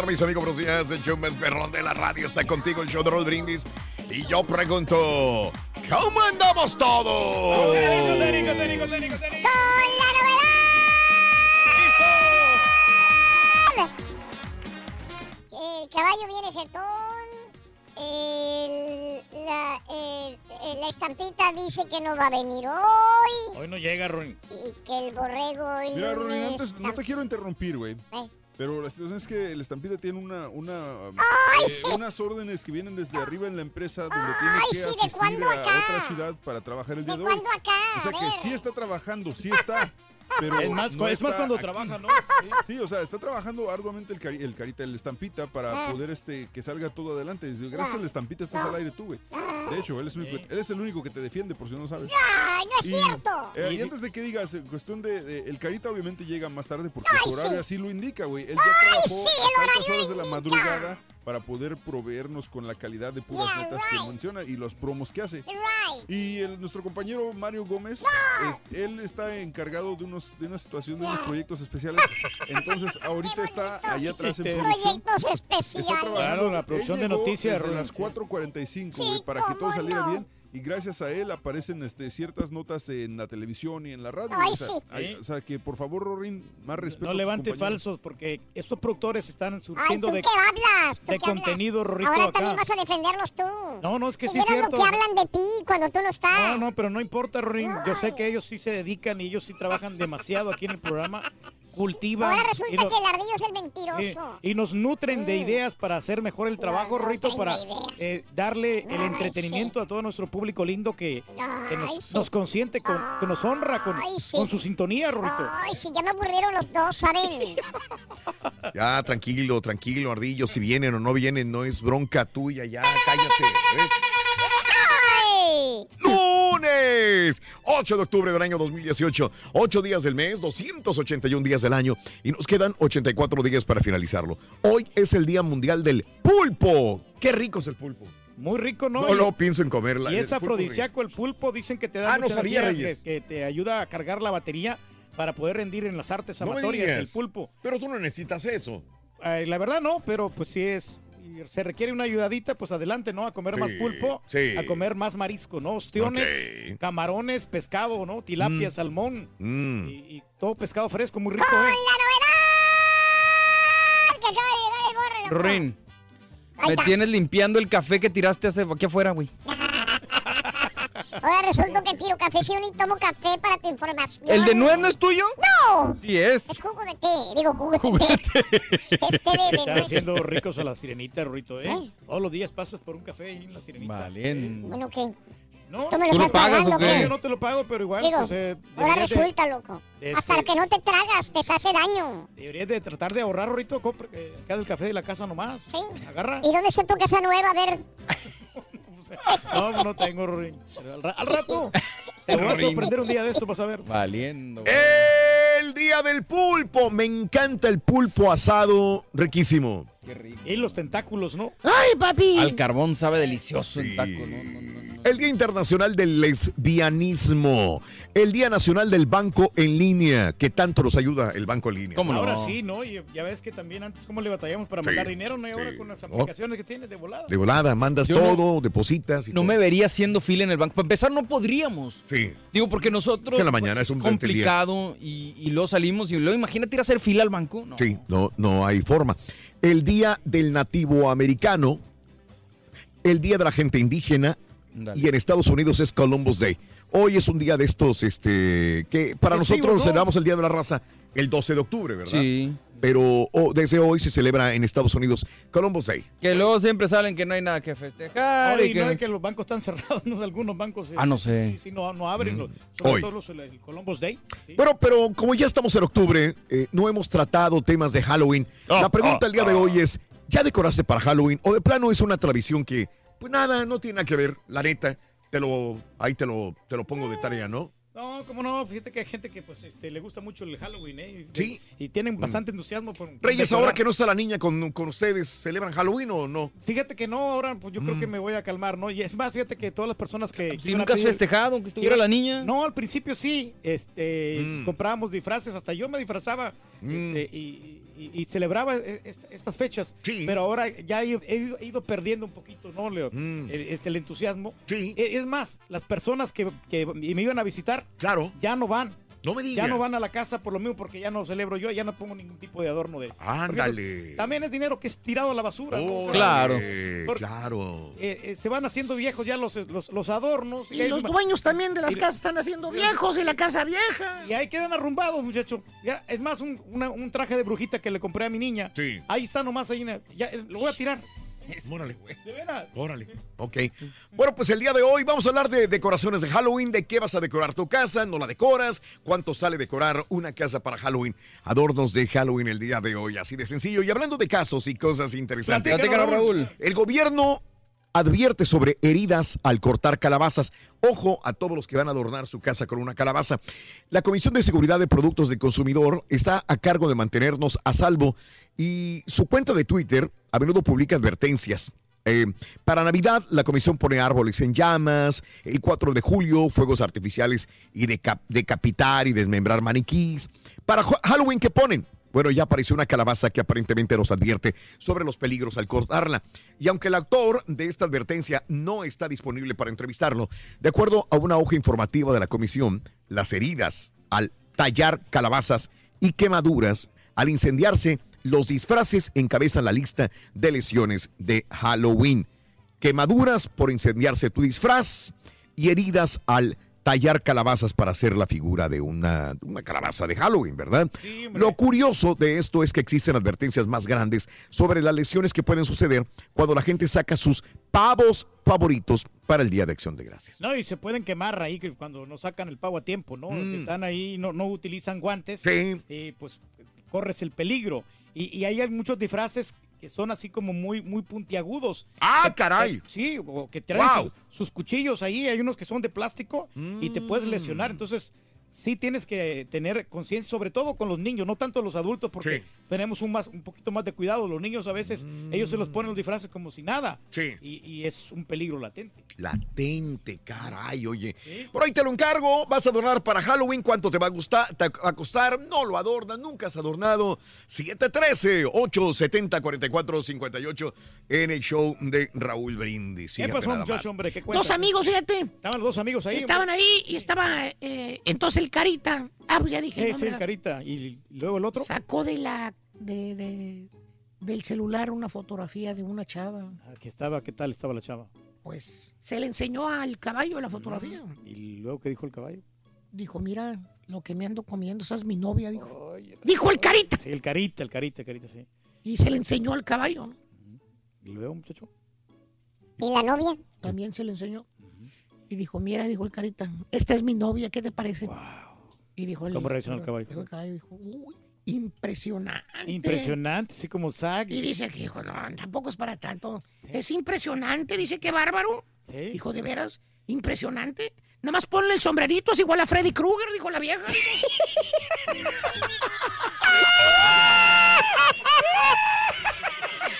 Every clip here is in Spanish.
La mañana, mis amigos. Buenos días. El show más perrón de la radio está contigo, el show de Brindis. Y yo pregunto, ¿cómo andamos todos? El caballo viene jetón. el- la, el- la estampita dice que no va a venir hoy. Hoy no llega, Ron. Y que el borrego Mira, lunes antes, no te quiero interrumpir, güey. Eh. Pero la situación es que el estampida tiene una, una, ¡Ay, eh, sí! unas órdenes que vienen desde arriba en la empresa donde tiene ¡Ay, que sí! ¿De asistir a acá? otra ciudad para trabajar el día ¿De de hoy. acá? O sea A que ver. sí está trabajando, sí está. Pero Es más, no es más está cuando aquí. trabaja, ¿no? Sí, o sea, está trabajando arduamente el, cari- el carita, el estampita para Ah. poder este que salga todo adelante. Gracias al estampita estás al aire tú, güey. De hecho, él es, el único- él es el único que te defiende, por si no sabes. ¡Ay, no es Y, cierto! eh, y antes de que digas, en cuestión de, de- el carita obviamente llega más tarde porque su horario sí. así lo indica, güey. Él ya Ay, trabajó sí, el hasta altas horas de la indica. madrugada para poder proveernos con la calidad de puras Yeah, netas que right. menciona y los promos que hace. Right. Y el- nuestro compañero Mario Gómez, es- él está encargado de, unos, de una situación, de unos Yeah. proyectos especiales. Entonces, ahorita está allá atrás en producción. Proyectos Está especiales. trabajando. Claro, la Él producción de noticias, Desde Roland, las sí. 4.45, Sí, para que todo saliera no. bien. Y gracias a él aparecen este, ciertas notas en la televisión y en la radio. Ay, o, sea, sí. hay- o sea, que por favor, Rorin, más respeto. No levante falsos porque estos productores están Ay, surtiendo ¿tú de... qué hablas? ¿Tú de qué hablas? contenido, Rorrito, Ahora acá. también vas a defenderlos tú. No, no, es que si sí es cierto. lo que hablan de ti cuando tú no estás. No, no, pero no importa, Rorín. Yo sé que ellos sí se dedican y ellos sí trabajan demasiado aquí en el programa. Cultivan. Ahora y resulta nos- que el ardillo es el Sí, mentiroso. y nos nutren de Mm. ideas para hacer mejor el trabajo, Rorrito, nutren para eh, darle el entretenimiento a todo nuestro público lindo que, nos, sí. nos consiente, con, que nos honra con, Ay, sí. con su sintonía, Rorrito. Ay, si ya me aburrieron los dos, ¿saben? Ya, tranquilo, tranquilo, Ardillo. Si vienen o no vienen, no es bronca tuya. Ya, cállate. ¿ves? Lunes, 8 de octubre del año 2018. 8 días del mes, 281 días del año. Y nos quedan 84 días para finalizarlo. Hoy es el Día Mundial del Pulpo. Qué rico es el pulpo. Muy rico, ¿no? No, lo pienso en comerla. Y es afrodisíaco el pulpo, dicen que te da Ah, no sabía, energía, Reyes. que, que te ayuda a cargar la batería para poder rendir en las artes No amatorias el pulpo. Pero tú no necesitas eso. Ay, la verdad no, pero pues sí es si se requiere una ayudadita, pues adelante, ¿no? A comer más pulpo, sí. a comer más marisco, ¿no? Ostiones, camarones, pescado, ¿no? Tilapia, Mm. salmón Mm. y, y todo pescado fresco, muy rico, ¡Con ¿eh? la novedad! Que acaba de llegar el borre. Rin, me tienes limpiando el café que tiraste hace aquí afuera, güey. Ahora resulta que tiro café. Si yo ni tomo café para tu información. ¿El de nuez no es tuyo? ¡No! Sí es. Es jugo de té. Digo, jugo de té. Este de, de Están haciendo ricos a la sirenita, Rito, ¿eh? Ay. Todos los días pasas por un café en la sirenita. Valiendo. Bueno, ¿qué? No, ¿Tú me lo ¿Tú lo estás pagas pagando, o qué? no, yo no te lo pago, pero igual, Digo, pues, eh, ahora deberías de- resulta, loco. de Hasta este- que no te tragas, te hace daño. Deberías de tratar de ahorrar, Rito, compra eh, acá del café de la casa nomás. Sí. Agarra. ¿Y dónde está tu casa nueva? A ver. No, no tengo, Rorín. Al, ra- al rato. Te voy a sorprender un día de esto, vas a ver. Valiendo. El el día del pulpo. Me encanta el pulpo asado, riquísimo. Qué rico. Y los tentáculos, ¿no? ¡Ay, papi! Al carbón sabe delicioso el taco. No, no, no. El Día Internacional del Lesbianismo. El Día Nacional del Banco en Línea. que tanto nos ayuda el banco en línea? ¿Cómo no? Ahora sí, ¿no? Y ya ves que también antes cómo le batallamos para Sí, mandar dinero, ¿no? Y ahora sí. con las Oh. aplicaciones que tienes de volada. De volada, mandas Yo no- todo, depositas. y No todo. me vería haciendo fila en el banco. Para empezar, no podríamos. Sí. Digo, porque nosotros. En la mañana es un complicado y, y luego salimos y luego imagínate ir a hacer fila al banco. No. Sí, no, no hay forma. El Día del Nativo Americano, el Día de la Gente Indígena Dale. y en Estados Unidos es Columbus Day. Hoy es un día de estos, este, que para nosotros ¿no? celebramos el Día de la Raza el 12 de octubre, ¿verdad? Sí. Pero oh, desde hoy se celebra en Estados Unidos Columbus Day. Que luego siempre salen que no hay nada que festejar. Y que... no es que los bancos están cerrados, ¿no? Algunos bancos. Ah, no sé. Sí, sí, no, no abren. Mm. sobre Hoy. todo los, el, Columbus Day. sí. Pero, pero como ya estamos en octubre, eh, no hemos tratado temas de Halloween. Ah, La pregunta el día de hoy es, ¿ya decoraste para Halloween? ¿O de plano es una tradición que, pues nada, no tiene nada que ver, la neta? Te lo, ahí te lo, te lo pongo de tarea, ¿no? No, cómo no, fíjate que hay gente que pues este, le gusta mucho el Halloween, ¿eh? Y, Sí. Y tienen bastante entusiasmo por. Reyes, decorar. ahora que no está la niña con, con ustedes, ¿celebran Halloween o no? Fíjate que no, ahora pues yo creo Mm. que me voy a calmar, ¿no? Y es más, fíjate que todas las personas que... Si iban a nunca has pedir- festejado, aunque estuviera la niña. No, al principio sí, este, Mm. comprábamos disfraces, hasta yo me disfrazaba este, y, y- y celebraba e- est- estas fechas, Sí. pero ahora ya he, he ido, he ido perdiendo un poquito, ¿no, Leo? Mm. El, este, el entusiasmo. Sí. E- Es más, las personas que, que me iban a visitar Claro. ya no van. No me digas. Ya no van a la casa por lo mismo porque ya no celebro yo, ya no pongo ningún tipo de adorno de... Ándale. también es dinero que es tirado a la basura. ¿no? O sea, Claro. Claro. eh, eh, se van haciendo viejos ya los, los, los adornos. Y los dueños también de las y- casas están haciendo viejos y la casa vieja. Y ahí quedan arrumbados, muchacho. Ya, es más, un, una- un traje de brujita que le compré a mi niña. Sí. Ahí está nomás, ahí. Ya, eh, lo voy a tirar. Órale. De veras. Órale. Ok. Bueno, pues el día de hoy vamos a hablar de decoraciones de Halloween, de qué vas a decorar tu casa, no la decoras, cuánto sale decorar una casa para Halloween, adornos de Halloween el día de hoy, así de sencillo. Y hablando de casos y cosas interesantes, Platícanos, Raúl. el gobierno advierte sobre heridas al cortar calabazas. Ojo a todos los que van a adornar su casa con una calabaza. La Comisión de Seguridad de Productos del Consumidor está a cargo de mantenernos a salvo y su cuenta de Twitter a menudo publica advertencias. Eh, para Navidad, la comisión pone árboles en llamas. El 4 de julio, fuegos artificiales y deca- decapitar y desmembrar maniquís. Para Halloween, ¿qué ponen? Bueno, ya apareció una calabaza que aparentemente nos advierte sobre los peligros al cortarla. Y aunque el autor de esta advertencia no está disponible para entrevistarlo, de acuerdo a una hoja informativa de la comisión, las heridas al tallar calabazas y quemaduras al incendiarse, los disfraces encabezan la lista de lesiones de Halloween. Quemaduras por incendiarse tu disfraz y heridas al tallar calabazas para hacer la figura de una, una calabaza de Halloween, ¿verdad? Lo curioso de esto es que existen advertencias más grandes sobre las lesiones que pueden suceder cuando la gente saca sus pavos favoritos para el Día de Acción de Gracias. No, y se pueden quemar ahí cuando no sacan el pavo a tiempo, ¿no? Mm. Que Están ahí, no, no utilizan guantes. Sí. eh, pues corres el peligro. Y, y ahí hay muchos disfraces que son así como muy, muy puntiagudos. ¡Ah, Que- caray! que- sí, o que traen Wow. sus, sus cuchillos ahí. Hay unos que son de plástico y te puedes Mm. lesionar. Entonces, sí tienes que tener conciencia, sobre todo con los niños, no tanto los adultos, porque Sí. Tenemos un, más, un poquito más de cuidado. Los niños a veces, ellos se los ponen los disfraces como si nada. Mm. Sí. Y, y es un peligro latente. Latente, caray, oye. Por ahí te lo encargo. Vas a adornar para Halloween. ¿Cuánto te va a, gustar, te va a costar? No lo adornas, nunca has adornado. 713-870-4458 en el show de Raúl Brindis. ¿Qué pasó, muchacho, hombre? ¿Qué cuentas? Dos amigos, fíjate. Estaban los dos amigos ahí. Estaban ahí y estaba eh, entonces el carita. Ah, pues ya dije. Sí, no, sí, mira. el carita. ¿Y luego el otro? Sacó de la de, de- del celular una fotografía de una chava. Ah, que estaba, ¿qué tal estaba la chava? Pues se le enseñó al caballo la fotografía. ¿Y luego qué dijo el caballo? Dijo, mira lo que me ando comiendo, esa es mi novia, dijo. Dijo el carita. Sí, el carita, el carita, el carita, sí. Y se le enseñó al caballo. ¿no? ¿Y luego, muchacho? ¿Y la novia? También se le enseñó. Y dijo, mira, dijo el carita, esta es mi novia, ¿qué te parece? Y dijo el, ¿Cómo reaccionó el caballo? Dijo el caballo, dijo, uy, impresionante. Impresionante, así como Zack. Y dice que, hijo, no, tampoco es para tanto. Es impresionante, dice que bárbaro. Sí. Dijo, de veras, impresionante. Nomás ponle el sombrerito, es igual a Freddy Krueger, dijo la vieja.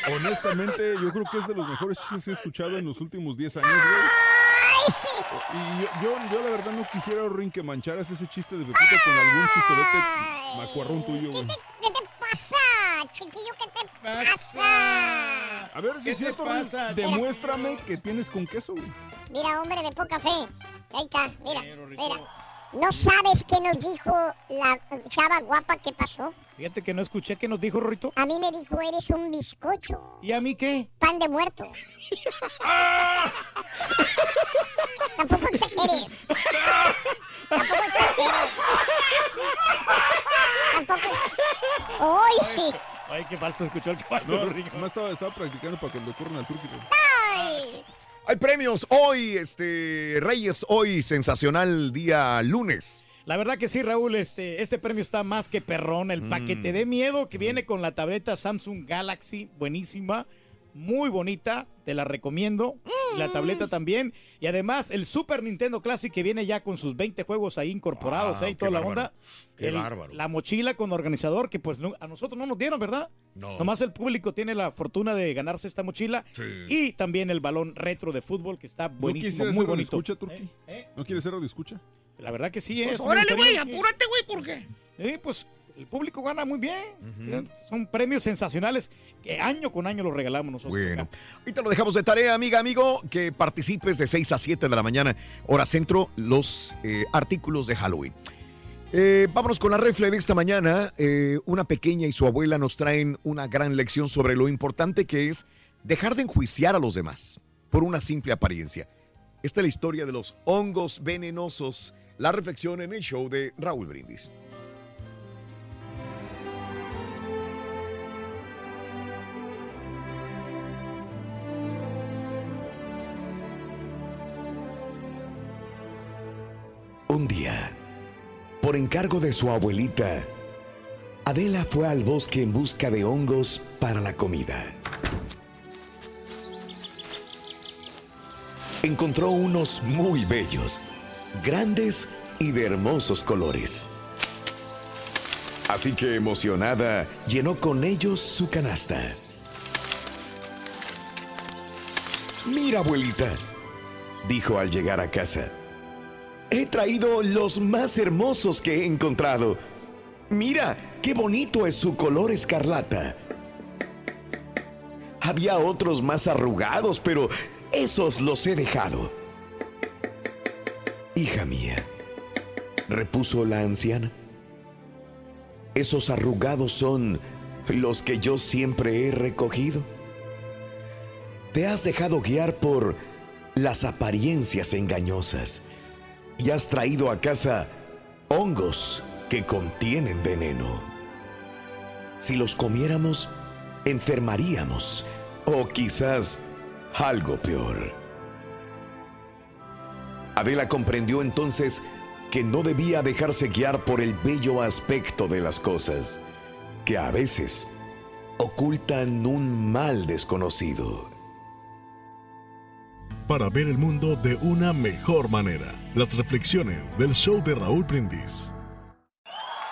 Honestamente, yo creo que es de los mejores chistes que he escuchado en los últimos 10 años, güey. Y yo, yo, yo la verdad no quisiera, Rin, que mancharas ese chiste de Pepito con algún chistorete macuarrón tuyo, güey. ¿Qué te pasa, chiquillo? ¿Qué te pasa? A ver si ¿Qué es cierto, Rin, demuéstrame que tienes con queso, güey. Mira, hombre de poca fe. Ahí está, mira, mira. ¿No sabes qué nos dijo la chava guapa que pasó? Fíjate que no escuché qué nos dijo Rorito. A mí me dijo, eres un bizcocho. ¿Y a mí qué? Pan de muerto. Tampoco exageres. Tampoco exageres. Tampoco exageres. ¡Hoy sí! Ay, qué falso escuchó el caballo, No, Rorito. nomás estaba, estaba practicando para que le ocurran al turqui. güey. ¡Ay! Hay premios hoy, este, Reyes, hoy, sensacional día lunes. La verdad que sí, Raúl, este, este premio está más que perrón. El Mm. paquete de miedo que viene con la tableta Samsung Galaxy, buenísima, muy bonita, te la recomiendo. La tableta también. Y además el Super Nintendo Classic que viene ya con sus 20 juegos ahí incorporados, Wow, ¿eh? y toda la onda. Qué El- bárbaro. La mochila con organizador que pues no- a nosotros no nos dieron, ¿verdad? No. Nomás el público tiene la fortuna de ganarse esta mochila. Sí. Y también el balón retro de fútbol que está ¿No buenísimo, quieres muy ser bonito. escucha, Turqui? ¿Eh? ¿No quieres ser de escucha? La verdad que sí, Pues es. órale, güey, apúrate, güey, ¿por qué? Sí, pues el público gana muy bien. Son premios sensacionales que año con año los regalamos nosotros. Bueno, ahorita lo dejamos de tarea, amiga, amigo, que participes de 6 a 7 de la mañana, hora centro, los eh, artículos de Halloween. Eh, vámonos con la refle de esta mañana. Eh, una pequeña y su abuela nos traen una gran lección sobre lo importante que es dejar de enjuiciar a los demás por una simple apariencia. Esta es la historia de los hongos venenosos. La reflexión en el show de Raúl Brindis. Un día, por encargo de su abuelita, Adela fue al bosque en busca de hongos para la comida. Encontró unos muy bellos, grandes y de hermosos colores. Así que emocionada, llenó con ellos su canasta. Mira, abuelita, dijo al llegar a casa. He traído los más hermosos que he encontrado. Mira, qué bonito es su color escarlata. Había otros más arrugados, pero esos los he dejado. Hija mía, repuso la anciana. Esos arrugados son los que yo siempre he recogido. Te has dejado guiar por las apariencias engañosas y has traído a casa hongos que contienen veneno. Si los comiéramos, enfermaríamos o quizás algo peor. Adela comprendió entonces que no debía dejarse guiar por el bello aspecto de las cosas, que a veces ocultan un mal desconocido. Para ver el mundo de una mejor manera, las reflexiones del show de Raúl Brindis.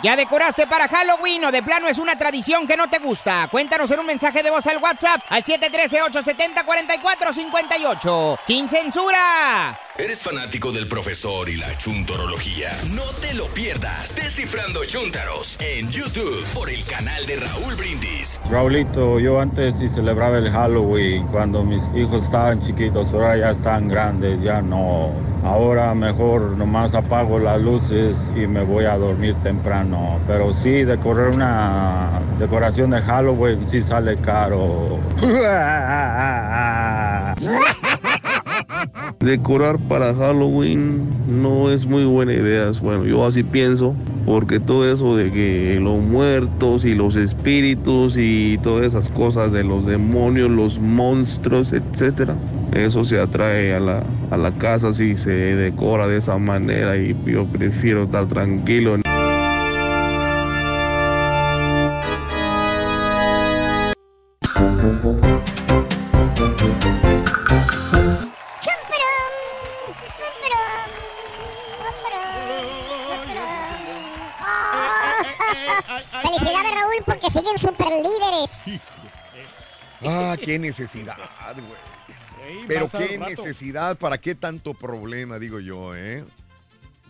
¿Ya decoraste para Halloween o de plano es una tradición que no te gusta? Cuéntanos en un mensaje de voz al WhatsApp al 713-870-4458. ¡Sin censura! ¿Eres fanático del profesor y la chuntorología? No te lo pierdas. Descifrando Chuntaros en YouTube por el canal de Raúl Brindis. Raulito, yo antes sí celebraba el Halloween cuando mis hijos estaban chiquitos, ahora ya están grandes, ya no. Ahora mejor nomás apago las luces y me voy a dormir temprano. Pero sí, decorar una decoración de Halloween sí sale caro. Decorar para Halloween no es muy buena idea. Bueno, yo así pienso, porque todo eso de que los muertos y los espíritus y todas esas cosas de los demonios, los monstruos, etcétera, eso se atrae a la, a la casa si se decora de esa manera y yo prefiero estar tranquilo. Qué necesidad, güey. Pero qué necesidad, ¿para qué tanto problema, digo yo, eh?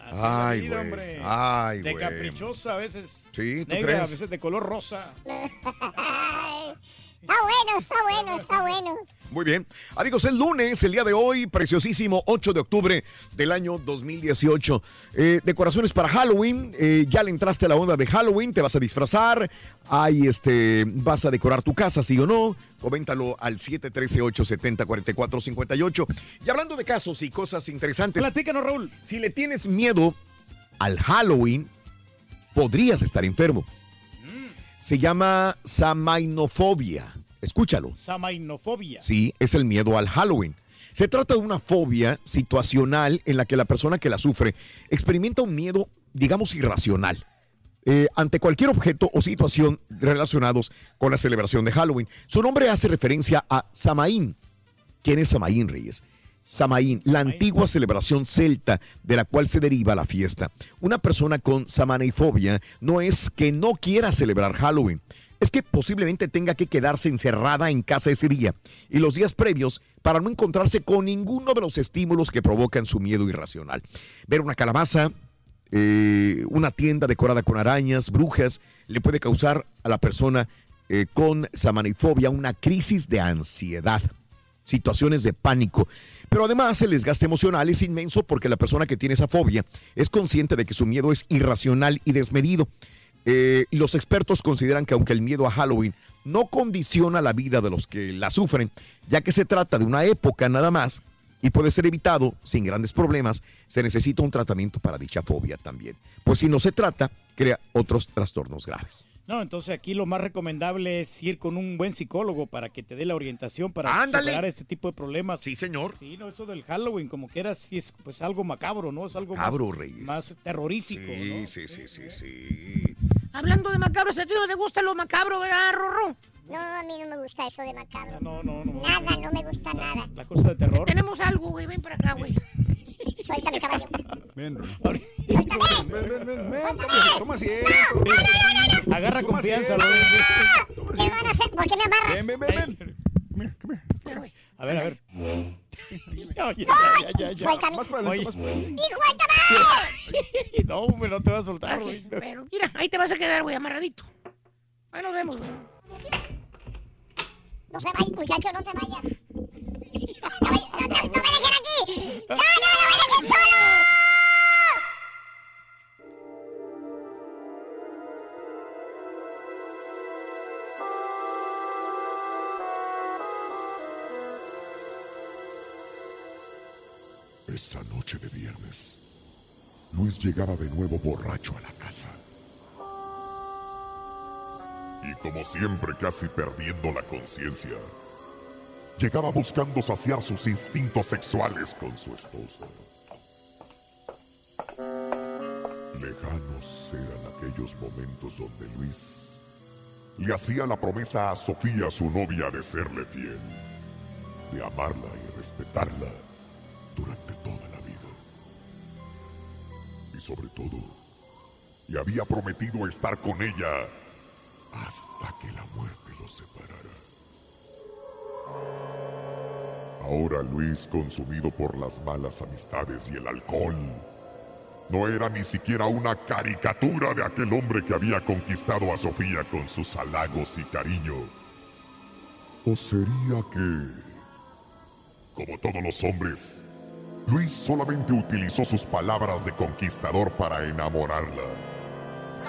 Así Ay, vida, hombre. Ay, De güey. caprichosa a veces. Sí, ¿tú negra, a crees? veces de color rosa. Está bueno, está bueno, está bueno. Muy bien. Amigos, el lunes, el día de hoy, preciosísimo 8 de octubre del año 2018. Eh, decoraciones para Halloween. eh, ya le entraste a la onda de Halloween, te vas a disfrazar. Ahí este, vas a decorar tu casa, sí o no. Coméntalo al 713-870-4458. Y hablando de casos y cosas interesantes. Platícanos, Raúl. Si le tienes miedo al Halloween, podrías estar enfermo. Se llama samainofobia. Escúchalo. Samainofobia. Sí, es el miedo al Halloween. Se trata de una fobia situacional en la que la persona que la sufre experimenta un miedo, digamos, irracional. eh, ante cualquier objeto o situación relacionados con la celebración de Halloween. Su nombre hace referencia a Samaín. ¿Quién es Samaín, Reyes? Samaín, la antigua celebración celta de la cual se deriva la fiesta. Una persona con samaneifobia no es que no quiera celebrar Halloween, es que posiblemente tenga que quedarse encerrada en casa ese día y los días previos para no encontrarse con ninguno de los estímulos que provocan su miedo irracional. Ver una calabaza, eh, una tienda decorada con arañas, brujas, le puede causar a la persona eh, con samaneifobia una crisis de ansiedad situaciones de pánico. Pero además el desgaste emocional es inmenso porque la persona que tiene esa fobia es consciente de que su miedo es irracional y desmedido. Eh, y los expertos consideran que aunque el miedo a Halloween no condiciona la vida de los que la sufren, ya que se trata de una época nada más y puede ser evitado sin grandes problemas, se necesita un tratamiento para dicha fobia también. Pues si no se trata, crea otros trastornos graves. No, entonces aquí lo más recomendable es ir con un buen psicólogo para que te dé la orientación para Ándale. superar este tipo de problemas. Sí, señor. Sí, no, eso del Halloween, como que era, sí es pues algo macabro, ¿no? Es algo Macabro, más, Reyes. más terrorífico, Sí, ¿no? sí, sí, sí, sí. Hablando de macabro, ¿a ti no te gusta lo macabro, verdad, Rorro? No, a mí no me gusta eso de macabro. No, no, no. Nada, no me gusta nada. La cosa de terror. Tenemos algo, güey, ven para acá, güey. Suéltame, caballo. Ven. Ven, ven, ven, ven, toma, toma asiento. Agarra Toma confianza. ¿Qué van a hacer? ¿Por qué me amarras? Ven, ven, ven, ven. A ver, a ver. Ya, ya, ya. Más para. ¡Y suéltame! No, hombre, no te vas a soltar, güey. pero mira, ahí te vas a quedar, güey, amarradito. Ahí nos vemos, güey. No se vaya, muchacho, no te vayas. No, no me dejen aquí. No, no, no me dejen solo. Esa noche de viernes, Luis llegaba de nuevo borracho a la casa. Y como siempre, casi perdiendo la conciencia, llegaba buscando saciar sus instintos sexuales con su esposa. Lejanos eran aquellos momentos donde Luis le hacía la promesa a Sofía, su novia, de serle fiel, de amarla y respetarla durante toda la vida. Y sobre todo, le había prometido estar con ella hasta que la muerte los separara. Ahora Luis, consumido por las malas amistades y el alcohol, no era ni siquiera una caricatura de aquel hombre que había conquistado a Sofía con sus halagos y cariño. ¿O sería que, como todos los hombres, Luis solamente utilizó sus palabras de conquistador para enamorarla?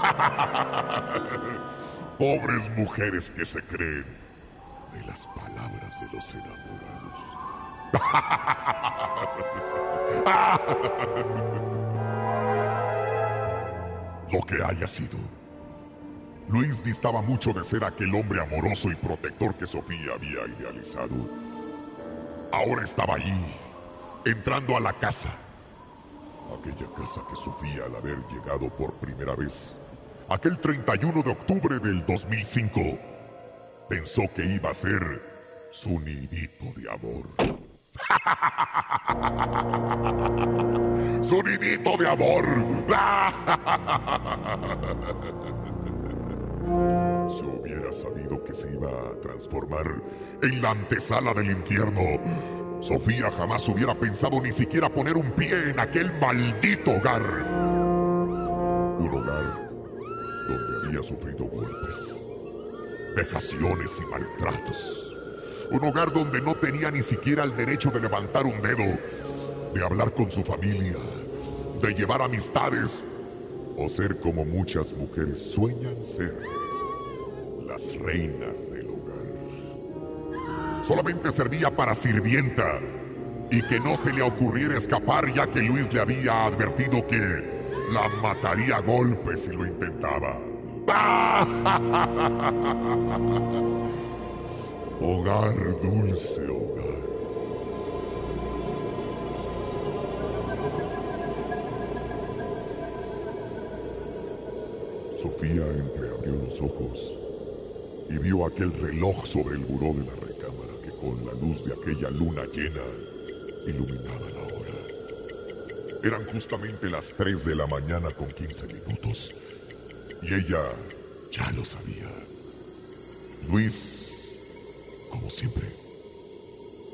Pobres mujeres que se creen de las palabras de los enamorados. Lo que haya sido. Luis distaba mucho de ser aquel hombre amoroso y protector que Sofía había idealizado. Ahora estaba allí, entrando a la casa. Aquella casa que Sofía al haber llegado por primera vez, aquel 31 de octubre del 2005, pensó que iba a ser su nidito de amor. su nidito de amor. Si hubiera sabido que se iba a transformar en la antesala del infierno, Sofía jamás hubiera pensado ni siquiera poner un pie en aquel maldito hogar. Un hogar donde había sufrido golpes, vejaciones y maltratos. Un hogar donde no tenía ni siquiera el derecho de levantar un dedo, de hablar con su familia, de llevar amistades o ser como muchas mujeres sueñan ser las reinas del hogar. Solamente servía para sirvienta y que no se le ocurriera escapar ya que Luis le había advertido que la mataría a golpes si lo intentaba. Hogar dulce, hogar. Sofía entreabrió los ojos y vio aquel reloj sobre el buró de la recámara que con la luz de aquella luna llena iluminaba la hora. Eran justamente las 3 de la mañana con 15 minutos y ella ya lo sabía. Luis, como siempre,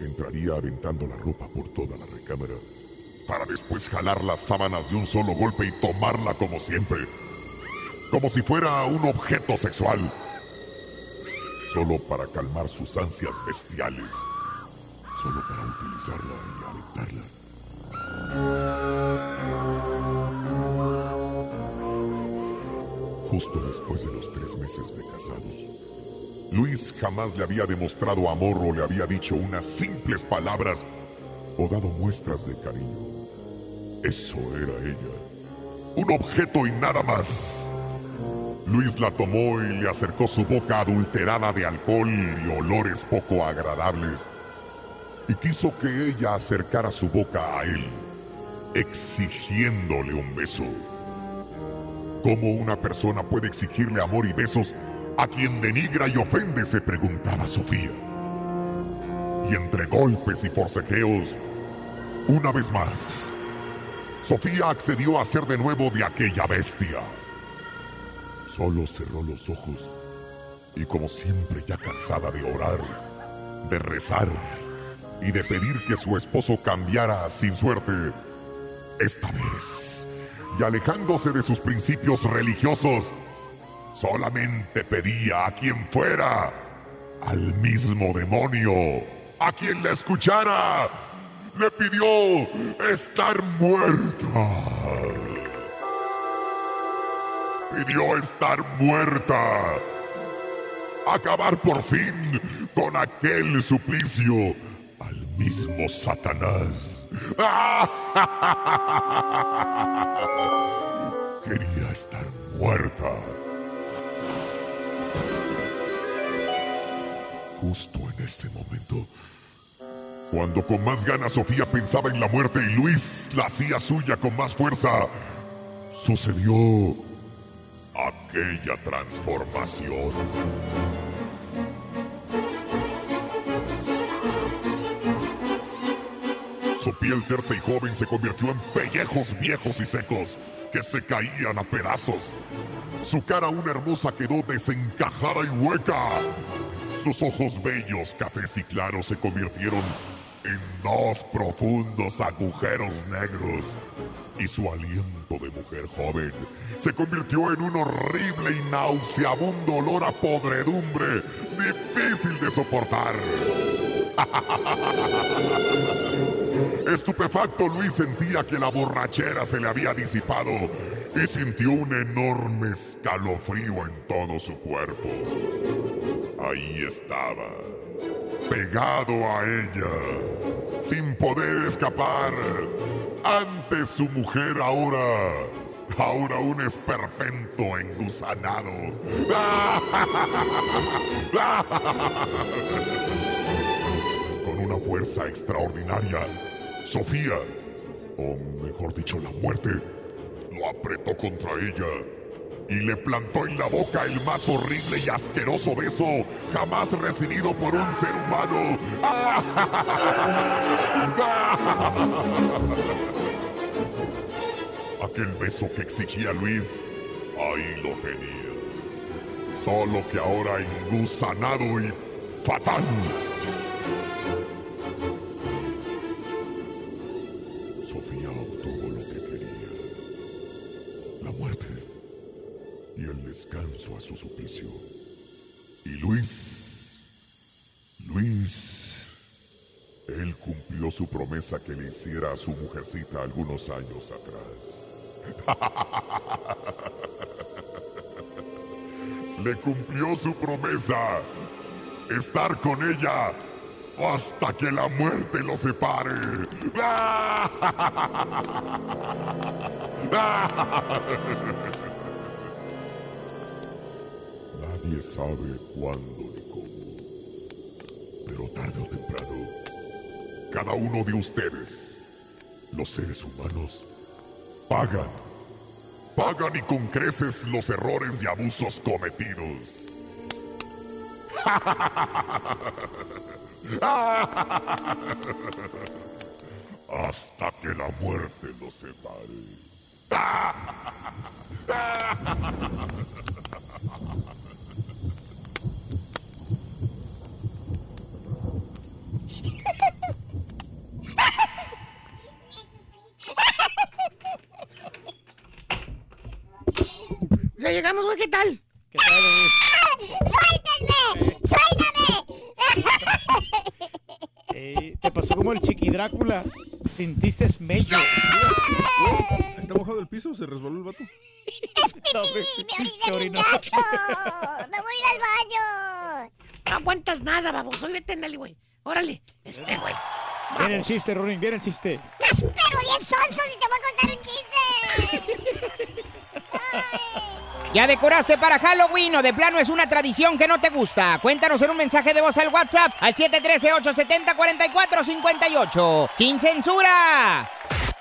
entraría aventando la ropa por toda la recámara para después jalar las sábanas de un solo golpe y tomarla como siempre como si fuera un objeto sexual, solo para calmar sus ansias bestiales, solo para utilizarla y aventarla. Justo después de los tres meses de casados, Luis jamás le había demostrado amor o le había dicho unas simples palabras o dado muestras de cariño. Eso era ella. Un objeto y nada más. Luis la tomó y le acercó su boca adulterada de alcohol y olores poco agradables. Y quiso que ella acercara su boca a él, exigiéndole un beso. ¿Cómo una persona puede exigirle amor y besos a quien denigra y ofende? se preguntaba Sofía. Y entre golpes y forcejeos, una vez más, Sofía accedió a ser de nuevo de aquella bestia. Solo cerró los ojos y como siempre ya cansada de orar, de rezar y de pedir que su esposo cambiara sin suerte, esta vez, y alejándose de sus principios religiosos, solamente pedía a quien fuera, al mismo demonio, a quien la escuchara, le pidió estar muerta pidió estar muerta. Acabar por fin con aquel suplicio al mismo Satanás. Quería estar muerta. Justo en este momento, cuando con más ganas Sofía pensaba en la muerte y Luis la hacía suya con más fuerza, sucedió aquella transformación. Su piel tersa y joven se convirtió en pellejos viejos y secos que se caían a pedazos. Su cara una hermosa quedó desencajada y hueca. Sus ojos bellos, cafés y claros se convirtieron en dos profundos agujeros negros y su aliento de mujer joven se convirtió en un horrible y nauseabundo olor a podredumbre difícil de soportar. Estupefacto, Luis sentía que la borrachera se le había disipado y sintió un enorme escalofrío en todo su cuerpo. Ahí estaba, pegado a ella, sin poder escapar, ante su mujer ahora, ahora un esperpento engusanado. Con una fuerza extraordinaria, Sofía, o mejor dicho la muerte, lo apretó contra ella y le plantó en la boca el más horrible y asqueroso beso jamás recibido por un ser humano. Aquel beso que exigía Luis, ahí lo tenía. Solo que ahora engusanado y fatal. Descanso a su suplicio. Y Luis, Luis, él cumplió su promesa que le hiciera a su mujercita algunos años atrás. le cumplió su promesa, estar con ella hasta que la muerte lo separe. Nadie sabe cuándo ni cómo, pero tarde o temprano, cada uno de ustedes, los seres humanos, pagan, pagan y con creces los errores y abusos cometidos. Hasta que la muerte los separe. Ya llegamos, güey, ¿qué tal? ¿Qué tal, ¡Suéltenme! ¡Suéltame! Eh, te pasó como el chiqui Drácula. Sintiste mello. ¿Está mojado el piso? ¿Se resbaló el vato? Me oriné en el gacho. Me voy a ir al baño. No aguantas nada, baboso. Vete, ándale, güey. Órale, este, güey. Viene el chiste, Ronin, viene el chiste. Pero bien sonso si te voy a contar un chiste. ¿Ya decoraste para Halloween o de plano es una tradición que no te gusta? Cuéntanos en un mensaje de voz al WhatsApp al 713-870-4458. ¡Sin censura!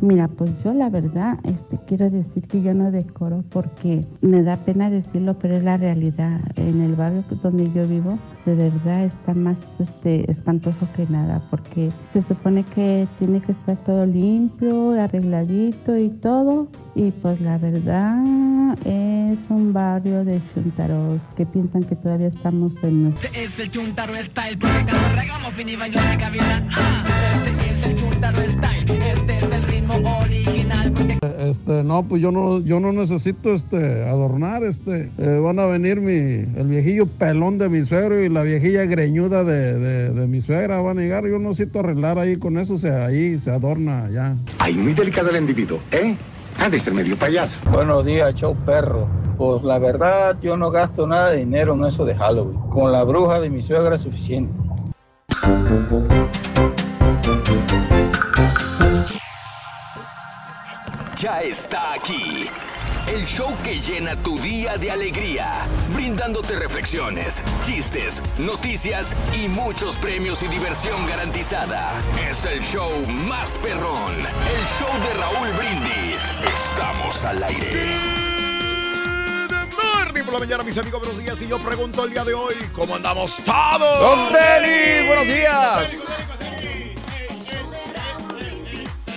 Mira, pues yo la verdad, este, quiero decir que yo no decoro porque me da pena decirlo, pero es la realidad. En el barrio donde yo vivo, de verdad está más este, espantoso que nada, porque se supone que tiene que estar todo limpio, arregladito y todo. Y pues la verdad es un barrio de chuntaros que piensan que todavía estamos en nuestro... es el Chuntaro Style, porque regamos fin y baño de cabina. Ah, este es el Chuntaro Style, este es el Este, no, pues yo no, yo no necesito este, adornar, este, eh, van a venir mi, el viejillo pelón de mi suegro y la viejilla greñuda de, de- de mi suegra, van a llegar, yo no necesito arreglar ahí con eso, o sea, ahí se adorna ya. Ay, muy delicado el individuo, ¿eh? Ha de ser medio payaso. Buenos días, show perro. Pues la verdad, yo no gasto nada de dinero en eso de Halloween. Con la bruja de mi suegra es suficiente. Ya está aquí. El show que llena tu día de alegría, brindándote reflexiones, chistes, noticias y muchos premios y diversión garantizada. Es el show más perrón, el show de Raúl Brindis. Estamos al aire. Morning por la mañana, mis amigos, buenos días. Y yo pregunto el día de hoy, ¿cómo andamos todos? Don Denis, buenos días.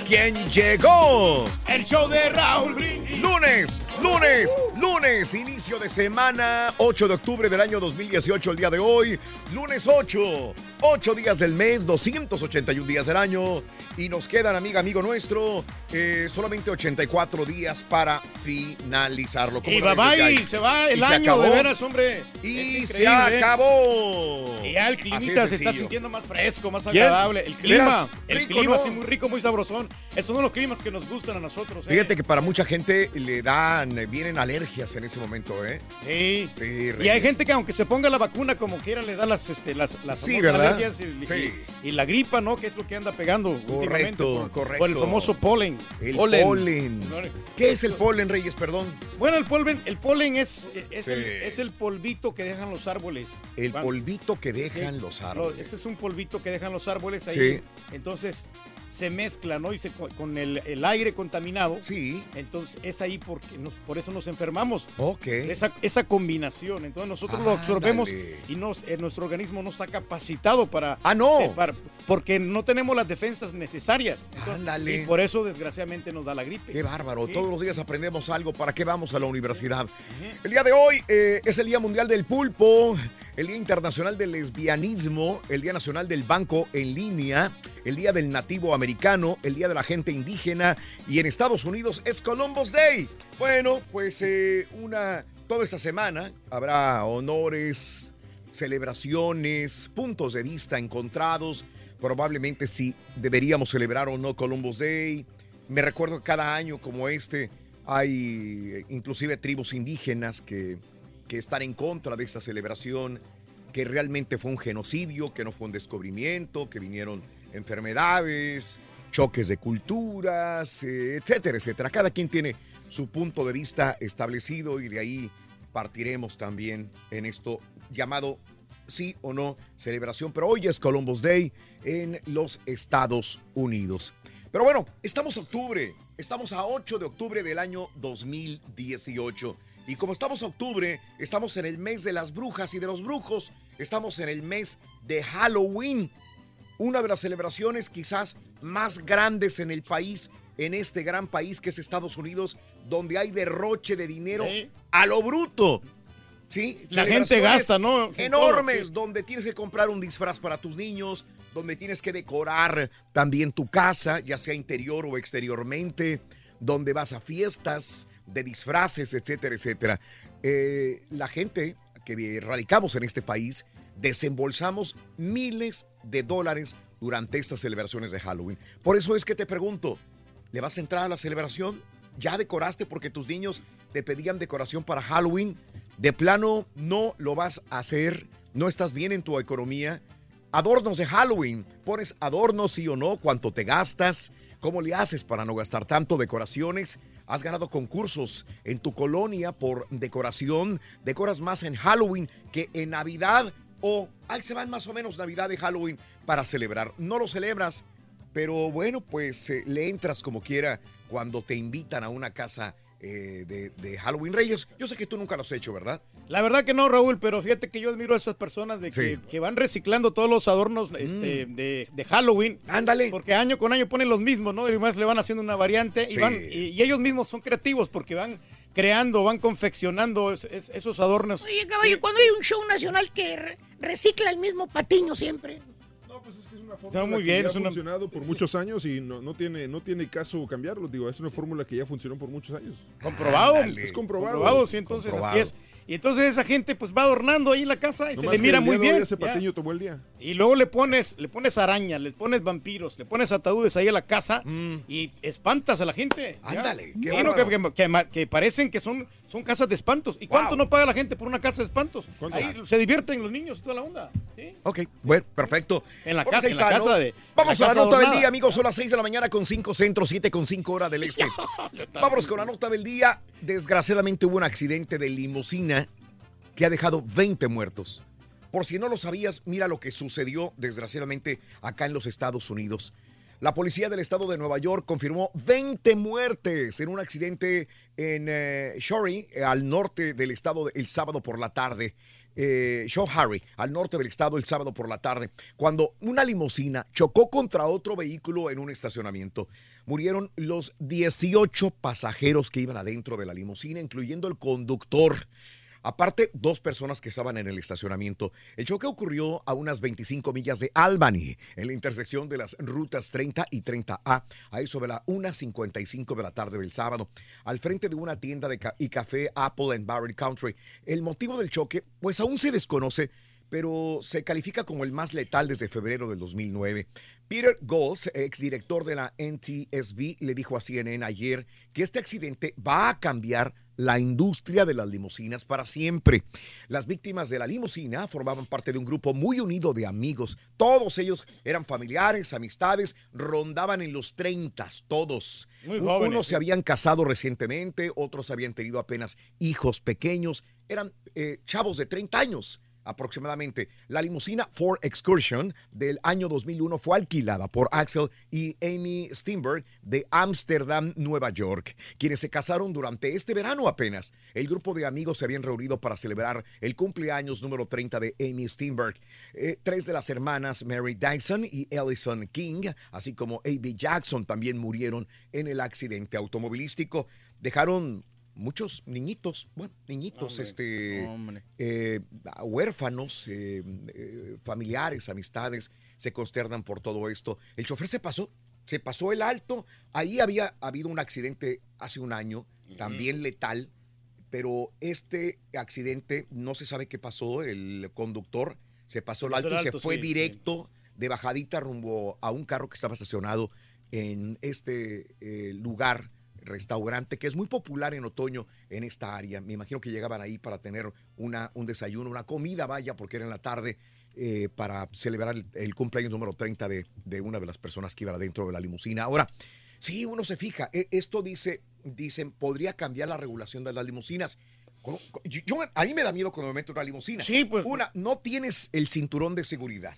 ¿Quién llegó? El show de Raúl Brindis. Lunes, lunes, lunes, inicio de semana, 8 de octubre del año 2018, el día de hoy. Lunes 8, 8 días del mes, 281 días del año. Y nos quedan, amiga, amigo nuestro, eh, solamente 84 días para finalizarlo. ¿Cómo Y bye bye, se va el Y se año, acabó. de veras, hombre. Y se ¿eh? acabó. Y ya el de se está sintiendo más fresco, más agradable. El clima, Verás, el rico, clima ¿no? así muy rico, muy sabrosón. Esos son los climas que nos gustan a nosotros. ¿eh? Fíjate que para mucha gente le dan, vienen alergias en ese momento, ¿eh? Sí. Sí, Y hay gente que aunque se ponga la vacuna como quiera le da las, este, las, las Sí, famosas Sí. y- y la gripa, ¿no? Que es lo que anda pegando últimamente Correcto, por, correcto. por el famoso polen. El polen. ¿Qué es el polen, Reyes? Perdón. Bueno, el polen, el polen es, es, Sí. el, es el polvito que dejan los árboles. El polvito que dejan Sí, los lo- árboles. ese es un polvito que dejan los árboles ahí. Sí. Entonces, se mezcla, ¿no? Y se, co- con el, el aire contaminado. Sí. Entonces es ahí porque nos, por eso nos enfermamos. Ok. Esa, esa combinación. Entonces nosotros lo absorbemos y nos, eh, nuestro organismo no está capacitado para... Ah, no. eh, para- porque no tenemos las defensas necesarias. Ándale. Y por eso desgraciadamente nos da la gripe. Qué bárbaro. Sí. Todos los días aprendemos algo. ¿Para qué vamos a la universidad? El día de hoy eh, es el Día Mundial del Pulpo, el Día Internacional del Lesbianismo, el Día Nacional del Banco en Línea, el Día del Nativo Americano, el Día de la Gente Indígena y en Estados Unidos es Columbus Day. Bueno, pues eh, una toda esta semana habrá honores, celebraciones, puntos de vista encontrados. Probablemente si deberíamos celebrar o no Columbus Day. Me recuerdo que cada año como este hay eh, inclusive tribus indígenas que, que están en contra de esta celebración, que realmente fue un genocidio, que no fue un descubrimiento, que vinieron enfermedades, choques de culturas, eh, etcétera, etcétera. Cada quien tiene su punto de vista establecido y de ahí partiremos también en esto llamado sí o no celebración. Pero hoy es Columbus Day en los Estados Unidos. Pero bueno, estamos octubre, estamos a 8 de octubre del año 2018. Y como estamos a octubre, estamos en el mes de las brujas y de los brujos, estamos en el mes de Halloween, una de las celebraciones quizás más grandes en el país, en este gran país que es Estados Unidos, donde hay derroche de dinero a lo bruto. ¿Sí? La gente gasta, ¿no? Enormes, sí. donde tienes que comprar un disfraz para tus niños, donde tienes que decorar también tu casa, ya sea interior o exteriormente, donde vas a fiestas de disfraces, etcétera, etcétera. Eh, la gente que radicamos en este país desembolsamos miles de dólares durante estas celebraciones de Halloween. Por eso es que te pregunto, ¿le vas a entrar a la celebración? ¿Ya decoraste porque tus niños te pedían decoración para Halloween? De plano, no lo vas a hacer. No estás bien en tu economía. Adornos de Halloween. Pones adornos, sí o no, cuánto te gastas, cómo le haces para no gastar tanto, decoraciones. Has ganado concursos en tu colonia por decoración. Decoras más en Halloween que en Navidad o ahí se van más o menos Navidad y Halloween para celebrar. No lo celebras, pero bueno, pues eh, le entras como quiera cuando te invitan a una casa eh, de, de Halloween Reyes. Yo sé que tú nunca lo has hecho, ¿verdad? La verdad que no, Raúl, pero fíjate que yo admiro a esas personas de que, Sí. que van reciclando todos los adornos este, de, de Halloween. Ándale. Porque año con año ponen los mismos, ¿no? Y más le van haciendo una variante y, Sí. van, y, y ellos mismos son creativos porque van creando, van confeccionando es- es- esos adornos. Oye, caballo, cuando hay un show nacional que re- recicla el mismo patiño siempre. Está muy que bien, ya es ha una- funcionado por muchos años y no, no tiene, no tiene caso cambiarlo. Digo, es una fórmula que ya funcionó por muchos años. Comprobado. Es comprobado. Comprobado, sí, entonces así es. Y entonces esa gente pues va adornando ahí en la casa y se le que mira muy bien. Ese ya. patiño tomó el día. Y luego le pones, le pones arañas, le pones vampiros, le pones ataúdes ahí a la casa y espantas a la gente. ya. Mm. Ándale, qué que, que- que que parecen que son, son casas de espantos. ¿Y cuánto no paga la gente por una casa de espantos? Ahí se divierten los niños toda la onda. ¿sí? Ok, bueno, perfecto. En la casa, de. Vamos a la nota del día, amigos. Son las 6 de la mañana con 5 centros, 7 con 5 horas del este. Vámonos con la nota del día. Desgraciadamente hubo un accidente de limusina que ha dejado 20 muertos. Por si no lo sabías, mira lo que sucedió desgraciadamente acá en los Estados Unidos. La policía del estado de Nueva York confirmó 20 muertes en un accidente en eh, Shorey, eh, al norte del estado, el sábado por la tarde. Eh, Harry, al norte del estado, el sábado por la tarde, cuando una limusina chocó contra otro vehículo en un estacionamiento. Murieron los 18 pasajeros que iban adentro de la limusina, incluyendo el conductor. Aparte, dos personas que estaban en el estacionamiento. El choque ocurrió a unas 25 millas de Albany, en la intersección de las rutas 30 y 30A, a eso de la 1.55 de la tarde del sábado, al frente de una tienda de y café Apple and Barrel Country. El motivo del choque, pues aún se desconoce, pero se califica como el más letal desde febrero del 2009. Peter Goals, exdirector de la NTSB, le dijo a CNN ayer que este accidente va a cambiar la industria de las limusinas para siempre. Las víctimas de la limusina formaban parte de un grupo muy unido de amigos. Todos ellos eran familiares, amistades, rondaban en los 30, todos. Muy jóvenes, Unos sí. se habían casado recientemente, otros habían tenido apenas hijos pequeños. Eran eh, chavos de 30 años aproximadamente. La limusina Ford Excursion del año 2001 fue alquilada por Axel y Amy Steinberg de Amsterdam, Nueva York, quienes se casaron durante este verano apenas. El grupo de amigos se habían reunido para celebrar el cumpleaños número 30 de Amy Steinberg. Eh, tres de las hermanas, Mary Dyson y Ellison King, así como A.B. Jackson, también murieron en el accidente automovilístico. Dejaron muchos niñitos, bueno, niñitos, este, eh, huérfanos, eh, eh, familiares, amistades, se consternan por todo esto. El chofer se pasó, se pasó el alto. Ahí había habido un accidente hace un año, también letal, pero este accidente no se sabe qué pasó. El conductor se pasó el alto y se fue sí, directo de bajadita rumbo a un carro que estaba estacionado en este lugar, restaurante, que es muy popular en otoño en esta área. Me imagino que llegaban ahí para tener una, un desayuno, una comida, vaya, porque era en la tarde, eh, para celebrar el, el cumpleaños número 30 de, de una de las personas que iba adentro de la limusina. Ahora, sí, uno se fija, e- esto dice, dicen, podría cambiar la regulación de las limusinas. Yo, a mí me da miedo cuando me meto en una limusina. Sí, pues. Una, no tienes el cinturón de seguridad.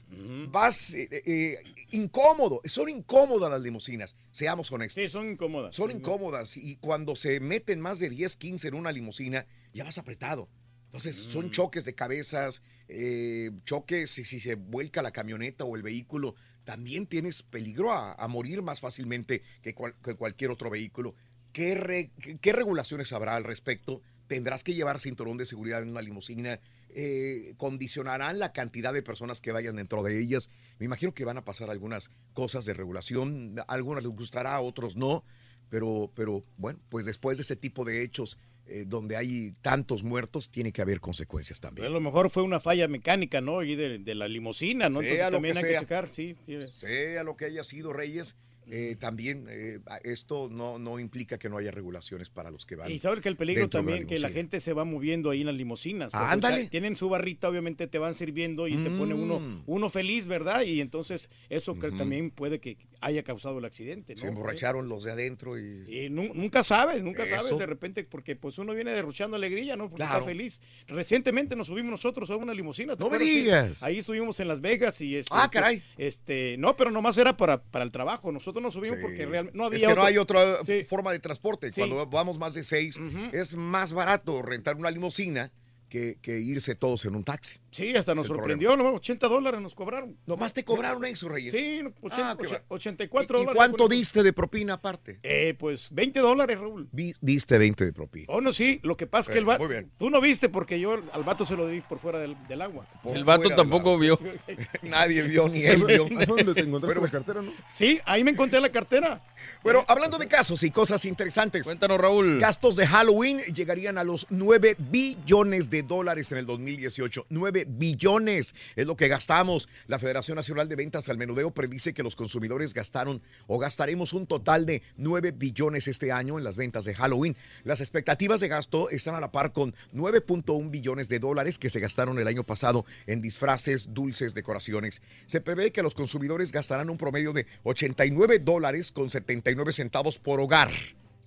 Vas eh, eh, incómodo. Son incómodas las limusinas, seamos honestos. Sí, son incómodas. Son incómodas. Y cuando se meten más de 10, 15 en una limusina, ya vas apretado. Entonces, son Mm. choques de cabezas, eh, choques si, si se vuelca la camioneta o el vehículo. También tienes peligro a, a morir más fácilmente que, cual- que cualquier otro vehículo. ¿Qué, re- qué- qué regulaciones habrá al respecto? ¿Tendrás que llevar cinturón de seguridad en una limusina? Eh, ¿Condicionarán la cantidad de personas que vayan dentro de ellas? Me imagino que van a pasar algunas cosas de regulación. A algunas les gustará, a otros no. Pero, pero bueno, pues después de ese tipo de hechos eh, donde hay tantos muertos, tiene que haber consecuencias también. A lo mejor fue una falla mecánica, ¿no? Y de, de la limusina, ¿no? Sea lo también que hay sea. que checar, sí. Sea lo que haya sido, Reyes, eh, también eh, esto no, no implica que no haya regulaciones para los que van. Y sabes que el peligro también que la gente se va moviendo ahí en las limusinas. Ah, ándale. Tienen su barrita, obviamente te van sirviendo y te pone uno, Mm. uno feliz, ¿verdad? Y entonces eso que también puede que haya causado el accidente, ¿no? Se emborracharon los de adentro y... Y nu- nunca sabes, nunca sabes de repente, porque pues uno viene derrochando alegría, ¿no? Porque Claro. está feliz. Recientemente nos subimos nosotros a una limusina. ¿te No me digas. Ahí estuvimos en Las Vegas y este. Ah, caray. Este, no, pero nomás era para, para el trabajo. Nosotros nos subimos Sí. porque realmente no había es que no hay otra Sí. forma de transporte. Cuando vamos más de seis, es más barato rentar una limusina que, que irse todos en un taxi. Sí, hasta nos sorprendió, ¿no? 80 dólares nos cobraron. Nomás te cobraron eso, Reyes. Sí, Ah, 80, qué va. 84 ¿Y dólares. cuánto diste de propina aparte? Eh, pues 20 dólares, Raúl. Vi- diste 20 de propina. Oh, no, sí, lo que pasa es que el vato. muy bien. Tú no viste porque yo al vato se lo di por fuera del, del agua. Por El vato tampoco vio. Nadie vio, ni él vio. Ahí fue donde te encontraste la cartera, ¿no? Sí, ahí me encontré la cartera. Bueno, hablando de casos y cosas interesantes. Cuéntanos, Raúl. Gastos de Halloween llegarían a los 9 billones de dólares en el 2018. 9 billones es lo que gastamos. La Federación Nacional de Ventas al Menudeo predice que los consumidores gastaron o gastaremos un total de 9 billones este año en las ventas de Halloween. Las expectativas de gasto están a la par con 9.1 billones de dólares que se gastaron el año pasado en disfraces, dulces, decoraciones. Se prevé que los consumidores gastarán un promedio de 89 dólares con 79 centavos por hogar.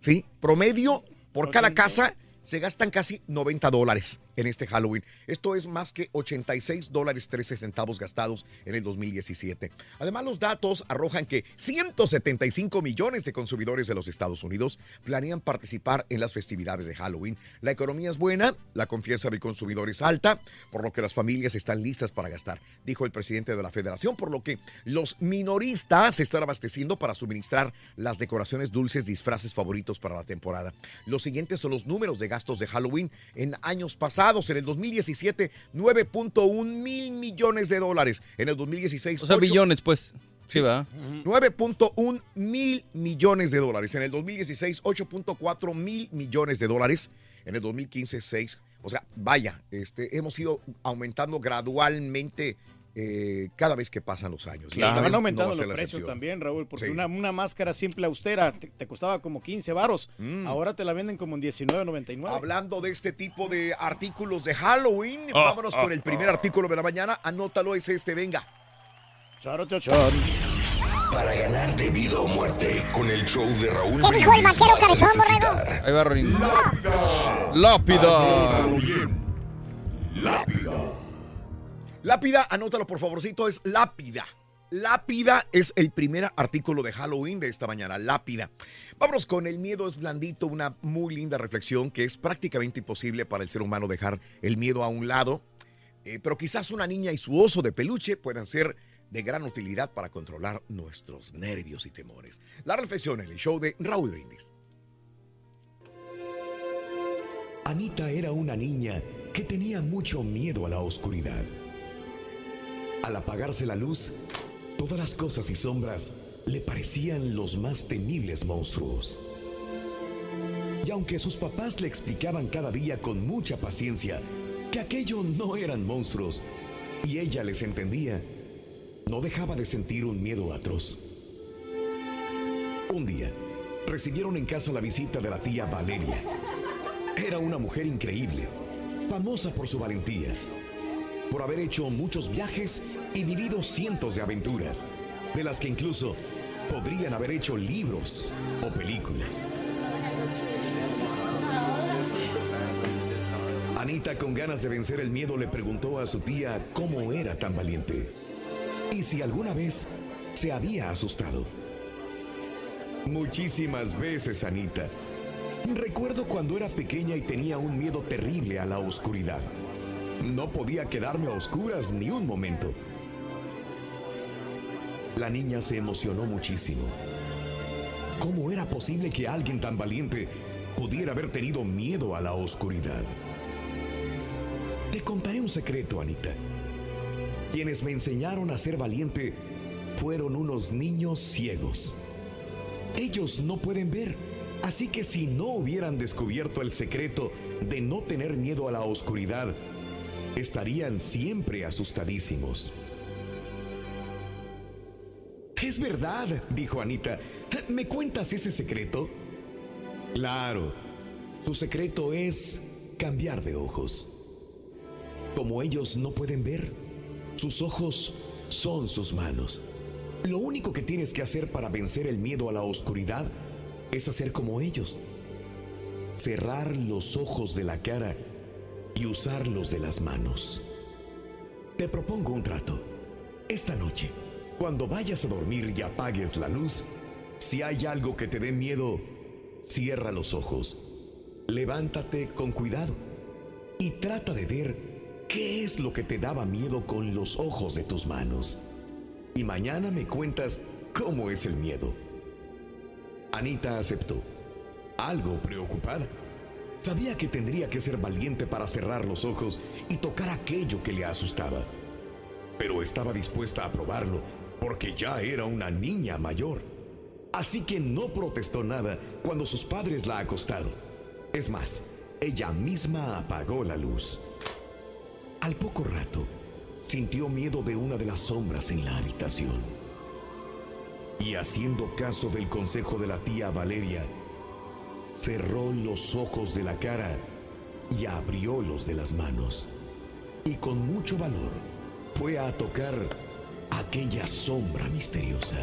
¿Sí? Promedio por cada casa se gastan casi 90 dólares en este Halloween. Esto es más que 86 dólares 13 centavos gastados en el 2017. Además, los datos arrojan que 175 millones de consumidores de los Estados Unidos planean participar en las festividades de Halloween. La economía es buena, la confianza del consumidor es alta, por lo que las familias están listas para gastar, dijo el presidente de la federación, por lo que los minoristas están abasteciendo para suministrar las decoraciones dulces, disfraces favoritos para la temporada. Los siguientes son los números de gastos de Halloween en años pasados. En el 2017, 9.1 mil millones de dólares. En el 2016, O sea, 8 billones, pues. Sí, va. 9.1 mil millones de dólares. En el 2016, 8.4 mil millones de dólares. En el 2015, 6. O sea, vaya, este, hemos ido aumentando gradualmente eh, cada vez que pasan los años. Y esta Van vez no los precios excepción. también, Raúl, porque Sí. una, una máscara simple austera te, te costaba como 15 varos. Mm. Ahora te la venden como en 19.99. Hablando de este tipo de artículos de Halloween, Ah, vámonos ah, con el primer ah. artículo de la mañana. Anótalo, es este, venga. Para ganar de vida o muerte con el show de Raúl ¿Qué dijo el vaquero cabezón, necesitar Ahí va, Rorín. Lápida. Lápida. Lápida, anótalo por favorcito, es lápida. Lápida es el primer artículo de Halloween de esta mañana, lápida. Vámonos con el miedo es blandito, una muy linda reflexión que es prácticamente imposible para el ser humano dejar el miedo a un lado, eh, pero quizás una niña y su oso de peluche puedan ser de gran utilidad para controlar nuestros nervios y temores. La reflexión en el show de Raúl Brindis. Anita era una niña que tenía mucho miedo a la oscuridad. Al apagarse la luz, todas las cosas y sombras le parecían los más temibles monstruos. Y aunque sus papás le explicaban cada día con mucha paciencia que aquello no eran monstruos, y ella les entendía, no dejaba de sentir un miedo atroz. Un día, recibieron en casa la visita de la tía Valeria. Era una mujer increíble, famosa por su valentía, por haber hecho muchos viajes y vivido cientos de aventuras, de las que incluso podrían haber hecho libros o películas. Anita, con ganas de vencer el miedo, le preguntó a su tía cómo era tan valiente y si alguna vez se había asustado. Muchísimas veces, Anita. Recuerdo cuando era pequeña y tenía un miedo terrible a la oscuridad. No podía quedarme a oscuras ni un momento. La niña se emocionó muchísimo. ¿Cómo era posible que alguien tan valiente pudiera haber tenido miedo a la oscuridad? Te contaré un secreto, Anita. Quienes me enseñaron a ser valiente fueron unos niños ciegos. Ellos no pueden ver, así que si no hubieran descubierto el secreto de no tener miedo a la oscuridad, estarían siempre asustadísimos. Es verdad, dijo Anita. ¿Me cuentas ese secreto? Claro, su secreto es cambiar de ojos. Como ellos no pueden ver, sus ojos son sus manos. Lo único que tienes que hacer para vencer el miedo a la oscuridad es hacer como ellos. Cerrar los ojos de la cara y usar los de las manos. Te propongo un trato. Esta noche, cuando vayas a dormir y apagues la luz, si hay algo que te dé miedo, cierra los ojos. Levántate con cuidado y trata de ver qué es lo que te daba miedo con los ojos de tus manos. Y mañana me cuentas cómo es el miedo. Anita aceptó, algo preocupada. Sabía que tendría que ser valiente para cerrar los ojos y tocar aquello que le asustaba. Pero estaba dispuesta a probarlo porque ya era una niña mayor. Así que no protestó nada cuando sus padres la acostaron. Es más, ella misma apagó la luz. Al poco rato, sintió miedo de una de las sombras en la habitación. Y haciendo caso del consejo de la tía Valeria, cerró los ojos de la cara y abrió los de las manos. Y con mucho valor fue a tocar aquella sombra misteriosa.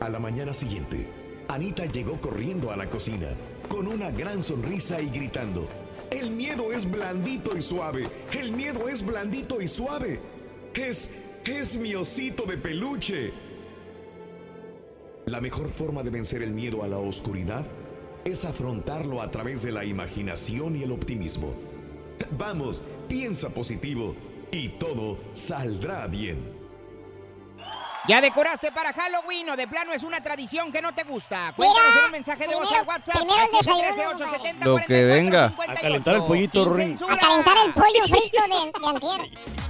A la mañana siguiente, Anita llegó corriendo a la cocina con una gran sonrisa y gritando, el miedo es blandito y suave, el miedo es blandito y suave. Es, es mi osito de peluche. La mejor forma de vencer el miedo a la oscuridad es afrontarlo a través de la imaginación y el optimismo. Vamos, piensa positivo y todo saldrá bien. ¿Ya decoraste para Halloween o de plano es una tradición que no te gusta? Cuéntanos en un mensaje de voz al WhatsApp primero el al desayuno, 713-870-4458. Lo que venga. A calentar el pollito, censura. A calentar el pollo frito de, de antier.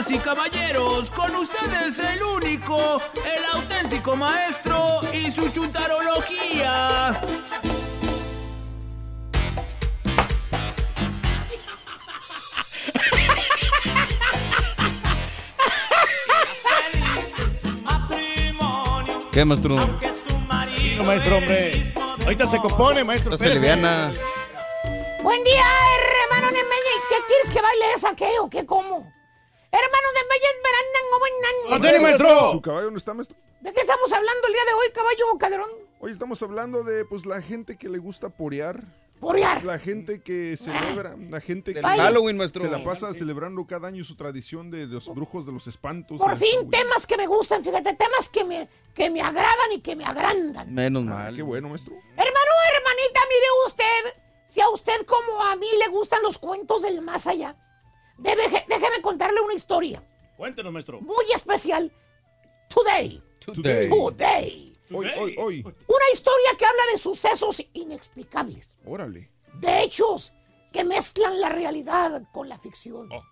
Damas y caballeros, con ustedes el único, el auténtico maestro y su chuntarología. ¿Qué, maestro? No, maestro, hombre. Ahorita se compone, maestro. Liviana. Buen día, hermano de Mella. ¿Qué quieres que baile esa, qué o qué, cómo? Hermano de Mella, verán, ¡Atene, maestro! ¿Su caballo no está, maestro? ¿De qué estamos hablando el día de hoy, caballo Calderón? Hoy estamos hablando de pues la gente que le gusta porear. Porear. La gente que celebra, la gente que Halloween, maestro. se la pasa celebrando cada año su tradición de los brujos de los espantos. Por fin, Halloween. temas que me gustan, fíjate, temas que me, que me agradan y que me agrandan. Menos Ah, mal. qué bueno, maestro. Hermano, hermanita, mire usted, si a usted como a mí le gustan los cuentos del más allá, debe- déjeme contarle una historia Cuéntenos, maestro. muy especial. Today. Today. Today. Hoy, hoy, hoy. Una historia que habla de sucesos inexplicables, Órale. de hechos que mezclan la realidad con la ficción. Oh.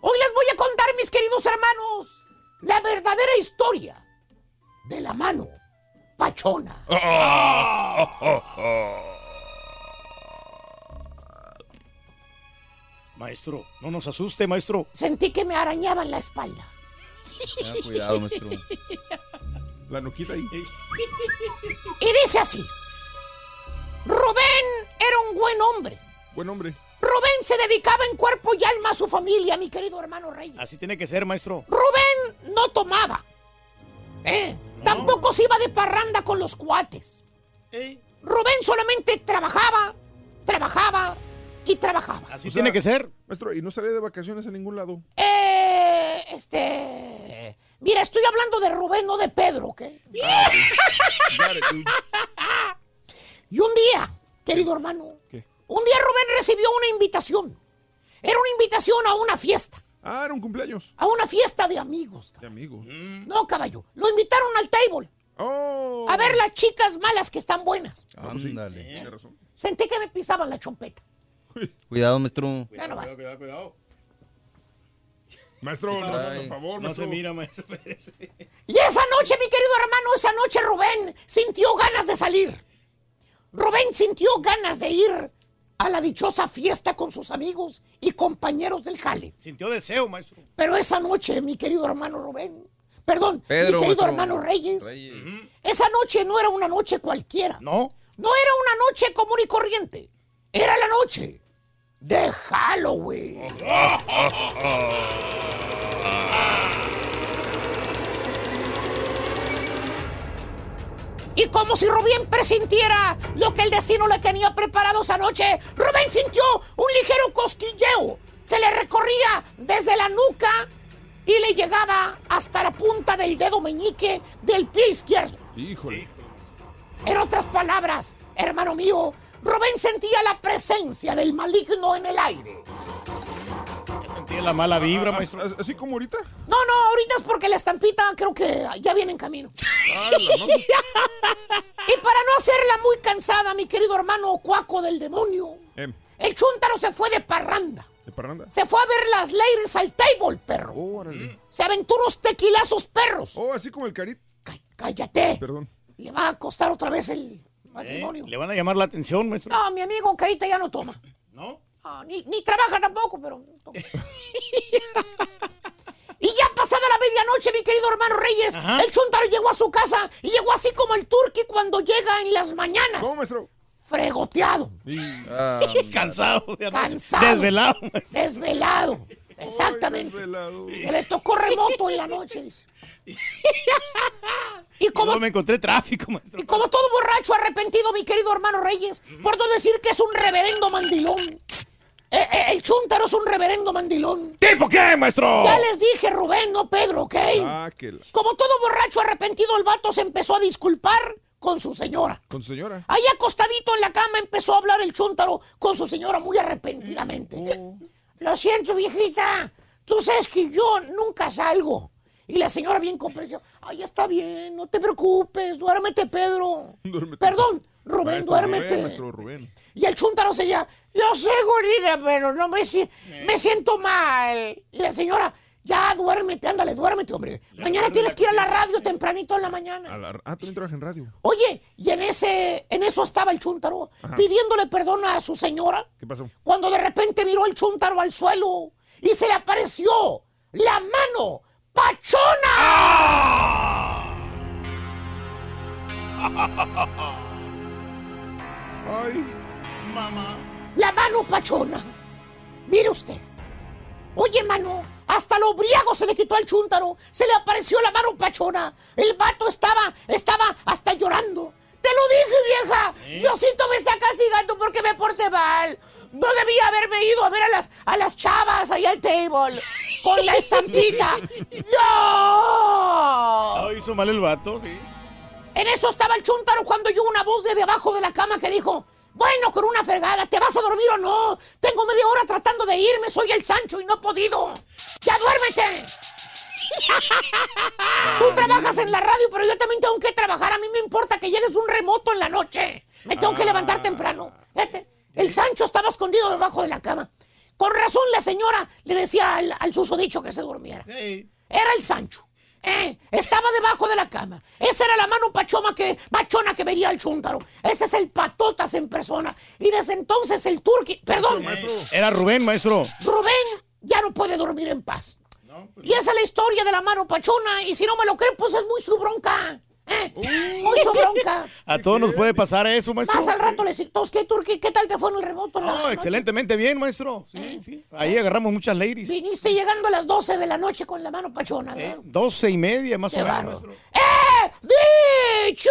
Hoy les voy a contar, mis queridos hermanos, la verdadera historia de la mano pachona. Maestro, no nos asuste, maestro. Sentí que me arañaban la espalda. Tenga cuidado, maestro. La noquita ahí. Y dice así. Rubén era un buen hombre. Buen hombre. Rubén se dedicaba en cuerpo y alma a su familia, mi querido hermano Reyes. Así tiene que ser, maestro. Rubén no tomaba. ¿eh? Tampoco se iba de parranda con los cuates. Rubén solamente trabajaba, trabajaba y trabajaba. Así O sea, tiene que ser. Maestro, y no salía de vacaciones a ningún lado. Eh, este. Mira, estoy hablando de Rubén, no de Pedro, ¿ok? Y un día, querido hermano, ¿Qué? un día Rubén recibió una invitación. Era una invitación a una fiesta. Ah, era un cumpleaños. A una fiesta de amigos. De amigos. No, caballo. Lo invitaron al table. Oh. A ver las chicas malas que están buenas. Ándale. Tiene razón. Sentí que me pisaban la chompeta. Cuidado, maestro. Vas. Cuidado, cuidado. Maestro, no, por favor, No maestro. se mira, maestro. Y esa noche, mi querido hermano, esa noche Rubén sintió ganas de salir. Rubén sintió ganas de ir a la dichosa fiesta con sus amigos y compañeros del jale. Sintió deseo, maestro. Pero esa noche, mi querido hermano Rubén, perdón, Pedro, mi querido maestro. hermano Reyes, Reyes. esa noche no era una noche cualquiera. No. No era una noche común y corriente. Era la noche de Halloween. Y como si Rubén presintiera lo que el destino le tenía preparado esa noche, Rubén sintió un ligero cosquilleo que le recorría desde la nuca y le llegaba hasta la punta del dedo meñique del pie izquierdo. Híjole. En otras palabras, hermano mío, Rubén sentía la presencia del maligno en el aire. Ya sentí la mala vibra, Ah, maestro. as- Así como ahorita. No, no, ahorita es porque la estampita creo que ya viene en camino. La no. Y para no hacerla muy cansada, mi querido hermano cuaco del demonio, Em, el chúntaro se fue de parranda. ¿De parranda? Se fue a ver las ladies al table, perro. Órale. Se aventó unos tequilazos perros. Oh, así como el carit. Cállate. Perdón. Le va a costar otra vez el matrimonio. Eh, Le van a llamar la atención, maestro. No, mi amigo Carita ya no toma. ¿No? No, ni, ni trabaja tampoco, pero toma. Y ya pasada la medianoche, mi querido hermano Reyes, Ajá. el chúntaro llegó a su casa y llegó así como el turqui cuando llega en las mañanas. ¿Cómo, maestro? Fregoteado, Ah, Cansado. de. Cansado. Desvelado, maestro. desvelado. Exactamente. Desvelado. Que le tocó remoto en la noche, dice. Y como, No me encontré tráfico, maestro. y como todo borracho arrepentido, mi querido hermano Reyes, por no decir que es un reverendo mandilón. Eh, eh, el chúntaro es un reverendo mandilón. ¿Tipo qué, maestro? Ya les dije, Rubén, no Pedro, ¿ok? Ah, que la- Como todo borracho arrepentido, el vato se empezó a disculpar con su señora. Con su señora. Ahí acostadito en la cama empezó a hablar el chúntaro con su señora muy arrepentidamente. Oh. Lo siento, viejita. Tú sabes que yo nunca salgo. Y la señora bien comprensiva. Ay, está bien, no te preocupes. Duérmete, Pedro. Duérmete. Perdón, Rubén, Maestro duérmete. Rubén, maestro Rubén. Y el chúntaro seguía, yo sé, gorila, pero no me, si- me siento mal. Y la señora, ya duérmete, ándale, duérmete, hombre. Mañana tienes que ir a la radio tempranito en la mañana. A la- Ah, también trabaja en radio. Oye, y en ese, en eso estaba el chúntaro, Ajá. pidiéndole perdón a su señora, ¿Qué pasó? cuando de repente miró el chúntaro al suelo y se le apareció la mano pachona. Ay. Mamá. La mano pachona. Mire usted. Oye, mano, Hasta lo briago se le quitó al chúntaro. Se le apareció la mano pachona. El vato estaba, estaba hasta llorando. Te lo dije, vieja. Diosito me está castigando porque me porté mal. No debía haberme ido a ver a las, a las chavas ahí al table. Con la estampita. ¡No! Ah, hizo mal el vato, sí. En eso estaba el chúntaro cuando oyó una voz de debajo de la cama que dijo, bueno, con una fregada, ¿te vas a dormir o no? Tengo media hora tratando de irme, soy el Sancho y no he podido. ¡Ya duérmete! Tú trabajas en la radio, pero yo también tengo que trabajar. A mí me importa que llegues un remoto en la noche. Me tengo que levantar temprano. Fíjate, el Sancho estaba escondido debajo de la cama. Con razón la señora le decía al, al susodicho que se durmiera. Era el Sancho. Eh, estaba debajo de la cama. Esa era la mano pachoma que, pachona que veía al chúntaro. Ese es el patotas en persona. Y desde entonces el turqui... Perdón. Era Rubén, maestro. Rubén ya no puede dormir en paz. Y esa es la historia de la mano pachona. Y si no me lo creen, pues es muy su bronca. ¿Eh? Su bronca. A todos nos puede pasar eso, maestro. Más al rato les digo, ¿qué, Turqui? ¿Qué tal te fue en el remoto? en la No, noche? excelentemente bien, maestro. Sí, sí. Ahí agarramos muchas ladies. Viniste llegando a las 12 de la noche con la mano pachona, ¿verdad? Doce y media, más Qué o menos. ¡Eh! ¡Dicho!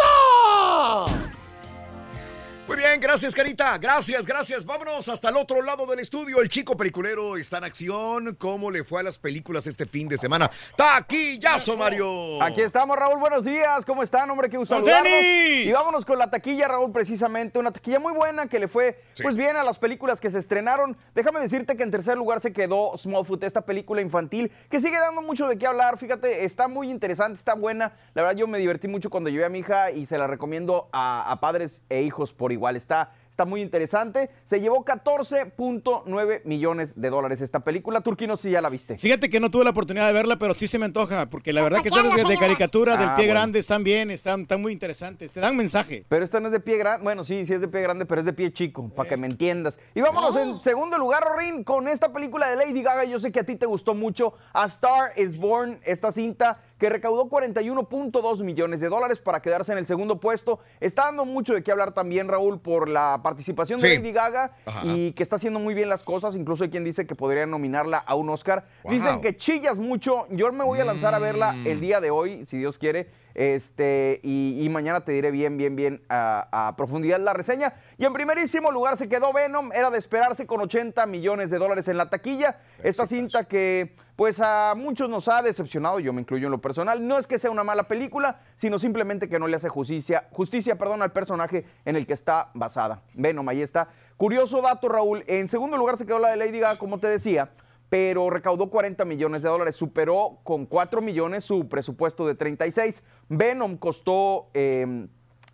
Muy bien, gracias, Carita. Gracias, gracias. Vámonos hasta el otro lado del estudio. El chico peliculero está en acción. ¿Cómo le fue a las películas este fin de semana? ¡Taquillazo, Mario! Aquí estamos, Raúl. Buenos días. ¿Cómo están, hombre? Qué gusto. Y vámonos con la taquilla, Raúl, precisamente. Una taquilla muy buena que le fue pues bien a las películas que se estrenaron. Déjame decirte que en tercer lugar se quedó Smallfoot, esta película infantil que sigue dando mucho de qué hablar. Fíjate, está muy interesante, está buena. La verdad, yo me divertí mucho cuando llevé a mi hija y se la recomiendo a, a padres e hijos por igual. Está. Está muy interesante. Se llevó 14.9 millones de dólares esta película. Turquino, si ya la viste. Fíjate que no tuve la oportunidad de verla, pero sí se me antoja, porque la verdad que esas de, caricatura del Ah, pie bueno. grande están bien, están, están muy interesantes, te dan mensaje. Pero esta no es de pie grande. Bueno, sí, sí es de pie grande, pero es de pie chico, para que me entiendas. Y vámonos en segundo lugar, Rorín, con esta película de Lady Gaga. Yo sé que a ti te gustó mucho. A Star is Born, esta cinta que recaudó 41.2 millones de dólares para quedarse en el segundo puesto. Está dando mucho de qué hablar también, Raúl, por la participación de. Lady Gaga Ajá. y que está haciendo muy bien las cosas. Incluso hay quien dice que podría nominarla a un Oscar. Wow. Dicen que chillas mucho. Yo me voy a lanzar a verla Mm. el día de hoy, si Dios quiere. Este, y, y mañana te diré bien, bien, bien a, a profundidad la reseña. Y en primerísimo lugar se quedó Venom. Era de esperarse con 80 millones de dólares en la taquilla. Esta cinta que, pues a muchos nos ha decepcionado, yo me incluyo en lo personal. No es que sea una mala película, sino simplemente que no le hace justicia, justicia perdón, al personaje en el que está basada. Venom, ahí está. Curioso dato, Raúl. En segundo lugar se quedó la de Lady Gaga, como te decía pero recaudó 40 millones de dólares, superó con 4 millones su presupuesto de 36. Venom costó eh,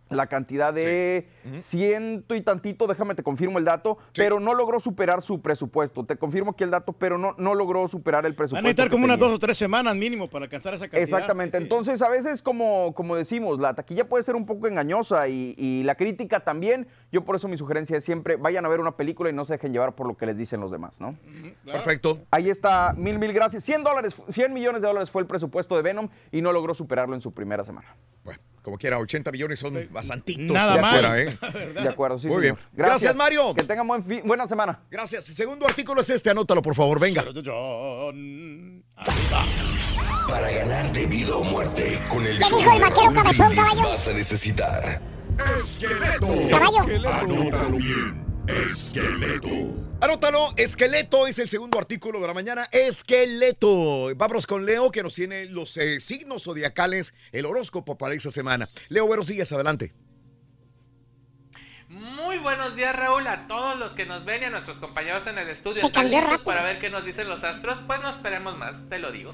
la cantidad de ciento y tantito, déjame te confirmo el dato, pero no logró superar su presupuesto. Te confirmo aquí el dato, pero no, no logró superar el Van presupuesto. a necesitar como unas dos o tres semanas mínimo para alcanzar esa cantidad. Exactamente. Sí, sí. Entonces, a veces, como, como decimos, la taquilla puede ser un poco engañosa y, y la crítica también. Yo por eso mi sugerencia es siempre vayan a ver una película y no se dejen llevar por lo que les dicen los demás, ¿no? Perfecto. Ahí está, mil, mil gracias. 100 dólares, 100 millones de dólares fue el presupuesto de Venom y no logró superarlo en su primera semana. Bueno, como quiera, 80 millones son bastantitos. Nada mal. fuera, ¿eh? De acuerdo, sí, Muy señor. bien. Gracias, Mario. Que tengan buen fin- buena semana. Gracias. El segundo artículo es este, anótalo, por favor, venga. Para ganar de vida o muerte con el show dijo el de vaquero cabezón, caballo. vas a necesitar Esqueleto. Caballo. Anótalo bien. Esqueleto. Anótalo, esqueleto es el segundo artículo de la mañana. Esqueleto. Vámonos con Leo, que nos tiene los eh, signos zodiacales, el horóscopo para esa semana. Leo, buenos días, adelante. Muy buenos días, Raúl, a todos los que nos ven y a nuestros compañeros en el estudio. Se ¿Están cambió listos rápido. para ver qué nos dicen los astros? Pues no esperemos más, te lo digo.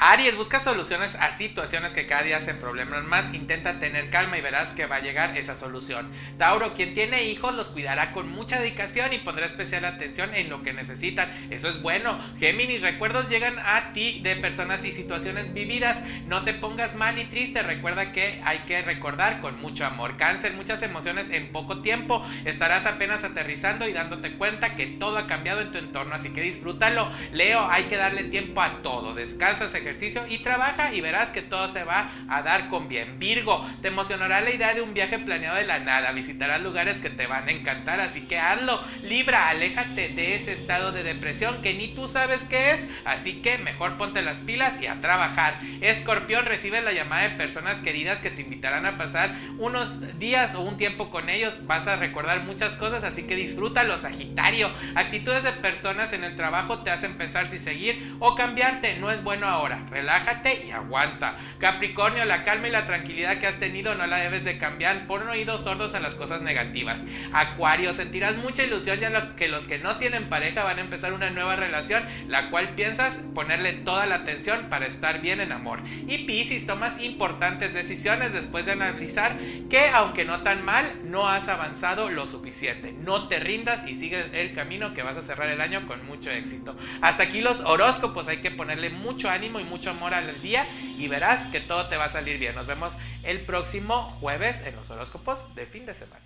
Aries, busca soluciones a situaciones que cada día se probleman más. Intenta tener calma y verás que va a llegar esa solución. Tauro, quien tiene hijos los cuidará con mucha dedicación y pondrá especial atención en lo que necesitan. Eso es bueno. Géminis, recuerdos llegan a ti de personas y situaciones vividas. No te pongas mal y triste. Recuerda que hay que recordar con mucho amor. Cáncer, muchas emociones en poco tiempo. Estarás apenas aterrizando y dándote cuenta que todo ha cambiado en tu entorno, así que disfrútalo. Leo, hay que darle tiempo a todo. Descansa, que y trabaja y verás que todo se va a dar con bien. Virgo, te emocionará la idea de un viaje planeado de la nada, visitarás lugares que te van a encantar, así que hazlo. Libra, aléjate de ese estado de depresión que ni tú sabes qué es, así que mejor ponte las pilas y a trabajar. Escorpión, recibe la llamada de personas queridas que te invitarán a pasar unos días o un tiempo con ellos, vas a recordar muchas cosas, así que disfrútalo, Sagitario. Actitudes de personas en el trabajo te hacen pensar si seguir o cambiarte, no es bueno ahora. Relájate y aguanta. Capricornio, la calma y la tranquilidad que has tenido no la debes de cambiar por un oídos sordos a las cosas negativas. Acuario, sentirás mucha ilusión ya lo que los que no tienen pareja van a empezar una nueva relación, la cual piensas ponerle toda la atención para estar bien en amor. Y Piscis, tomas importantes decisiones después de analizar que aunque no tan mal, no has avanzado lo suficiente. No te rindas y sigues el camino que vas a cerrar el año con mucho éxito. Hasta aquí los horóscopos, hay que ponerle mucho ánimo y mucho amor al día y verás que todo te va a salir bien. Nos vemos el próximo jueves en los horóscopos de fin de semana.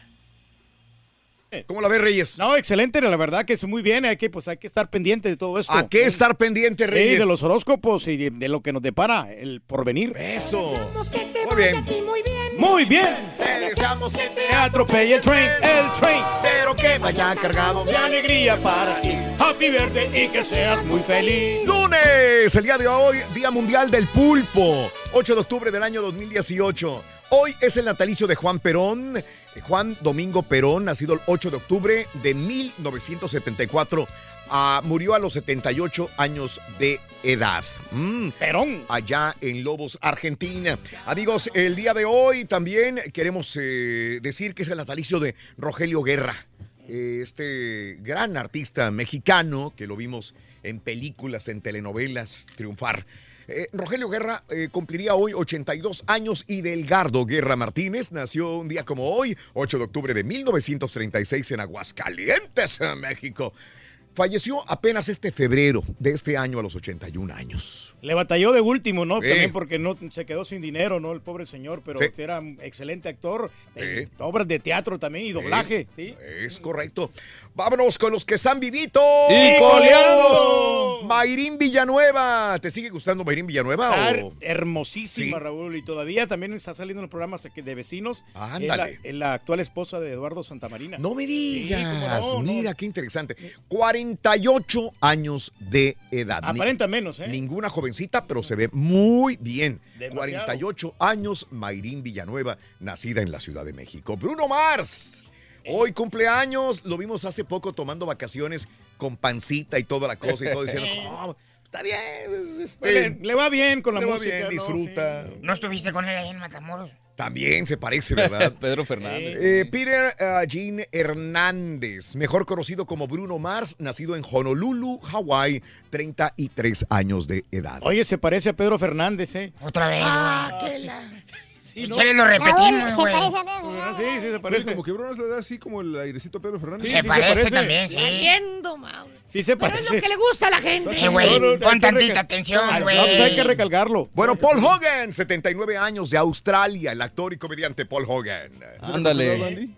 ¿Cómo la ves, Reyes? No, excelente, la verdad que es muy bien, hay que, pues, hay que estar pendiente de todo esto. ¿A qué estar pendiente, Sí, Reyes? de los horóscopos y de, de lo que nos depara el porvenir. Eso. Muy bien. Muy bien. Te deseamos que te atropelle el tren, el tren. Pero que vaya cargado de alegría para ti. Happy birthday y que seas muy feliz. Lunes, el día de hoy, Día Mundial del Pulpo, 8 de octubre del año 2018. Hoy es el natalicio de Juan Perón, eh, Juan Domingo Perón, nacido el 8 de octubre de 1974. Ah, murió a los 78 años de edad. Mm, Perón. Allá en Lobos, Argentina. Amigos, el día de hoy también queremos eh, decir que es el natalicio de Rogelio Guerra eh, este gran artista mexicano que lo vimos en películas, en telenovelas, triunfar. Eh, Rogelio Guerra eh, cumpliría hoy 82 años y Delgardo Guerra Martínez nació un día como hoy, 8 de octubre de 1936 en Aguascalientes, México. Falleció apenas este febrero de este año a los 81 años. Le batalló de último, ¿no? Sí. También porque no se quedó sin dinero, ¿no? El pobre señor, pero Sí. era un excelente actor. en obras de teatro también y doblaje. Es correcto. Vámonos con los que están vivitos. ¡Y coleando! Mayrín Villanueva. ¿Te sigue gustando Mayrín Villanueva? Está o- hermosísima, Sí. Raúl, y todavía también está saliendo en los programas de vecinos. Ándale. Es la, es la actual esposa de Eduardo Santamarina. No me digas. cómo no, no. Mira qué interesante. 48 años de edad. Aparenta menos, ¿eh? Ninguna jovencita, pero se ve muy bien. Demasiado. 48 años, Mayrín Villanueva, nacida en la Ciudad de México. Bruno Mars. Hoy cumpleaños, lo vimos hace poco tomando vacaciones con pancita y toda la cosa y todo diciendo, "Oh, está bien, pues, este, Le, le va bien con la le va música. bien, ¿no? disfruta. ¿No estuviste con él ahí en Matamoros? También se parece, ¿verdad? Pedro Fernández. Eh, Peter uh, Jean Hernández, mejor conocido como Bruno Mars, nacido en Honolulu, Hawái, 33 años de edad. Oye, se parece a Pedro Fernández, ¿eh? Otra vez, Ah, que la... Sí, Si quieres lo repetimos, se güey. parece ¿no? Sí, sí, se Oye, parece. como que Bruno se le da así como el airecito a Pedro Fernández. Sí, se sí, parece se parece. también, sí. Entiendo, Mauro. Sí, se Pero es parece. lo que le gusta a la gente. Eh, güey, No, no, pon tantita atención, güey. no, pues hay que recalcarlo. Bueno, Paul Hogan, 79 años de Australia, el actor y comediante Paul Hogan. ¿Crocodile Ándale.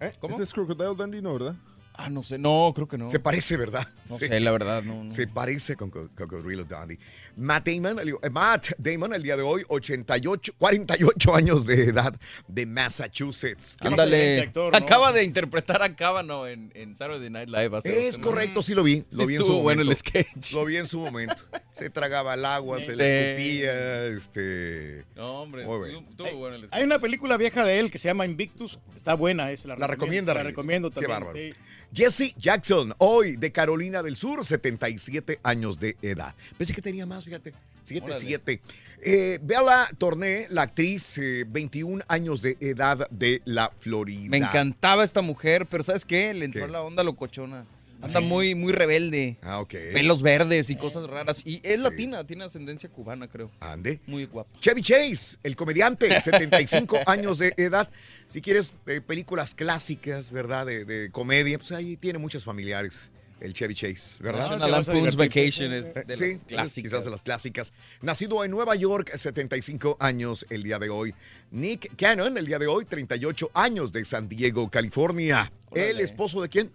¿Eh? ¿Cómo? Ese es Crocodile Dundee, ¿no, verdad? Ah, no sé. No, creo que no. Se parece, ¿verdad? No Sí. sé, la verdad, no. no. Se parece con Co- Cocodrilo Dundee. Matt Damon, el, eh, Matt Damon, el día de hoy, 88, 48 años de edad de Massachusetts. ¿Qué? Ándale. actor, ¿no? Acaba de interpretar a Cábano en, en Saturday Night Live. hace Es correcto, sí lo vi. Lo vi en su Estuvo bueno momento. el sketch. Lo vi en su momento. Se tragaba el agua, se le escupía, este... No, hombre, Muy estuvo, bueno. estuvo bueno el sketch. Hay una película vieja de él que se llama Invictus. Está buena, es la, La recomienda, La recomiendo Qué también. bárbaro. sí. Jesse Jackson, hoy de Carolina del Sur, 77 años de edad. Pensé que tenía más, fíjate. 7, Órale. 7. Eh, Bella Torné, la actriz, eh, 21 años de edad de la Florida. Me encantaba esta mujer, pero ¿sabes qué? Le entró ¿Qué? la onda locochona. Anda muy, muy rebelde. Ah, ok. Pelos verdes y cosas raras. Y es latina, tiene ascendencia cubana, creo. Ande. Muy guapa. Chevy Chase, el comediante, 75 años de edad. Si quieres eh, películas clásicas, ¿verdad? De, de comedia, pues ahí tiene muchos familiares. El Chevy Chase, ¿verdad? National. Vacation es de Eh, sí, las clásicas. quizás de las clásicas. Nacido en Nueva York, 75 años el día de hoy. Nick Cannon, el día de hoy, 38 años de San Diego, California. Órale. ¿El esposo de quién?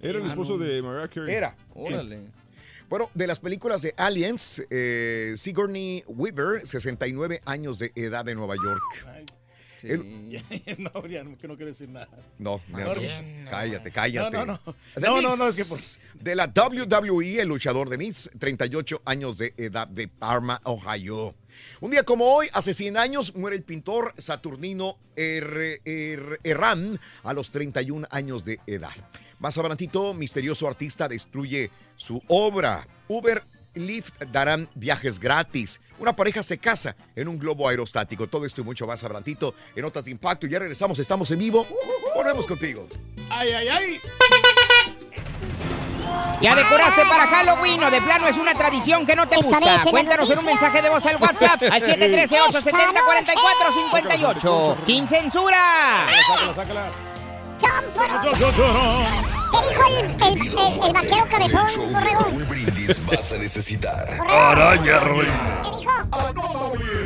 Era el esposo de Mariah Carey. Era. Órale. Bueno, de las películas de Aliens, eh, Sigourney Weaver, 69 años de edad de Nueva York. El- no, que no quiero decir nada. No, no, cállate, cállate. No, no, no. The No, no, Miz, no, es que por- De la WWE, el luchador de Miz, 38 años de edad de Parma, Ohio. Un día como hoy, hace 100 años, muere el pintor Saturnino R- R- Herrán a los 31 años de edad. Más adelantito, misterioso artista destruye su obra. Uber Lyft darán viajes gratis. Una pareja se casa en un globo aerostático. Todo esto y mucho más adelantito en Notas de Impacto. Ya regresamos, estamos en vivo. Volvemos contigo. ¡Ay, ay, ay! ¿Ya decoraste para Halloween o de plano es una tradición que no te gusta? en Cuéntanos en un mensaje de voz al WhatsApp al 713-870-4458. ¡Sin censura! Sácala, sácala. ¿Qué dijo el, el, el- el vaquero cabezón, borrego? Un brindis vas a necesitar. Araña, ¿Qué dijo?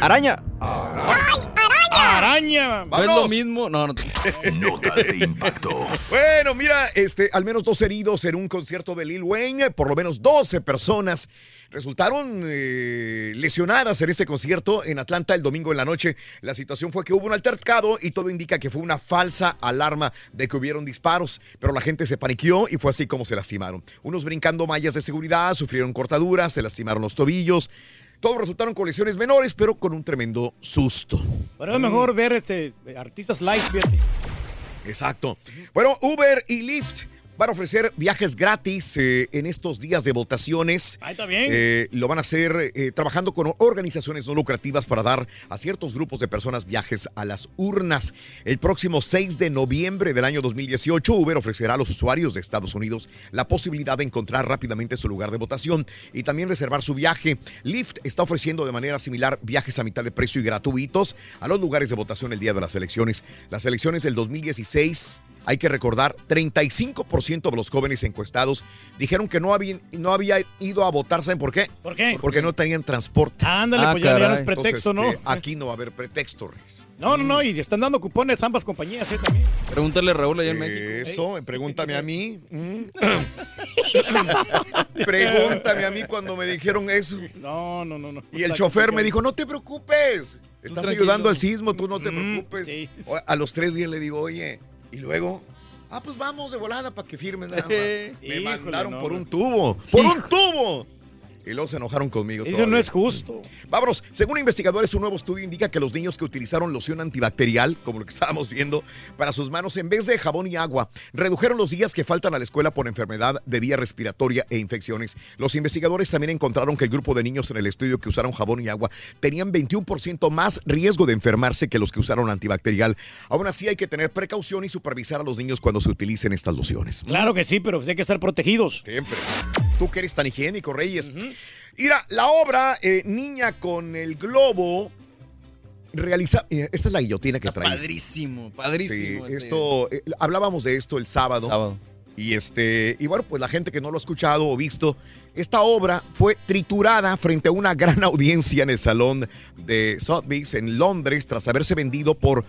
Araña. Araña. No es lo mismo. No, no. Notas de impacto. Bueno, mira, este, al menos dos heridos en un concierto de Lil Wayne, por lo menos 12 personas resultaron eh, lesionadas en este concierto en Atlanta el domingo en la noche. La situación fue que hubo un altercado y todo indica que fue una falsa alarma de que hubieron disparos, pero la gente se paniqueó y fue así como se lastimaron. Unos brincando mallas de seguridad, sufrieron cortaduras, se lastimaron los tobillos. Todos resultaron con lesiones menores, pero con un tremendo susto. Pero es mejor ver este, artistas live, fíjate. Exacto. Bueno, Uber y Lyft van a ofrecer viajes gratis eh, en estos días de votaciones. Ahí está bien. Eh, lo van a hacer eh, trabajando con organizaciones no lucrativas para dar a ciertos grupos de personas viajes a las urnas. El próximo 6 de noviembre del año 2018, Uber ofrecerá a los usuarios de Estados Unidos la posibilidad de encontrar rápidamente su lugar de votación y también reservar su viaje. Lyft está ofreciendo de manera similar viajes a mitad de precio y gratuitos a los lugares de votación el día de las elecciones. Las elecciones del 2016 hay que recordar, 35% de los jóvenes encuestados dijeron que no habían no había ido a votar. ¿Saben por qué? ¿Por qué? Porque no tenían transporte. Ándale, Ah, pues ya, ya no es pretexto, Entonces, ¿no? este, aquí no va a haber pretexto, Reyes. No, no, no, y están dando cupones ambas compañías, ¿eh? También. Pregúntale a Raúl allá en México. Eso, pregúntame a mí. Mm. pregúntame a mí cuando me dijeron eso. No, no, no, no. Y el chofer me dijo, no te preocupes. Estás ayudando al sismo, tú no te Mm, preocupes. A los tres días le digo, oye, y luego, ah, pues vamos de volada para que firmen nada más. Me Híjole, mandaron no, por un tubo, por un tubo. Y luego se enojaron conmigo. Eso todavía. no es justo. Vámonos. Según investigadores, un nuevo estudio indica que los niños que utilizaron loción antibacterial, como lo que estábamos viendo, para sus manos en vez de jabón y agua, redujeron los días que faltan a la escuela por enfermedad de vía respiratoria e infecciones. Los investigadores también encontraron que el grupo de niños en el estudio que usaron jabón y agua tenían 21% más riesgo de enfermarse que los que usaron antibacterial. Aún así, hay que tener precaución y supervisar a los niños cuando se utilicen estas lociones. Claro que sí, pero hay que estar protegidos. Siempre. Tú que eres tan higiénico, Reyes. Mira, la obra eh, Niña con el Globo realiza. eh, esta es la guillotina que trae. Padrísimo, padrísimo. Sí, esto, eh, hablábamos de esto el sábado. Sábado. Y este, y bueno, pues la gente que no lo ha escuchado o visto, esta obra fue triturada frente a una gran audiencia en el salón de Sotheby's en Londres tras haberse vendido por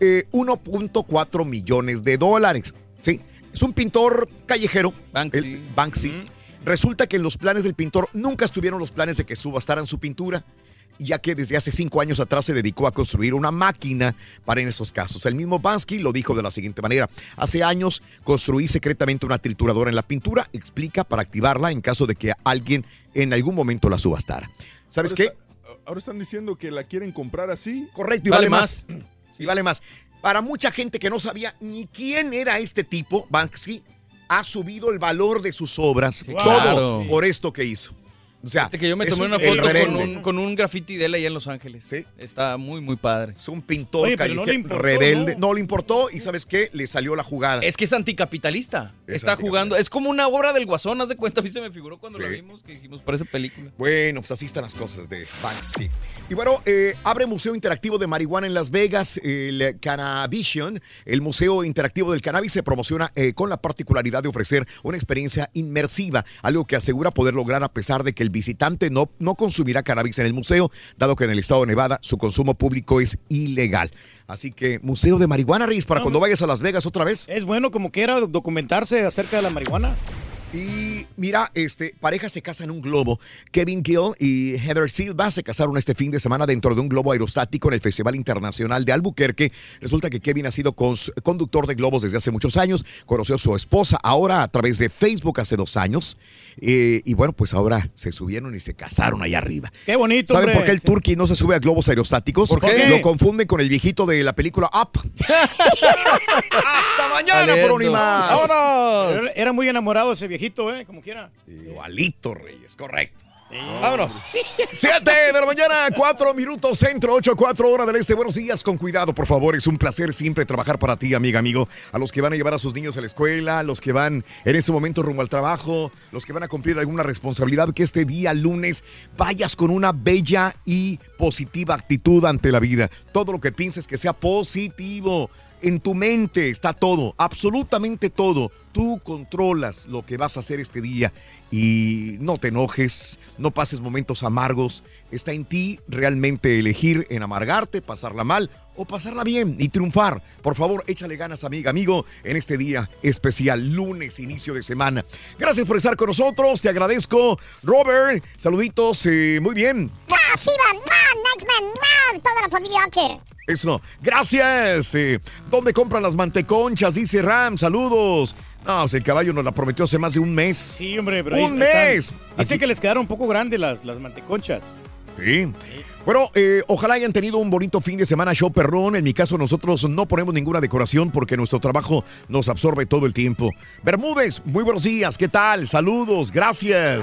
eh, 1.4 millones de dólares. Sí, es un pintor callejero, Banksy. el Banksy. Resulta que en los planes del pintor nunca estuvieron los planes de que subastaran su pintura ya que desde hace cinco años atrás se dedicó a construir una máquina para en esos casos. El mismo Bansky lo dijo de la siguiente manera. Hace años construí secretamente una trituradora en la pintura, explica, para activarla en caso de que alguien en algún momento la subastara. ¿Sabes Ahora qué? está- ahora están diciendo que la quieren comprar así. Correcto, y vale, más. Y vale más. Para mucha gente que no sabía ni quién era este tipo, Banksy ha subido el valor de sus obras, todo claro. por esto que hizo. O sea, que yo me tomé un- una foto con un, con un graffiti de él allá en Los Ángeles. Sí. Está muy, muy padre. Es un pintor Oye, pero no callejero, le importó, rebelde. ¿no? ¿no? le importó y ¿sabes qué? Le salió la jugada. Es que es anticapitalista. Es Está anticapitalista. jugando. Es como una obra del Guasón, haz de cuenta. A mí se me figuró cuando la Sí. vimos que dijimos, parece película. Bueno, pues así están las cosas de Banksy. Y bueno, eh, abre Museo Interactivo de Marihuana en Las Vegas, el Cannavision. El Museo Interactivo del Cannabis se promociona eh, con la particularidad de ofrecer una experiencia inmersiva, algo que asegura poder lograr a pesar de que el visitante no, no consumirá cannabis en el museo, dado que en el estado de Nevada su consumo público es ilegal. Así que Museo de Marihuana, Reyes, para No, cuando no. vayas a Las Vegas otra vez. Es bueno como quiera documentarse acerca de la marihuana. Y mira, este, pareja se casa en un globo. Kevin Gill y Heather Silva se casaron este fin de semana dentro de un globo aerostático en el Festival Internacional de Albuquerque. Resulta que Kevin ha sido conductor de globos desde hace muchos años. Conoció a su esposa ahora a través de Facebook hace dos años. Eh, y bueno, pues ahora se subieron y se casaron allá arriba. Qué bonito, ¿Saben hombre. por qué el Turkey no se sube a globos aerostáticos? ¿Por qué? Lo confunden con el viejito de la película Up. Hasta mañana, por un y más. Era, era muy enamorado ese viejito, ¿eh? Como quiera. Igualito, Reyes, correcto. Vámonos. 7 de la mañana, 4 minutos centro, 8, 4 horas del este. Buenos días, con cuidado, por favor. Es un placer siempre trabajar para ti, amiga, amigo. A los que van a llevar a sus niños a la escuela, a los que van en ese momento rumbo al trabajo, los que van a cumplir alguna responsabilidad, que este día lunes vayas con una bella y positiva actitud ante la vida. Todo lo que pienses que sea positivo. En tu mente está todo, absolutamente todo. Tú controlas lo que vas a hacer este día y no te enojes, no pases momentos amargos. Está en ti realmente elegir en amargarte, pasarla mal o pasarla bien y triunfar. Por favor, échale ganas, amiga, amigo, en este día especial, lunes, inicio de semana. Gracias por estar con nosotros, te agradezco. Robert, saluditos, eh, muy bien. ¡Ah! ¡Ah! ¡Ah, toda la familia! Eso, gracias. Eh, ¿Dónde compran las manteconchas? Dice Ram, saludos. No, pues el caballo nos la prometió hace más de un mes. Sí, hombre, pero ahí ¡Un están. mes! Dice que les quedaron un poco grandes las, las manteconchas. Sí. Bueno, eh, ojalá hayan tenido un bonito fin de semana show perrón. En mi caso, nosotros no ponemos ninguna decoración porque nuestro trabajo nos absorbe todo el tiempo. Bermúdez, muy buenos días. ¿Qué tal? Saludos, gracias.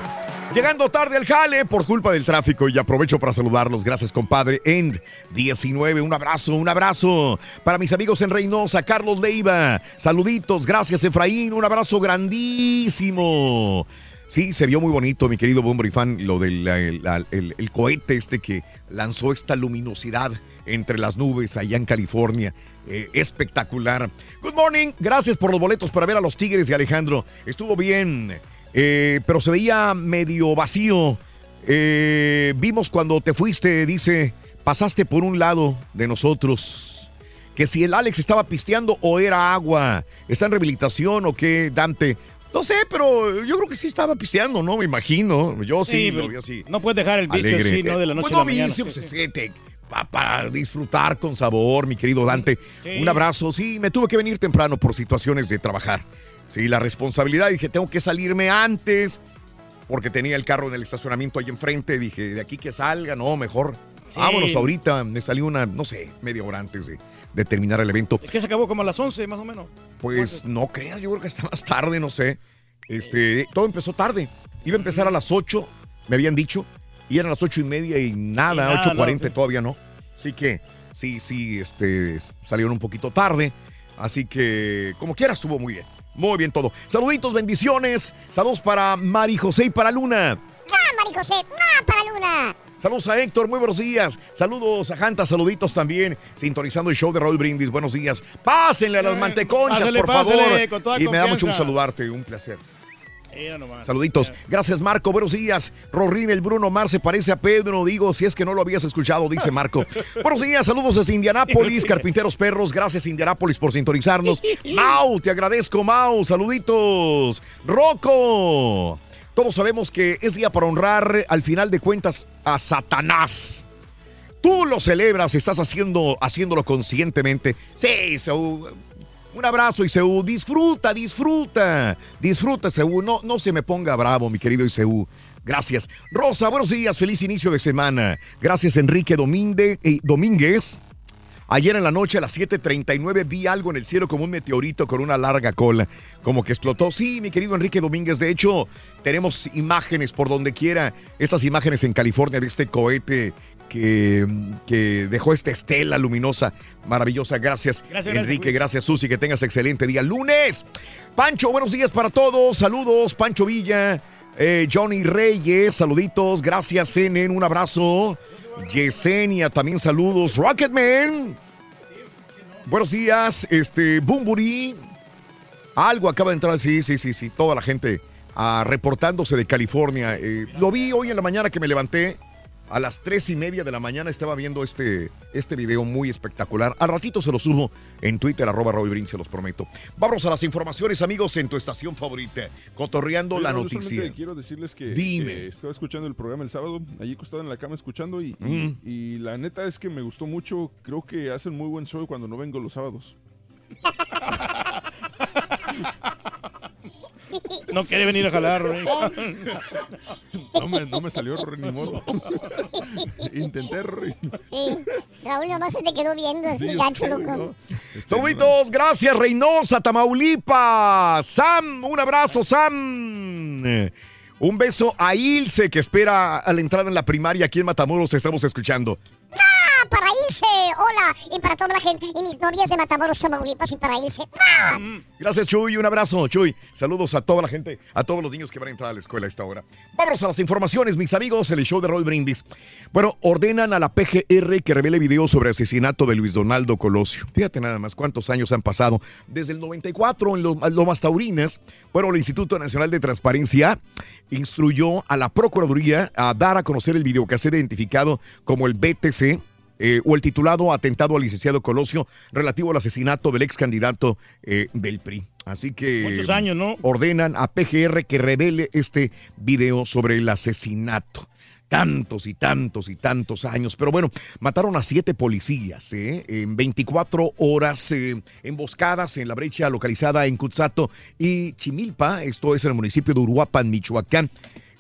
Llegando tarde al jale por culpa del tráfico y aprovecho para saludarlos. Gracias, compadre. End 19, un abrazo, un abrazo. Para mis amigos en Reynosa, Carlos Leiva. Saluditos, gracias, Efraín. Un abrazo grandísimo. Sí, se vio muy bonito, mi querido Bomber y fan, lo del el, el- el cohete este que lanzó esta luminosidad entre las nubes allá en California. Eh, espectacular. Good morning, gracias por los boletos para ver a los Tigres de Alejandro. Estuvo bien, eh, pero se veía medio vacío. Eh, vimos cuando te fuiste, dice, pasaste por un lado de nosotros. Que si el Alex estaba pisteando o era agua. ¿Está en rehabilitación o qué, Dante? No sé, pero yo creo que sí estaba pisteando, ¿no? Me imagino. Yo sí, Sí, lo pero vi así. no puedes dejar el vicio así, ¿no? De la noche Bueno, a la mañana. vicio, pues, es que te- pa- para disfrutar con sabor, mi querido Dante. Sí. Un abrazo. Sí, me tuve que venir temprano por situaciones de trabajar. Sí, la responsabilidad. Dije, tengo que salirme antes porque tenía el carro en el estacionamiento ahí enfrente. Dije, de aquí que salga, no, mejor. Sí. Vámonos ahorita. Me salió una, no sé, media hora antes de, de terminar el evento. Es que se acabó como a las 11, más o menos. Pues no creas, yo creo que está más tarde, no sé. Este, todo empezó tarde. Iba a empezar a las 8, me habían dicho, y eran las ocho y media y nada, Y nada, 8.40 no, sí. todavía no. Así que sí, sí, este, salieron un poquito tarde. Así que, como quiera, estuvo muy bien. Muy bien todo. Saluditos, bendiciones. Saludos para Mari José y para Luna. ¡Ah, Mari José! ¡Ah, para Luna! Saludos a Héctor, muy buenos días. Saludos a Janta, saluditos también. Sintonizando el show de Raúl Brindis, buenos días. Pásenle a las manteconchas, pásale, por pásale, favor. y me da mucho confianza. saludarte, un placer. Nomás. Saluditos. Gracias, Marco. Buenos días. Rorín, el Bruno Mar se parece a Pedro. Digo, si es que no lo habías escuchado, dice Marco. Buenos días. Saludos desde Indianápolis, Carpinteros Perros. Gracias, Indianápolis, por sintonizarnos. Mau, te agradezco, Mau. Saluditos. Rocco. Todos sabemos que es día para honrar, al final de cuentas, a Satanás. Tú lo celebras, estás haciendo, haciéndolo conscientemente. Sí, Saúl. Un abrazo, Isaú. Disfruta, disfruta. Disfruta, Isaú. No, no se me ponga bravo, mi querido Isaú. Gracias. Rosa, buenos días. Feliz inicio de semana. Gracias, Enrique Domínguez. Ayer en la noche a las 7:39 vi algo en el cielo como un meteorito con una larga cola, como que explotó. Sí, mi querido Enrique Domínguez, de hecho, tenemos imágenes por donde quiera, estas imágenes en California de este cohete que, que dejó esta estela luminosa, maravillosa. Gracias, Gracias, Enrique, gracias. gracias, Susi, que tengas excelente día. Lunes, Pancho, buenos días para todos, saludos, Pancho Villa. Eh, Johnny Reyes, saluditos, gracias, Enen, un abrazo. Yesenia, también saludos. Rocketman. Buenos días, este, Bumburi. Algo acaba de entrar, sí, sí, sí, sí. Toda la gente ah, reportándose de California. Eh, lo vi hoy en la mañana que me levanté a las tres y media de la mañana estaba viendo este, este video muy espectacular. Al ratito se lo subo en Twitter, arroba Roy Brin, se los prometo. Vamos a las informaciones, amigos, en tu estación favorita, cotorreando la noticia. quiero decirles que, Dime. estaba escuchando el programa el sábado, allí acostado en la cama escuchando y, y- y la neta es que me gustó mucho. Creo que hacen muy buen show cuando no vengo los sábados. No quiere venir a jalar, Rory. No me, no me salió, Rory, ni modo. Intenté, Rory. Sí. Raúl nomás se te quedó viendo así Sí, gacho, loco. Saluditos, gracias Reynosa, Tamaulipas. Sam, un abrazo, Sam. Un beso a Ilse que espera a la entrada en la primaria aquí en Matamoros. Te estamos escuchando. Para irse. Hola. Y para toda la gente. Y mis novias de Matamoros, Tamaulipas. Y para irse. ¡Ah! Gracias, Chuy. Un abrazo, Chuy. Saludos a toda la gente, a todos los niños que van a entrar a la escuela a esta hora. Vámonos a las informaciones, mis amigos. El show de Roll Brindis. Bueno, ordenan a la PGR que revele video sobre asesinato de Luis Donaldo Colosio. Fíjate nada más cuántos años han pasado. Desde el 94 en Lo- Lomas Taurinas, bueno, el Instituto Nacional de Transparencia instruyó a la Procuraduría a dar a conocer el video que ha sido identificado como el BTC eh, o el titulado Atentado al licenciado Colosio relativo al asesinato del ex candidato eh, del PRI. Así que años, ¿no? ordenan a PGR que revele este video sobre el asesinato. Tantos y tantos y tantos años. Pero bueno, mataron a siete policías ¿eh? en 24 horas eh, emboscadas en la brecha localizada en Cutzato y Chimilpa. Esto es en el municipio de Uruapan, Michoacán.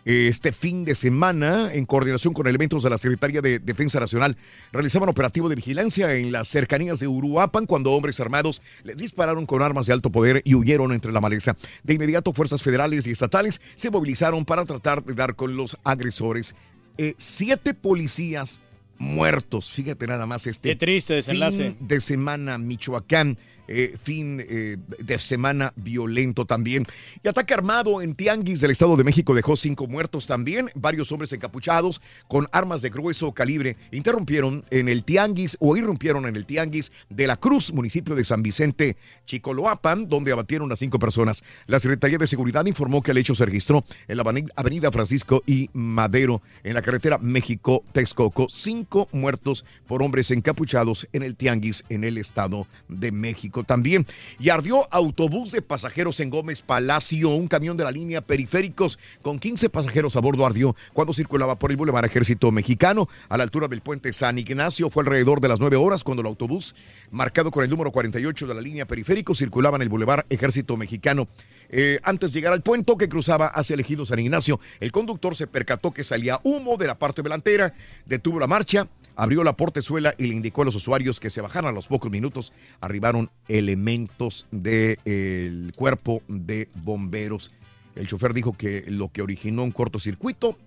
Este fin de semana, en coordinación con elementos de la Secretaría de Defensa Nacional, realizaban operativo de vigilancia en las cercanías de Uruapan cuando hombres armados les dispararon con armas de alto poder y huyeron entre la maleza. De inmediato, fuerzas federales y estatales se movilizaron para tratar de dar con los agresores. Eh, siete policías muertos. Fíjate nada más este. Qué triste desenlace. fin de semana, Michoacán. Eh, fin eh, de semana violento también. Y ataque armado en Tianguis del Estado de México dejó cinco muertos también. Varios hombres encapuchados con armas de grueso calibre interrumpieron en el Tianguis o irrumpieron en el Tianguis de la Cruz, municipio de San Vicente, Chicoloapan, donde abatieron a cinco personas. La Secretaría de Seguridad informó que el hecho se registró en la aveni- Avenida Francisco y Madero, en la carretera México-Texcoco. Cinco muertos por hombres encapuchados en el Tianguis en el Estado de México también. Y ardió autobús de pasajeros en Gómez Palacio, un camión de la línea Periféricos con 15 pasajeros a bordo ardió cuando circulaba por el Boulevard Ejército Mexicano a la altura del puente San Ignacio. Fue alrededor de las 9 horas cuando el autobús, marcado con el número 48 de la línea Periférico, circulaba en el Boulevard Ejército Mexicano. Eh, antes de llegar al puente que cruzaba hacia el ejido San Ignacio, el conductor se percató que salía humo de la parte delantera, detuvo la marcha, abrió la portezuela y le indicó a los usuarios que se bajaran a los pocos minutos. Arribaron elementos del cuerpo de bomberos. El chofer dijo que lo que originó un cortocircuito,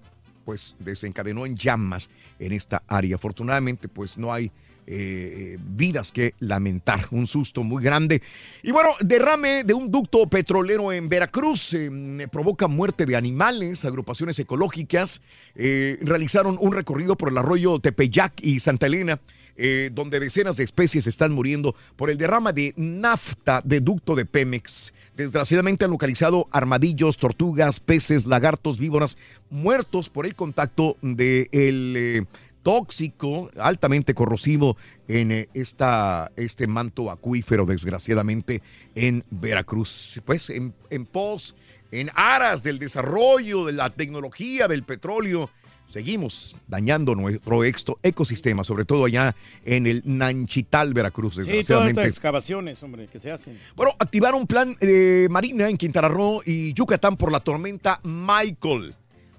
pues desencadenó en llamas en esta área. Afortunadamente, pues no hay eh, vidas que lamentar. Un susto muy grande. Y bueno, derrame de un ducto petrolero en Veracruz eh, provoca muerte de animales. Agrupaciones ecológicas eh, realizaron un recorrido por el arroyo Tepeyac y Santa Elena. eh, donde decenas de especies están muriendo por el derrama de nafta de ducto de Pemex. Desgraciadamente han localizado armadillos, tortugas, peces, lagartos, víboras muertos por el contacto del de tóxico, altamente corrosivo en eh, esta, este manto acuífero, desgraciadamente, en Veracruz. Pues en, en pos, en aras del desarrollo de la tecnología del petróleo, seguimos dañando nuestro ecosistema, sobre todo allá en el Nanchital, Veracruz, Sí, todas desgraciadamente. estas excavaciones, hombre, que se hacen. Bueno, activaron un plan de marina en Quintana Roo y Yucatán por la tormenta Michael.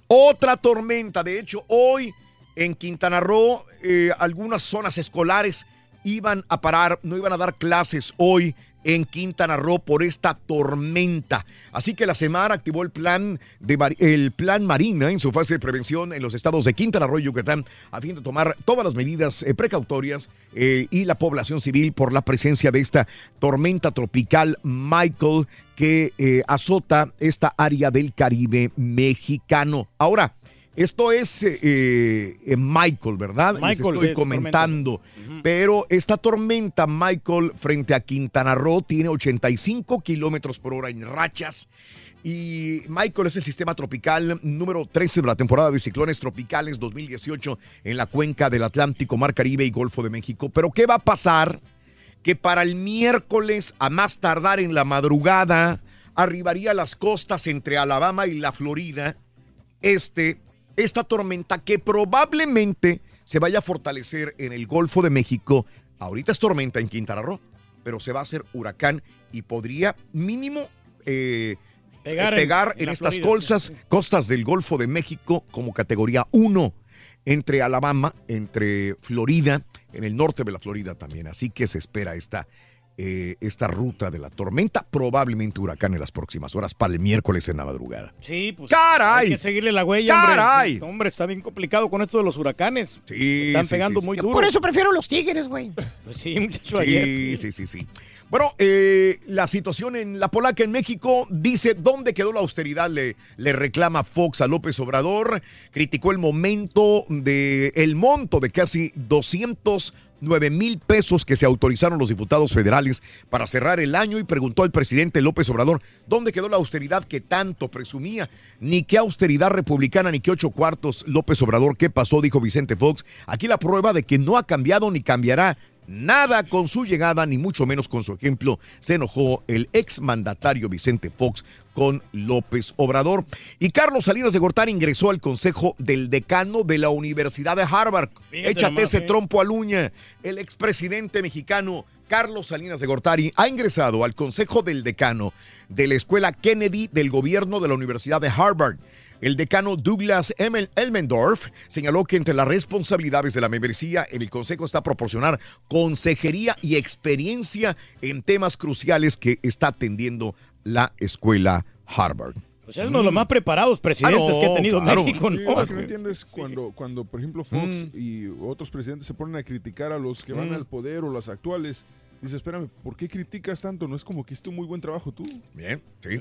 Otra tormenta, de hecho, hoy en Quintana Roo eh, algunas zonas escolares iban a parar, no iban a dar clases hoy en Quintana Roo por esta tormenta. Así que la Semar activó el plan de el plan Marina en su fase de prevención en los estados de Quintana Roo y Yucatán a fin de tomar todas las medidas eh, precautorias eh, y la población civil por la presencia de esta tormenta tropical Michael que azota esta área del Caribe mexicano. Ahora, Esto es eh, eh, Michael, ¿verdad? Les Michael, estoy sí, comentando. Pero esta tormenta, Michael, frente a Quintana Roo, tiene 85 kilómetros por hora en rachas. Y Michael es el sistema tropical número 13 de la temporada de ciclones tropicales 2018 en la cuenca del Atlántico, Mar Caribe y Golfo de México. Pero ¿qué va a pasar? Que para el miércoles, a más tardar en la madrugada, arribaría a las costas entre Alabama y la Florida este, esta tormenta que probablemente se vaya a fortalecer en el Golfo de México. Ahorita es tormenta en Quintana Roo, pero se va a hacer huracán y podría mínimo eh, Pegar en- estas costas, costas del Golfo de México como categoría 1 entre Alabama, entre Florida, en el norte de la Florida también. Así que se espera esta, eh, esta ruta de la tormenta, probablemente huracán en las próximas horas para el miércoles en la madrugada. Sí, pues ¡Caray! hay que seguirle la huella. ¡Caray! Hombre, está bien complicado con esto de los huracanes. Sí, Están sí, pegando sí, sí. muy duro. Por eso prefiero los tigres, güey. Pues sí, muchacho, ayer. Sí, sí, sí, sí. Bueno, eh, la situación en La Polaca, en México, dice, ¿dónde quedó la austeridad? Le, le reclama Fox a López Obrador. Criticó el momento de, el monto de casi 209 mil pesos que se autorizaron los diputados federales para cerrar el año y preguntó al presidente López Obrador, ¿dónde quedó la austeridad que tanto presumía? Ni qué austeridad republicana, ni qué ocho cuartos López Obrador, ¿qué pasó? Dijo Vicente Fox. Aquí la prueba de que no ha cambiado ni cambiará Nada con su llegada, ni mucho menos con su ejemplo, se enojó el exmandatario Vicente Fox con López Obrador. Y Carlos Salinas de Gortari ingresó al consejo del decano de la Universidad de Harvard. Fíjate Échate nomás, ese eh. trompo a uña. El expresidente mexicano Carlos Salinas de Gortari ha ingresado al consejo del decano de la escuela Kennedy del gobierno de la Universidad de Harvard. El decano Douglas Elmendorf señaló que entre las responsabilidades de la membresía en el Consejo está proporcionar consejería y experiencia en temas cruciales que está atendiendo la escuela Harvard. Pues es uno de los más preparados presidentes Ah, no, que ha tenido claro. México, ¿no? lo que no entiendo es cuando, cuando, por ejemplo, Fox y otros presidentes se ponen a criticar a los que van Mm. al poder o las actuales. Dice, espérame, ¿por qué criticas tanto? No es como que hiciste un muy buen trabajo tú. Bien, sí.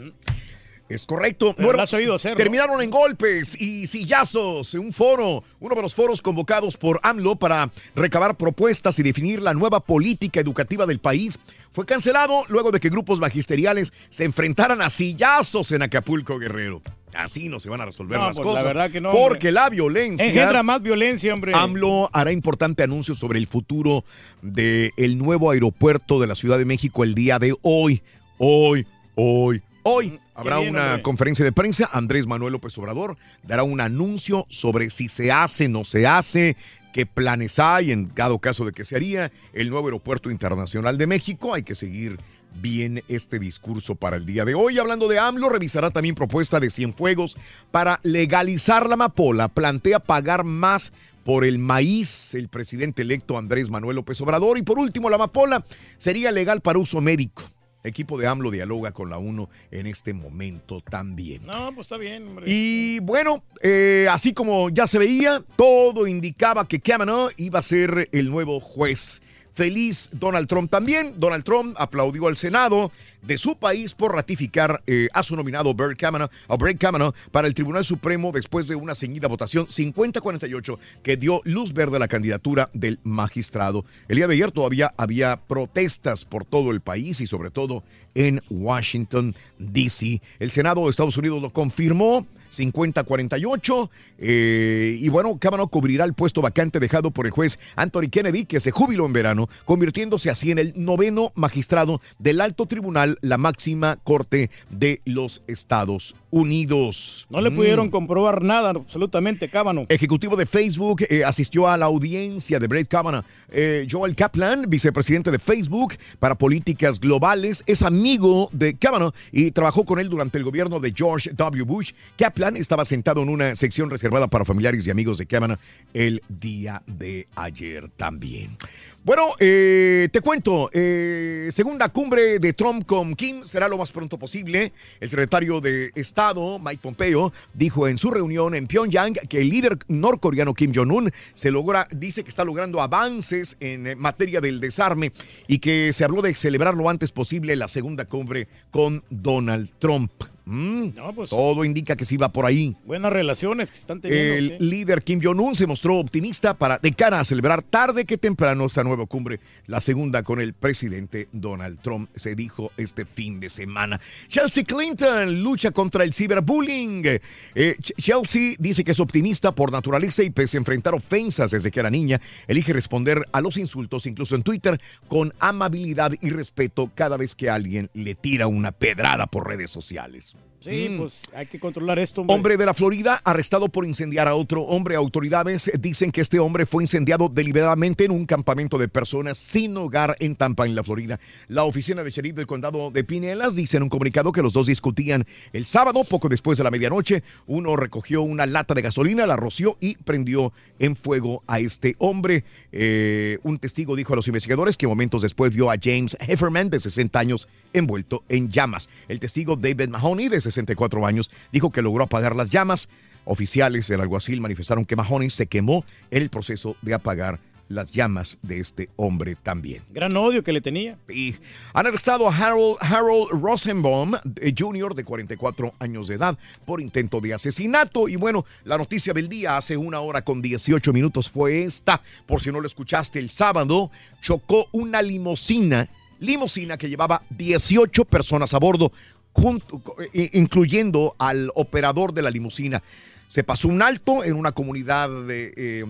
Es correcto. Pero lo has oído hacer, ¿no? terminaron en golpes y sillazos. Un foro, uno de los foros convocados por AMLO para recabar propuestas y definir la nueva política educativa del país, fue cancelado luego de que grupos magisteriales se enfrentaran a sillazos en Acapulco, Guerrero. Así no se van a resolver No, las pues, la cosas. verdad que no, Porque hombre. la violencia. Engendra más violencia, hombre. AMLO hará importante anuncio sobre el futuro del nuevo aeropuerto de la Ciudad de México el día de hoy. Hoy, hoy, hoy. Habrá bien, una hombre. conferencia de prensa. Andrés Manuel López Obrador dará un anuncio sobre si se hace, no se hace, qué planes hay en dado caso de que se haría el nuevo aeropuerto internacional de México. Hay que seguir bien este discurso para el día de hoy. Hablando de AMLO, revisará también propuesta de Cienfuegos para legalizar la amapola. Plantea pagar más por el maíz, el presidente electo Andrés Manuel López Obrador. Y por último, la amapola sería legal para uso médico. Equipo de AMLO dialoga con la UNO en este momento también. No, pues está bien, hombre. Y bueno, eh, así como ya se veía, todo indicaba que Kavanaugh iba a ser el nuevo juez. Feliz Donald Trump también. Donald Trump aplaudió al Senado de su país por ratificar eh, a su nominado Brett Kavanaugh, a Brett Kavanaugh para el Tribunal Supremo después de una ceñida votación 50-48 que dio luz verde a la candidatura del magistrado. El día de ayer todavía había protestas por todo el país y sobre todo en Washington, D.C. El Senado de Estados Unidos lo confirmó. 50-48. eh, y bueno, Kavanaugh cubrirá el puesto vacante dejado por el juez Anthony Kennedy, que se jubiló en verano, convirtiéndose así en el noveno magistrado del alto tribunal, la máxima corte de los Estados Unidos. No le Mm. pudieron comprobar nada, absolutamente, Cábano. Ejecutivo de Facebook eh, asistió a la audiencia de Brett Kavanaugh. Eh, Joel Kaplan, vicepresidente de Facebook para políticas globales, es amigo de Kavanaugh y trabajó con él durante el gobierno de George W. Bush. Kaplan estaba sentado en una sección reservada para familiares y amigos de Kavanaugh el día de ayer también. Bueno, eh, te cuento, eh, segunda cumbre de Trump con Kim será lo más pronto posible. El secretario de Estado, Mike Pompeo, dijo en su reunión en Pyongyang que el líder norcoreano Kim Jong-un se logra, dice que está logrando avances en materia del desarme y que se habló de celebrar lo antes posible la segunda cumbre con Donald Trump. Mm, No, pues- Todo indica que sí va por ahí. Buenas relaciones que están teniendo. El ¿qué? líder Kim Jong-un se mostró optimista para de cara a celebrar tarde que temprano esta nueva cumbre, la segunda con el presidente Donald Trump, se dijo este fin de semana. Chelsea Clinton lucha contra el ciberbullying. Eh, Ch- Chelsea dice que es optimista por naturaleza y pese a enfrentar ofensas desde que era niña, elige responder a los insultos, incluso en Twitter, con amabilidad y respeto cada vez que alguien le tira una pedrada por redes sociales. Sí, Mm. pues hay que controlar esto. Hombre. Hombre de la Florida arrestado por incendiar a otro hombre. Autoridades dicen que este hombre fue incendiado deliberadamente en un campamento de personas sin hogar en Tampa, en la Florida. La oficina de sheriff del condado de Pinellas dice en un comunicado que los dos discutían el sábado, poco después de la medianoche. Uno recogió una lata de gasolina, la roció y prendió en fuego a este hombre. Eh, un testigo dijo a los investigadores que momentos después vio a James Hefferman, de 60 años, envuelto en llamas. El testigo David Mahoney, de 64 años, dijo que logró apagar las llamas. Oficiales del alguacil manifestaron que Mahoney se quemó en el proceso de apagar las llamas de este hombre también. Gran odio que le tenía. Y han arrestado a Harold, Harold Rosenbaum eh, Jr., de 44 años de edad, por intento de asesinato. Y bueno, la noticia del día hace una hora con 18 minutos fue esta. Por si no lo escuchaste, el sábado chocó una limusina, limusina que llevaba 18 personas a bordo, junto- incluyendo al operador de la limusina. Se pasó un alto en una comunidad de, eh,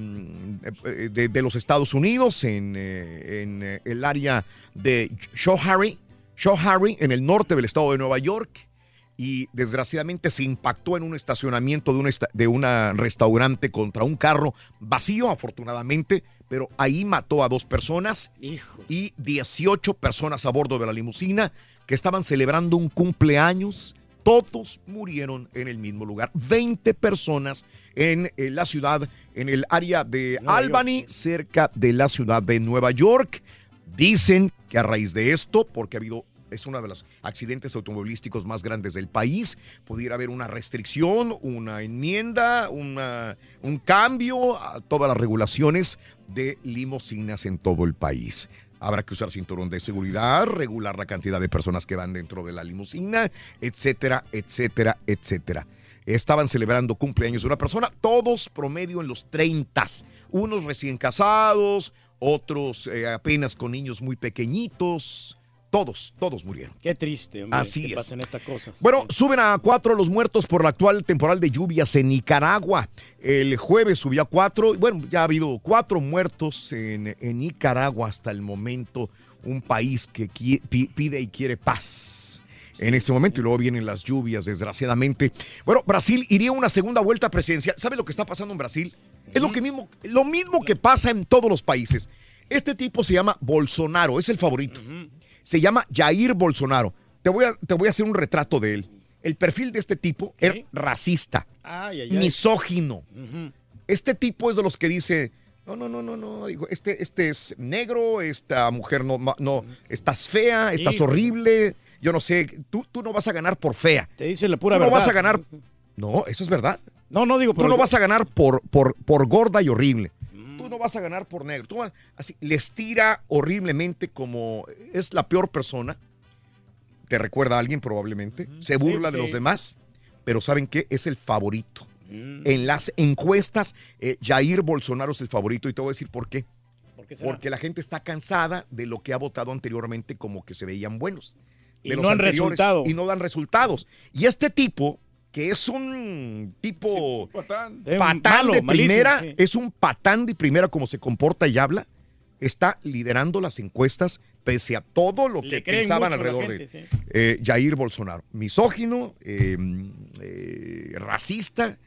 eh, de- de los Estados Unidos, en, eh, en, eh, el área de Shoharry, Shoharry, en el norte del estado de Nueva York. Y desgraciadamente se impactó en un estacionamiento de un, esta- de una restaurante contra un carro vacío, afortunadamente, pero ahí mató a dos personas y 18 personas a bordo de la limusina que estaban celebrando un cumpleaños todos murieron en el mismo lugar. 20 personas en, eh, la ciudad, en el área de Nueva Albany, cerca de la ciudad de Nueva York. Dicen que a raíz de esto, porque ha habido, es uno de los accidentes automovilísticos más grandes del país, pudiera haber una restricción, una enmienda, una- un cambio a todas las regulaciones de limusinas en todo el país. Habrá que usar cinturón de seguridad, regular la cantidad de personas que van dentro de la limusina, etcétera, etcétera, etcétera. Estaban celebrando cumpleaños de una persona, todos promedio en los 30, unos recién casados, otros eh, apenas con niños muy pequeñitos, todos, todos murieron. Qué triste, hombre, Así que es. pasen estas cosas. Bueno, suben a cuatro los muertos por la actual temporal de lluvias en Nicaragua. El jueves subió a cuatro. Bueno, ya ha habido cuatro muertos en, en Nicaragua hasta el momento. Un país que pide y quiere paz en este momento y luego vienen las lluvias, desgraciadamente. Bueno, Brasil iría a una segunda vuelta presidencial. ¿Sabe lo que está pasando en Brasil? Es lo, que mismo, lo mismo que pasa en todos los países. Este tipo se llama Bolsonaro, es el favorito. Se llama Jair Bolsonaro. Te voy, a, te voy a hacer un retrato de él. El perfil de este tipo es racista, Ay, ay, ay. misógino. Este tipo es de los que dice, no, no, no, no, no, digo, este, este es negro, esta mujer no, no, estás fea, estás horrible, yo no sé, tú, tú no vas a ganar por fea. Te dice la pura tú no vas a ganar, no, eso es verdad. No, no digo, Tú pero no vas a ganar por, por, por gorda y horrible. Tú no vas a ganar por negro. Tú vas- así, les tira horriblemente como es la peor persona. Te recuerda a alguien probablemente. Se burla de sí. los demás. Pero ¿saben qué? Es el favorito. Mm. En las encuestas, eh, Jair Bolsonaro es el favorito y te voy a decir por qué. ¿Por qué será? Porque la gente está cansada de lo que ha votado anteriormente como que se veían buenos. Y no han resultado. Y no dan resultados. Y este tipo, que es un tipo Patán. Patán malo, de malísimo, primera, sí. es un patán de primera como se comporta y habla, está liderando las encuestas pese a todo lo Le que pensaban alrededor gente, de sí. eh, Jair Bolsonaro. Misógino, eh, eh, racista,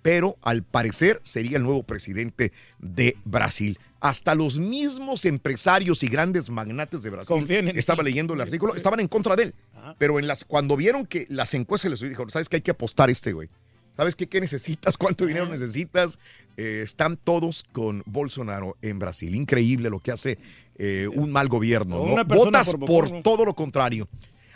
pero al parecer sería el nuevo presidente de Brasil. Hasta los mismos empresarios y grandes magnates de Brasil, estaba leyendo el artículo, estaban en contra de él. Pero en las, cuando vieron que las encuestas les dijeron, ¿sabes que hay que apostar este güey? ¿Sabes qué, qué necesitas? ¿Cuánto dinero necesitas? Eh, están todos con Bolsonaro en Brasil. Increíble lo que hace eh, un mal gobierno. Votas por todo lo contrario.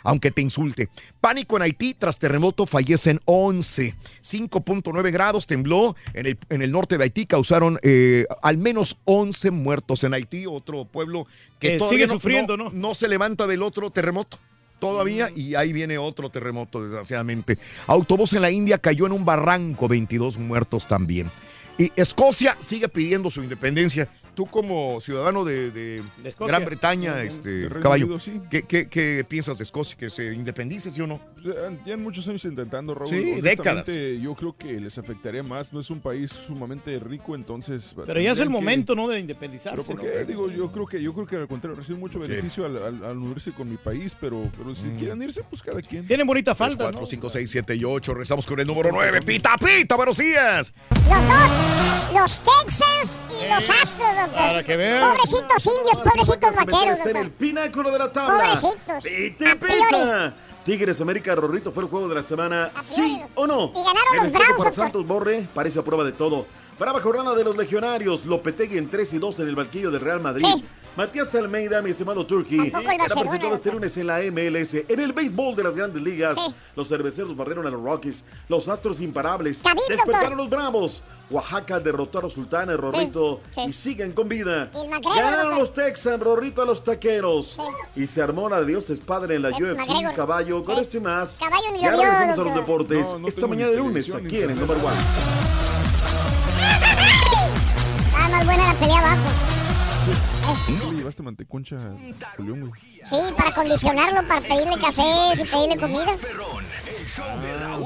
Aunque te insulte. Pánico en Haití, tras terremoto fallecen 11. 5.9 grados tembló en el, en el norte de Haití, causaron eh, al menos 11 muertos en Haití, otro pueblo que Que todavía sigue no- sufriendo, ¿no? no se levanta del otro terremoto. todavía y ahí viene otro terremoto, desgraciadamente. Autobús en la India cayó en un barranco, 22 muertos también. Y Escocia sigue pidiendo su independencia. Tú como ciudadano de. Gran Bretaña, De este caballo, Unido, sí. ¿qué, qué, qué piensas de Escocia? ¿Que se independice, sí o no? Llevan muchos años intentando, Raúl. Sí, décadas. Yo creo que les afectaría más. No es un país sumamente rico, entonces. Pero ya es el que- momento, ¿no? De independizarse. Pero ¿por ¿no? qué? Digo, yo creo que yo creo que al contrario reciben mucho beneficio al, al- al unirse con mi país, pero, pero si quieren irse, pues cada quien. Tienen bonita 3, 4, 5, 6, 7 y 8. Rezamos con el número 9. Pita, pita, buenos días. Los dos, los Texans y los Astros. Para que vean. Pobrecitos indios, pobrecitos vaqueros, Está en el pináculo de la tabla. Pobrecitos. Pite, A priori. pita. Tigres América Rorrito fue el juego de la semana. ¿Sí o no? Y ganaron El los Bravos, para. Santos Borre parece a prueba de todo. Brava jornada de los legionarios. Lopetegui en 3 y 2 en el banquillo del Real Madrid. Matías Almeida, mi estimado Turkey, Barcelona, presentado este lunes en la MLS. En el béisbol de las grandes ligas, los cerveceros barrieron a los Rockies. Los Astros imparables despertaron doctor. los Bravos. Oaxaca derrotó a los Sultanes, Rorrito, sí. y siguen con vida. McGregor, Ganaron los Texans, Rorrito a los taqueros. Y se armó la de Dios es padre en la UFC, McGregor. caballo, con Sí. esto y más. Caballo ni ya regresamos a los deportes. No, no Esta mañana de lunes, aquí en el. Number One. Estaba más buena la pelea abajo. ¿No le llevaste manteconcha Julián, güey? Sí, para condicionarlo, para pedirle café y pedirle comida. Ah,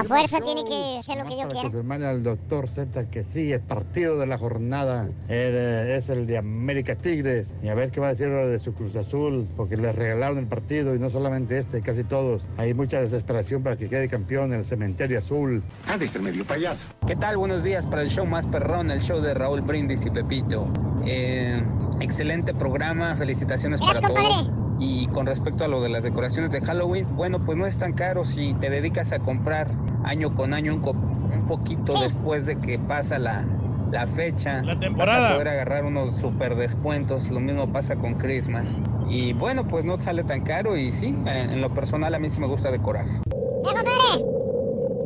a fuerza tiene que hacer lo que yo quiera. confirmarle al doctor Z que sí, el partido de la jornada eh, es el de América Tigres. Y a ver qué va a decir ahora de su Cruz Azul, porque le regalaron el partido y no solamente este, casi todos. Hay mucha desesperación para que quede campeón en el cementerio azul. De ser medio payaso. ¿Qué tal? Buenos días para el show más perrón, el show de Raúl Brindis y Pepito. Eh, excelente programa, felicitaciones Gracias, para todos. Y con respecto a lo de las decoraciones de Halloween, bueno, pues no es tan caro si te dedicas a comprar año con año un, co- un poquito después de que pasa la, la fecha. La temporada. Vas a poder agarrar unos super descuentos, lo mismo pasa con Christmas. Y bueno, pues no sale tan caro y sí, en, en lo personal a mí sí me gusta decorar. ¡Eh, compadre!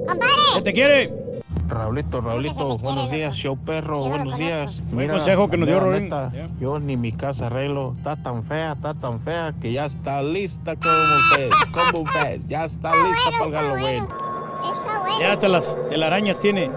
¡Compadre! ¿Qué te quiere? Raulito, Raulito, buenos días, show perro, buenos días. Buen consejo que nos dio Yo ni mi casa arreglo, está tan fea, está tan fea que ya está lista como usted, como usted, ya está lista para el Halloween. Está bueno. Ya hasta las telarañas tiene.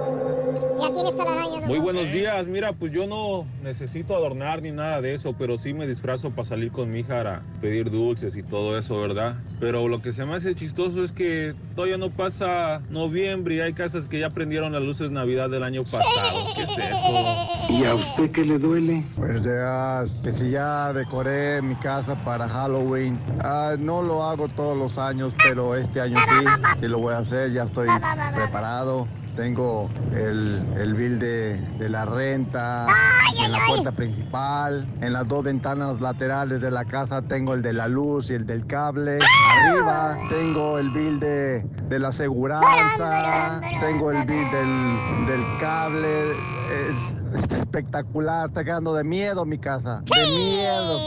Ya tiene esta araña, doctor. Muy buenos días, mira, pues yo no necesito adornar ni nada de eso, pero sí me disfrazo para salir con mi hija a pedir dulces y todo eso, ¿verdad? Pero lo que se me hace chistoso es que todavía no pasa noviembre y hay casas que ya prendieron las luces Navidad del año pasado. ¿Qué es eso? ¿Y a usted qué le duele? Buenos días, que si ya decoré mi casa para Halloween, Ah, no lo hago todos los años, pero este año sí, sí lo voy a hacer, ya estoy preparado. Tengo el, el bill de, de la renta en la puerta principal. En las dos ventanas laterales de la casa tengo el de la luz y el del cable. Arriba tengo el bill de, de la aseguranza. Tengo el bill del, del cable. Es, está espectacular. Está quedando de miedo mi casa. De miedo.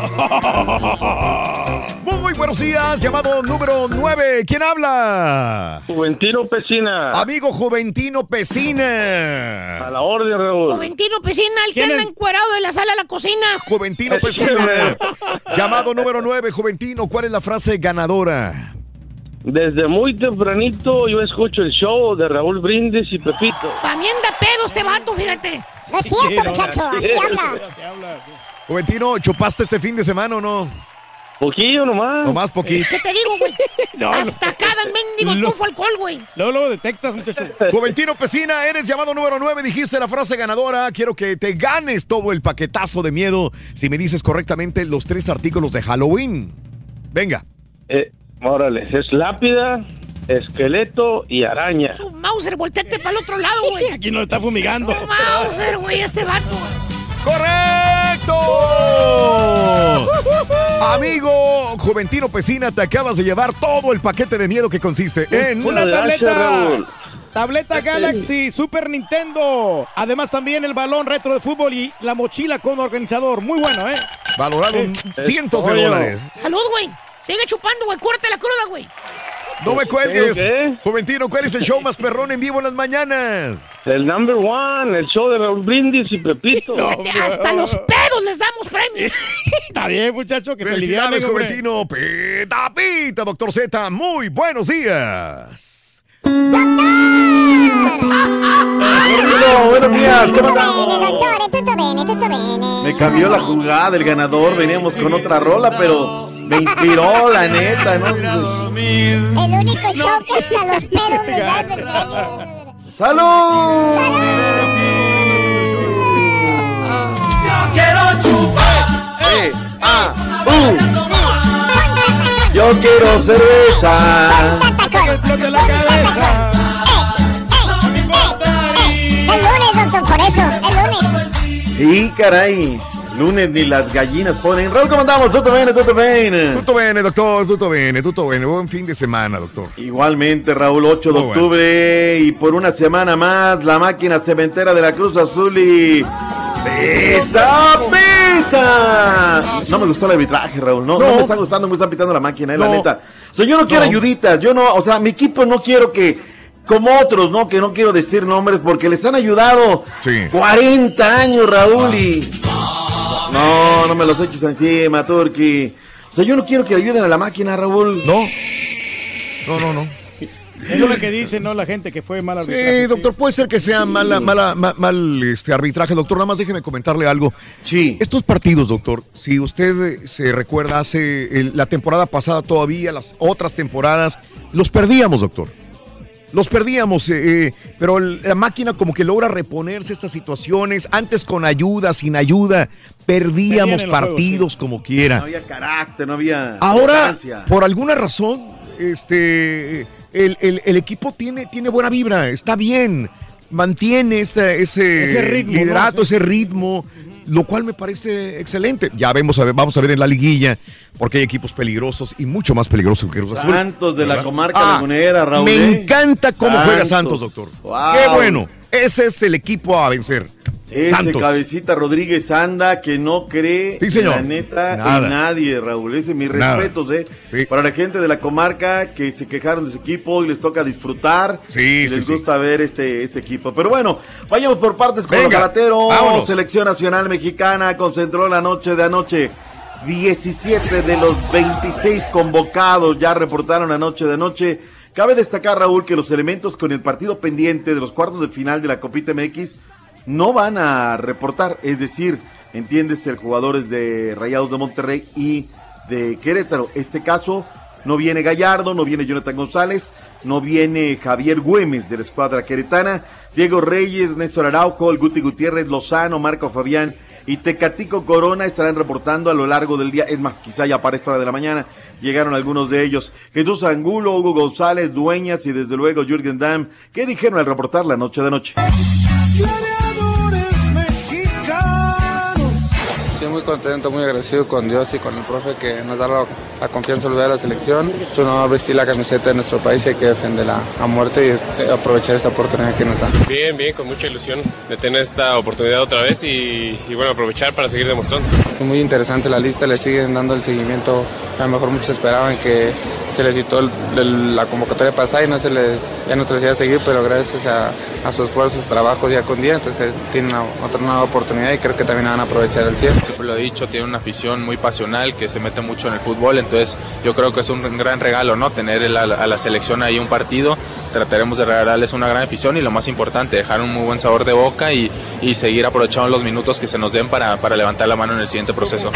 Muy buenos días, llamado número 9. ¿Quién habla? Juventino Pesina. Amigo Juventino Pesina. A la orden, Raúl. Juventino Pesina, el que anda encuerado de la sala a la cocina. Juventino Pesina. llamado número 9, Juventino. ¿Cuál es la frase ganadora? Desde muy tempranito yo escucho el show de Raúl Brindis y Pepito. También da pedo este vato, fíjate. No es cierto, muchacho, así habla. Juventino, ¿chupaste este fin de semana o no? Poquillo nomás. Nomás poquito. ¿Qué te digo, güey? No, Hasta cada mendigo tufo alcohol, güey. Luego lo detectas, muchacho. Juventino Pesina, eres llamado número 9, dijiste la frase ganadora. Quiero que te ganes todo el paquetazo de miedo si me dices correctamente los tres artículos de Halloween. Venga. Eh, órale, es lápida, esqueleto y araña. Su Mauser, volteate para el otro lado, güey. Aquí no está fumigando. Mauser, güey, este vato. ¡Correcto! Amigo Juventino Pesina, te acabas de llevar todo el paquete de miedo que consiste en... Una tableta. Tableta Galaxy, Super Nintendo. Además también el balón retro de fútbol y la mochila con organizador. Muy bueno, ¿eh? Valorado en cientos de Oye, dólares. Salud, güey. Sigue chupando, güey. Cúrate la cruda, güey. No me cuelgues. ¿Tengo Juventino, ¿cuál es el show más perrón en vivo en las mañanas? El number one, el show de Raúl Brindis y Pepito. Hasta los pedos les damos premios. Está bien, muchacho, que se Felicidades, hombre. Juventino. Pita, pita, doctor Z. Muy buenos días. buenos días, bene. Me cambió la jugada, el ganador, veníamos con otra rola, pero me inspiró, la neta, ¿no? El único show que hasta los pedos les da el premio. ¡Salud! Yo quiero chupar. Eh, ah, uh. Yo quiero cerveza. El lunes, doctor, por eso, el lunes. Sí, caray. Lunes ni las gallinas ponen. Raúl, ¿cómo andamos? Tutto bene, tutto bene. Tutto bene, doctor. Tutto bene, tutto bene. Buen fin de semana, doctor. Igualmente, Raúl, 8 de Muy bueno. octubre y por una semana más la máquina cementera de la Cruz Azul y... ¡Pita, pita! No me gustó el arbitraje, Raúl. No, no. No. me está gustando, me está pitando la máquina, eh, la neta. O sea, yo no quiero ayuditas, yo no, o sea, mi equipo no quiero que... Como otros, ¿no? Que no quiero decir nombres porque les han ayudado Sí. 40 años, Raúl, y... No, no me los eches encima, Turki. O sea, yo no quiero que ayuden a la máquina, Raúl. No. No, no, no. Es lo que dice, ¿no? La gente que fue mal arbitraje. Sí, doctor, puede ser que sea mala, mala, ma- mal este arbitraje, doctor. Nada más déjeme comentarle algo. Sí. Estos partidos, doctor, si usted eh, se recuerda hace el- la temporada pasada todavía, las otras temporadas, los perdíamos, doctor. Los perdíamos, eh, eh, pero la máquina como que logra reponerse estas situaciones, antes con ayuda, sin ayuda, perdíamos partidos como quiera. No había carácter, no había... Ahora, por alguna razón, este, el, el- el equipo tiene, tiene buena vibra, está bien, mantiene ese, ese, Ese ritmo, liderato, ¿no? ese ritmo, lo cual me parece excelente. Ya vemos, a ver, vamos a ver en la liguilla, porque hay equipos peligrosos y mucho más peligrosos que Cruz Azul. Santos de la comarca Ah, lagunera, Raúl. Me ¿eh? encanta cómo juega Santos, doctor. Wow. Qué bueno. Ese es el equipo a vencer. Ese Santos. cabecita Rodríguez anda que no cree Sí, señor. la neta Nada. en nadie, Raúl. Ese mis respetos, eh. Para la gente de la comarca que se quejaron de su equipo y les toca disfrutar. Sí, y sí, les gusta ver este, este equipo. Pero bueno, vayamos por partes con Venga, los galateros. vámonos. Selección Nacional Mexicana concentró la noche de anoche. 17 de los 26 convocados ya reportaron anoche de anoche. Cabe destacar, Raúl, que los elementos con el partido pendiente de los cuartos de final de la Copita MX no van a reportar. Es decir, entiendes, el jugadores de Rayados de Monterrey y de Querétaro. Este caso no viene Gallardo, no viene Jonathan González, no viene Javier Güemes de la escuadra queretana, Diego Reyes, Néstor Araujo, Guti Gutiérrez, Lozano, Marco Fabián y Tecatico Corona estarán reportando a lo largo del día. Es más, quizá ya para esta hora de la mañana llegaron algunos de ellos. Jesús Angulo, Hugo González, Dueñas y desde luego Jürgen Damm. ¿Qué dijeron al reportar la noche de anoche? Muy contento, muy agradecido con Dios y con el profe que nos da la, la confianza de la selección. Es un honor vestir la camiseta de nuestro país y hay que defenderla a muerte y eh, aprovechar esta oportunidad que nos dan. Bien, bien, con mucha ilusión de tener esta oportunidad otra vez y, y bueno, aprovechar para seguir demostrando. Muy interesante la lista, le siguen dando el seguimiento. A lo mejor muchos esperaban que se les citó el- el- la convocatoria pasada y no se les, ya no se les iba a seguir, pero gracias a, a sus trabajos día con día, entonces tienen una, otra nueva oportunidad y creo que también van a aprovechar al 100. Siempre lo he dicho, tiene una afición muy pasional que se mete mucho en el fútbol, entonces yo creo que es un gran regalo, ¿no? Tener el- a la selección ahí un partido, trataremos de regalarles una gran afición y lo más importante, dejar un muy buen sabor de boca y, y seguir aprovechando los minutos que se nos den para, para levantar la mano en el siguiente proceso.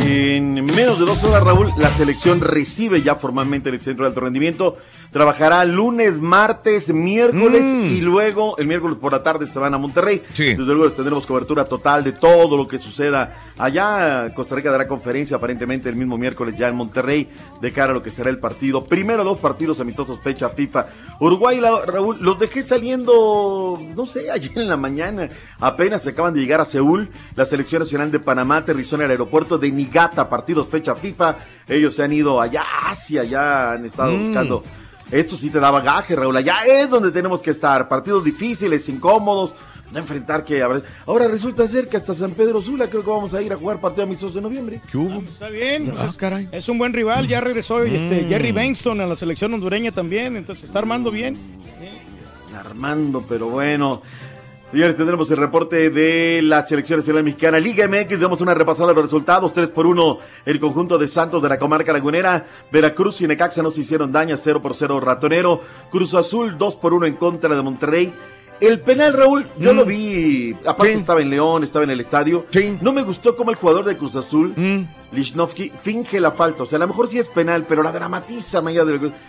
En menos de dos horas, Raúl, la selección recibe ya formalmente el centro de alto rendimiento. Trabajará lunes, martes, miércoles y luego el miércoles por la tarde se van a Monterrey. Desde luego tendremos cobertura total de todo lo que suceda allá. Costa Rica dará conferencia aparentemente el mismo miércoles ya en Monterrey de cara a lo que será el partido. Primero dos partidos amistosos fecha FIFA. Uruguay, la- Raúl, los dejé saliendo, no sé, ayer en la mañana. Apenas se acaban de llegar a Seúl. La selección nacional de Panamá aterrizó en el aeropuerto de Niigata, partidos fecha FIFA. Ellos se han ido allá a Asia, ya han estado Mm. buscando. Esto sí te da bagaje, Raúl. Allá es donde tenemos que estar. Partidos difíciles, incómodos. a enfrentar que a ver, ahora resulta ser que hasta San Pedro Sula creo que vamos a ir a jugar partido amistoso de noviembre. ¿Qué hubo? Está bien. Ah, pues, caray. Es un buen rival, ya regresó este, Mm. Jerry Benston a la selección hondureña también, entonces está armando bien. Armando, pero bueno. Señores, tendremos el reporte de la selección nacional mexicana. Liga MX, damos una repasada de los resultados. 3 por 1 el conjunto de Santos de la comarca lagunera. Veracruz y Necaxa no se hicieron daño. 0 por 0 Ratonero. Cruz Azul 2 por 1 en contra de Monterrey. El penal, Raúl, yo Mm. lo vi. Aparte estaba en León, estaba en el estadio. No me gustó como el jugador de Cruz Azul, Mm. Lichnowsky, finge la falta. O sea, a lo mejor sí es penal, pero la dramatiza.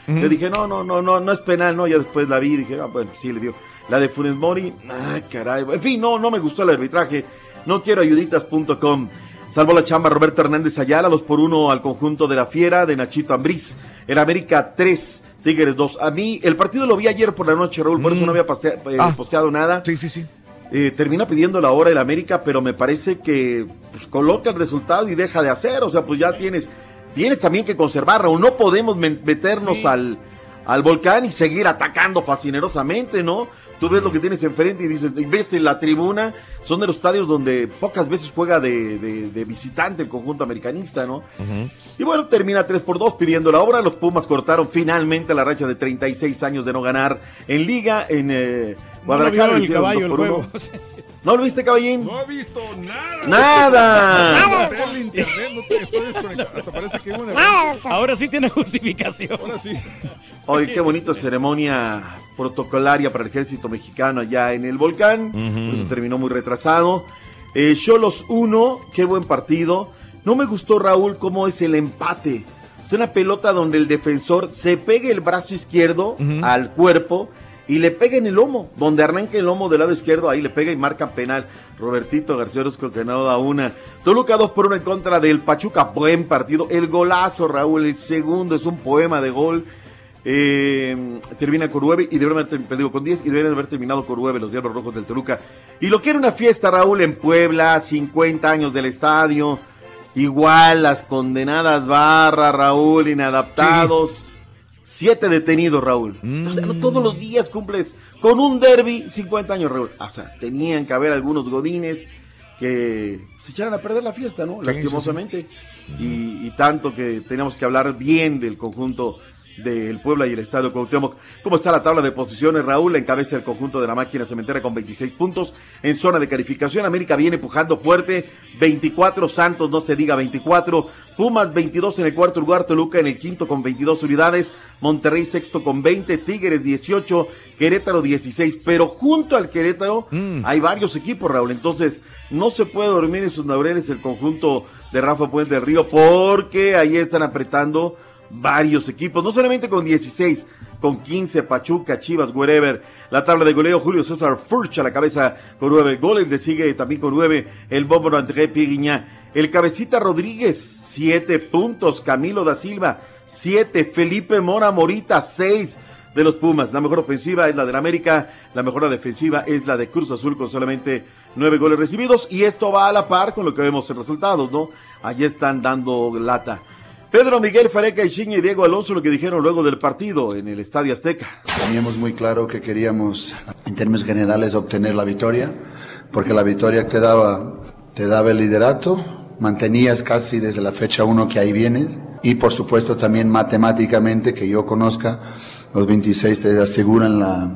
Yo dije, no, no, no, no, no es penal, no. Ya después la vi y dije, ah, bueno, sí le dio. La de Funes Mori, ay, caray. En fin, no, no me gustó el arbitraje. No quiero ayuditas.com. Salvó la chamba Roberto Hernández Ayala, 2 por 1 al conjunto de la Fiera de Nachito Ambriz. El América 3, Tigres 2. A mí, el partido lo vi ayer por la noche, Raúl, por eso no había pasea- eh, Ah. posteado nada. Sí, sí, sí. Eh, termina pidiendo la hora el América, pero me parece que pues, coloca el resultado y deja de hacer. O sea, pues ya tienes, tienes también que conservar, Raúl. No podemos meternos al, al volcán y seguir atacando fascinerosamente, ¿no? Tú ves lo que tienes enfrente y dices, y ves en la tribuna, son de los estadios donde pocas veces juega de, de- de visitante el conjunto americanista, ¿no? Y bueno, termina 3 por 2 pidiendo la obra. Los Pumas cortaron finalmente la racha de 36 años de no ganar en Liga en eh, No Guadalajara. vio el caballo el juego. ¿No lo viste, caballín? No he visto nada. Nada. Conecté el internet, no te estoy desconectado. Hasta parece que hubo un Ahora sí tiene justificación. Ahora sí. Oye, qué bonita ceremonia protocolaria para el ejército mexicano allá en el volcán. Por eso terminó muy retrasado. Eh, Cholos 1, qué buen partido. No me gustó, Raúl, cómo es el empate. Es una pelota donde el defensor se pega el brazo izquierdo al cuerpo y le pega en el lomo. Donde arranca el lomo del lado izquierdo, ahí le pega y marca penal. Robertito García Orozco que no da una. Toluca 2 por 1 en contra del Pachuca. Buen partido. El golazo, Raúl. El segundo es un poema de gol. Eh, termina con 9 y deberían haber perdido con 10 y deberían haber terminado con 9 los Diablos Rojos del Toluca. Y lo quiere una fiesta, Raúl, en Puebla, 50 años del estadio. Igual las condenadas barras, Raúl, inadaptados. Siete detenidos, Raúl. O sea, no todos los días cumples con un derby 50 años, Raúl. O sea, tenían que haber algunos godines que se echaran a perder la fiesta, ¿no? Sí, Lastimosamente. Y, y tanto que teníamos que hablar bien del conjunto del Puebla y el Estadio Cuauhtémoc. ¿Cómo está la tabla de posiciones? Raúl encabeza el conjunto de la máquina cementera con 26 puntos en zona de calificación. América viene empujando fuerte, 24, Santos no se diga 24, Pumas 22 en el cuarto lugar, Toluca en el quinto con 22 unidades, Monterrey sexto con 20, Tigres 18, Querétaro 16, pero junto al Querétaro hay varios equipos, Raúl, entonces no se puede dormir en sus laureles el conjunto de Rafa Puente del Río porque ahí están apretando varios equipos, no solamente con 16, con 15, Pachuca, Chivas, wherever. La tabla de goleo, Julio César Furch a la cabeza con 9 goles, le sigue también con 9 el Bobo André Piguiñá. El Cabecita Rodríguez, 7 puntos, Camilo da Silva, 7, Felipe Mora Morita, 6 de los Pumas. La mejor ofensiva es la del América, la mejor defensiva es la de Cruz Azul con solamente 9 goles recibidos y esto va a la par con lo que vemos en resultados, ¿no? Allí están dando lata. Pedro Miguel Fareca y y Diego Alonso lo que dijeron luego del partido en el Estadio Azteca. Teníamos muy claro que queríamos, en términos generales, obtener la victoria, porque la victoria te daba, te daba el liderato, mantenías casi desde la fecha 1 que ahí vienes, y por supuesto también matemáticamente, que yo conozca, los 26 te aseguran la,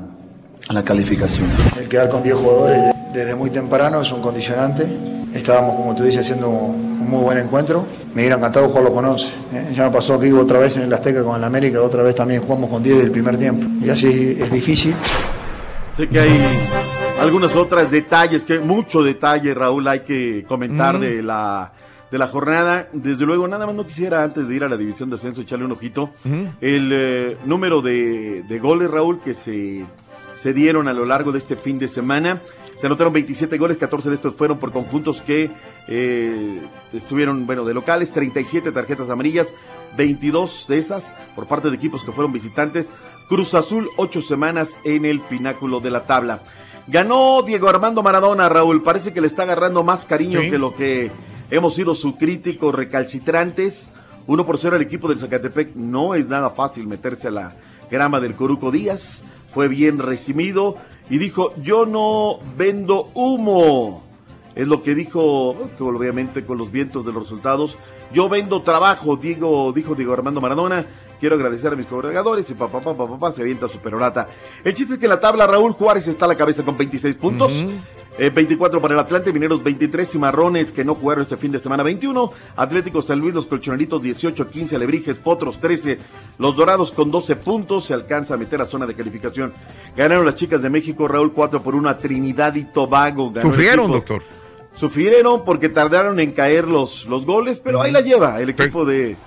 la calificación. El quedar con 10 jugadores desde muy temprano es un condicionante. Estábamos, como tú dices, haciendo un muy buen encuentro. Me hubiera encantado jugarlo con 11. ¿eh? Ya me pasó aquí otra vez en el Azteca con el América, otra vez también jugamos con 10 del primer tiempo. Y así es difícil. Sé que hay algunas otras detalles, que mucho detalle, Raúl, hay que comentar Mm. de la de la jornada. Desde luego, nada más no quisiera antes de ir a la división de ascenso echarle un ojito. El eh, número de, de goles, Raúl, que se, se dieron a lo largo de este fin de semana. Se anotaron 27 goles, 14 de estos fueron por conjuntos que eh, estuvieron, bueno, de locales, 37 tarjetas amarillas, 22 de esas por parte de equipos que fueron visitantes. Cruz Azul, ocho semanas en el pináculo de la tabla. Ganó Diego Armando Maradona, Raúl. Parece que le está agarrando más cariño Sí. que lo que hemos sido su críticos recalcitrantes. Uno por cero al equipo del Zacatepec. No es nada fácil meterse a la grama del Coruco Díaz. fue bien recibido y dijo, yo no vendo humo. Es lo que dijo, obviamente con los vientos de los resultados. Yo vendo trabajo, Diego, dijo Diego Armando Maradona. Quiero agradecer a mis congregadores y papá, papá, papá, se avienta su perorata. El chiste es que en la tabla Raúl Juárez está a la cabeza con 26 puntos. Eh, 24 para el Atlante, Mineros 23, Cimarrones que no jugaron este fin de semana 21, Atlético San Luis, los Colchoneritos 18, 15, Alebrijes, Potros 13, los Dorados con 12 puntos, se alcanza a meter a zona de calificación. Ganaron las chicas de México, Raúl 4 por 1 a Trinidad y Tobago. Ganó Sufrieron, doctor. Sufrieron porque tardaron en caer los, los goles, pero ahí la lleva el equipo de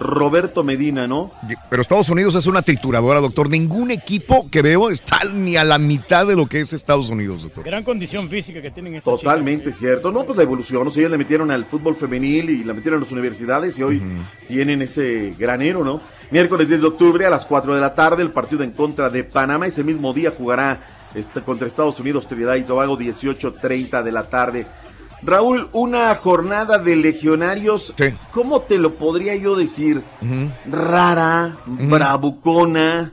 Roberto Medina, ¿no? Pero Estados Unidos es una trituradora, doctor. Ningún equipo que veo está ni a la mitad de lo que es Estados Unidos, doctor. Gran condición física que tienen estos Totalmente cierto. No, pues la evolución. O sea, ellos le metieron al fútbol femenil y la metieron a las universidades y hoy tienen ese granero, ¿no? Miércoles 10 de octubre a las 4 de la tarde, el partido en contra de Panamá. Ese mismo día jugará este, contra Estados Unidos, Trinidad y Tobago, 18.30 de la tarde. Raúl, una jornada de legionarios, ¿cómo te lo podría yo decir? Rara, bravucona,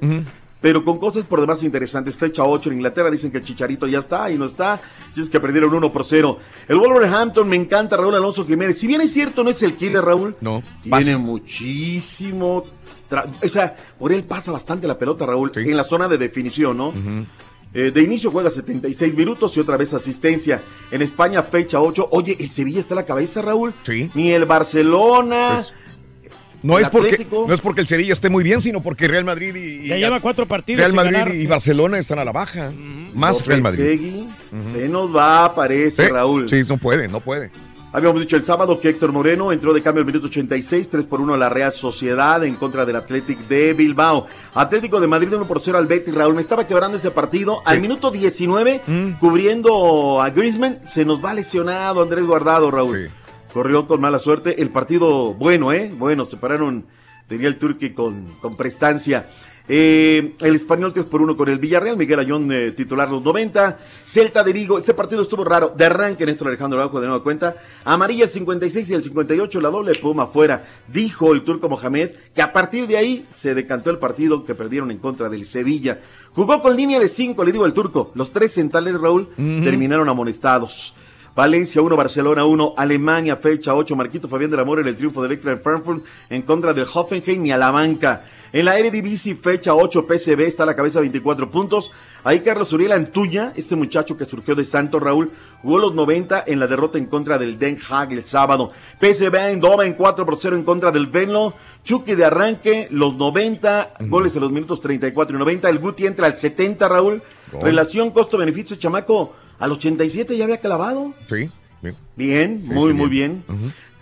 pero con cosas por demás interesantes. Fecha 8 en Inglaterra, dicen que el Chicharito ya está y no está. Dices que perdieron 1 por 0. El Wolverhampton, me encanta Raúl Alonso Jiménez. Si bien es cierto, no es el killer, Raúl. No. Tiene muchísimo. tra- O sea, por él pasa bastante la pelota, Raúl, en la zona de definición, ¿no? Eh, de inicio juega 76 minutos y otra vez asistencia. En España, fecha 8. Oye, el Sevilla está a la cabeza, Raúl. Sí. Ni el Barcelona. Pues, No el es, porque, no es porque el Sevilla esté muy bien, sino porque Real Madrid y, y- Ya lleva cuatro partidos Real Madrid ganar. y Barcelona están a la baja. Más Real Madrid. Se nos va, parece, Raúl. Sí, no puede, no puede. Habíamos dicho el sábado que Héctor Moreno entró de cambio al minuto 86, 3 por 1 a la Real Sociedad en contra del Athletic de Bilbao. Atlético de Madrid 1 por 0 al Betis, Raúl. Me estaba quebrando ese partido. Al minuto 19, Mm. cubriendo a Griezmann, se nos va lesionado Andrés Guardado, Raúl. Corrió con mala suerte. El partido bueno, ¿eh? Bueno, se pararon, tenía el Turqui con, con prestancia. Eh, el español 3 por 1 con el Villarreal, Miguel Ayón eh, titular los 90, Celta de Vigo, este partido estuvo raro, de arranque Néstor Alejandro Araujo de nueva cuenta, amarilla el 56 y el 58, la doble puma afuera, dijo el turco Mohamed que a partir de ahí se decantó el partido que perdieron en contra del Sevilla, jugó con línea de 5, le digo al turco, los tres centrales Raúl terminaron amonestados. Valencia 1, Barcelona 1, Alemania, fecha 8, Marquito Fabián del Amor en el triunfo del Electra en Frankfurt en contra del Hoffenheim y a la banca. En la Eredivisie, fecha 8, PSV está a la cabeza 24 puntos. Ahí Carlos Uriel Antuña, este muchacho que surgió de Santo Raúl, jugó los 90 en la derrota en contra del Den Haag el sábado. PSV Eindhoven 4 por 0 en contra del Venlo. Chucky de arranque, los 90, goles en los minutos 34 y 90. El Guti entra al 70, Raúl. Gol. Relación costo-beneficio, chamaco. Al 87 ya había clavado. Sí. bien. Bien, Sí, muy, sí, muy bien.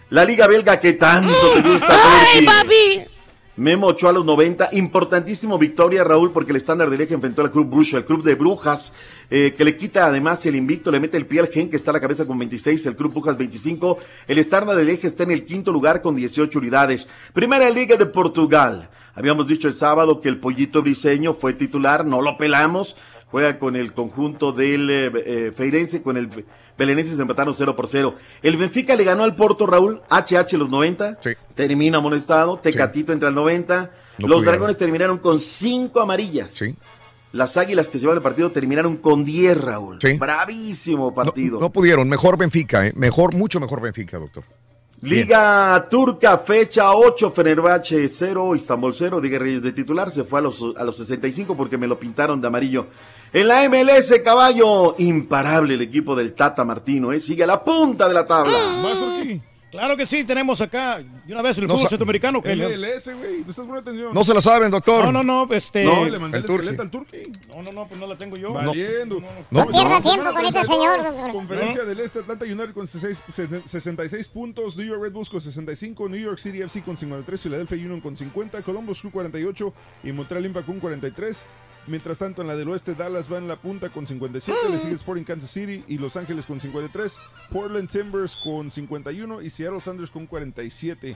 La Liga Belga que tanto te gusta. ¡Ay, papi! Memo Ochoa a los 90. Importantísimo victoria, Raúl, porque el estándar de Lieja enfrentó al Club Brujo, el Club de Brujas, eh, que le quita además el invicto, le mete el pie al Gen, que está a la cabeza con 26, el Club Brujas 25. El estándar de Lieja está en el quinto lugar con 18 unidades. Primera Liga de Portugal. Habíamos dicho el sábado que el Pollito Briseño fue titular, no lo pelamos. Juega con el conjunto del eh, eh, Feirense, con el Belenenses empataron 0 por 0. El Benfica le ganó al Porto, Raúl, HH los 90. Termina amonestado. Tecatito entra al 90. No los pudieron. Dragones terminaron con 5 amarillas. Las Águilas que se llevan el partido terminaron con 10, Raúl. Bravísimo partido. No pudieron. Mejor Benfica, ¿eh? Mejor, mucho mejor Benfica, doctor. Liga Turca, fecha 8, Fenerbahce 0, Istanbul 0, Diego Reyes de titular, se fue a los, a los 65 porque me lo pintaron de amarillo. En la MLS, caballo, imparable el equipo del Tata Martino, ¿eh? sigue a la punta de la tabla. Claro que sí, tenemos acá de una vez el No fútbol centroamericano. que- MLS, güey. No estás poniendo atención. No se la saben, doctor. No, no, no, este... No, le mandé el esqueleto al Turqui. No, no, no, pues no la tengo yo. Valiendo. No, No pierda no. tiempo con ese señor. Conferencia del Este, Atlanta United con 66, 66 puntos, New York Red Bulls con 65, New York City FC con 53, Philadelphia Union con 50, Columbus Crew 48 y Montreal Impact con 43. Mientras tanto, en la del oeste, Dallas va en la punta con 57, le sigue Sporting Kansas City y Los Ángeles con 53, Portland Timbers con 51 y Seattle Sanders con 47.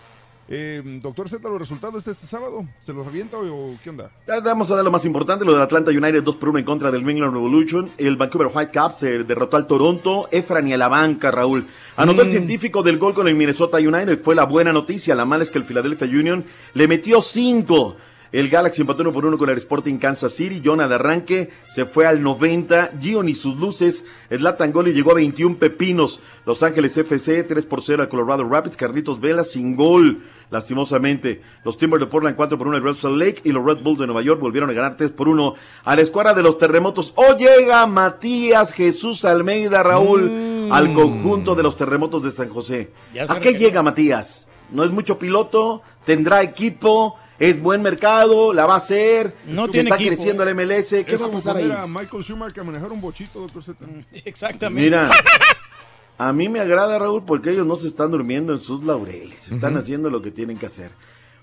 Eh, doctor Z, los resultados de este sábado, ¿se los revienta o, qué onda? Ya Vamos a dar lo más importante, lo del Atlanta United 2 por 1 en contra del New England Revolution. El Vancouver Whitecaps se derrotó al Toronto. Efran y a la banca, Raúl. Anotó el Mm. científico del gol con el Minnesota United. Fue la buena noticia. La mala es que el Philadelphia Union le metió 5. El Galaxy empató uno por uno con el Sporting Kansas City. Jonah de arranque se fue al 90. Gion y sus luces. Zlatan Goli llegó a 21 pepinos. Los Ángeles FC 3 por 0 al Colorado Rapids. Carlitos Vela sin gol. Lastimosamente, los Timbers de Portland 4 por 1 al Red Salt Lake y los Red Bulls de Nueva York volvieron a ganar 3 por 1 a la escuadra de los terremotos. O llega Matías Jesús Almeida Raúl al conjunto de los terremotos de San José. ¿A qué llega Matías? No es mucho piloto, tendrá equipo, es buen mercado, la va a hacer, No se tiene está equipo. creciendo el MLS, ¿qué va a pasar ahí? a Michael Schumacher a manejar un bochito, doctor Z. Exactamente. Mira, a mí me agrada Raúl porque ellos no se están durmiendo en sus laureles, están haciendo lo que tienen que hacer.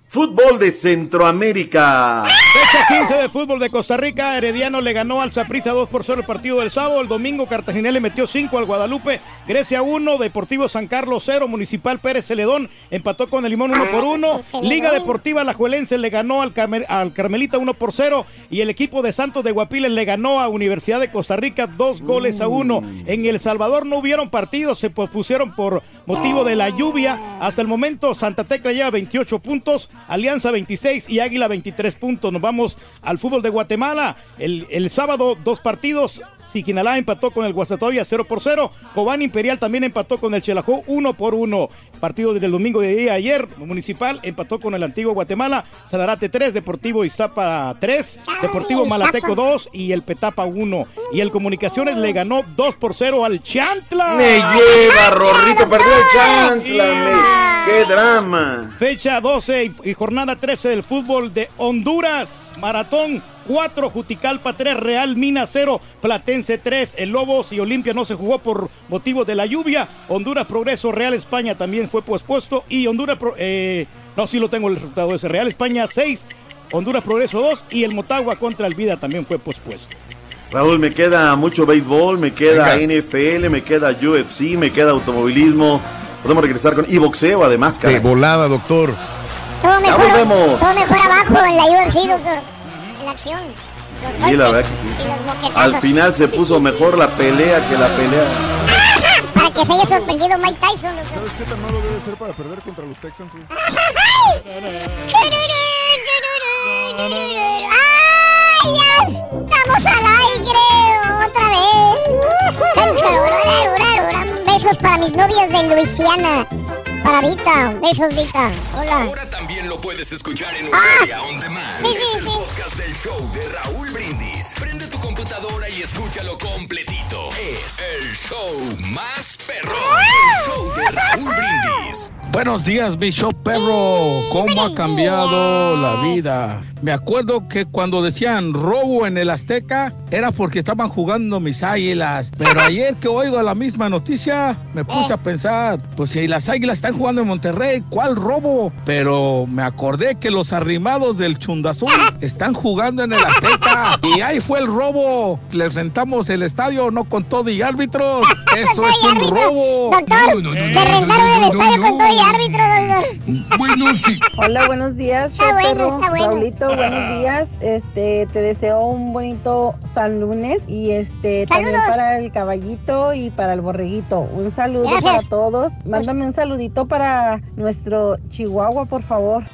Fútbol de Centroamérica. Fecha 15 de fútbol de Costa Rica. Herediano le ganó al Saprissa 2 por 0 el partido del sábado. El domingo Cartagena le metió 5 al Guadalupe. Grecia 1, Deportivo San Carlos 0, Municipal Pérez Celedón empató con el Limón 1 por 1. Liga Deportiva Alajuelense le ganó al, Carme- al Carmelita 1 por 0. Y el equipo de Santos de Guapiles le ganó a Universidad de Costa Rica 2 goles a 1. En El Salvador no hubieron partidos, se pospusieron por motivo de la lluvia. Hasta el momento Santa Tecla lleva 28 puntos, Alianza 26 y Águila 23 puntos. Nos vamos al fútbol de Guatemala. El, el sábado dos partidos. Siquinalá empató con el Guasatoya 0 por 0. Cobán Imperial también empató con el Chelajó 1 por 1. Partido desde el domingo de día ayer. Municipal empató con el antiguo Guatemala. Sanarate 3, Deportivo Iztapa 3, Deportivo Malateco 2 y el Petapa 1. Y el Comunicaciones le ganó 2 por 0 al Chantla. Me lleva, Rorrito, perdió el Chantla, me- qué drama. Fecha 12 y, y jornada 13 del fútbol de Honduras. Maratón 4, Juticalpa 3, Real Mina 0, Platense 3. El Lobos y Olimpia no se jugó por motivo de la lluvia. Honduras Progreso, Real España también fue pospuesto. Y Honduras, Pro- eh, no, sí lo tengo el resultado ese. Real España 6, Honduras Progreso 2 y el Motagua contra el Vida también fue pospuesto. Raúl, me queda mucho béisbol, me queda Venga. NFL, me queda UFC, me queda automovilismo. Podemos regresar con y boxeo además, cara. De volada, doctor. Todo Ya mejor, volvemos. todo mejor abajo en la UFC, doctor. La acción. Los Sí, la golpes verdad que sí. y los moquetazos. Al final se puso mejor la pelea que la pelea. Para que se haya sorprendido Mike Tyson, doctor. ¿Sabes qué tan malo debe ser para perder contra los Texans? güey? ¡Ay, ya estamos al aire otra vez! Besos para mis novias de Luisiana. Para Vita. Besos, Vita. Hola. Ahora también lo puedes escuchar en Ah. Euforia On Demand. Sí, sí, es el sí. podcast del show de Raúl Brindis. Prende tu computadora y escúchalo completito. Es el show más perrón. El show de Raúl Brindis. Buenos días, Bishop Perro. ¿Cómo ha cambiado la vida? Me acuerdo que cuando decían robo en el Azteca era porque estaban jugando mis águilas. Pero ayer que oigo la misma noticia, me puse a pensar, pues si las águilas están jugando en Monterrey, ¿cuál robo? Pero me acordé que los arrimados del Chundazul están jugando en el Azteca. Y ahí fue el robo. Les rentamos el estadio, no con todo y árbitros. Eso es un robo. Doctor, te rentaron el estadio con todo y árbitro, doctor. Bueno, sí. Hola, buenos días. Está bueno, perro. está bueno. Buenos días. Este, te deseo un bonito San Lunes y este también Saludos. para el caballito y para el borreguito. Un saludo Gracias. para todos. Mándame un saludito para nuestro Chihuahua, por favor.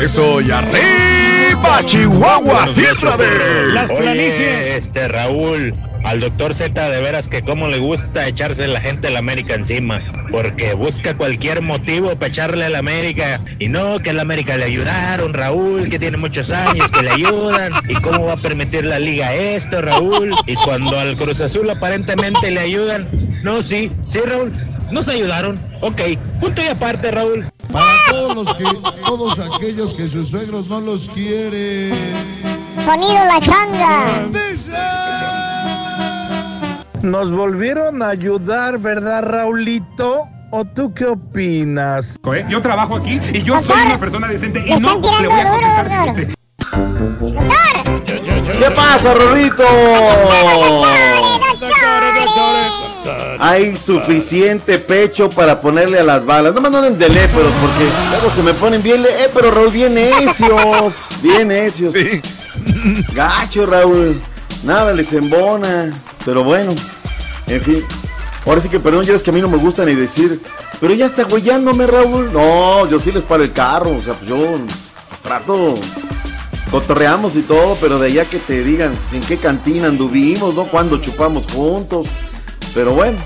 Eso y arriba, Chihuahua, tierra de Las planicies. Oye, este Raúl, al doctor Z de veras que cómo le gusta echarse la gente de la América encima, porque busca cualquier motivo para echarle a la América y no que a la América le ayudaron, Raúl, que tiene muchos años que le ayudan y cómo va a permitir la liga esto, Raúl, y cuando al Cruz Azul aparentemente le ayudan, no, sí, sí, Raúl, nos ayudaron, ok, punto y aparte, Raúl. Para todos los que, todos aquellos que sus suegros no los quieren. Sonido la changa. Nos volvieron a ayudar, ¿verdad, Raulito? ¿O tú qué opinas? Yo trabajo aquí y yo soy una persona decente y no le voy a contestar decente. ¿Qué pasa, Rorrito? Hay suficiente pecho para ponerle a las balas. No me anden de pero porque luego se me ponen bien. le- Eh, pero Raúl, bien necios. Bien necios. Gacho, Raúl. Nada les embona. Pero bueno, en fin. Ahora sí que perdón, ya es que a mí no me gusta ni decir. Pero ya está güeyándome, Raúl. No, yo sí les paro el carro. O sea, pues yo trato cotorreamos y todo, pero de allá que te digan en qué cantina anduvimos, ¿no? Cuando chupamos juntos. Pero bueno.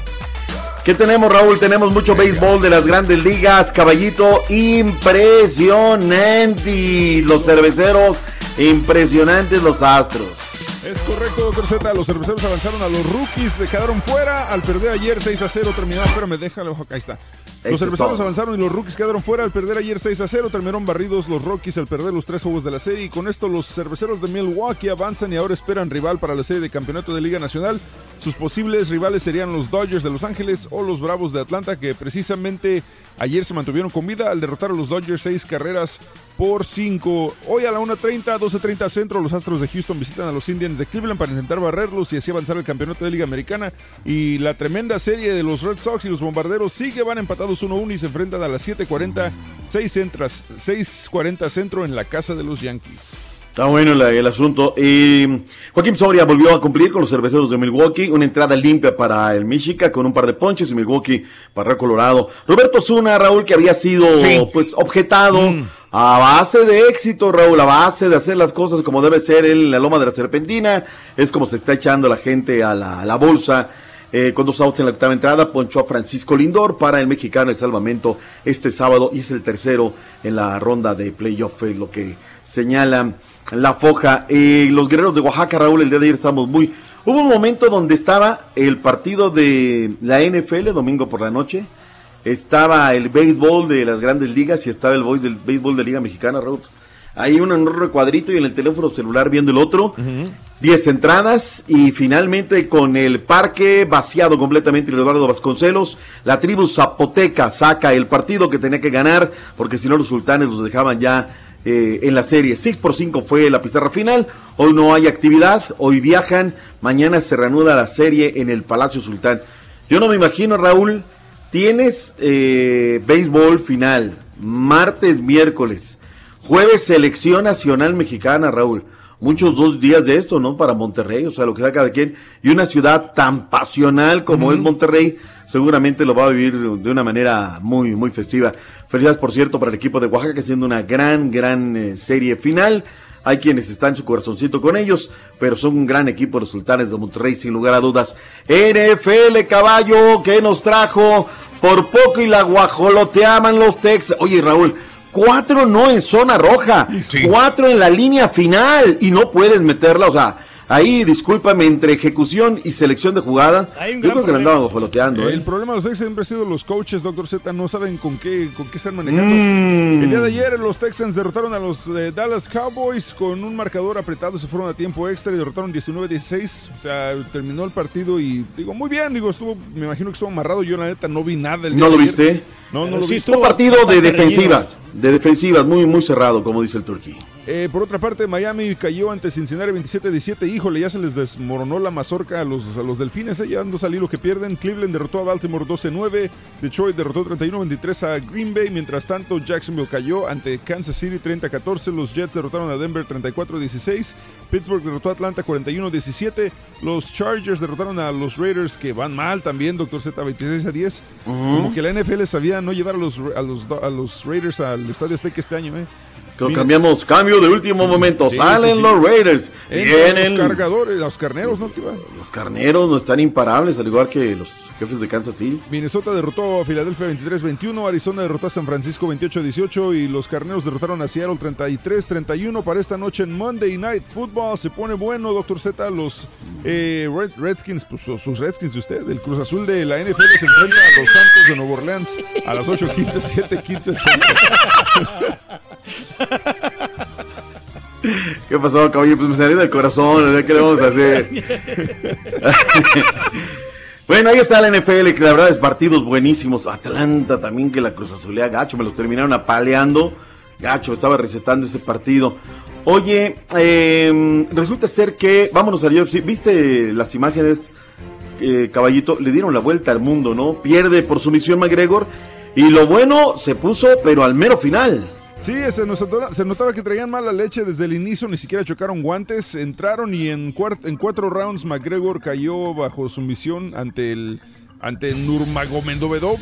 ¿Qué tenemos, Raúl? Tenemos mucho béisbol de las grandes ligas. Caballito, impresionante. Los cerveceros, impresionantes los astros. Es correcto, doctor Z. Los cerveceros avanzaron a los rookies, se quedaron fuera al perder ayer 6 a 0. Terminaron, espérame, déjalo, acá está. Los cerveceros avanzaron y los rookies quedaron fuera al perder ayer 6 a 0. Terminaron barridos los Rockies al perder los tres juegos de la serie. Y con esto, los cerveceros de Milwaukee avanzan y ahora esperan rival para la serie de campeonato de Liga Nacional. Sus posibles rivales serían los Dodgers de Los Ángeles o los Bravos de Atlanta, que precisamente ayer se mantuvieron con vida al derrotar a los Dodgers seis carreras por 5. Hoy a la 1.30, 12.30 centro, los Astros de Houston visitan a los Indians de Cleveland para intentar barrerlos y así avanzar al campeonato de Liga Americana. Y la tremenda serie de los Red Sox y los Bombarderos sigue, van empatados 1-1 y se enfrentan a las 7.40, 6 centras, 6.40 centro en la casa de los Yankees. Está bueno el asunto. Y Joaquín Soria volvió a cumplir con los cerveceros de Milwaukee. Una entrada limpia para el Michigan con un par de ponches y Milwaukee para el Colorado. Roberto Zuna, Raúl, que había sido pues objetado a base de éxito, Raúl, a base de hacer las cosas como debe ser en la loma de la serpentina. Es como se está echando la gente a la, bolsa. Eh, con dos en la octava entrada, ponchó a Francisco Lindor para el mexicano el salvamento este sábado y es el tercero en la ronda de playoff, es lo que señala la foja. Eh, los guerreros de Oaxaca, Raúl, el día de ayer estamos muy... Hubo un momento donde estaba el partido de la NFL, domingo por la noche, estaba el béisbol de las grandes ligas y estaba el boys del béisbol de Liga Mexicana, Raúl. Hay uno en un recuadrito y en el teléfono celular viendo el otro. 10 entradas y finalmente con el parque vaciado completamente Eduardo Vasconcelos, la tribu zapoteca saca el partido que tenía que ganar porque si no los sultanes los dejaban ya eh, en la serie. 6 por 5 fue la pizarra final. Hoy no hay actividad, hoy viajan, mañana se reanuda la serie en el Palacio Sultán. Yo no me imagino, Raúl, tienes eh, béisbol final, martes, miércoles, jueves selección nacional mexicana, Raúl. Muchos dos días de esto, ¿no? Para Monterrey, o sea, lo que da cada quien. Y una ciudad tan pasional como es Monterrey, seguramente lo va a vivir de una manera muy, muy festiva. Felicidades, por cierto, para el equipo de Oaxaca, haciendo una gran, gran eh, serie final. Hay quienes están en su corazoncito con ellos, pero son un gran equipo los sultanes de Monterrey, sin lugar a dudas. NFL caballo, que nos trajo por poco y la guajoloteaban los Texas. Oye, Raúl, cuatro no en zona roja, cuatro en la línea final y no puedes meterla, o sea, ahí discúlpame, entre ejecución y selección de jugada, yo creo que la andaban guajoloteando. ¿eh? El problema de los Texans siempre ha sido los coaches, Doctor Z, no saben con qué, con qué están manejando. Mm. El día de ayer los Texans derrotaron a los eh, Dallas Cowboys con un marcador apretado, se fueron a tiempo extra y derrotaron 19-16. O sea, terminó el partido y digo, muy bien, digo, estuvo, me imagino que estuvo amarrado. Yo la neta no vi nada. El día ¿No lo de ayer. viste? No, no lo vi. Un partido de defensivas, de defensivas, muy, muy cerrado, como dice el Turquí. Eh, por otra parte, Miami cayó ante Cincinnati 27-17. Híjole, ya se les desmoronó la mazorca a los, a los delfines. Eh, ya ando salir lo que pierden. Cleveland derrotó a Baltimore 12-9. Detroit derrotó 31-23 a Green Bay. Mientras tanto, Jacksonville cayó ante Kansas City 30-14. Los Jets derrotaron a Denver 34-16. Pittsburgh derrotó a Atlanta 41-17. Los Chargers derrotaron a los Raiders, que van mal también, Doctor Z, 26-10. Como que la NFL sabía no llevar a los, a los, a los Raiders al Estadio Azteca este año, ¿eh? Mira. cambiamos, cambio de último momento. Sí, Salen sí, sí. los Raiders. Entran Vienen los cargadores, los carneros, ¿no? Los carneros, no están imparables, al igual que los jefes de Kansas City. Minnesota derrotó a Filadelfia 23-21, Arizona derrotó a San Francisco 28-18 y los Carneros derrotaron a Seattle 33-31 para esta noche en Monday Night Football. Se pone bueno, Doctor Z, los eh, Red- Redskins, pues sus- Redskins de usted, el Cruz Azul de la NFL se enfrenta a los Santos de Nueva Orleans a las 8.15, 7.15. ¿Qué pasó, caballo? Pues me salió del corazón, ¿verdad? ¿qué le vamos a hacer? bueno, ahí está la NFL, que la verdad es partidos buenísimos. Atlanta también, que la Cruz Azulea gacho, me los terminaron apaleando. Gacho, estaba recetando ese partido. Oye, eh, resulta ser que, vámonos al UFC, ¿viste las imágenes, eh, caballito? Le dieron la vuelta al mundo, ¿no? Pierde por sumisión McGregor. Y lo bueno se puso, pero al mero final. Sí, se, notaba, se notaba que traían mala leche desde el inicio, ni siquiera chocaron guantes, entraron y en, cuart- en cuatro rounds McGregor cayó bajo sumisión ante el ante Nurmagomedov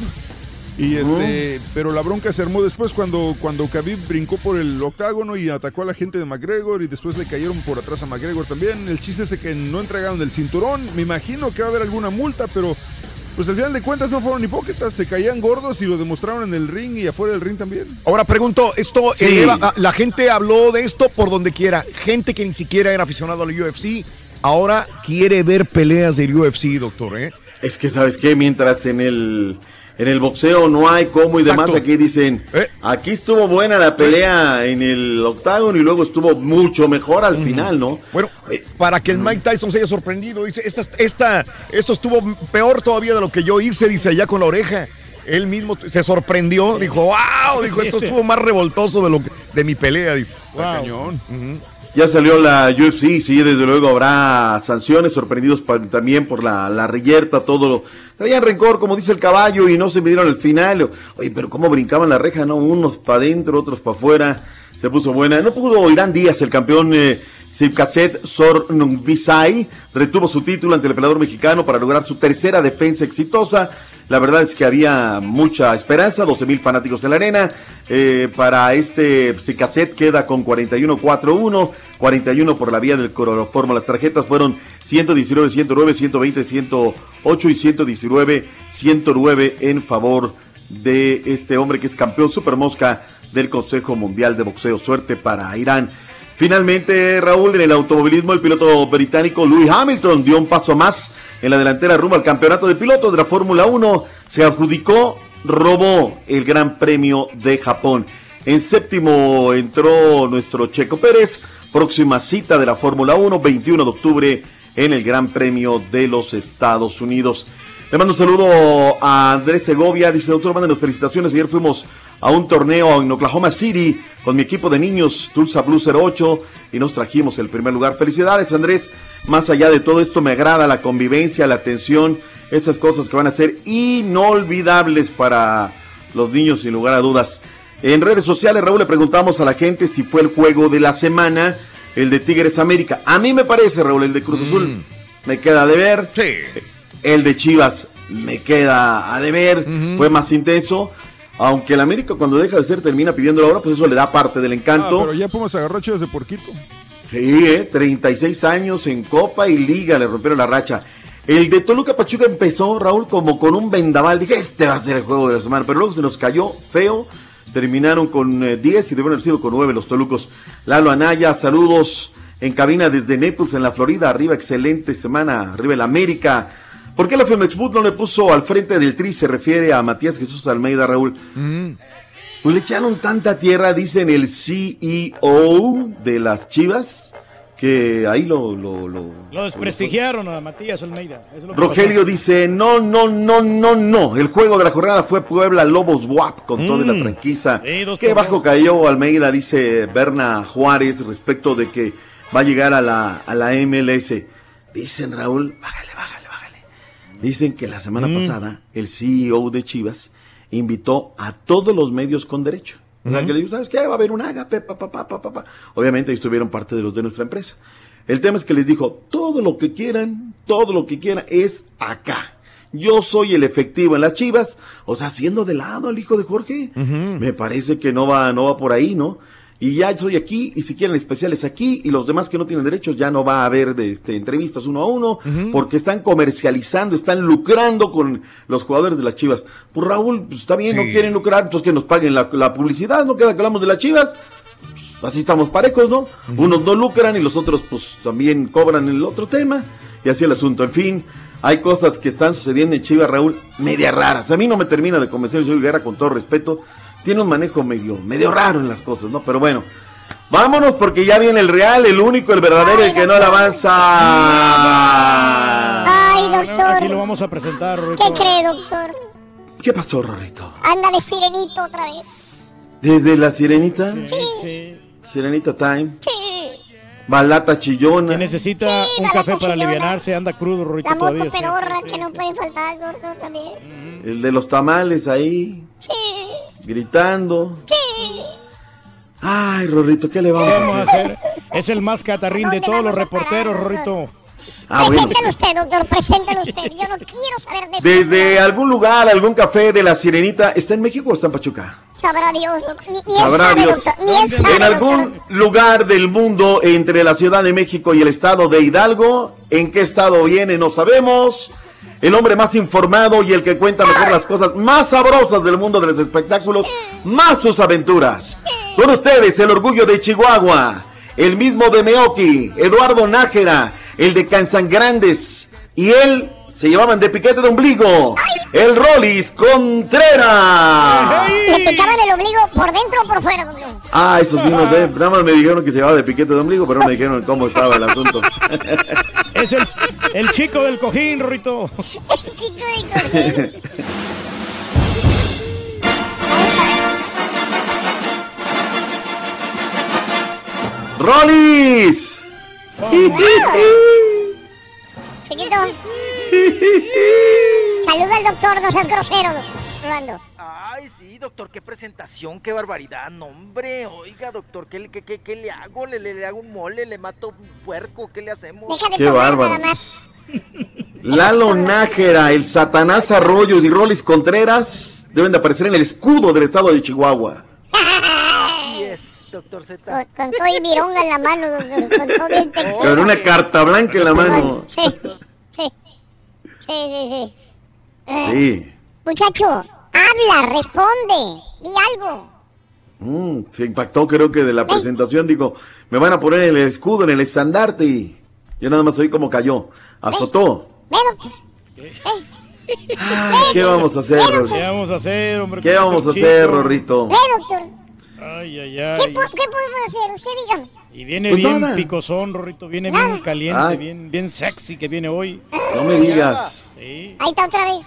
Y este, pero la bronca se armó después cuando, cuando Khabib brincó por el octágono y atacó a la gente de McGregor y después le cayeron por atrás a McGregor también. El chiste es que no entregaron el cinturón. Me imagino que va a haber alguna multa, pero pues al final de cuentas no fueron hipócritas, se caían gordos y lo demostraron en el ring y afuera del ring también. Ahora pregunto, esto Sí. eleva- ah, la gente habló de esto por donde quiera. Gente que ni siquiera era aficionado al UFC, ahora quiere ver peleas del UFC, doctor, ¿eh? Es que, ¿sabes qué? Mientras en el, en el boxeo no hay cómo y demás, Exacto. aquí dicen, aquí estuvo buena la pelea en el octágono y luego estuvo mucho mejor al final, ¿no? Bueno, para que el Mike Tyson se haya sorprendido, dice, esta, esta, esto estuvo peor todavía de lo que yo hice, dice allá con la oreja. Él mismo se sorprendió, dijo, wow, dijo, esto estuvo más revoltoso de lo que, de mi pelea, dice. Está cañón. Ya salió la UFC, sí, desde luego habrá sanciones, sorprendidos también por la, la reyerta, todo. lo- Traían rencor, como dice el caballo, y no se midieron al final. Oye, pero cómo brincaban la reja, ¿no? Unos para adentro, otros para afuera. Se puso buena. No pudo Irán Díaz, el campeón eh, Sibkaset Sornvisay, retuvo su título ante el peleador mexicano para lograr su tercera defensa exitosa. La verdad es que había mucha esperanza, 12 mil fanáticos en la arena. Eh, para este Sibkaset queda con 41-4-1, 41 por la vía del cloroformo. Las tarjetas fueron 119, 109, 120, 108 y 119, 109 en favor de este hombre que es campeón supermosca del Consejo Mundial de Boxeo. Suerte para Irán. Finalmente, Raúl, en el automovilismo, el piloto británico Lewis Hamilton dio un paso más en la delantera rumbo al campeonato de pilotos de la Fórmula 1. Se adjudicó, robó el Gran Premio de Japón. En séptimo entró nuestro Checo Pérez. Próxima cita de la Fórmula 1, 21 de octubre, en el Gran Premio de los Estados Unidos. Le mando un saludo a Andrés Segovia. Dice, doctor, mándenos felicitaciones. Ayer fuimos a un torneo en Oklahoma City con mi equipo de niños, Tulsa Blue 08, y nos trajimos el primer lugar. Felicidades, Andrés. Más allá de todo esto, me agrada la convivencia, la atención, esas cosas que van a ser inolvidables para los niños, sin lugar a dudas. En redes sociales, Raúl, le preguntamos a la gente si fue el juego de la semana, el de Tigres América. A mí me parece, Raúl, el de Cruz Azul me queda de ver. El de Chivas me queda a deber, fue más intenso. Aunque el América cuando deja de ser termina pidiendo la hora, pues eso le da parte del Ah, encanto. pero ya Pumas agarró a Chivas de porquito. Sí, eh, 36 años en Copa y Liga le rompieron la racha. El de Toluca Pachuca empezó, Raúl, como con un vendaval. Dije, este va a ser el juego de la semana, pero luego se nos cayó feo. Terminaron con eh, 10 y debieron haber sido con 9 los Tolucos. Lalo Anaya, saludos en cabina desde Naples, en la Florida. Arriba, excelente semana. Arriba el América. ¿Por qué la Femexboot no le puso al frente del tri? Se refiere a Matías Jesús Almeida, Raúl. Pues le echaron tanta tierra, dicen el CEO de las Chivas, que ahí lo... lo, lo- Lo desprestigiaron a Matías Almeida. Eso es lo que Rogelio pasó. dice, no, no, no, no, no. El juego de la jornada fue Puebla Lobos WAP con toda la franquicia. Sí, dos Qué bajo cayó Almeida, dice Berna Juárez, respecto de que va a llegar a la, a la MLS. Dicen, Raúl, bájale, bájale. Dicen que la semana Mm. pasada el CEO de Chivas invitó a todos los medios con derecho. O sea, Ujú. que le dijo, ¿sabes qué? Va a haber un agape, pa, pa, pa, pa, pa, pa. Obviamente ellos tuvieron parte de los de nuestra empresa. El tema es que les dijo, todo lo que quieran, todo lo que quieran es acá. Yo soy el efectivo en las chivas, o sea, siendo de lado al hijo de Jorge. Me parece que no va, no va por ahí, ¿no? Y ya soy aquí, y si quieren especiales aquí, y los demás que no tienen derechos ya no va a haber de, este, entrevistas uno a uno, porque están comercializando, están lucrando con los jugadores de las chivas. Pues Raúl, pues está bien, no quieren lucrar, pues que nos paguen la, la publicidad, no queda que hablamos de las chivas. Pues así estamos parejos, ¿no? Unos no lucran y los otros pues también cobran el otro tema, y así el asunto. En fin, hay cosas que están sucediendo en Chivas, Raúl, media raras. A mí no me termina de convencer señor Guerra con todo respeto. Tiene un manejo medio, medio raro en las cosas, ¿no? Pero bueno, vámonos porque ya viene el real, el único, el verdadero, el que no le avanza. Ay, Aquí lo doctor. vamos a presentar, ¿Qué Rorito. cree, doctor? ¿Qué pasó, Rorrito? Anda de sirenito otra vez. Desde la sirenita, Sí. sirenita time, balata chillona. Que necesita un café para chillona. alivianarse, anda crudo, Rorito, La moto todavía. sí. que no puede faltar, gordo, también. El de los tamales ahí, Sí, gritando. sí. Ay, Rorrito, ¿qué le vamos ¿Qué a vamos a hacer? hacer? Es el más catarrín de todos los reporteros, Rorito. Ah, bueno. Usted, doctor, preséntelo usted. Yo no quiero saber de eso. Desde algún lugar, algún café de la Sirenita, ¿está en México o está en Pachuca? Sabrá Dios, ni, ni él Sabrá sabe, Dios. doctor, ni él sabe, En algún doctor. lugar del mundo entre la Ciudad de México y el estado de Hidalgo, ¿en qué estado viene? No sabemos. El hombre más informado y el que cuenta mejor las cosas más sabrosas del mundo de los espectáculos, más sus aventuras. Con ustedes, el orgullo de Chihuahua, el mismo de Meoki, Eduardo Nájera, el de Canzangrandes, y él se llevaban de piquete de ombligo, el Rollis Contreras. Le picaban el ombligo por dentro o por fuera. Ah, eso sí, no sé. Nada más me dijeron que se llevaba de piquete de ombligo, pero no me dijeron cómo estaba el asunto. Es el, el chico del cojín, Rorrito. ¡Rolis! Chiquito. Saluda al doctor, no seas grosero, Rolando. Ay, sí, doctor, qué presentación, qué barbaridad. No, hombre, oiga, doctor, ¿qué, le- qué, qué, qué le hago? ¿Le, le, le hago un mole? ¿Le mato un puerco? ¿Qué le hacemos? Qué bárbaro. Lalo Nájera, el Satanás Arroyos y Rolis Contreras deben de aparecer en el escudo del estado de Chihuahua. Así es, doctor Z. Con, con todo y mironga en la mano, doctor, con todo el. Con una carta blanca en la mano. Sí, sí. Sí, sí, sí. Eh, Sí. Muchacho, habla, responde, di algo. Mm, se impactó creo que de la presentación, dijo, me van a poner en el escudo, en el estandarte y yo nada más oí cómo cayó. Azotó. Ve, doctor. ¿Qué vamos a hacer, Rorrito? ¿Qué vamos a hacer, hombre? ¿Qué vamos a hacer? Rorrito? Ve, doctor. Ay, ay, ¿Qué, ay. po- qué podemos hacer? Usted dígame. Y viene Pues bien nada. picosón, Rorrito. Viene bien caliente, Ay. bien, bien sexy que viene hoy. No me digas. Sí. Ahí está otra vez.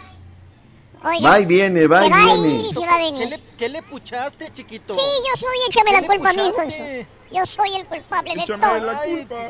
Oiga. Va y viene, va y viene. ir y se va a ¿Qué le, qué le puchaste, chiquito? Sí, yo soy, échame ¿Qué la culpa a mí, puchaste? Sonso. Yo soy el culpable de todo. la culpa.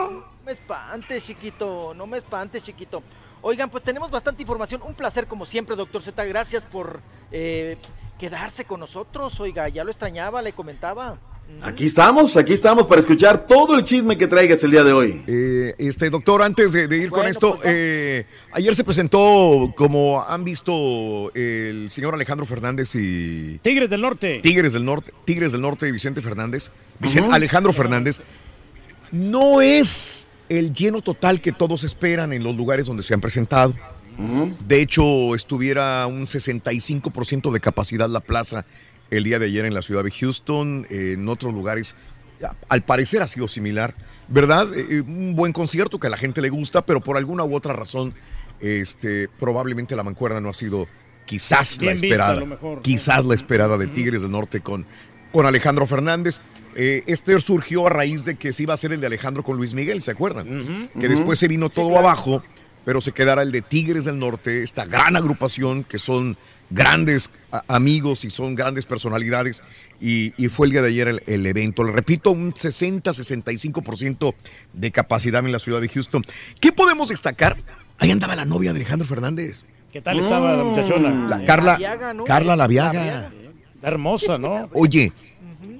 No me espantes, chiquito. No me espantes, chiquito. Oigan, pues tenemos bastante información. Un placer, como siempre, doctor Z. Gracias por eh, quedarse con nosotros. Oiga, ya lo extrañaba, le comentaba. Aquí estamos, aquí estamos para escuchar todo el chisme que traigas el día de hoy. Eh, este doctor, antes de, de ir con esto, pues, eh, ayer se presentó, como han visto, el señor Alejandro Fernández y Tigres del Norte. Tigres del Norte, Tigres del Norte y Vicente Fernández, Vicen- Alejandro Fernández, no es el lleno total que todos esperan en los lugares donde se han presentado. De hecho, estuviera un 65% de capacidad la plaza el día de ayer en la ciudad de Houston, en otros lugares. Al parecer ha sido similar, ¿verdad? Eh, un buen concierto que a la gente le gusta, pero por alguna u otra razón, este, probablemente la mancuerna no ha sido quizás Bien la esperada. Quizás la esperada de Tigres del Norte con, con Alejandro Fernández. Eh, este surgió a raíz de que se iba a hacer el de Alejandro con Luis Miguel, ¿se acuerdan? Que después se vino todo abajo, pero se quedara el de Tigres del Norte, esta gran agrupación que son grandes amigos y son grandes personalidades. Y, y fue el día de ayer el, el evento. Le repito, un 60-65% de capacidad en la ciudad de Houston. ¿Qué podemos destacar? Ahí andaba la novia de Alejandro Fernández. ¿Qué tal estaba la muchachona? La Carla, Laviaga, ¿no? Carla Laviaga. Está hermosa, ¿no? Oye,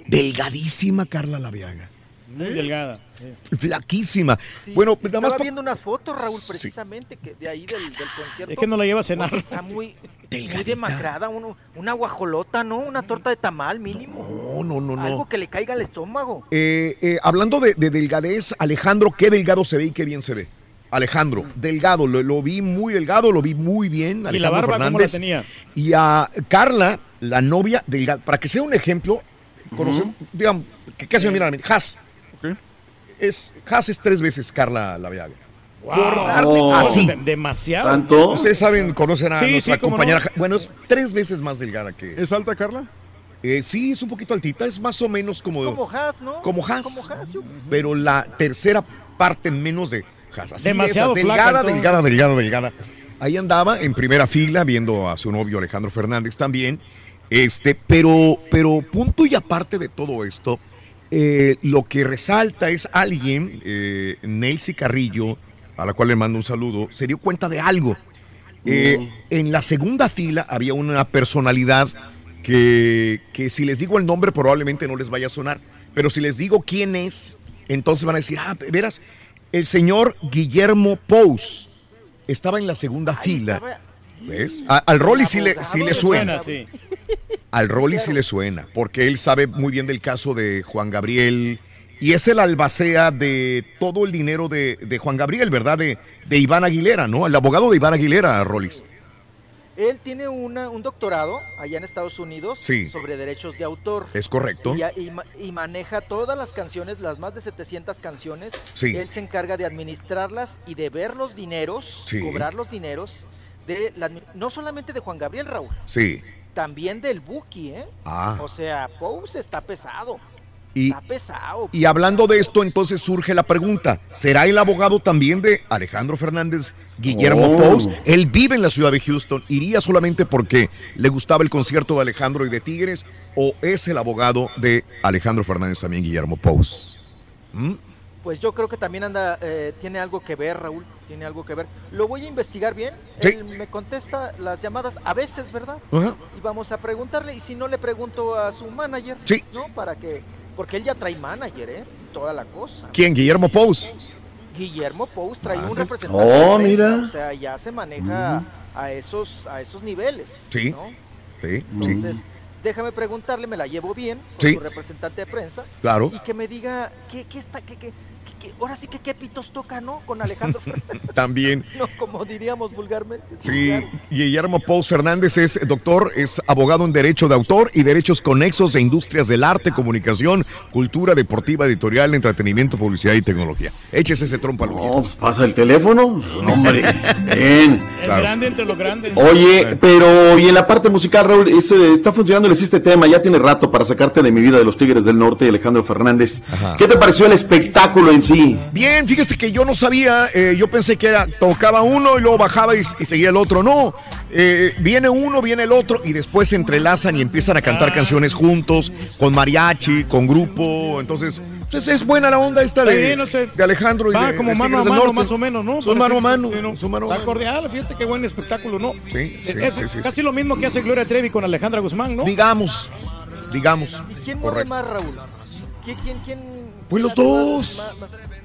delgadísima Carla Laviaga. Muy delgada. sí. Flaquísima. bueno, Sí, nada más Estaba viendo unas fotos, Raúl, Sí. precisamente, que de ahí del, del concierto. Es que no la lleva a cenar. Está muy, muy demacrada, uno- una guajolota, ¿no? Una torta de tamal mínimo. No, no, no, no. Algo que le caiga al estómago. Eh, eh, hablando de, de delgadez, Alejandro, qué delgado se ve y qué bien se ve. Alejandro, delgado, lo, lo vi muy delgado, lo vi muy bien. ¿Y la Alejandro barba cómo la Fernández. tenía? Y a Carla, la novia delgada, para que sea un ejemplo, conocemos, digamos, que casi me miran a mí, Haas. Es, Haas es tres veces Carla Laviaga. Por darle Oh. así. De- demasiado. ¿Tanto? Ustedes saben, conocen a Sí, nuestra sí, compañera. no. Bueno, es tres veces más delgada que. ¿Es alta, Carla? Eh, sí, es un poquito altita, es más o menos como. Como Haas, ¿no? Como Haas. Como Haas, yo- Pero la tercera parte menos de Haas. Así Demasiado flaca, delgada, entonces. delgada, delgada, delgada. Ahí andaba en primera fila viendo a su novio Alejandro Fernández también. Este, pero, pero punto y aparte de todo esto, eh, lo que resalta es alguien, eh, Nelcy Carrillo, a la cual le mando un saludo, se dio cuenta de algo. Eh, En la segunda fila había una personalidad que, que si les digo el nombre probablemente no les vaya a sonar, pero si les digo quién es, entonces van a decir, ah, verás, El señor Guillermo Pous estaba en la segunda fila. ¿Ves? A- al Rolly sí le, sí le suena. sí. Al Rolly sí le suena, porque él sabe muy bien del caso de Juan Gabriel y es el albacea de todo el dinero de, de Juan Gabriel, ¿verdad? De, de Iván Aguilera, ¿no? El abogado de Iván Aguilera, Rollis. Él tiene una, un doctorado allá en Estados Unidos Sí. sobre derechos de autor. Es correcto. Y, y ma- y maneja todas las canciones, las más de 700 canciones. Sí. Él se encarga de administrarlas y de ver los dineros, Sí. cobrar los dineros, de la no solamente de Juan Gabriel Raúl, Sí. también del Buki, ¿eh? Ah. O sea, Pose está pesado. Y, Está pesado. y hablando de esto, entonces surge la pregunta, ¿será el abogado también de Alejandro Fernández, Guillermo Oh. Pous? Él vive en la ciudad de Houston, ¿iría solamente porque le gustaba el concierto de Alejandro y de Tigres? ¿O es el abogado de Alejandro Fernández también, Guillermo Pous? ¿Mm? Pues yo creo que también anda, eh, tiene algo que ver, Raúl, tiene algo que ver. Lo voy a investigar bien. Sí. Él me contesta las llamadas a veces, ¿verdad? Ajá. Y vamos a preguntarle, y si no le pregunto a su manager, Sí. ¿no? Para que, porque él ya trae manager, ¿eh? Toda la cosa. ¿Quién? Guillermo Pous. Guillermo Pous trae un Ah. representante. Oh, de prensa, mira. O sea, ya se maneja a esos, a esos niveles. Sí. ¿no? Sí, sí. Entonces, déjame preguntarle, me la llevo bien con Sí. su representante de prensa. Claro. Y que me diga qué, qué está, qué, qué, ahora sí que qué pitos toca, ¿no? Con Alejandro Fernández. También. no, como diríamos vulgarmente. Sí, claro. Guillermo Pous Fernández es doctor, es abogado en Derecho de Autor y Derechos Conexos de Industrias del Arte, Comunicación, Cultura Deportiva, Editorial, Entretenimiento, Publicidad y Tecnología. Échese ese trompa. No, pues pasa el teléfono. No, hombre. Bien. El grande entre los grandes. Oye, pero y en la parte musical, Raúl, es, está funcionando este tema, ya tiene rato para sacarte de mi vida de los Tigres del Norte y Alejandro Fernández. ¿Qué te pareció el espectáculo en sí? Bien, fíjese que yo no sabía, eh, yo pensé que era, tocaba uno y luego bajaba y, y seguía el otro. No, eh, viene uno, viene el otro y después se entrelazan y empiezan a cantar canciones juntos, con mariachi, con grupo. Entonces, pues es buena la onda esta Está de, bien, no sé. de Alejandro y Va de, como de mano a mano, más o menos, ¿no? Son mano a mano, sí, ¿no? son mano a Está mano. cordial, fíjate qué buen espectáculo, ¿no? Sí, sí, Es sí, sí, casi lo mismo que hace Gloria Trevi con Alejandra Guzmán, ¿no? Digamos, digamos. ¿Y quién Correcto. más, Raúl? ¿Quién, quién, quién Pues los dos.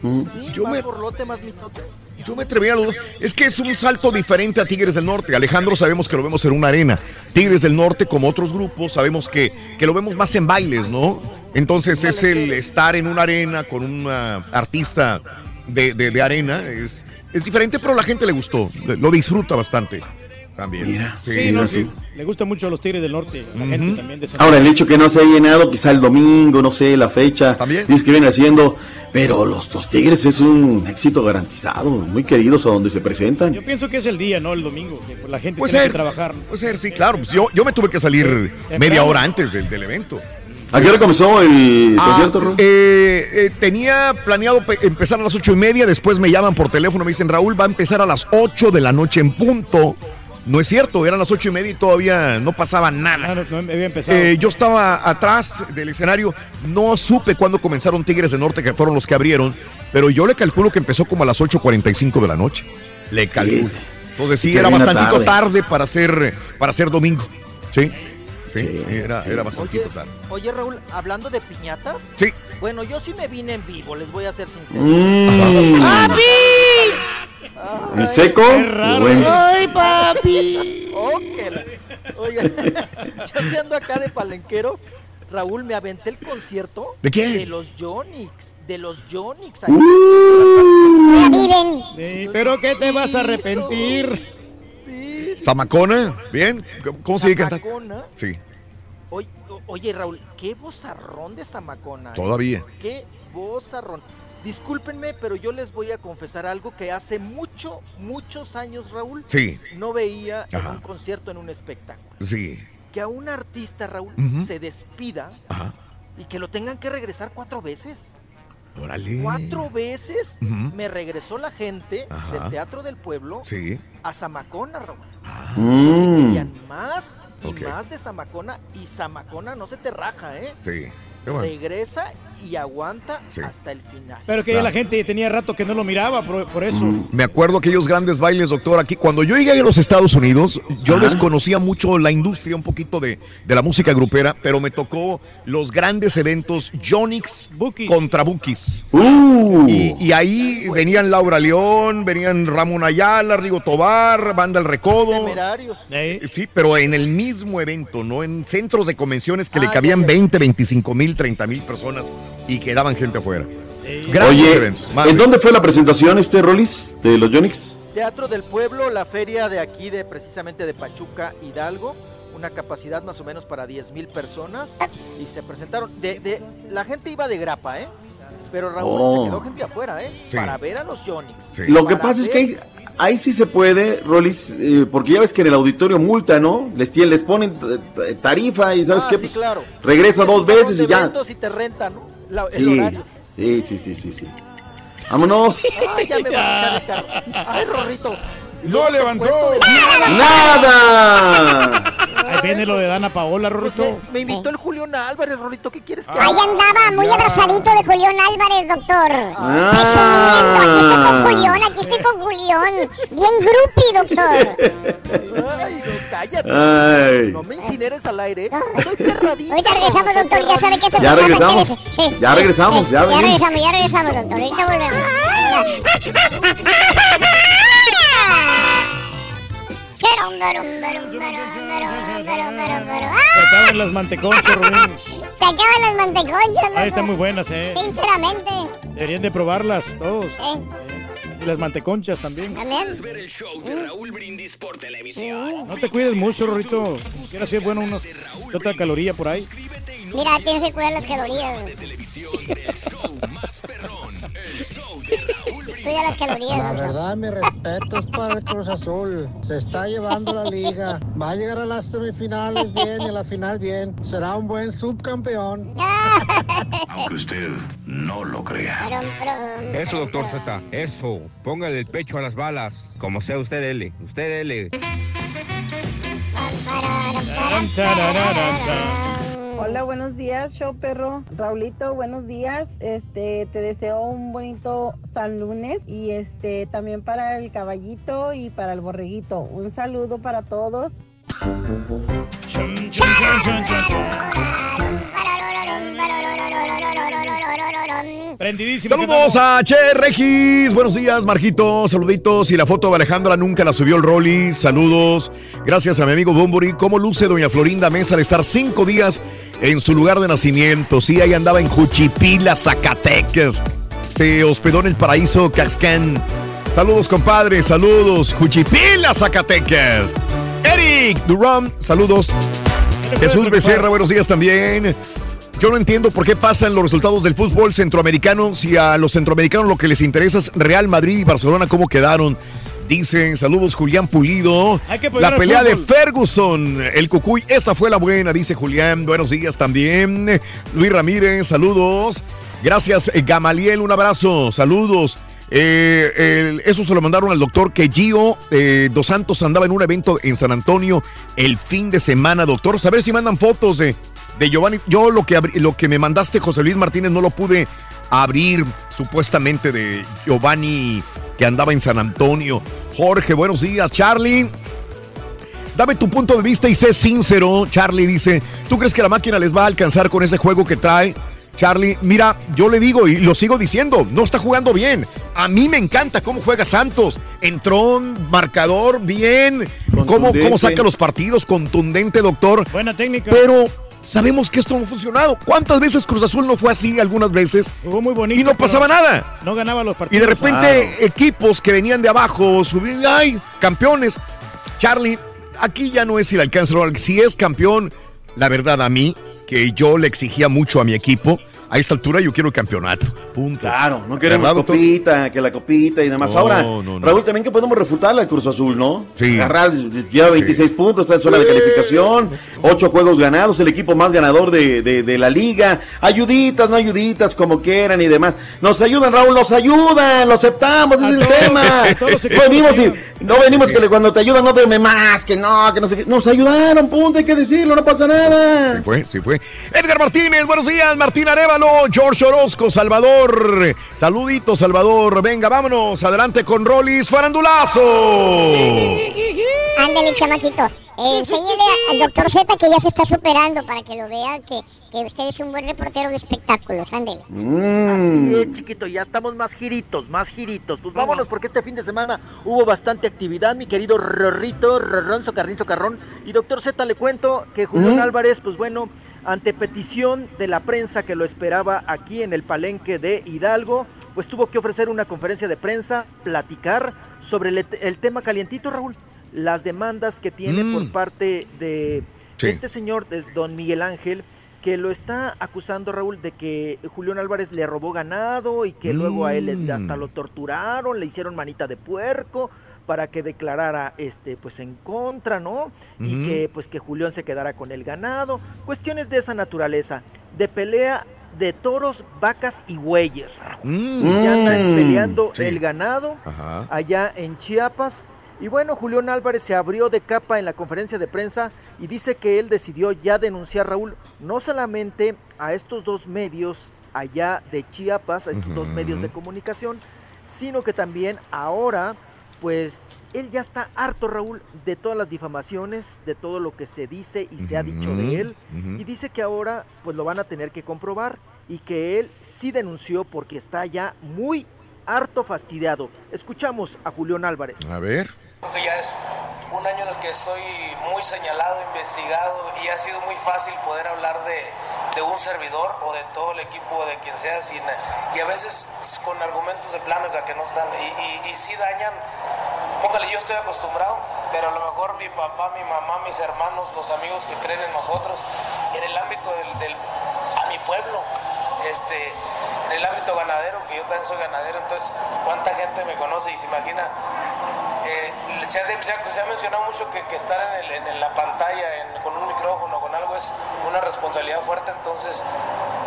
Mm. Yo me- atrevería a los dos. Es que es un salto diferente a Tigres del Norte. Alejandro sabemos que lo vemos en una arena. Tigres del Norte, como otros grupos, sabemos que, que lo vemos más en bailes, ¿no? Entonces es el estar en una arena con un artista de, de- arena. Es, es diferente, pero la gente le gustó. Lo disfruta bastante también. Mira. Sí, Sí, no, sí. Le gusta mucho a los Tigres del Norte. La gente también de Ahora, el hecho que no se ha llenado, quizá el domingo, no sé, la fecha, dice que viene haciendo, pero los, los Tigres es un éxito garantizado, muy queridos a donde se presentan. Yo pienso que es el día, ¿no? El domingo. que la gente Puede tiene ser. que trabajar. Puede ser, sí, claro. Pues yo, yo me tuve que salir media hora antes del, del evento. ¿A qué hora comenzó el Ah, concierto, Raúl? eh, eh, tenía planeado pe- empezar a las ocho y media, después me llaman por teléfono, me dicen, Raúl, va a empezar a las 8 de la noche en punto. No es cierto, eran las ocho y media y todavía no pasaba nada. Ah, no, no había empezado. Eh, yo estaba atrás del escenario, no supe cuándo comenzaron Tigres del Norte, que fueron los que abrieron, pero yo le calculo que empezó como a las 8.45 de la noche. Le calculo. Entonces sí, era bastantito tarde. tarde para hacer, para hacer domingo. Sí, sí, sí, era, era bastantito tarde. Oye, Raúl, hablando de piñatas. Sí. Bueno, yo sí me vine en vivo, les voy a ser sincero. Mm. ¡Papi! ¿El seco? Bueno. ¡Ay, papi! Oh, Oiga, yo sí ando acá de palenquero. Raúl, me aventé el concierto. ¿De quién? De los Yonix. De los Yonix. Sí, pero ¿qué te vas a arrepentir? Zamacona, bien. ¿Cómo se dice cantar? Zamacona. Sí, Oye, Raúl, qué vozarrón de Zamacona. ¿eh? Todavía. Qué vozarrón. Discúlpenme, pero yo les voy a confesar algo que hace mucho, muchos años, Raúl, Sí. no veía en un concierto, en un espectáculo. sí. Que a un artista, Raúl, se despida Ajá. y que lo tengan que regresar cuatro veces. Órale. Cuatro veces me regresó la gente Ajá. del Teatro del Pueblo Sí. a Zamacona, Raúl. Mm. Querían más y más de Zamacona y Zamacona no se te raja, ¿eh? Sí. Bueno. Regresa y aguanta Sí. hasta el final. Pero que ya la gente tenía rato que no lo miraba, por, por eso. Me acuerdo aquellos grandes bailes, doctor, aquí. Cuando yo llegué a los Estados Unidos, yo desconocía mucho la industria, un poquito de, de la música grupera, pero me tocó los grandes eventos Jonix contra Bookies. Y, y ahí venían Laura León, venían Ramón Ayala, Rigo Tobar, Banda El Recodo. Temerarios. Sí, pero en el mismo evento, ¿no? En centros de convenciones que le Ah, cabían ya, ya. 20, 25 mil, 30 mil personas y quedaban gente afuera. Grandes Oye, eventos. ¿en dónde fue la presentación este Rolis de los Yonix? Teatro del Pueblo, la feria de aquí de precisamente de Pachuca, Hidalgo, una capacidad más o menos para 10 mil personas y se presentaron. De, de- la gente iba de grapa, ¿eh? Pero Raúl Oh. se quedó gente afuera, ¿eh? Sí. Para ver a los Yonix. Lo que pasa es que ahí, ahí sí se puede, Rolis, eh, porque ya ves que en el auditorio multa, ¿no? Les, les ponen tarifa y ¿sabes Ah, qué? sí, Pues, claro. Regresa dos veces y ya. y te rentan, ¿no? La- el Sí, horario. sí, sí, sí, sí, sí. Vámonos. Ay, ya me vas a echar el carro. Ay, Rorrito. ¡No le avanzó! ¡Nada! Ahí viene lo de Dana Paola, Rorrito. Me invitó el Julián Álvarez, Rorrito. ¿Qué quieres que Ahí andaba, muy abrazadito de Julián Álvarez, doctor. Ah. Presumiendo, aquí estoy con Julián, aquí estoy con Julián. Bien groupie, doctor. Ay, no, cállate. Ay. No me incineres al aire. Soy perradito. Ahorita regresamos, doctor, ya sabe que esto Ya regresamos. quédese. Sí. Ya regresamos, ya Ya regresamos, ya regresamos, doctor. Ahorita volvemos. Se acaban las manteconchas, Rubén. Se acaban las manteconchas, Ahí están muy buenas, eh. Sinceramente. Deberían de probarlas todos. Eh, Y las manteconchas también. también. ver el show de Raúl Brindis por televisión. No te cuides mucho, Rorrito. Quiero es bueno unos de otra caloría por ahí. Mira, tienes que cuidar las calorías. Cuida las calorías. La verdad, mis respetos para el Cruz Azul. Se está llevando la liga. Va a llegar a las semifinales bien y a la final bien. Será un buen subcampeón. Aunque usted no lo crea. Eso, doctor Z, eso. Póngale el pecho a las balas. Como sea usted, L. Usted, L. Hola, buenos días, show perro. Raulito, buenos días. Este, te deseo un bonito San Lunes y este también para el caballito y para el borreguito. Un saludo para todos. Prendidísimo. Saludos a Che Regis. Buenos días, Marquito. Saluditos. Y la foto de Alejandra nunca la subió el Rolly. Saludos. Gracias a mi amigo Bumburi. ¿Cómo luce doña Florinda Mesa al estar cinco días en su lugar de nacimiento? Sí, ahí andaba en Juchipila, Zacatecas. Se hospedó en el paraíso Cascán. Saludos, compadre. Saludos. Juchipila, Zacatecas. Eric Durán. Saludos. Jesús Becerra, buenos días también. Yo no entiendo por qué pasan los resultados del fútbol centroamericano si a los centroamericanos lo que les interesa es Real Madrid y Barcelona, cómo quedaron. Dicen, saludos Julián Pulido. La pelea de. Ferguson, el Cucuy, esa fue la buena, dice Julián. Buenos días también. Luis Ramírez, saludos. Gracias, eh, Gamaliel, un abrazo, saludos. Eh, eso se lo mandaron al doctor que Gio eh, Dos Santos andaba en un evento en San Antonio el fin de semana, doctor. A ver si mandan fotos de, de Giovanni. Yo lo que, lo que me mandaste, José Luis Martínez, no lo pude abrir supuestamente de Giovanni que andaba en San Antonio. Jorge, buenos días. Charlie. Dame tu punto de vista y sé sincero. Charlie dice, ¿tú crees que la máquina les va a alcanzar con ese juego que trae? Charlie, mira, yo le digo y lo sigo diciendo, no está jugando bien. A mí me encanta cómo juega Santos. Entró marcador bien, cómo, cómo saca los partidos, contundente, doctor. Buena técnica. Pero sabemos que esto no ha funcionado. ¿Cuántas veces Cruz Azul no fue así algunas veces? Jugó muy bonito. Y no pasaba nada. No ganaba los Y partidos. de repente equipos que venían de abajo subían, ay, campeones. Charlie, aquí ya no es si le alcanza o no, si es campeón, la verdad a mí, que yo le exigía mucho a mi equipo, a esta altura yo quiero el campeonato. Punto. Claro, no queremos ¿Verdad, copita, que la copita y demás. No, Ahora, no, no. Raúl, también que podemos refutarle al Cruz Azul, ¿no? Sí. Agarrar, lleva 26 puntos, está en zona de calificación, 8 juegos ganados, el equipo más ganador de, de- de la liga. Ayuditas, no ayuditas, como quieran y demás. Nos ayudan, Raúl, nos ayudan, lo aceptamos, ese es el tema. equipos Venimos y. No venimos que le- cuando te ayudan no te más, que no, que no sé qué. Nos ayudaron, punto, hay que decirlo, no pasa nada. Sí fue, sí fue. Edgar Martínez, buenos días. Martín Arevalo, George Orozco, Salvador. Saludito, Salvador. Venga, vámonos. Adelante con Rolis Farandulazo. Ándale, chamaquito. Eh, enséñele al doctor Z que ya se está superando para que lo vea, que, que usted es un buen reportero de espectáculos. Ándale. Así es, chiquito, ya estamos más giritos, más giritos. Pues vámonos porque este fin de semana hubo bastante actividad, mi querido Rorrito, Rorrón, Socarrín, Socarrón. Y doctor Z, le cuento que Julián ¿Mm? Álvarez, pues bueno, ante petición de la prensa que lo esperaba aquí en el palenque de Hidalgo, pues tuvo que ofrecer una conferencia de prensa, platicar sobre el, el tema calientito, Raúl. Las demandas que tiene Mm. por parte de Sí. este señor, de don Miguel Ángel, que lo está acusando Raúl de que Julián Álvarez le robó ganado y que luego a él Mm. hasta lo torturaron, le hicieron manita de puerco para que declarara este pues en contra, ¿no? Y Ujú. que pues que Julián se quedara con el ganado, cuestiones de esa naturaleza, de pelea de toros, vacas y bueyes. Raúl. Mm. Se andan Mm. peleando Sí. el ganado Ajá. allá en Chiapas. Y bueno, Julián Álvarez se abrió de capa en la conferencia de prensa y dice que él decidió ya denunciar, Raúl, no solamente a estos dos medios allá de Chiapas, a estos dos medios de comunicación, sino que también ahora, pues él ya está harto, Raúl, de todas las difamaciones, de todo lo que se dice y se ha dicho de él. Y dice que ahora pues lo van a tener que comprobar y que él sí denunció porque está ya muy harto fastidiado. Escuchamos a Julián Álvarez. A ver. Creo que ya es un año en el que estoy muy señalado, investigado y ha sido muy fácil poder hablar de, de un servidor o de todo el equipo, de quien sea, sin, y a veces con argumentos de plano que no están y, y, y sí dañan. Póngale, yo estoy acostumbrado, pero a lo mejor mi papá, mi mamá, mis hermanos, los amigos que creen en nosotros, en el ámbito del, del- a mi pueblo, este, en el ámbito ganadero, que yo también soy ganadero, entonces cuánta gente me conoce y se imagina eh, se, ha, se ha- mencionado mucho que, que estar en, el- en la pantalla en- con un micrófono, con algo, es una responsabilidad fuerte. Entonces,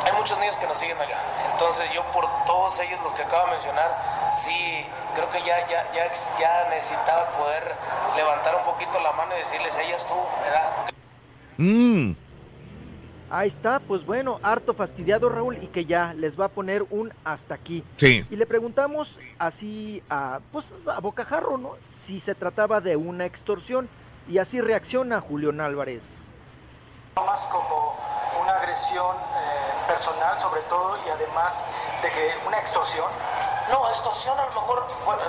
hay muchos niños que nos siguen allá. Entonces, yo por todos ellos, los que acabo de mencionar, sí, creo que ya, ya, ya, ya necesitaba poder levantar un poquito la mano y decirles, ella es tú, ¿verdad? Mm. Ahí está, pues bueno, harto fastidiado Raúl y que ya les va a poner un hasta aquí. Sí. Y le preguntamos así a, pues a bocajarro, ¿no? Si se trataba de una extorsión y así reacciona Julián Álvarez. Más como una agresión eh, personal sobre todo y además de que una extorsión. No, extorsión a lo mejor,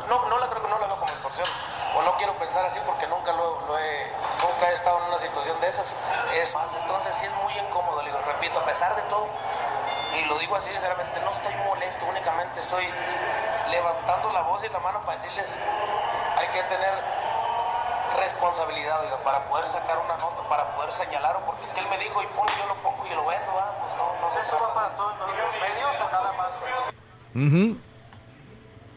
no, no la creo que no la veo como extorsión, o no quiero pensar así porque nunca lo, lo he, nunca he estado en una situación de esas. Es, entonces sí es muy incómodo, digo, repito, a pesar de todo, y lo digo así sinceramente, no estoy molesto, únicamente estoy levantando la voz y la mano para decirles, hay que tener responsabilidad, oiga, para poder sacar una nota, para poder señalar, o porque él me dijo y pone, yo lo pongo y lo vendo, va, pues no, no sé. ¿Eso va para todos los medios o nada más? Ujú.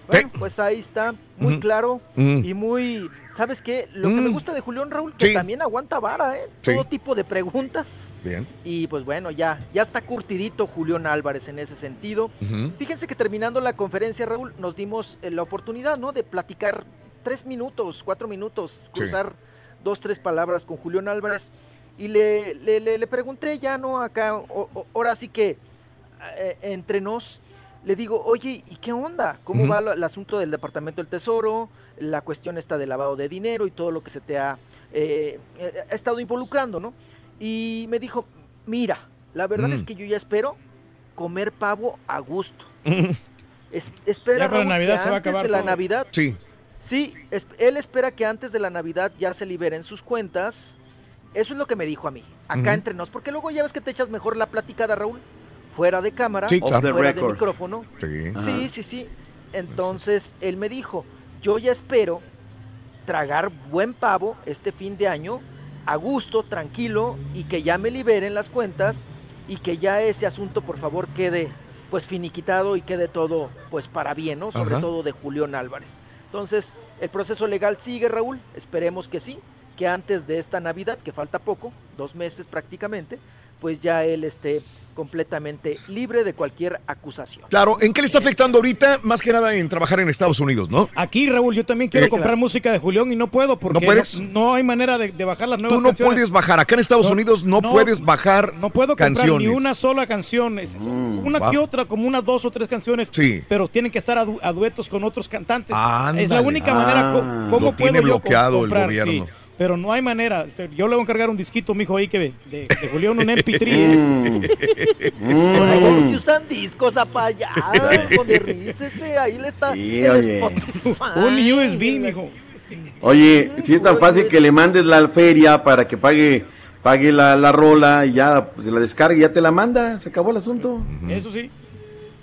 Bueno, pues ahí está, muy claro y muy, ¿sabes qué? Lo que me Mm. gusta de Julián Raúl, que Sí. también aguanta vara, ¿eh? Sí. Todo tipo de preguntas. Bien. Y pues bueno, ya, ya está curtidito Julián Álvarez en ese sentido. Fíjense que terminando la conferencia, Raúl, nos dimos eh, la oportunidad, ¿no? De platicar tres minutos, cuatro minutos, Sí. cruzar dos, tres palabras con Julián Álvarez. Y le, le, le- le pregunté ya, ¿no? Acá, o- o- ahora sí que eh, entre nos, le digo, oye, ¿y qué onda? ¿Cómo va lo- el asunto del Departamento del Tesoro? La cuestión está de lavado de dinero y todo lo que se te ha, eh, eh, ha estado involucrando, ¿no? Y me dijo, mira, la verdad Mm. es que yo ya espero comer pavo a gusto. Es- espera, Ya para Raúl, Navidad que se va a antes acabar de la todo. Navidad, Sí. Sí, es- él espera que antes de la Navidad ya se liberen sus cuentas. Eso es lo que me dijo a mí, acá Ujú. entre nos, porque luego ya ves que te echas mejor la platicada, Raúl, fuera de cámara, Sí, claro. Fuera de micrófono. Sí. Sí, sí, sí. Entonces él me dijo, yo ya espero tragar buen pavo este fin de año, a gusto, tranquilo, y que ya me liberen las cuentas y que ya ese asunto por favor quede pues finiquitado y quede todo pues para bien, ¿no? Sobre Ajá. todo de Julián Álvarez. Entonces, el proceso legal sigue, Raúl, esperemos que sí, que antes de esta Navidad, que falta poco, dos meses prácticamente, pues ya él esté completamente libre de cualquier acusación. Claro, ¿en qué le está afectando ahorita? Más que nada en trabajar en Estados Unidos, ¿no? Aquí, Raúl, yo también quiero Eh, comprar música de Julián y no puedo porque ¿No puedes? no, no hay manera de, de bajar las nuevas Tú no canciones. puedes bajar. Acá en Estados No, Unidos no, no, puedes bajar No puedo comprar canciones. ni una sola canción. Es- es una wow. que otra, como unas dos o tres canciones. Sí. Pero tienen que estar a, du- a duetos con otros cantantes. Ándale. Es la única manera. co- Ah. ¿Cómo Lo tiene puedo yo co- bloqueado el comprar? gobierno. Sí, pero no hay manera. Yo le voy a encargar un disquito, mijo, ahí que de, de Julián, un MP3. Por favor, si usan discos a allá, modernícese, ahí le está Sí, oye. Un USB, mijo. Oye, si es tan fácil que le mandes la feria para que pague pague la, la rola y ya la descargue y ya te la manda, se acabó el asunto. Eso sí.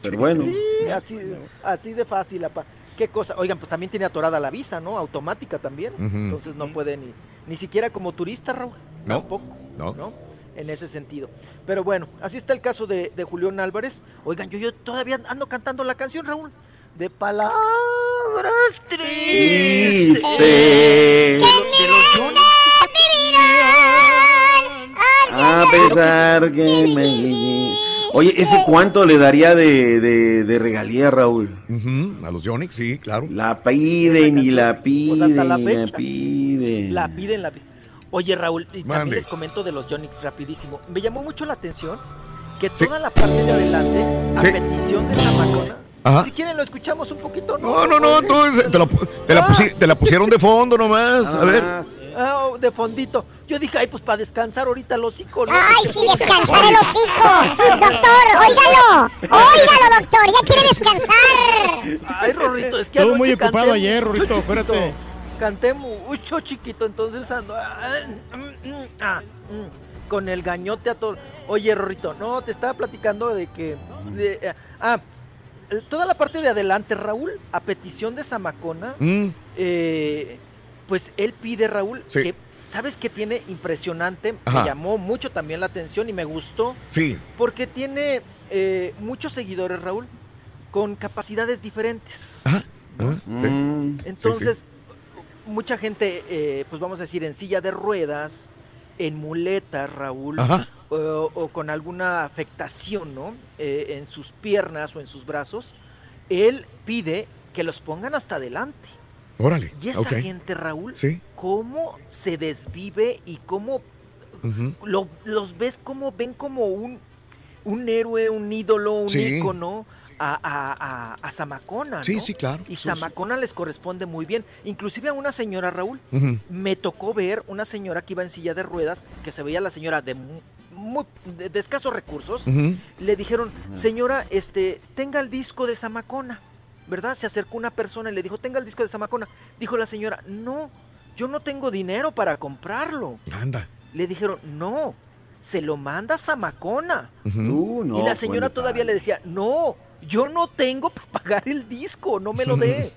Pero bueno. Sí, así, así de fácil, apa. Qué cosa. Oigan, pues también tiene atorada la visa, ¿no? Automática también. Entonces no puede ni, ni siquiera como turista, Raúl. No, Tampoco. no. ¿no? En ese sentido. Pero bueno, así está el caso de, de Julián Álvarez. Oigan, yo, yo todavía ando cantando la canción, Raúl. De palabras tristes. Triste. De, lo- de los Johnny. A pesar que me... Oye, ¿ese cuánto le daría de, de, de regalía, Raúl? Ujú, A los Yonix, sí, claro. La piden y la piden Pues hasta la y la fecha. piden. La piden, la piden. Oye, Raúl, y también Mande. les comento de los Yonix rapidísimo. Me llamó mucho la atención que toda la parte de adelante, a Sí. petición de Zamacona, Ajá. si quieren lo escuchamos un poquito, ¿no? No, no, no, tú, te, la, te la pusi- te la pusieron de fondo nomás. A ver. Ah, oh, de fondito. Yo dije, ay, pues para descansar ahorita los hocico, ¿no? Ay, sí, descansar el hocico. Doctor, óigalo. Óigalo, doctor. Ya quiere descansar. Ay, Rorrito, es que Estuvo muy ocupado canté ayer, Rorrito, espérate. Canté mucho, chiquito, entonces ando ah, mm, mm, ah, mm, con el gañote a todo. Oye, Rorrito, no, te estaba platicando de que... de, eh, ah, toda la parte de adelante, Raúl, a petición de Zamacona, Mm, eh, pues él pide, Raúl, Sí. que... ¿Sabes qué tiene impresionante? Ajá. Me llamó mucho también la atención y me gustó. sí. Porque tiene eh, muchos seguidores, Raúl, con capacidades diferentes. Sí. Mm. Entonces, mucha gente, eh, pues vamos a decir, en silla de ruedas, en muletas, Raúl, Ajá. o, o con alguna afectación, ¿no? Eh, en sus piernas o en sus brazos, él pide que los pongan hasta adelante. Órale. Y esa gente, Raúl, Sí. cómo se desvive y cómo lo- los ves como ven como un, un héroe, un ídolo, un Sí. ícono a, a, a- a Zamacona, Sí, ¿no? sí, claro. Y Sí, Zamacona les corresponde muy bien. Inclusive a una señora, Raúl, me tocó ver una señora que iba en silla de ruedas, que se veía la señora de, mu- mu- de, de escasos recursos. Le dijeron, señora, este, tenga el disco de Zamacona, ¿verdad? Se acercó una persona y le dijo, tenga el disco de Zamacona. Dijo la señora, no, yo no tengo dinero para comprarlo. Anda. Le dijeron, no, se lo manda Zamacona. Ujú. Uh, no, y la señora bueno, todavía le decía, no, yo no tengo para pagar el disco, no me lo dé.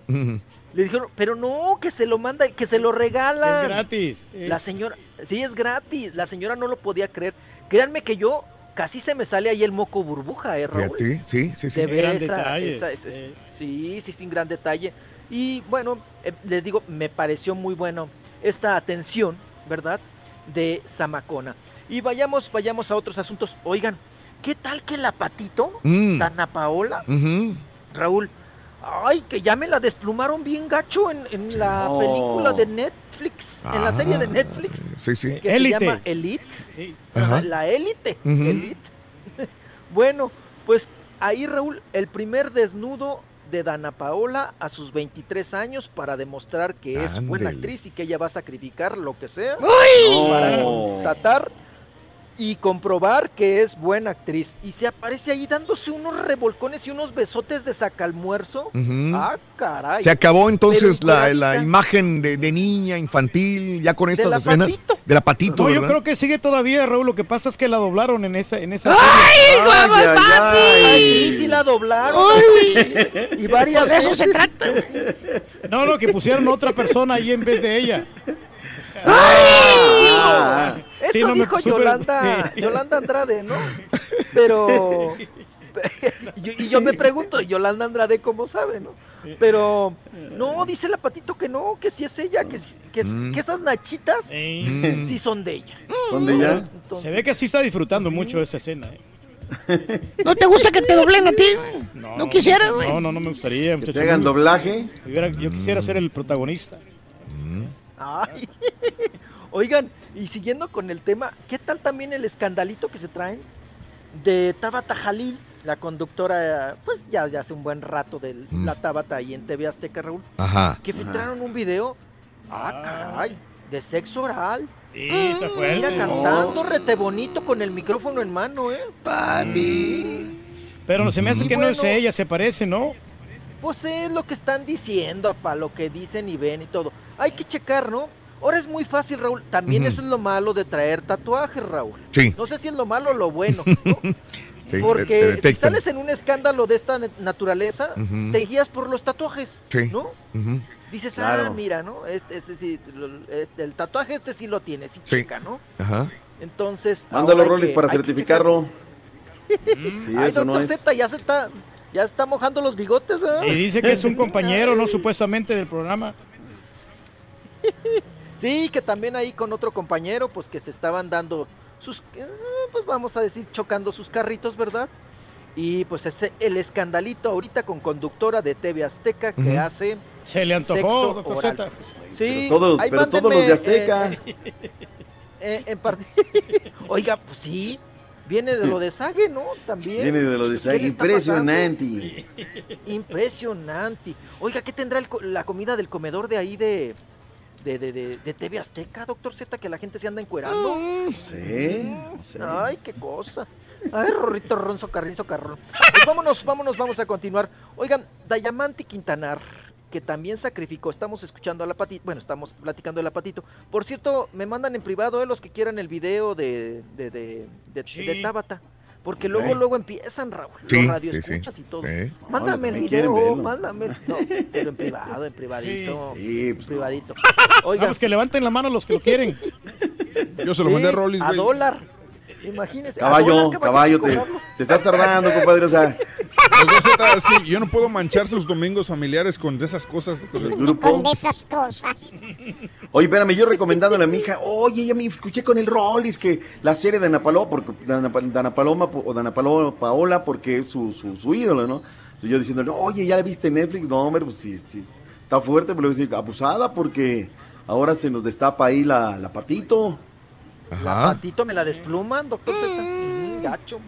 Le dijeron, pero no, que se lo manda, que se lo regala. Es gratis. Eh, La señora, sí es gratis, la señora no lo podía creer. Créanme que yo casi se me sale ahí el moco burbuja, ¿eh, Raúl? Sí, sí, sí. Ver Gran esa- detalle, esa- esa- eh. Sí, sí, sin gran detalle. Y bueno, eh, les digo, me pareció muy bueno esta atención, ¿verdad? De Zamacona. Y vayamos, vayamos a otros asuntos. Oigan, ¿qué tal que la patito, Mm. Tana Paola. Raúl? Ay, que ya me la desplumaron bien gacho en, en la Oh. película de Netflix, en la serie de Ah, Netflix, Sí, sí. que Élite. se llama Elite. sí. Ajá. La élite. Ujú. Elite. bueno, pues ahí Raúl, el primer desnudo de Dana Paola a sus 23 años para demostrar que es buena actriz y que ella va a sacrificar lo que sea No. para constatar y comprobar que es buena actriz. Y se aparece ahí dándose unos revolcones y unos besotes de sacalmuerzo. Ujú. Ah, caray. Se acabó entonces la, imagen de, de niña infantil, ya con estas la escenas Patito. de la patito, No, yo creo que sigue todavía, Raúl. Lo que pasa es que la doblaron en esa, en esa Ay, ay, Ay, ay. sí, sí la doblaron. Y varias De eso se trata. No, no, que pusieron otra persona ahí en vez de ella. Ah, Eso Sí, no dijo supe- Yolanda, sí. Yolanda Andrade, ¿no? Pero y yo- y yo me pregunto, Yolanda Andrade cómo sabe, ¿no? Pero, no, dice la patito que no, que sí es ella, que, que, Mm. que esas nachitas Mm. sí son de ella. ¿Son de ella? Se ve que sí está disfrutando mucho esa escena. ¿eh? ¿No te gusta que te doblen a ti? No, quisieras, güey. No, no, no me gustaría. muchacho. te hagan doblaje? Yo quisiera ser el protagonista. Ay. Oigan, y siguiendo con el tema, ¿qué tal también el escandalito que se traen de Tabata Jalil, la conductora, pues ya de hace un buen rato de la Tabata ahí en TV Azteca, Raúl? Ajá. Que filtraron un video, ah, caray, de sexo oral. Sí, está fuerte. Mira, cantando rete bonito con el micrófono en mano, ¿eh? Papi. Pero se me hace Y que no es ella, se parece, ¿no? Pues es lo que están diciendo, para lo que dicen y ven y todo. Hay que checar, ¿no? Ahora es muy fácil, Raúl. También eso es lo malo de traer tatuajes, Raúl. Sí. No sé si es lo malo o lo bueno. Sí, te- Porque te si sales en un escándalo de esta naturaleza, te guías por los tatuajes, Sí. ¿no? Dices, ah, Claro. mira, ¿no? Este, este sí, lo- este, el tatuaje este sí lo tiene, sí, Sí. checa, ¿no? Ajá. Entonces, Mándalo, Rolis, para certificarlo. Sí, Ay, eso no doctor es. Z, ya se está, ya está mojando los bigotes, ¿ah? Y dice que es un compañero, ¿no? Supuestamente del programa. Sí, que también ahí con otro compañero, pues que se estaban dando sus, eh, pues vamos a decir, chocando sus carritos, ¿verdad? Y pues ese el escandalito ahorita con conductora de TV Azteca que hace Se le antojó, sexo doctor. Z. Sí, Pero todos- ahí pero todos los de Azteca. eh, eh, en parte- Oiga, pues sí, viene de lo de Sage, ¿no? También. Viene de lo de ¿Qué Sage. Impresionante. Impresionante. Oiga, ¿qué tendrá el la comida del comedor de ahí de, de, de, de- de TV Azteca, doctor Z, que la gente se anda encuerando? Sí, sí. Ay, qué cosa. Ay, Rorrito Ronzo Carrizo Carrón. Pues vámonos, vámonos, vamos a continuar. Oigan, Dayamanti Quintanar, que también sacrificó, estamos escuchando a la patito, bueno, estamos platicando de la patito. Por cierto, me mandan en privado eh, los que quieran el video de, de, de, de, de Tabata. Porque luego, luego empiezan, Raúl, Sí, los sí, radioescuchas sí. y todo. Sí. Mándame No, el video, mándame. No, pero en privado, en privadito. Sí, en pues, privadito. Oigan, Oigan, que levanten la mano los que lo quieren. Yo se lo mandé a sí, Rollis, a güey. dólar. Imagínense. a Caballo, caballo, te, estás tardando, compadre. O sea, Doctor Z, es que yo no puedo manchar sus domingos familiares con de esas cosas. el grupo. Con de esas cosas. Oye, espérame, yo recomendándole a mi hija, oye, ya me escuché con el Rollis que la serie de Ana Paloma, porque, de Ana, Pa- de Ana Paloma o de Ana Paloma, Paola, porque es su, su, su ídolo, ¿no? Entonces yo diciéndole, oye, ¿ya la viste en Netflix? No, hombre, pues sí, sí, está fuerte, pero le voy a decir, abusada, porque ahora se nos destapa ahí la, la patito. Ajá. Patito me la despluman, doctor Z. Ujú, gacho.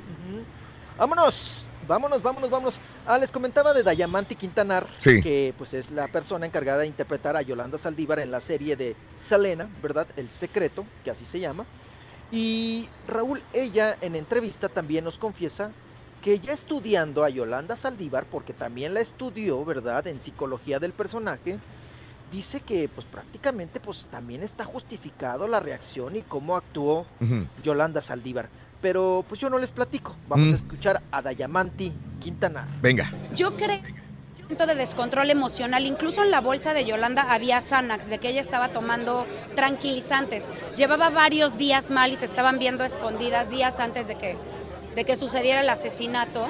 Vámonos, vámonos, vámonos, vámonos. Ah, les comentaba de Dayamanti Quintanar, Sí. que pues es la persona encargada de interpretar a Yolanda Saldívar en la serie de Selena, ¿verdad? El secreto, que así se llama. Y Raúl, ella en entrevista también nos confiesa que ya estudiando a Yolanda Saldívar, porque también la estudió, ¿verdad? En psicología del personaje, dice que pues prácticamente pues también está justificado la reacción y cómo actuó. Yolanda Saldívar. Pero pues yo no les platico. Vamos Mm. a escuchar a Dayamanti Quintanar. Venga. Yo creo momento de descontrol emocional, incluso en la bolsa de Yolanda había Xanax, de que ella estaba tomando tranquilizantes. Llevaba varios días mal y se estaban viendo escondidas días antes de que, de que sucediera el asesinato.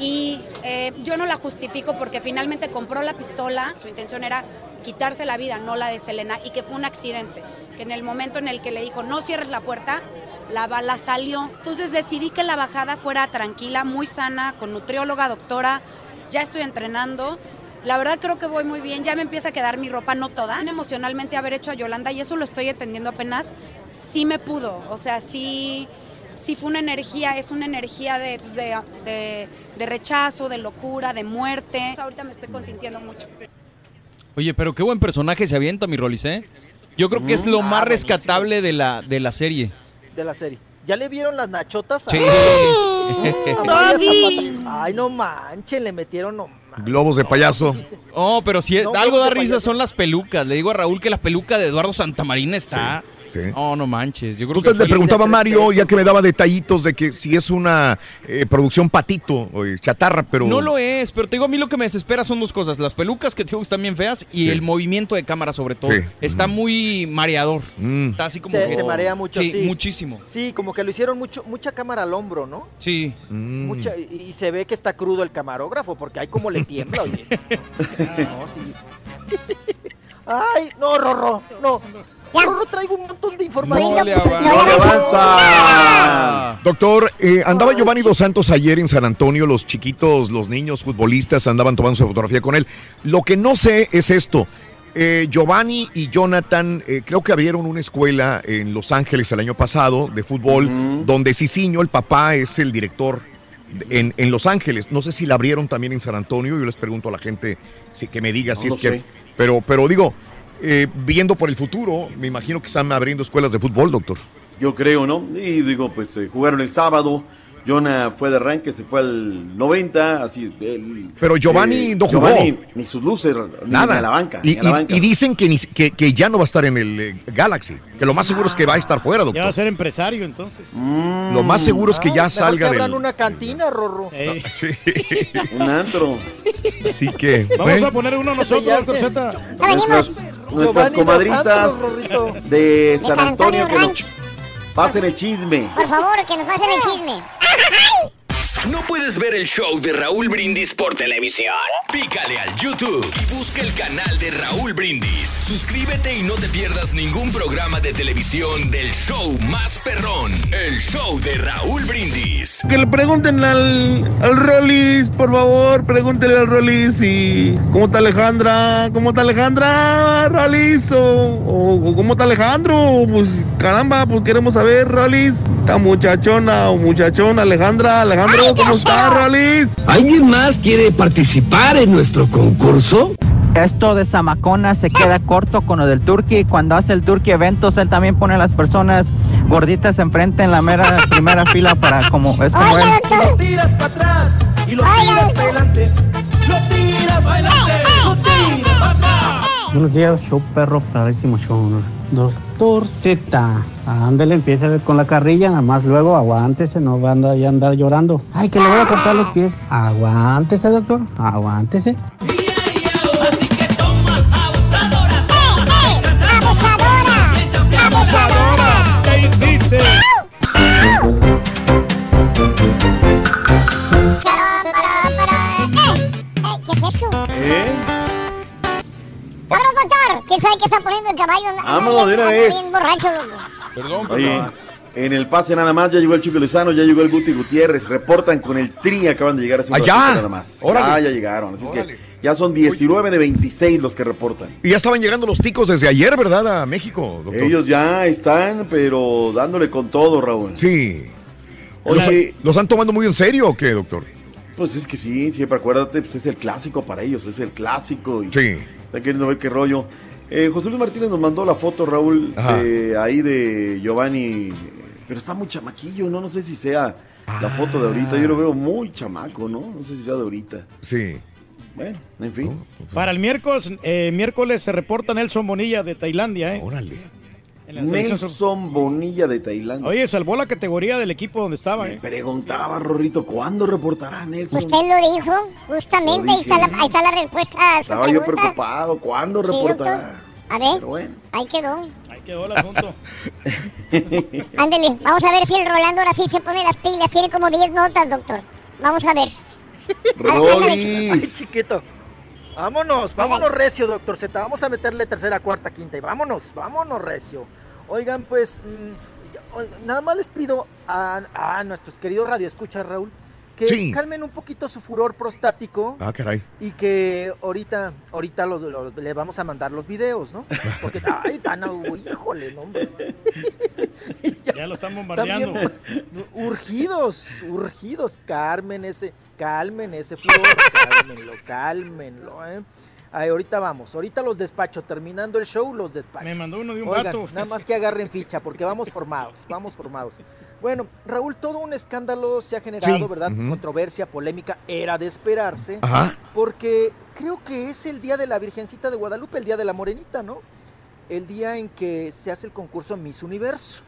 Y eh, yo no la justifico porque finalmente compró la pistola, su intención era quitarse la vida, no la de Selena, y que fue un accidente, que en el momento en el que le dijo no cierres la puerta, la bala salió. Entonces decidí que la bajada fuera tranquila, muy sana, con nutrióloga, doctora, ya estoy entrenando. La verdad creo que voy muy bien, ya me empieza a quedar mi ropa, no toda. Emocionalmente haber hecho a Yolanda, y eso lo estoy entendiendo apenas, sí me pudo, o sea, sí, sí fue una energía, es una energía de, pues, de, de- de rechazo, de locura, de muerte. Ahorita me estoy consintiendo mucho. Oye, pero qué buen personaje se avienta, mi Rolis, ¿eh? Yo creo que es lo Mm, más ah, rescatable de la, de la serie. De la serie. ¿Ya le vieron las nachotas? a- Sí. a María Zapata? Ay, no manchen, le metieron no. Globos de payaso. Oh, pero si No, algo da risa payaso. son las pelucas. Le digo a Raúl que la peluca de Eduardo Santamarina está Sí. No, no manches. Yo creo Entonces que le fue- preguntaba a Mario, ya que me daba detallitos de que si es una eh, producción patito o chatarra, pero... No lo es, pero te digo, a mí lo que me desespera son dos cosas. Las pelucas que te digo que están bien feas y Sí. el movimiento de cámara sobre todo. Sí. Está muy mareador. Mm. Está así como Te, que... te marea mucho, Sí, sí. muchísimo. Sí, como que lo hicieron mucho, mucha cámara al hombro, ¿no? Sí. Mm. Mucha, y, y se ve que está crudo el camarógrafo, porque hay como le tiembla, oye. No, sí. Ay, no, Rorro, no. Rorro, traigo un montón de información. No le Pues, avanza. ¡No le avanza! Doctor, eh, andaba Giovanni Dos Santos ayer en San Antonio, los chiquitos, los niños futbolistas andaban tomando su fotografía con él. Lo que no sé es esto. Eh, Giovanni y Jonathan eh, creo que abrieron una escuela en Los Ángeles el año pasado de fútbol, donde Cicinho, el papá, es el director en, en Los Ángeles. No sé si la abrieron también en San Antonio. Yo les pregunto a la gente si, que me diga No si es que... sé. Pero, pero digo, eh, viendo por el futuro, me imagino que están abriendo escuelas de fútbol, doctor. Yo creo, ¿no? Y digo, pues eh, jugaron el sábado. Jonah fue de arranque, se fue al 90, así. el- Pero Giovanni no jugó. Giovanni, ni sus luces, ni Nada. a la banca. Y, ni a la banca. y dicen que, ni- que, que ya no va a estar en el eh, Galaxy. Que lo más seguro es que va a estar fuera, Ya va a doctor. ser empresario entonces. Lo más seguro es que Ay, ya mejor salga abran del. una cantina, Rorro. Ey, Sí. Un antro. Así que. Vamos bueno. a poner uno nosotros, doctor sé. Z. Nuestras, comadritas de San San Antonio Antonio que Ranch. nos pasen el chisme. Por favor, que nos pasen el chisme. ¿No puedes ver el show de Raúl Brindis por televisión? Pícale al YouTube y busca el canal de Raúl Brindis. Suscríbete y no te pierdas ningún programa de televisión del show más perrón, el show de Raúl Brindis. Que le pregunten al, al Rolis, por favor, pregúntenle al Rolis y cómo está Alejandra, cómo está Alejandra, Rolis, o, o- cómo está Alejandro, pues caramba, pues queremos saber, Rolis, está muchachona o muchachona, Alejandra, Alejandro, ¿cómo está, Rolis? ¿Alguien más quiere participar en nuestro concurso? Esto de Zamacona se queda corto con lo del Turqui. Cuando hace el Turqui eventos, él también pone a las personas gorditas enfrente en la mera primera fila para como es como él. Doctor. tiras para atrás y adelante. Lo tiras para adelante, lo tiras para atrás. Buenos días, show perro, padrísimo show. Doctor Z, ándale, empieza con la carrilla, nada más luego aguántese, no va a andar, ya andar llorando. Ay, que le voy a cortar los pies. Aguántese, doctor, aguántese. ¡Eh! ¡Vámonos, doctor! ¿Quién sabe qué está poniendo el caballo? Vámonos de una vez. borracho, loco. Perdón, Oye, perdón. en el pase nada más ya llegó el Chico Lozano, ya llegó el Guti Gutiérrez. Reportan con el tri, acaban de llegar hace un ¡Allá! nada más. ¡Órale! Ya, ya llegaron. Así es que ya son 19 de 26 los que reportan. Y ya estaban llegando los ticos desde ayer, ¿verdad? A México, doctor. Ellos ya están, pero dándole con todo, Raúl. Sí. ¿Los, Oye, ¿Los han tomado muy en serio o qué, doctor? pues es que sí, siempre acuérdate, pues es el clásico para ellos, es el clásico. Y Sí. Están queriendo ver qué rollo. Eh, José Luis Martínez nos mandó la foto, Raúl, de ahí de Giovanni, pero está muy chamaquillo, ¿no? No sé si sea la foto de ahorita, yo lo veo muy chamaco, ¿no? No sé si sea de ahorita. Sí. Bueno, en fin. Para el miércoles, eh, miércoles se reporta Nelson Bonilla de Tailandia, ¿eh? Órale. Nelson Bonilla de Tailandia. Oye, salvó la categoría del equipo donde estaba, Me ¿eh? preguntaba, Rorrito, ¿cuándo reportará Nelson? Usted lo dijo, justamente, Lo ahí está, la, ahí está la respuesta a su Estaba yo preocupado, ¿cuándo Sí, reportará? doctor. A ver, Pero bueno. ahí quedó. Ahí quedó el asunto. Ándele, vamos a ver si el Rolando ahora sí se pone las pilas. Tiene como 10 notas, doctor. Vamos a ver. Ay, Rolis. chiquito. Vámonos, vámonos recio, doctor Z. Vamos a meterle tercera, cuarta, quinta y vámonos, vámonos recio. Oigan, pues, mm, nada más les pido a, a nuestros queridos radioescuchas, Raúl, que Sí. calmen un poquito su furor prostático Ah, caray. y que ahorita, ahorita los- los- le vamos a mandar los videos, ¿no? Porque, ay, tan, híjole, no, hombre. Ya lo están bombardeando. También urgidos, urgidos, Carmen ese, calmen ese furor, cálmenlo, cálmenlo, ¿eh? Ay, ahorita vamos, ahorita los despacho, terminando el show los despacho. Me mandó uno de un Oigan, vato. nada más que agarren ficha porque vamos formados, vamos formados. Bueno, Raúl, todo un escándalo se ha generado, Sí, ¿verdad? Controversia, polémica, era de esperarse. Ajá. Porque creo que es el día de la Virgencita de Guadalupe, el día de la Morenita, ¿no? el día en que se hace el concurso Miss Universo,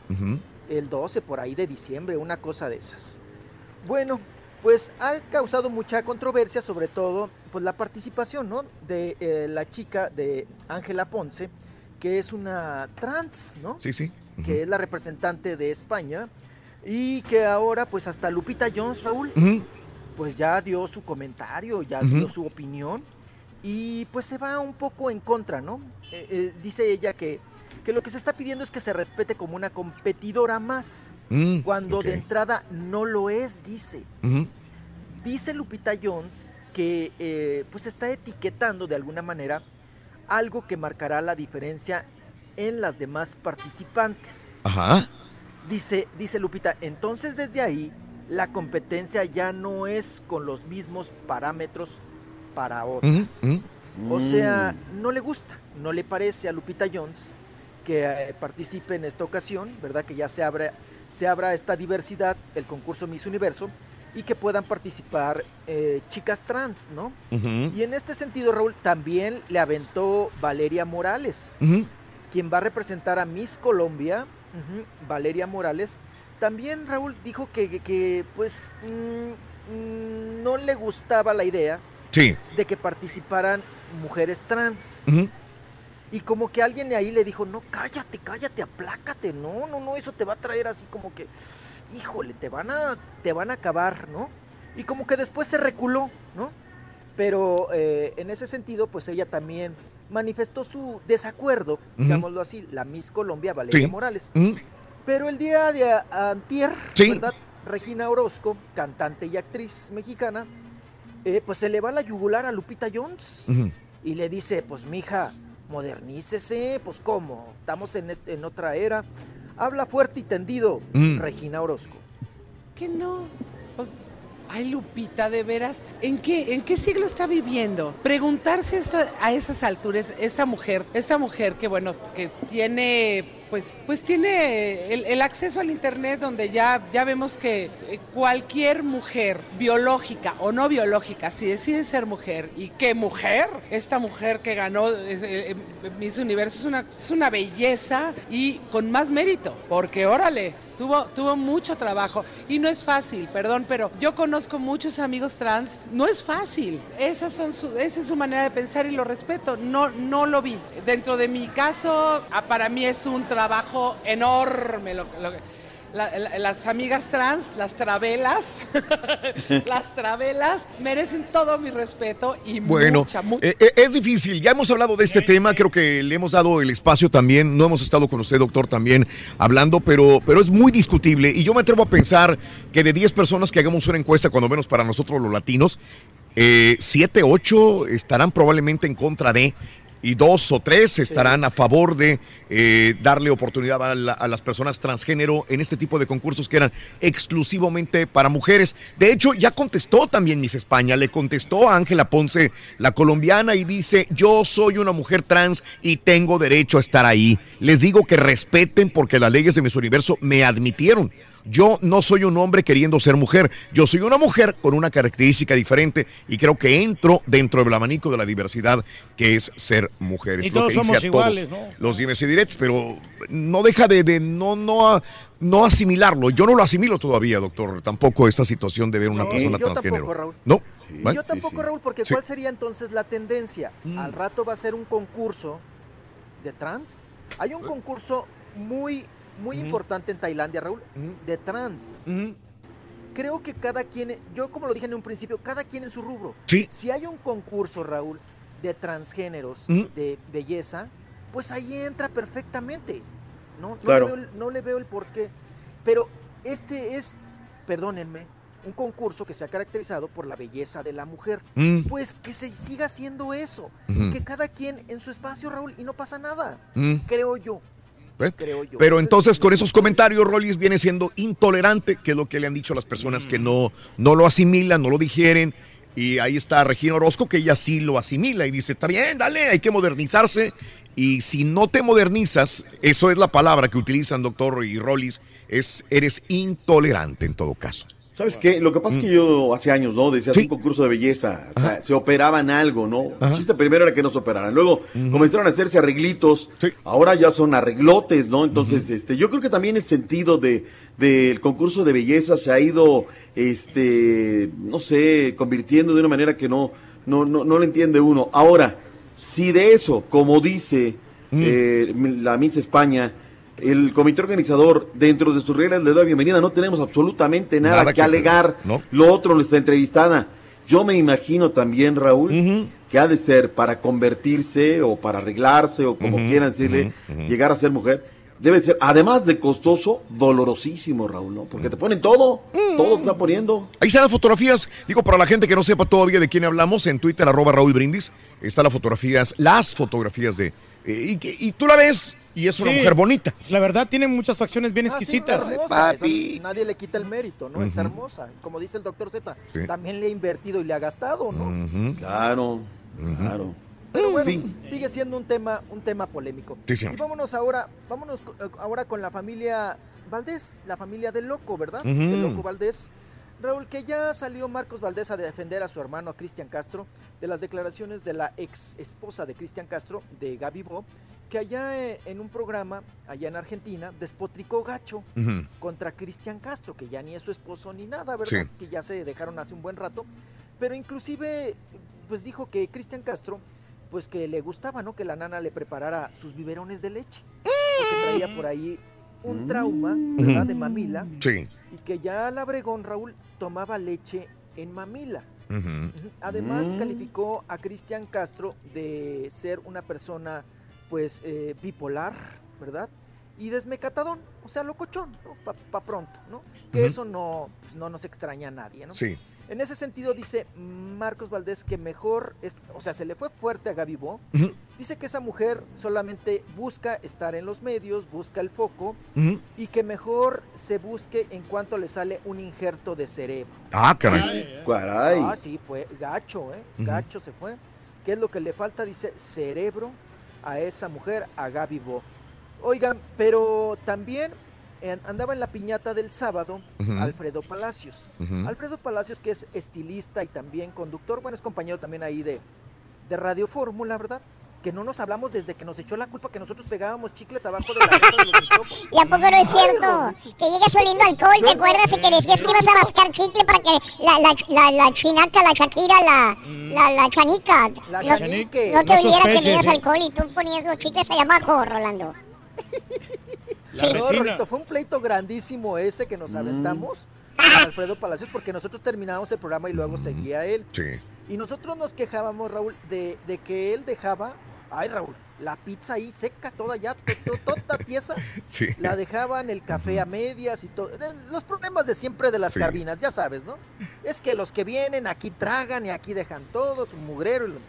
el 12 por ahí de diciembre, una cosa de esas. Bueno, pues ha causado mucha controversia, sobre todo pues la participación, ¿no? De eh, la chica de Ángela Ponce, que es una trans, ¿no? Sí, sí. Que es la representante de España y que ahora pues hasta Lupita Jones, Raúl, pues ya dio su comentario, ya dio su opinión y pues se va un poco en contra, ¿no? Eh, eh, dice ella que, que lo que se está pidiendo es que se respete como una competidora más, Mm, cuando de entrada no lo es, dice. Dice Lupita Jones que eh, pues está etiquetando de alguna manera algo que marcará la diferencia en las demás participantes. Ajá. Dice, dice Lupita, entonces desde ahí la competencia ya no es con los mismos parámetros para otras. O sea, no le gusta, no le parece a Lupita Jones que eh, participe en esta ocasión, ¿verdad? Que ya se abra, se abra esta diversidad, el concurso Miss Universo, y que puedan participar eh, chicas trans, ¿no? Y en este sentido, Raúl, también le aventó Valeria Morales, quien va a representar a Miss Colombia, Valeria Morales. También Raúl dijo que, que- que, pues mm, mm, no le gustaba la idea Sí. de que participaran mujeres trans. Y como que alguien de ahí le dijo, no, cállate, cállate, aplácate, no, no, no, eso te va a traer así como que, híjole, te van a, te van a acabar, ¿no? Y como que después se reculó, ¿no? Pero eh, en ese sentido, pues ella también manifestó su desacuerdo, Ujú. digámoslo así, la Miss Colombia, Valeria Sí. Morales. Pero el día de antier, Sí. ¿verdad? Regina Orozco, cantante y actriz mexicana, eh, pues se le va la yugular a Lupita Jones y le dice, pues mija, modernícese, pues cómo, estamos en, este- en otra era. Habla fuerte y tendido, Mm. Regina Orozco. que no. Pues, ay, Lupita, de veras, ¿en qué, ¿en qué siglo está viviendo? Preguntarse esto a esas alturas, esta mujer, esta mujer que, bueno, que tiene, pues, pues tiene el, acceso al internet donde ya, ya vemos que eh, cualquier mujer, biológica o no biológica, si decide ser mujer, ¿y qué mujer? Esta mujer que ganó eh, eh, Miss Universo es una, es una belleza y con más mérito, porque órale, Tuvo, tuvo mucho trabajo y no es fácil, perdón, pero yo conozco muchos amigos trans, no es fácil. Esas son su, esa es su manera de pensar y lo respeto. No, no lo vi. Dentro de mi caso, ah, para mí es un trabajo enorme. lo- lo la- la- las amigas trans, las travelas, las travelas merecen todo mi respeto y Bueno, mucha, mu- eh, eh, es difícil. Ya hemos hablado de este tema. Creo que le hemos dado el espacio también. No hemos estado con usted, doctor, también hablando, pero, pero es muy discutible. Y yo me atrevo a pensar que de 10 personas que hagamos una encuesta, cuando menos para nosotros los latinos, 7, 8 estarán probablemente en contra de. Y dos o tres estarán a favor de eh, darle oportunidad a, la- a las personas transgénero en este tipo de concursos que eran exclusivamente para mujeres. De hecho, ya contestó también Miss España, le contestó a Ángela Ponce, la colombiana, y dice, yo soy una mujer trans y tengo derecho a estar ahí. Les digo que respeten porque las leyes de Miss Universo me admitieron. Yo no soy un hombre queriendo ser mujer, yo soy una mujer con una característica diferente y creo que entro dentro del abanico de la diversidad que es ser mujer. Es Y lo todos que dice somos a iguales, todos ¿no? los dimes y directs, pero no deja de, de no, no, no asimilarlo. Yo no lo asimilo todavía, doctor, tampoco esta situación de ver una Sí, persona yo transgénero. tampoco, Raúl. ¿No? Yo tampoco, Raúl, porque Sí. ¿cuál sería entonces la tendencia? Al rato va a ser un concurso de trans. Hay un concurso muy, muy Ujú. importante en Tailandia, Raúl, de trans. Creo que cada quien, yo como lo dije en un principio, cada quien en su rubro. Sí. Si hay un concurso, Raúl, de transgéneros, de belleza, pues ahí entra perfectamente. No, no, Claro. le, veo, el- no le veo el porqué. Pero este es, perdónenme, un concurso que se ha caracterizado por la belleza de la mujer. Mm. Pues que se siga haciendo eso. Que cada quien en su espacio, Raúl, y no pasa nada. Mm. Creo yo. ¿Eh? Pero entonces con esos comentarios, Rollis viene siendo intolerante, que es lo que le han dicho a las personas que no, no lo asimilan, no lo digieren. Y ahí está Regina Orozco, que ella sí lo asimila y dice, está bien, dale, hay que modernizarse. Y si no te modernizas, eso es la palabra que utilizan doctor y Rollis, es eres intolerante en todo caso. ¿Sabes qué? Lo que pasa es que yo hace años, ¿no? Decía un concurso de belleza. O sea, se operaban algo, ¿no? El chiste primero era que no se operaran. Luego comenzaron a hacerse arreglitos. Ahora ya son arreglotes, ¿no? Entonces, este, yo creo que también el sentido de del concurso de belleza se ha ido, este, no sé, convirtiendo de una manera que no, no, no, no lo entiende uno. Ahora, si de eso, como dice eh, la Miss España, el comité organizador, dentro de sus reglas, le doy la bienvenida. No tenemos absolutamente nada, Nada que, que- alegar. no. Lo otro, nuestra entrevistada. Yo me imagino también, Raúl, que ha de ser para convertirse o para arreglarse o como quieran decirle, llegar a ser mujer. Debe ser, además de costoso, dolorosísimo, Raúl, ¿no? Porque te ponen todo, todo te está poniendo. Ahí están las fotografías. Digo, para la gente que no sepa todavía de quién hablamos, en Twitter, arroba Raúl Brindis, están las fotografías, las fotografías de... y, tú la ves y es una Sí. mujer bonita. La verdad, tiene muchas facciones bien Ah, sí, exquisitas. está hermosa, eso nadie le quita el mérito, ¿no? Está hermosa. Como dice el doctor Z, Sí. también le ha invertido y le ha gastado, ¿no? Claro, claro. Pero bueno, sigue siendo un tema, un tema polémico. Sí, señor. Y vámonos ahora, vámonos eh, ahora con la familia Valdés, la familia del Loco, ¿verdad? Ujú. Del Loco Valdés. Raúl, que ya salió Marcos Valdés a defender a su hermano, Cristian Castro, de las declaraciones de la ex esposa de Cristian Castro, de Gaby Bo, que allá eh, en un programa, allá en Argentina, despotricó gacho contra Cristian Castro, que ya ni es su esposo ni nada, ¿verdad? Sí. Que ya se dejaron hace un buen rato. Pero inclusive, pues dijo que Cristian Castro, pues que le gustaba, ¿no? Que la nana le preparara sus biberones de leche. Porque traía por ahí un trauma, ¿verdad? De mamila. Sí. Y que ya la Bregón, Raúl, tomaba leche en mamila. Además, Mm. calificó a Cristian Castro de ser una persona, pues, eh, bipolar, ¿verdad? Y desmecatadón, o sea, locochón, ¿no? Pa, pronto, ¿no? Que eso no, pues, no nos extraña a nadie, ¿no? Sí. En ese sentido dice Marcos Valdés que mejor, es, o sea, se le fue fuerte a Gaby Bo. Dice que esa mujer solamente busca estar en los medios, busca el foco y que mejor se busque en cuanto le sale un injerto de cerebro. Ah, caray. Caray. Ah, sí, fue gacho, ¿eh? Gacho se fue. ¿Qué es lo que le falta? Dice cerebro a esa mujer, a Gaby Bo. Oigan, pero también eh, andaba en la piñata del sábado Ujú. Alfredo Palacios. Ujú. Alfredo Palacios, que es estilista y también conductor, bueno, es compañero también ahí de, de Radio Fórmula, ¿verdad? Que no nos hablamos desde que nos echó la culpa que nosotros pegábamos chicles abajo de la mesa de los micrófonos. ¿Y a poco no es cierto? Que llegas oliendo alcohol, ¿te acuerdas? Y que decías que ibas a mascar chicle para que la, la, la, la chinaca, la Shakira, la, la, la chanica, La no, chanique. no te No oliera que ¿eh? alcohol y tú ponías los chicles allá abajo, Rolando. Sí, no, Rorrito, fue un pleito grandísimo ese que Mm. nos aventamos con Alfredo Palacios porque nosotros terminábamos el programa y luego seguía él. Sí. Y nosotros nos quejábamos, Raúl, de, de que él dejaba, ay Raúl, la pizza ahí seca, toda ya, to- to- toda tiesa. Sí. La dejaban el café a medias y todo. Eh, Los problemas de siempre de las Sí. cabinas, ya sabes, ¿no? Es que los que vienen aquí tragan y aquí dejan todo, su mugrero. Y, lo-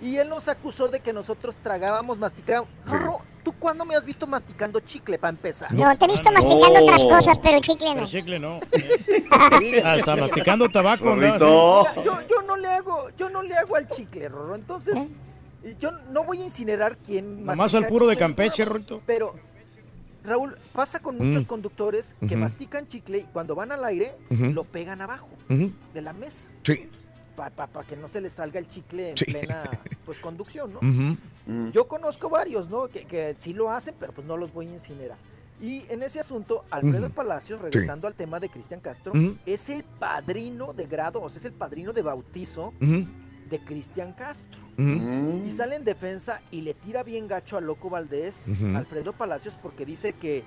y él nos acusó de que nosotros tragábamos, masticábamos. Rorro, ¿tú cuándo me has visto masticando chicle para empezar? No, te he visto masticando otras cosas, pero chicle no. Pero chicle no. Ah, está masticando tabaco. ¿no? Mira, yo, yo no le hago, yo no le hago al chicle, Rorro. Entonces, ¿Eh? yo no voy a incinerar quién Nomás mastica al puro de Campeche, no, Rorrito. Pero, Raúl, pasa con muchos Mm. conductores que mastican chicle y cuando van al aire lo pegan abajo de la mesa. Sí. Para que no se les salga el chicle en Sí. plena pues, conducción, ¿no? Ujú. Yo conozco varios, ¿no? Que, que sí lo hacen, pero pues no los voy a incinerar. Y en ese asunto, Alfredo. Palacios, Sí. regresando al tema de Cristian Castro, es el padrino de grado, o sea, es el padrino de bautizo de Cristian Castro. Ujú. Y sale en defensa y le tira bien gacho a Loco Valdés. Alfredo Palacios, porque dice que,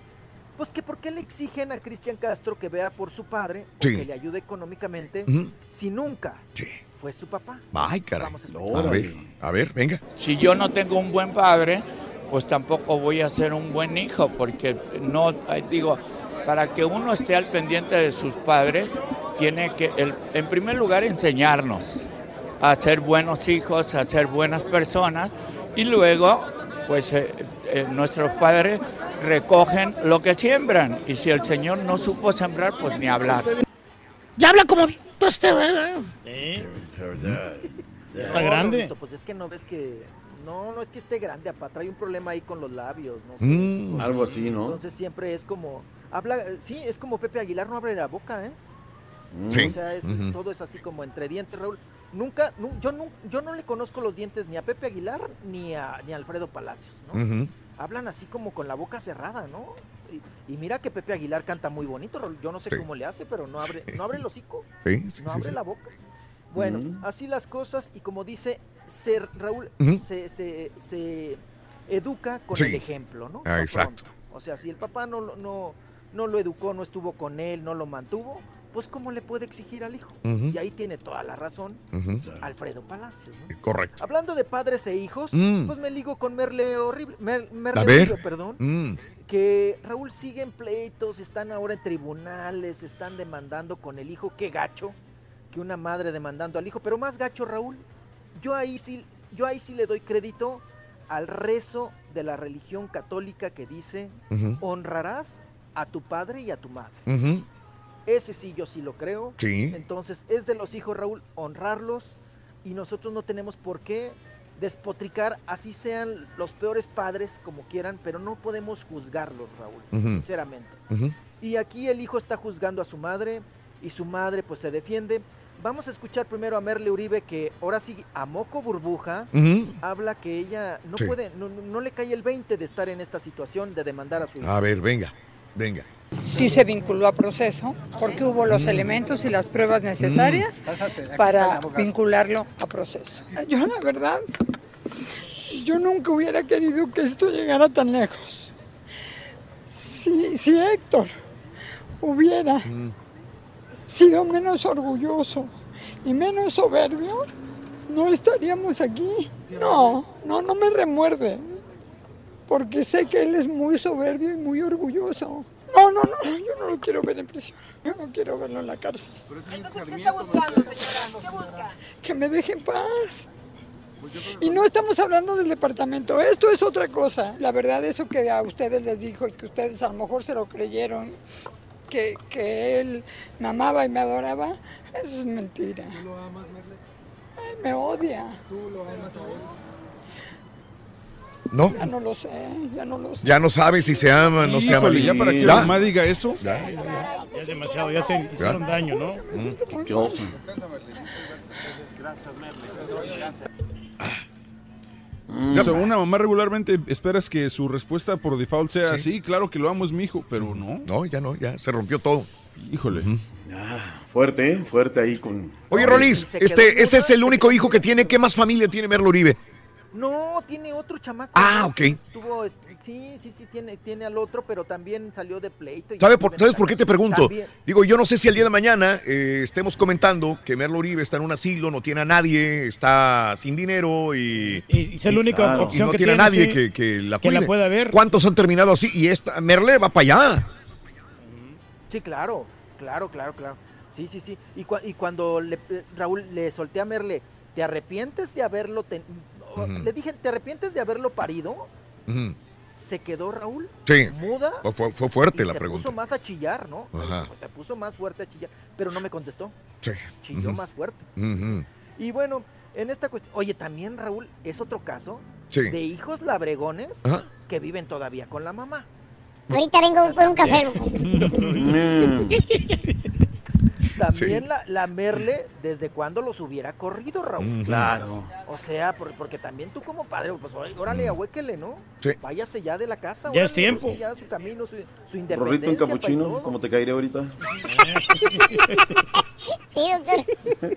pues que por qué le exigen a Cristian Castro que vea por su padre o que le ayude económicamente si nunca Sí. fue su papá. Ay, caray. Vamos a A ver, a ver, venga. Si yo no tengo un buen padre, pues tampoco voy a ser un buen hijo, porque no, digo, para que uno esté al pendiente de sus padres, tiene que, el- en primer lugar, enseñarnos a ser buenos hijos, a ser buenas personas, y luego, pues eh, eh, nuestros padres recogen lo que siembran, y si el Señor no supo sembrar, pues ni hablar. Ya habla como este, ¿verdad? Ya está No, grande. Pues es que no ves que. No, no es que esté grande, apa, trae un problema ahí con los labios, no sé. Mm, algo así, ¿no? Entonces siempre es como. Habla, eh, sí, es como Pepe Aguilar no abre la boca, ¿eh? Sí. O sea, es- todo es así como entre dientes, Raúl. Nunca, nu- yo, nu- yo no le conozco los dientes ni a Pepe Aguilar ni a, ni a Alfredo Palacios, ¿no? Hablan así como con la boca cerrada, ¿no? Y, y mira que Pepe Aguilar canta muy bonito. Yo no sé Sí. cómo le hace, pero no abre, no abre el hocico. Sí, sí, no sí, abre sí. la boca. Bueno, así las cosas y como dice ser Raúl, se, se- se educa con Sí. el ejemplo, ¿no? Ah, Por exacto. pronto. O sea, si el papá no, lo- no, no lo educó, no estuvo con él, no lo mantuvo, pues ¿cómo le puede exigir al hijo? Y ahí tiene toda la razón. Alfredo Palacios. ¿no? Correcto. Hablando de padres e hijos, Mm. pues me ligo con Merle horrible, Mer- Merle. Horrible, perdón, Mm. que Raúl sigue en pleitos, están ahora en tribunales, están demandando con el hijo, qué gacho, que una madre demandando al hijo, pero más gacho Raúl, yo ahí sí, yo ahí sí le doy crédito al rezo de la religión católica que dice, honrarás a tu padre y a tu madre. Ujú. Ese sí, yo sí lo creo. Sí. Entonces, es de los hijos, Raúl, honrarlos y nosotros no tenemos por qué despotricar, así sean los peores padres como quieran, pero no podemos juzgarlos, Raúl, sinceramente. Y aquí el hijo está juzgando a su madre y su madre pues se defiende. Vamos a escuchar primero a Merle Uribe que ahora sí a moco burbuja habla que ella no Sí. puede, no, no- no le cae el 20 de estar en esta situación de demandar a su hijo. A ver, venga, venga. Sí se vinculó a proceso porque hubo los elementos y las pruebas necesarias Mm. para vincularlo a proceso. Yo la verdad, yo nunca hubiera querido que esto llegara tan lejos. Si, si Héctor hubiera sido menos orgulloso y menos soberbio, no estaríamos aquí. No, no, no me remuerde, porque sé que él es muy soberbio y muy orgulloso. No, no, no, yo no lo quiero ver en prisión. Yo no quiero verlo en la cárcel. Entonces, ¿qué está buscando, señora? ¿Qué busca? Que me deje en paz. Y no estamos hablando del departamento, esto es otra cosa. La verdad, eso que a ustedes les dijo y que ustedes a lo mejor se lo creyeron, que, que él me amaba y me adoraba, eso es mentira. ¿Tú lo amas, Merle? Ay, me odia. ¿Tú lo amas a él? ¿No? Ya no lo sé, ya no lo sé. Ya no sabe si se ama, no se ama. Híjole, ya para que la mamá diga eso. Ya es demasiado, ya se hicieron daño, ¿no? Qué oso. O sea, una mamá regularmente esperas que su respuesta por default sea así, claro que lo amo, es mi hijo, pero no. No, ya no, ya se rompió todo. Híjole. Fuerte, ¿eh? Fuerte ahí con... Oye, Rolis, este, ese es el único hijo que tiene. ¿Qué más familia tiene Merlo Uribe? No, tiene otro chamaco. Ah, ok. Tuvo, sí, sí, sí, tiene, tiene al otro, pero también salió de pleito. y ¿Sabe por, ¿Sabes por qué te pregunto? También. Digo, yo no sé si el día de mañana eh, estemos comentando que Merlo Uribe está en un asilo, no tiene a nadie, está sin dinero y, Y es la única Claro. opción y no que tiene a tiene, nadie sí, que, que la que la cuide. pueda ver. ¿Cuántos han terminado así? Y esta Merle va para allá. Sí, claro, claro, claro, claro. Sí, sí, sí. Y, cua- y cuando le- eh, Raúl le solté a Merle, ¿te arrepientes de haberlo ten- Le dije, ¿te arrepientes de haberlo parido? Se quedó Raúl Sí. muda. Fue- Fue, fue fuerte y la se pregunta. puso más a chillar, ¿no? Ajá. Se puso más fuerte a chillar, pero no me contestó. Sí. Chilló más fuerte. Y bueno, en esta cuestión, oye, también Raúl, es otro caso Sí. de hijos labregones Ajá. que viven todavía con la mamá. Ahorita vengo por un café. También la, la Merle, ¿desde cuándo los hubiera corrido, Raúl? Claro. O sea, por- porque también tú como padre, pues órale, ahuéquele, ¿no? Sí. Váyase ya de la casa. Ya es tiempo. Ya su camino, su, su Rorrito independencia. en capuchino, como te caeré ahorita. Sí, doctor.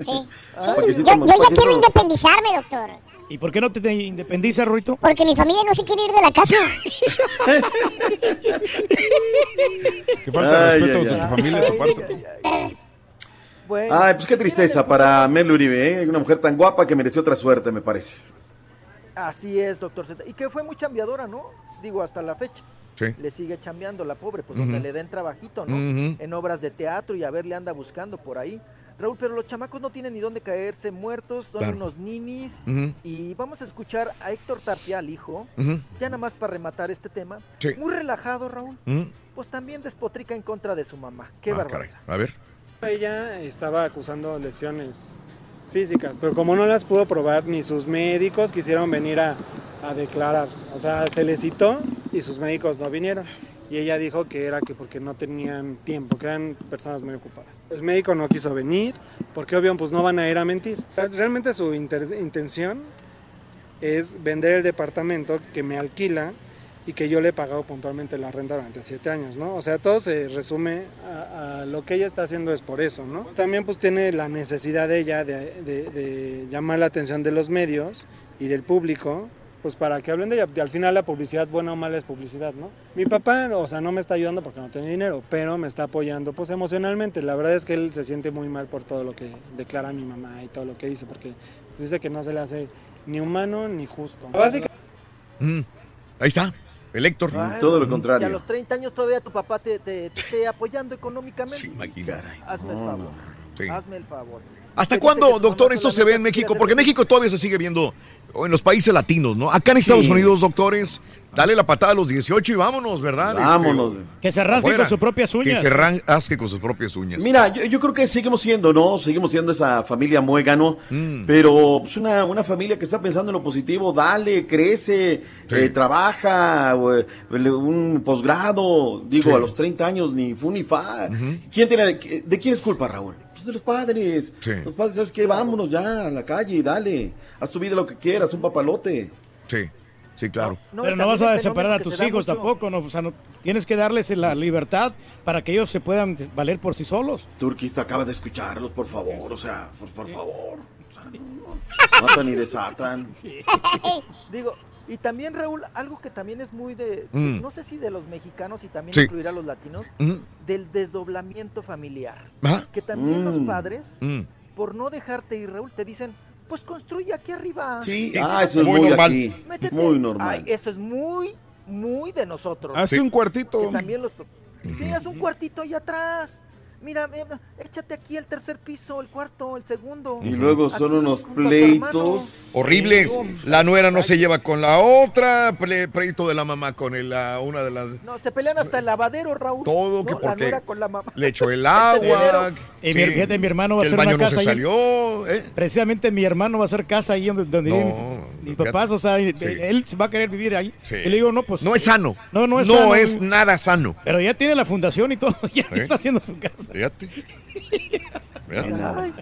Sí. Ah, yo, yo ya quiero independizarme, doctor. ¿Y por qué no te, te independiza, Ruito? Porque mi familia no se quiere ir de la casa. Que falta de respeto ay, de ay. tu familia, de tu parte. Bueno, Ay, pues qué tristeza para Merle Uribe, ¿eh? Una mujer tan guapa que mereció otra suerte, me parece. así es, doctor Z. Y que fue muy chambeadora, ¿no? Digo, hasta la fecha. Sí. Le sigue chambeando la pobre, pues donde le den trabajito, ¿no? Ujú. En obras de teatro y a ver, le anda buscando por ahí. Raúl, pero los chamacos no tienen ni dónde caerse muertos, son Claro. unos ninis. Y vamos a escuchar a Héctor Tapia, al hijo, ya nada más para rematar este tema. Sí. Muy relajado, Raúl. Pues también despotrica en contra de su mamá. Qué Ah, barbaridad. caray. A ver. Ella estaba acusando lesiones físicas, pero como no las pudo probar, ni sus médicos quisieron venir a, a declarar. O sea, se le citó y sus médicos no vinieron. y ella dijo que era que porque no tenían tiempo, que eran personas muy ocupadas. El médico no quiso venir porque obvio pues no van a ir a mentir. Realmente su intención es vender el departamento que me alquila y que yo le he pagado puntualmente la renta durante siete años, ¿no? O sea, todo se resume a, a lo que ella está haciendo es por eso, ¿no? También pues tiene la necesidad de ella de, de- de llamar la atención de los medios y del público, pues para que hablen de ella. Y al final la publicidad, buena o mala, es publicidad, ¿no? Mi papá, o sea, no me está ayudando porque no tiene dinero, pero me está apoyando pues emocionalmente. La verdad es que él se siente muy mal por todo lo que declara mi mamá y todo lo que dice, porque dice que no se le hace ni humano ni justo. Básicamente Mm, Ahí está, el Héctor. Ay, Todo lo Y a contrario. los 30 años todavía tu papá te, te, te esté apoyando económicamente. Sí, imagínate. Hazme el No, favor. sí. Hazme el favor. ¿Hasta Que que cuándo, doctor, esto se ve en México? Porque. México todavía se sigue viendo o en los países latinos, ¿no? Acá en Estados Sí. Unidos, doctores, dale la patada a los 18 y vámonos, ¿verdad? Este, Vámonos. Que se rasque afuera. con sus propias Que uñas. se rasque con sus propias uñas. Mira, yo, yo creo que seguimos siendo, ¿no? Seguimos siendo esa familia muégano, Mm. pero pues una, una familia que está pensando en lo positivo, dale, crece, eh, trabaja, eh, un posgrado, digo, Sí. a los 30 años, ni fu ni fa. ¿Quién tiene, ¿De quién es culpa, Raúl? Pues de los padres. Sí. Los padres, ¿sabes qué? Vámonos ya a la calle, dale, haz tu vida lo que quieras, un papalote. Sí, sí, claro. Pero no vas a desemparar a tus hijos tampoco, ¿no? O sea, no, tienes que darles la libertad para que ellos se puedan valer por sí solos. Turquista, acabas de escucharlos, por favor, o sea, por, por favor. O sea, no, matan y desatan. Digo, y también Raúl, algo que también es muy de, Mm. no sé si de los mexicanos y también Sí. incluir a los latinos, Mm. del desdoblamiento familiar. Ah. Que también los Mm. padres, Mm. por no dejarte ir, Raúl, te dicen, pues construye aquí arriba. Sí, ah, eso es muy muy, normal. aquí. Métete. Muy normal. Ay, eso es muy, muy de nosotros. Hazte un cuartito. Que también los... Sí, haz un cuartito ahí atrás. Mira, eh, échate aquí el tercer piso, el cuarto, el segundo. Y luego Aquí, son unos pleitos. Horribles. La nuera no se lleva con la otra, ple- pleito de la mamá con el- la, una de las... No, se pelean hasta el lavadero, Raúl. Todo, que ¿no? La porque nuera con la mamá. Le echó el agua. Y sí, mi, fíjate, mi hermano va a hacer el baño una no casa se ahí. salió. ¿eh? Precisamente mi hermano va a hacer casa ahí donde, donde No, mis papás, o sea, Sí. él va a querer vivir ahí. Sí. Y le digo, no, pues... No es sano. No, no es No sano. es nada sano. Pero ya tiene la fundación y todo, ya ¿Eh? está haciendo su casa. Fíjate. Fíjate. Ay,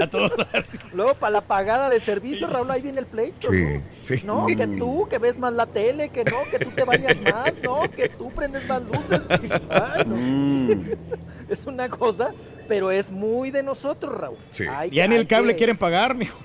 A todo dar. Luego, para la pagada de servicio, Raúl, ahí viene el pleito. Sí, ¿no? sí. No, que tú, que ves más la tele, que no, que tú te bañas más, no, que tú prendes más luces. Ay, no. Mm. Es una cosa, pero es muy de nosotros, Raúl. Sí. Ya ni el cable que- quieren pagar, mijo.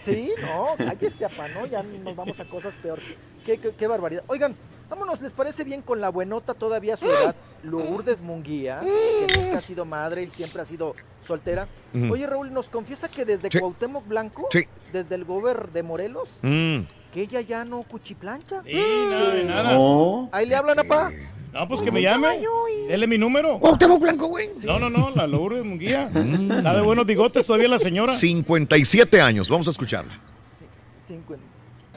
Sí, no, cállese, apa, ¿no? Ya nos vamos a cosas peor. Qué, qué- qué barbaridad. Oigan, vámonos, ¿les parece bien con la buenota todavía a su edad? Lourdes Munguía, que nunca ha sido madre y siempre ha sido soltera. Oye, Raúl, nos confiesa que desde Sí. Cuauhtémoc Blanco, Sí. desde el gober de Morelos, Mm. que ella ya no cuchiplancha. Sí, nada de nada. No. Ahí le hablan, apá. No, pues que me llame. Dele mi número. Cuauhtémoc Blanco, güey. No, no, no, la Lourdes Munguía. Está de buenos bigotes todavía la señora. 57 años. Vamos a escucharla. Cincuenta.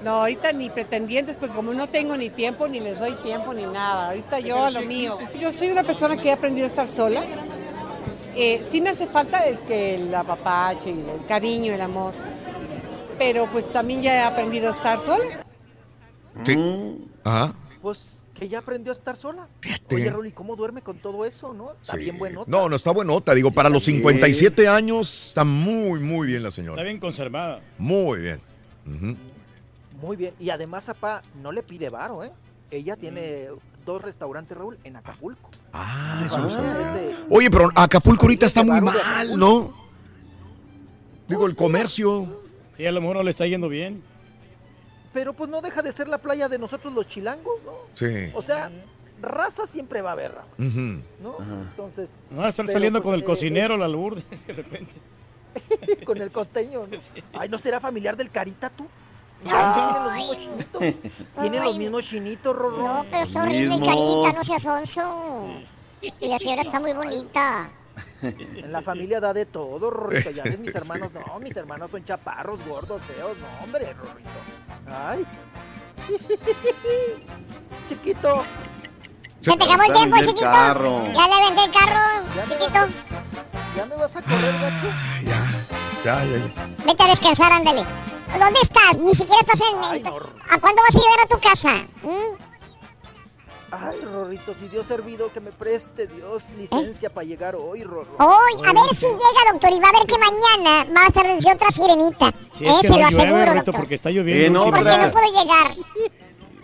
No, ahorita ni pretendientes, porque como no tengo ni tiempo, ni les doy tiempo, ni nada. Ahorita yo a lo mío. Yo soy una persona que he aprendido a estar sola. Eh, sí me hace falta el que el apapacho y el cariño, el amor. Pero pues también ya he aprendido a estar sola. Sí. Mm. Ajá. Pues que ya aprendió a estar sola. Oye, Raúl, ¿y cómo duerme con todo eso, no? Está Sí. bien buenota. No, no está buenota. Digo, para los 57 años está muy, muy bien la Está señora. bien conservada. Muy bien. Muy bien. Y además, apá, no le pide varo, ¿eh? Ella tiene dos restaurantes, Raúl, en Acapulco. Ah, Su familia es de- Oye, pero Acapulco ahorita está muy mal. ¿no? Digo, el comercio. Sí, a lo mejor no le está yendo bien. Pero pues no deja de ser la playa de nosotros los chilangos, ¿no? Sí. O sea, raza siempre va a haber, Raúl, Ujú. ¿no? Entonces, No va a estar Pero, saliendo pues, con el eh, cocinero, la Lourdes, de repente. con el costeño, ¿no? Ay, ¿no será familiar del Carita tú? Tienen los mismos chinitos. Tienen los mismos chinitos, Rorro. No, pero está horrible, Mismos. carita, no seas sonso. Y la señora está muy bonita. En la familia da de todo, Rorrito. Ya ves, mis hermanos, no, mis hermanos son chaparros, gordos, feos, no, hombre, Rorrito. Ay. Chiquito. Se te acabó el Ya tiempo, el chiquito. carro. Ya le vendí el carro, Ya me vas chiquito. a, ya me vas a correr, gacho. Ya, ya, ya. Vete a descansar, ándale. ¿Dónde estás? Ni siquiera estás en... Ay, no. ¿A cuándo vas a llegar a tu casa? ¿Mm? Ay, Rorrito, si Dios servido, que me preste Dios licencia para llegar hoy, Rorro. Hoy, a ver si llega, doctor, y va a ver que mañana va a estar desde otra sirenita. Si eh, se no lo llueve, aseguro, Rorrito, doctor. porque está En lloviendo. otra. Porque no puedo llegar.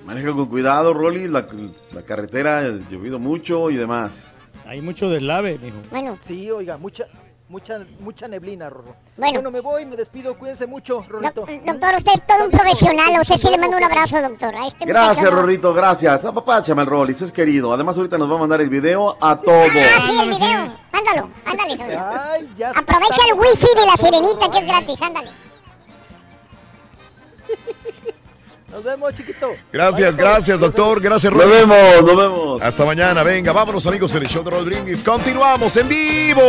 Maneja con cuidado, Rolly, la, la carretera ha llovido mucho y demás. Hay mucho deslave, mijo. Bueno. Sí, oiga, mucha, mucha, mucha neblina, Rorro. Bueno. me voy, me despido, cuídense mucho, Rorrito. Doctor, usted es todo un profesional. A usted sí le mando un abrazo, doctor. A este Gracias, muchacho. Rorrito, gracias. Apapáchame el Rolly, es querido. Además, ahorita nos va a mandar el video a todos. Ah, sí, el video. Ándalo, ándale. Sonso. Ay, ya Aprovecha el wifi de la sirenita que es gratis, ándale. Nos vemos, chiquito. Gracias, Bye, gracias, doctor. Gracias, Nos vemos, nos vemos. Hasta mañana. Venga, vámonos, amigos, en el show de Roll Brindis. Continuamos en vivo.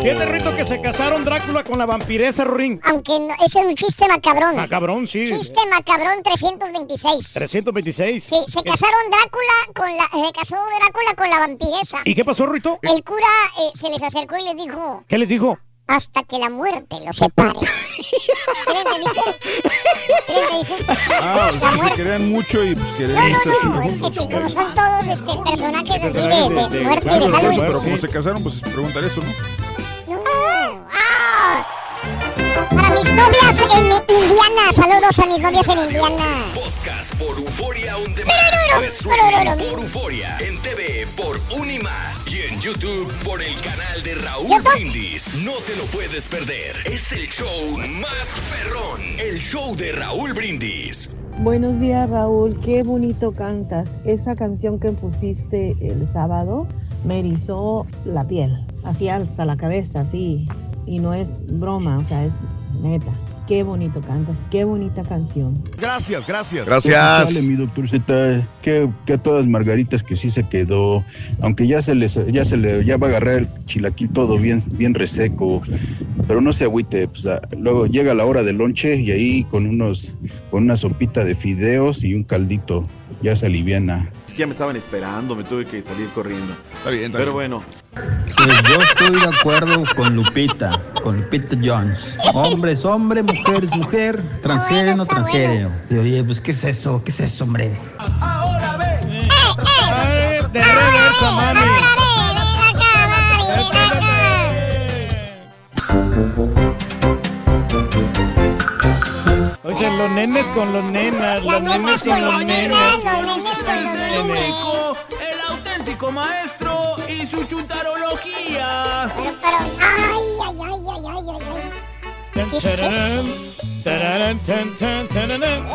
Fíjate, Rito, que se casaron Drácula con la vampiresa, Rorín. Aunque no, ese es un chiste macabrón. Macabrón, sí. Chiste macabrón 326. 326. Sí, se casaron Drácula con la, se casó Drácula con la vampiresa. ¿Y qué pasó, Rito? El cura eh, se les acercó y les dijo, ¿Qué les dijo? Hasta que la muerte los separe. Ah, o sea, se querían mucho y pues querían No, estar no, no, es que como son todos este, personajes así de, Personajes de muerte y de Halloween. pero como se casaron, pues preguntar eso, ¿no? No. ¡Ah! Para mis novias en Indiana, saludos a mis novias en Indiana. Podcast por Euforia On Demand. Por Euforia. En TV por Unimas. Y en YouTube por el canal de Raúl. Brindis. No te lo puedes perder. Es el show más perrón. El show de Raúl Brindis. Buenos días Raúl, qué bonito cantas. Esa canción que pusiste el sábado me erizó la piel, así alza la cabeza, así. Y no es broma, o sea, es neta. Qué bonito cantas, qué bonita canción. Gracias, gracias. Dale, mi doctor Z, que, que a todas margaritas que sí se quedó, aunque ya se les, ya se le, ya va a agarrar el chilaquil todo bien, bien reseco, pero no se agüite, pues, ah, luego llega la hora del lonche y ahí con unos, con una sopita de fideos y un caldito, ya se aliviana. Es que ya me estaban esperando, me tuve que salir corriendo. Está bien, está Pero bien. bueno. Pues yo estoy de acuerdo con Lupita, con Lupita Jones. Hombre es hombre, mujer es mujer, transgénero no transgénero. Y oye, pues ¿qué es eso? ¿Qué es eso, hombre? Ay, de reversa, mami. Oye, los nenes con los nenas, los nenes con los nenas. el único, el auténtico maestro y su chuntarología. Tan, tararán, tararán, tan, tan, tararán.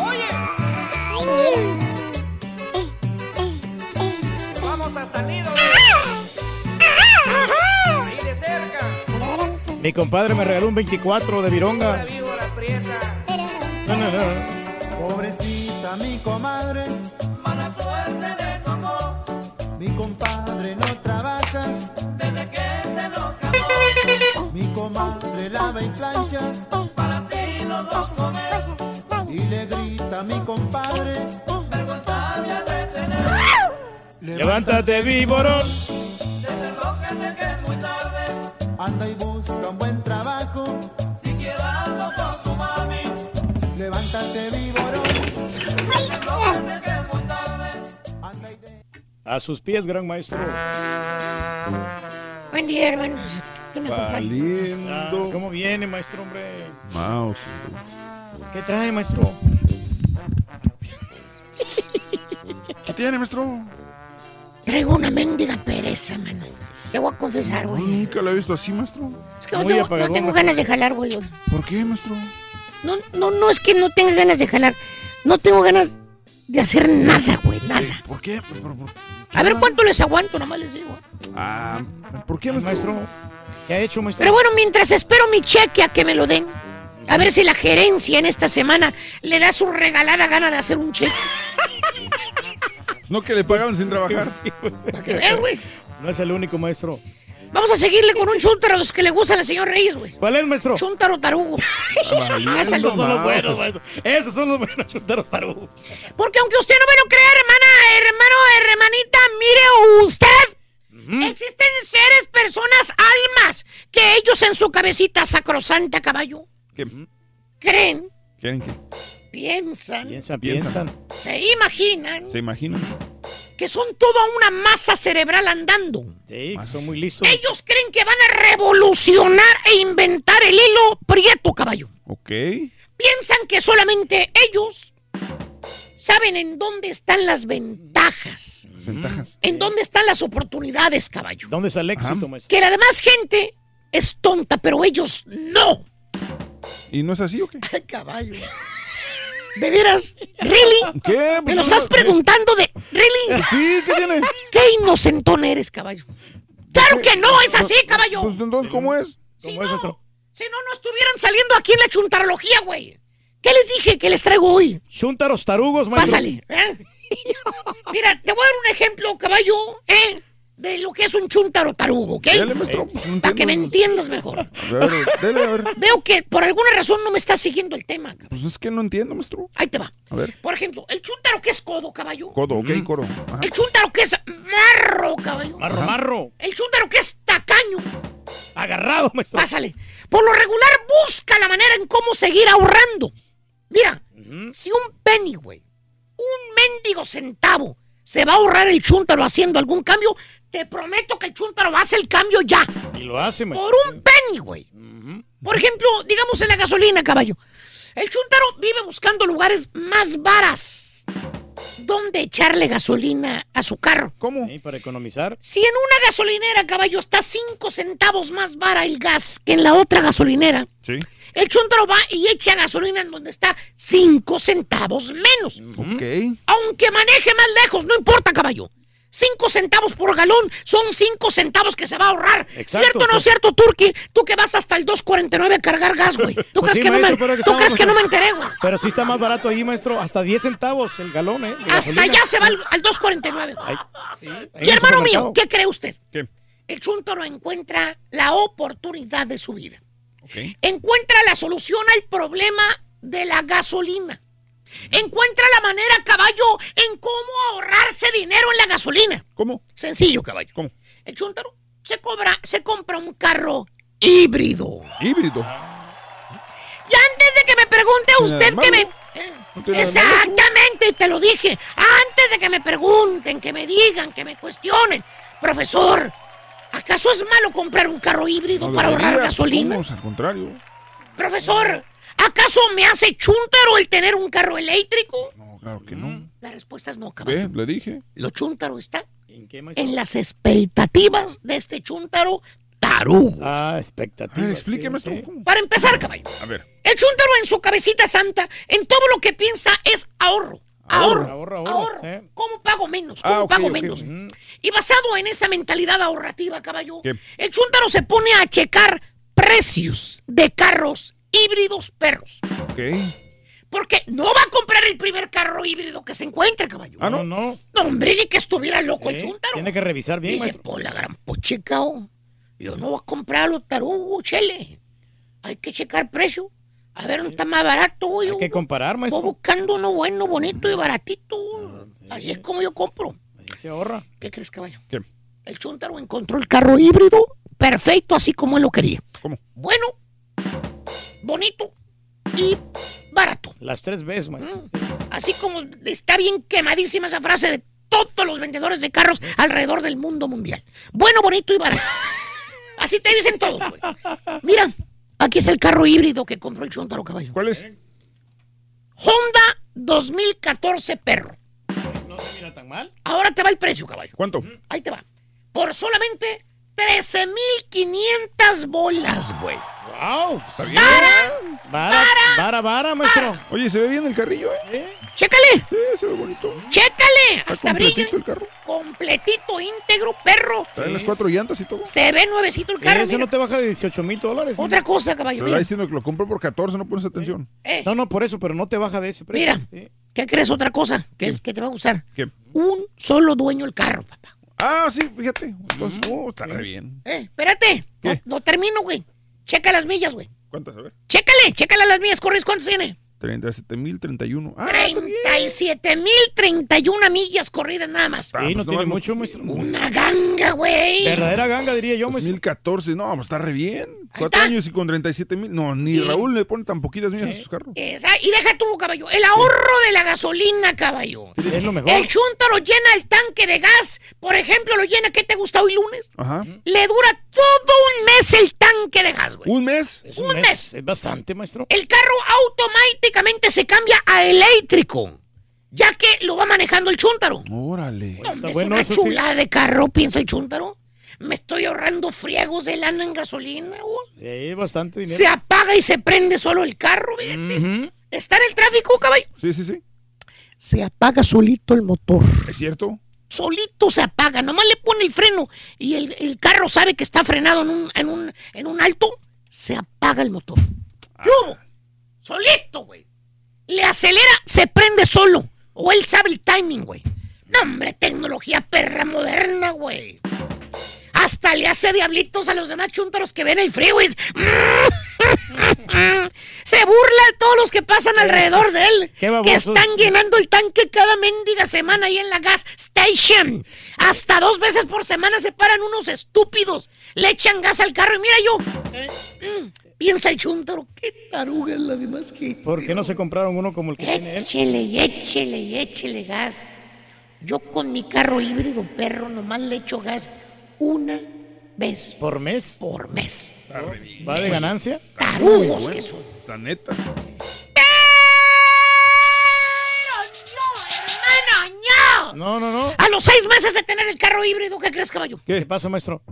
Vamos hasta el nido. Ahí de cerca. Mi compadre me regaló un 24 de vironga. Pobrecita mi comadre, mala suerte le tocó. Mi compadre no trabaja desde que se nos casó. Mi comadre lava y plancha para así los dos comer. Y le grita a mi compadre, vergüenza de tener. Levántate, víborón. Desenrójate que es muy tarde. Anda y busca un buen trabajo. Si quieres mami. Levántate, muy. A sus pies, gran maestro. Buen día, hermanos. ¿Qué me? Ah, ¿Cómo viene, maestro, hombre? Mouse. ¿Qué trae, maestro? ¿Qué tiene, maestro? Traigo una mendiga pereza, mano. Te voy a confesar, güey. Nunca lo he visto así, maestro. Es que no tengo, no tengo ganas de jalar, güey. ¿Por qué, maestro? No, no, no es que no tenga ganas de jalar. No tengo ganas de hacer nada, güey, nada. ¿Por qué? ¿Por, por- A ver cuánto les aguanto, nomás les digo. Ah, ¿por qué, maestro? ¿Qué ha hecho, maestro? Pero bueno, mientras espero mi cheque a que me lo den, a ver si la gerencia en esta semana le da su regalada gana de hacer un cheque. No que le pagaban sin trabajar. Para que veas, güey. No es el único, maestro. Vamos a seguirle con un chúntaro a los que le gustan al señor Reyes, güey. ¿Cuál es, maestro? Chúntaro tarugo. Esos son los buenos, maestro. Esos son los buenos chuntaros tarugos. Porque aunque usted no me lo crea, hermana, hermano, hermanita, mire usted. Existen seres, personas, almas, que ellos en su cabecita sacrosanta caballo ¿Qué? creen, ¿Quieren qué? Piensan, Piensan. piensan. se imaginan ¿Se imaginan? Que son toda una masa cerebral andando. Sí, son muy listos. Ellos creen que van a revolucionar e inventar el hilo prieto, caballo. Ok. Piensan que solamente ellos saben en dónde están las ventajas, Las ventajas. en dónde están las oportunidades, caballo. ¿Dónde está el éxito, maestro? Que la demás gente es tonta, pero ellos no. ¿Y no es así o qué? Ay, caballo. ¿De veras? ¿Really? ¿Qué? ¿Me Pues lo no- estás preguntando de... ¿Really? Sí, ¿qué tiene? ¿Qué inocentón eres, caballo? ¡Claro que no es así, caballo! Pues entonces, ¿cómo es? Si no, si no, no estuvieran saliendo aquí en la chuntarología, güey. ¿Qué les dije que les traigo hoy? Chúntaros tarugos, maestro. Pásale. ¿eh? Mira, te voy a dar un ejemplo, caballo, ¿eh? De lo que es un chuntaro tarugo, ¿ok? Dale, maestro, no Para que me entiendas mejor. A ver, dale, a ver. Veo que por alguna razón no me estás siguiendo el tema. cabrón. Pues es que no entiendo, maestro. Ahí te va. A ver. Por ejemplo, el chuntaro que es codo, caballo. Codo, ok, coro. Ajá. El chuntaro que es marro, caballo. Marro, marro. El chuntaro que es tacaño. Agarrado, maestro. Pásale. Por lo regular busca la manera en cómo seguir ahorrando. Mira, si un penny, güey, un mendigo centavo, se va a ahorrar el chúntaro haciendo algún cambio, te prometo que el chúntaro hace el cambio ya. Y lo hace, maestro. Por un penny, güey. Por ejemplo, digamos en la gasolina, caballo. El chúntaro vive buscando lugares más varas. ¿Dónde echarle gasolina a su carro? ¿Cómo? Para economizar. Si en una gasolinera, caballo, está 5 centavos más vara el gas que en la otra gasolinera, Sí. el chúntaro va y echa gasolina en donde está 5 centavos menos. Ok. Aunque maneje más lejos, no importa, caballo. 5 centavos por galón son 5 centavos que se va a ahorrar. Exacto, ¿Cierto o no pues. cierto, Turki? Tú que vas hasta el 2.49 a cargar gas, güey. ¿Tú Pues crees, sí, que, no me, ¿tú crees que no me enteré, güey? Pero sí está más barato ahí, maestro. Hasta 10 centavos el galón, ¿eh? Hasta gasolina. allá se va al, al 2.49. Ahí Y hermano mío. ¿qué cree usted? ¿Qué? El chúntaro encuentra la oportunidad de su vida. Encuentra la solución al problema de la gasolina. Encuentra la manera, caballo, en cómo ahorrarse dinero en la gasolina. ¿Cómo? Sencillo, caballo. ¿Cómo? El chúntaro se cobra, se compra un carro híbrido. Híbrido. Y antes de que me pregunte usted que me... eh, No. Exactamente, te lo dije. Antes de que me pregunten, que me digan, que me cuestionen. Profesor, ¿acaso es malo comprar un carro híbrido No para ahorrar gasolina? ¿cómo? Al contrario. Profesor, ¿acaso me hace chúntaro el tener un carro eléctrico? No, claro que no. La respuesta es no, caballo. ¿Ve? Le dije. Lo chúntaro está ¿En qué, en las expectativas de este chúntaro tarugo. Ah, A expectativa. ver, explíqueme, sí. ¿cómo? Para empezar, caballo. A ver. El chúntaro en su cabecita santa, en todo lo que piensa es ahorro. Ahorro. Ahorro, ahorro. Ahorro. eh. ¿Cómo pago menos? ¿Cómo Ah, ok, pago menos? Y basado en esa mentalidad ahorrativa, caballo, ¿Qué? el chúntaro se pone a checar precios de carros híbridos perros. Ok. Porque no va a comprar el primer carro híbrido que se encuentre, caballo. Ah, no. no. No, hombre, ni que estuviera loco el Sí, chúntaro. Tiene que revisar bien, Dije, maestro. por la gran pochecao. Yo no voy a comprarlo, tarugo, chele. Hay que checar precio. A ver, dónde está más barato, güey. Hay que comparar, Voy maestro. buscando uno bueno, bonito y baratito. Así es como yo compro. Ahí se ahorra. ¿Qué crees, caballo? ¿Qué? El chúntaro encontró el carro híbrido perfecto, así como él lo quería. ¿Cómo? Bueno, bonito y barato. Las tres veces, maestro. Así como está bien quemadísima esa frase de todos los vendedores de carros alrededor del mundo mundial. Bueno, bonito y barato. Así te dicen todos, güey. Mira, aquí es el carro híbrido que compró el Chuntaro Caballo. ¿Cuál es? Honda 2014 Perro. No se mira tan mal. Ahora te va el precio, caballo. ¿Cuánto? Ahí te va. Por solamente 13,500 bolas, güey. ¡Wow! ¿Está bien? Vara, vara, vara, maestro. Oye, se ve bien el carrillo, ¿eh? Chécale, Sí, se ve bonito. chécale. Está Hasta completito el carro. Completito, íntegro, perro. Trae las cuatro llantas y todo. Se ve nuevecito el carro. Eso mira. no te baja de 18 mil dólares. Otra cosa, caballo. Pero está diciendo que lo compró por 14, no pones atención. Eh, No, no, por eso, pero no te baja de ese precio. Mira. ¿Qué crees? Otra cosa que, que te va a gustar. ¿Qué? Un solo dueño el carro, papá. Ah, sí, fíjate. Entonces, oh, está re bien. Eh, espérate. No, ¿Qué? no termino, güey. Checa las millas, güey. ¿Cuántas? A ver. Chécale, chécale las millas, corres. ¿Cuántas tiene? 37.031. Ah, está bien. 37 mil 31 millas corridas nada más. Ah, Sí, no pues tiene nomás mucho, no- maestro. Una ganga, güey. Verdadera ganga, diría yo, maestro. 2014, no, pues está re bien. Cuatro años y con 37 mil. No, ni Raúl le pone tan poquitas millas a sus carros. Esa- y deja tú, caballo. El ahorro de la gasolina, caballo. Es lo mejor. El chúntaro llena el tanque de gas. Por ejemplo, lo llena, ¿qué te gusta hoy lunes? Ajá. Le dura todo un mes el tanque de gas, güey. ¿Un mes? Es un mes. Es bastante, maestro. El carro automáticamente se cambia a eléctrico, ya que lo va manejando el chúntaro. Órale. Hombre, es bueno, una sí. chulada de carro, piensa el chúntaro. Me estoy ahorrando friegos de lana en gasolina, güey. Sí, bastante dinero. Se apaga y se prende solo el carro. Ujú. Está en el tráfico, caballo. Sí, sí, sí. Se apaga solito el motor. ¿Es cierto? Solito se apaga. Nomás le pone el freno y el, el carro sabe que está frenado en un, en un, en un alto. Se apaga el motor. ¿Qué hubo? Solito, güey. Le acelera, se prende solo. O él sabe el timing, güey. No, hombre, tecnología perra moderna, güey. Hasta le hace diablitos a los demás chúntaros que ven el freeway. Se burla de todos los que pasan alrededor de él. Que están llenando el tanque cada mendiga semana ahí en la gas station. Hasta dos veces por semana se paran unos estúpidos. Le echan gas al carro y mira yo. mm, Piensa el chúntaro, qué taruga es la demás que. ¿Por qué no se compraron uno como el que tiene él? Échele y échele y échele gas. Yo con mi carro híbrido perro nomás le echo gas una vez ¿Por mes? por mes. ¿Va de ganancia? Tarugos que son. La neta. ¡Hermano, no! No, no, no. A los seis meses de tener el carro híbrido, ¿qué crees, caballo? ¿Qué pasa, maestro?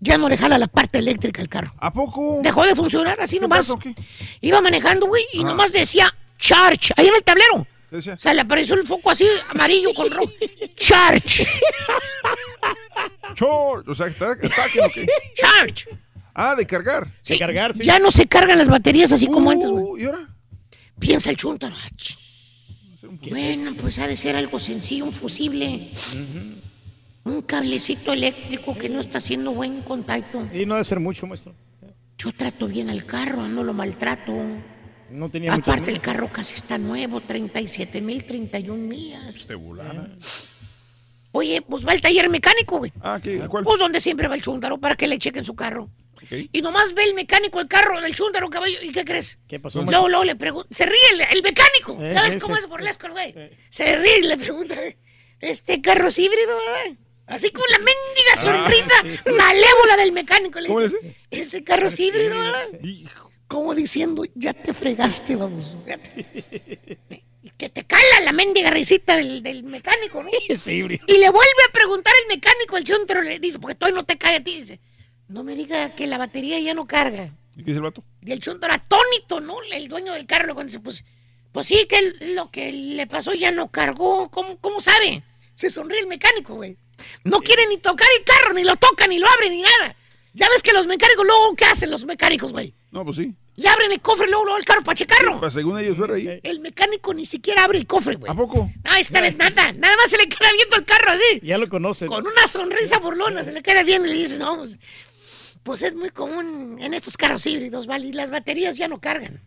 Ya no le jala la parte eléctrica el carro. ¿A poco? Dejó de funcionar así nomás. pasa o qué? Iba manejando, güey, y Ah. nomás decía charge, ahí en el tablero. ¿Qué decía? O sea, le apareció el foco así, amarillo con rojo. Charge, George. O sea, ¿está, está aquí, o qué? charge. Ah, de cargar. Sí, cargar, sí. Ya no se cargan las baterías así como Uh, antes, güey. ¿Y ahora? Piensa el chúntaro. ah, Bueno, pues ha de ser algo sencillo, un fusible. Un cablecito eléctrico que no está haciendo buen contacto. Y no debe ser mucho, maestro. Yo trato bien al carro, no lo maltrato. No tenía Aparte, el carro casi está nuevo, 37 mil, 31 millas. Este volada. Oye, pues va al taller mecánico, güey. Ah, ¿qué? ¿Cuál? Pues donde siempre va el chúndaro para que le chequen su carro. Y nomás ve el mecánico el carro del chúndaro, caballo. ¿Y qué crees? ¿Qué pasó, Luego, luego le pregunta. Se ríe el, el mecánico. Eh, ¿Ya ese. cómo es burlesco el güey? Se ríe y le pregunta: ¿Este carro es híbrido, verdad? Así con la mendiga Ah, sonrisa sí, malévola del mecánico. Le ¿Cómo le dice: ¿Ese carro es híbrido, verdad? Como diciendo: Ya te fregaste, vamos. Que te cala la mendiga risita del, del mecánico, ¿no? Y le vuelve a preguntar el mecánico al chúntaro, le dice, porque todavía no te cae a ti, dice, no me diga que la batería ya no carga. ¿Y qué dice el vato? Y el chúntaro atónito, ¿no? El dueño del carro cuando dice, pues, pues sí, que el- lo que le pasó ya no cargó. ¿Cómo, cómo sabe? Se sonríe el mecánico, güey. No quiere ni tocar el carro, ni lo toca, ni lo abre, ni nada. Ya ves que los mecánicos, luego, ¿qué hacen los mecánicos, güey? No, pues sí. Le abren el cofre, luego, luego el carro para checarlo. Pues según ellos ver ahí. El mecánico ni siquiera abre el cofre, güey. ¿A poco? Ah, esta vez nada, nada más se le queda viendo el carro así. Ya lo conocen. Con una sonrisa burlona se le queda viendo y le dice, no, pues, pues es muy común en estos carros híbridos, ¿vale? Y las baterías ya no cargan.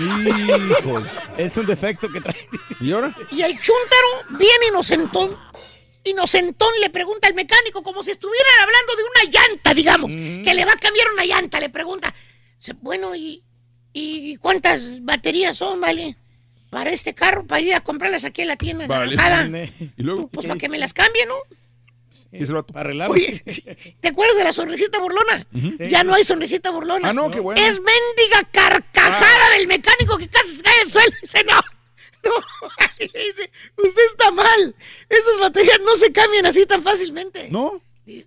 Hijos. Es un defecto que trae. ¿Y ahora? Y el chúntaro, bien inocentón, inocentón le pregunta al mecánico como si estuvieran hablando de una llanta, digamos, que le va a cambiar una llanta, le pregunta, bueno, ¿y, ¿y cuántas baterías son, vale? Para este carro, para ir a comprarlas aquí en la tienda Vale. naranjada. ¿Y luego? Pues para que me las cambie, ¿no? ¿Qué dice el vato? Para. Oye, ¿te acuerdas de la sonrisita burlona? Ya no hay sonrisita burlona. Ah, no, qué bueno. Es mendiga carcajada del mecánico que casi se cae al suelo. Dice, no, no. Dice, usted está mal. Esas baterías no se cambian así tan fácilmente. ¿No?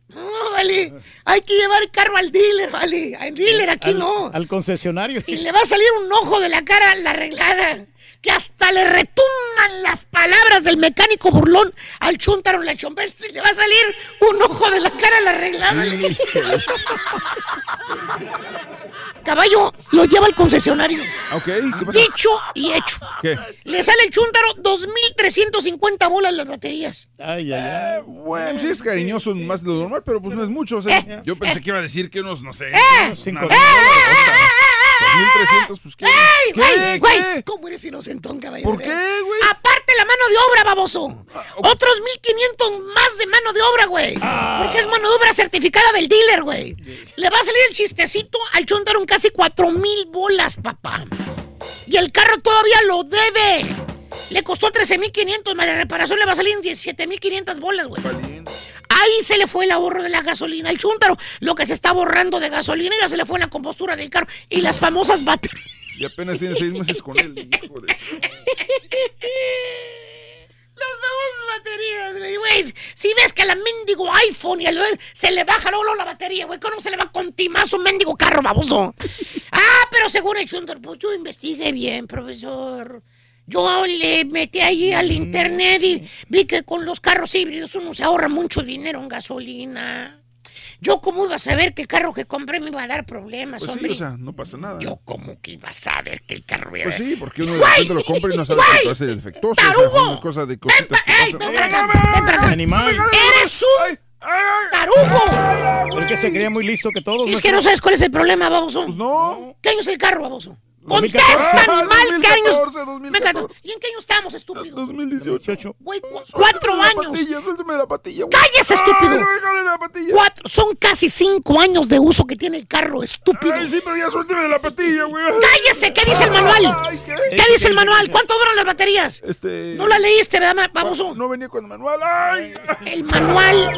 No, vale. Hay que llevar el carro al dealer, vale. Al dealer aquí al, no. Al concesionario. Y le va a salir un ojo de la cara a la arreglada. Que hasta le retumban las palabras del mecánico burlón al chúntaro en la chompel. Y le va a salir un ojo de la cara a la arreglada. Caballo lo lleva al concesionario. Ah, Ok, ¿qué pasa? Dicho y hecho. ¿Qué? Le sale el chúntaro 2.350 bolas las baterías. Ay, ay, ay. Bueno, sí es cariñoso más de lo normal, pero pues no es mucho. O sea, yo pensé que iba a decir que unos, no sé. unos cinco una- mil. 2.300, pues qué. ¡Ey, güey, güey! ¿Cómo eres inocentón, caballo? ¿Por qué, güey? La mano de obra, baboso. Otros 1500 más de mano de obra, güey. Porque es mano de obra certificada del dealer, güey. Le va a salir el chistecito al chuntaron casi 4000 bolas, papá. Y el carro todavía lo debe. Le costó 13.500, más la reparación le va a salir en 17.500 bolas, güey. Ahí se le fue el ahorro de la gasolina. El chúntaro, lo que se está borrando de gasolina, ya se le fue la compostura del carro. Y las famosas baterías. Y apenas tiene seis meses con él. hijo de- Las famosas baterías, güey. Si ves que a la mendigo iPhone y al se le baja luego, la batería, güey, ¿cómo se le va a contimar su mendigo carro, baboso? Ah, pero según el Chunder, pues yo investigué bien, profesor. Yo le metí ahí al internet y vi que con los carros híbridos uno se ahorra mucho dinero en gasolina. Yo cómo iba a saber que el carro que compré me iba a dar problemas, Pues sí, hombre. o sea, no pasa nada. Yo cómo que iba a saber que el carro iba Pues sí, porque uno de repente lo compra y no sabe que va a ser defectuoso. O sea, ¡Tarugo! es una cosa de cositas que pasan. Animal. ¡Eres un tarugo! Es que se creía muy listo que todos. Es que no sabes cuál es el problema, baboso. Pues no. ¿Qué año es el carro, baboso? 2014. ¡Contesta, animal! ¿Qué años? 2014, ¿Y en qué año estamos, estúpido? 2018. Güey, cu- cuatro la años. patilla, suéltame la patilla, güey. ¡Cállese, estúpido! Ay, no, déjale la patilla. Cuatro, son casi cinco años de uso que tiene el carro, estúpido. Ay, sí, pero ya suéltame la patilla, güey. ¡Cállese! ¿Qué dice el manual? Ay, ¿qué? ¿Qué dice el manual? ¿Cuánto duran las baterías? Este... No la leíste, ¿verdad, baboso? No venía con el manual. Ay. El manual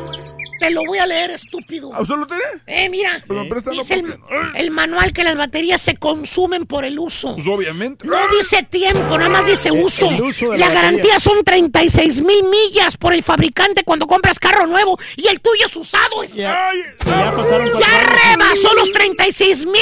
te lo voy a leer, estúpido. ¿Ah, usted lo tiene? Eh, mira. Prestan, Dice el, el manual que las baterías se consumen por el uso. Pues obviamente. No dice tiempo, nada más dice uso. el uso de la la garantía batería. son 36 mil millas por el fabricante cuando compras carro nuevo y el tuyo es usado. Es- Ya, ya pasaron rebasó los 36 mil.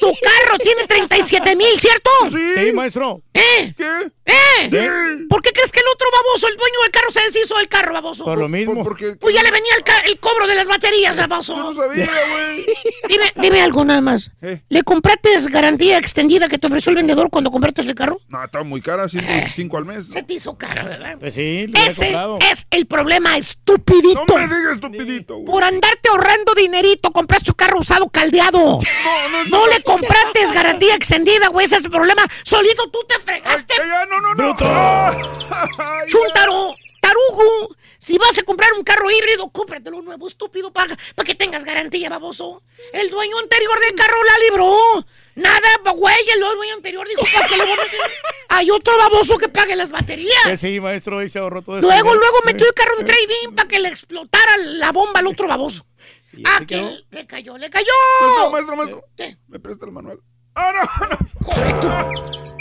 Tu carro tiene 37 mil, ¿cierto? Sí, maestro. ¿Eh? ¿Qué? ¿Eh? Sí. ¿Por qué crees que el otro baboso, el dueño del carro, se deshizo del carro, baboso? Por lo mismo. Porque Pues ya le venía el, ca- el cobro de las baterías, baboso. yo no sabía, güey. Dime, dime algo nada más. Eh. ¿Le compraste garantía extendida que te ofreció el vendedor cuando compraste el carro? No, está muy cara, 125 al mes. Se te hizo cara, ¿verdad? Pues sí, lo Ese es el problema, estupidito. No me digas estupidito, güey. Por andarte ahorrando dinerito, compraste un carro usado caldeado. No, no, No le compraste garantía extendida, güey. Ese es el problema. Solito tú te fregaste. Ay, ya, no, no, no. Bruto. Chuntaro, tarugo. Si vas a comprar un carro híbrido, cómpratelo nuevo, estúpido, para que tengas garantía, baboso. El dueño anterior del carro la libró. Nada, pa- güey, el dueño anterior dijo, ¿para qué le voy a meter? Hay otro baboso que pague las baterías. Que sí, maestro, ahí se ahorró todo eso. Luego, luego metió el carro en trading para que le explotara la bomba al otro baboso. Que quedó. le cayó, le cayó. Maestro, maestro, maestro. ¿Qué? ¿Me presta el manual? Ah, no, no. Correcto.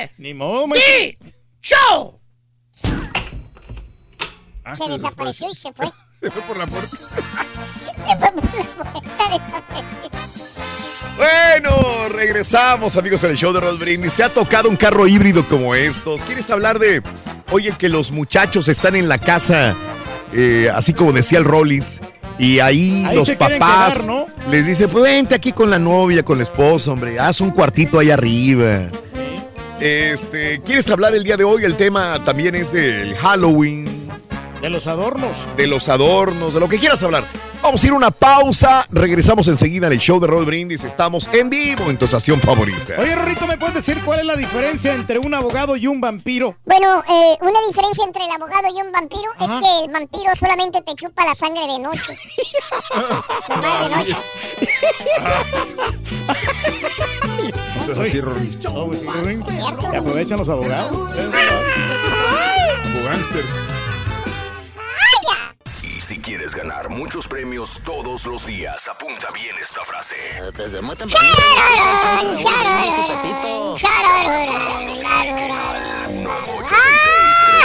¡Eh! Ni modo, maestro. ¡Sí! ¡Show! Ah, Se desapareció y se fue. Se fue por la puerta. Se fue por la puerta de Bueno, regresamos amigos al show de Brindis. ¿Te ha tocado un carro híbrido como estos? ¿Quieres hablar de, oye, que los muchachos están en la casa, eh, así como decía el Rollis, y ahí, Ahí los se papás quedar, ¿no? les dice, pues vente aquí con la novia, con la esposa, hombre, haz un cuartito ahí arriba. Este, ¿quieres hablar el día de hoy? El tema también es del Halloween, De los adornos. de los adornos, de lo que quieras hablar. Vamos a ir a una pausa, regresamos enseguida en el show de Roll Brindis. Estamos en vivo en tu estación favorita. Oye, Rorrito, ¿me puedes decir cuál es la diferencia entre un abogado y un vampiro? Bueno, eh, una diferencia entre el abogado y un vampiro Ajá. es que el vampiro solamente te chupa la sangre de noche. Nomás de noche. No seas así, Ron. No, pues, sí, Rorín. Que aprovechan los abogados. Y si quieres ganar muchos premios todos los días, apunta bien esta frase. Desde muy tempranito. Chararán, chararán, chararán.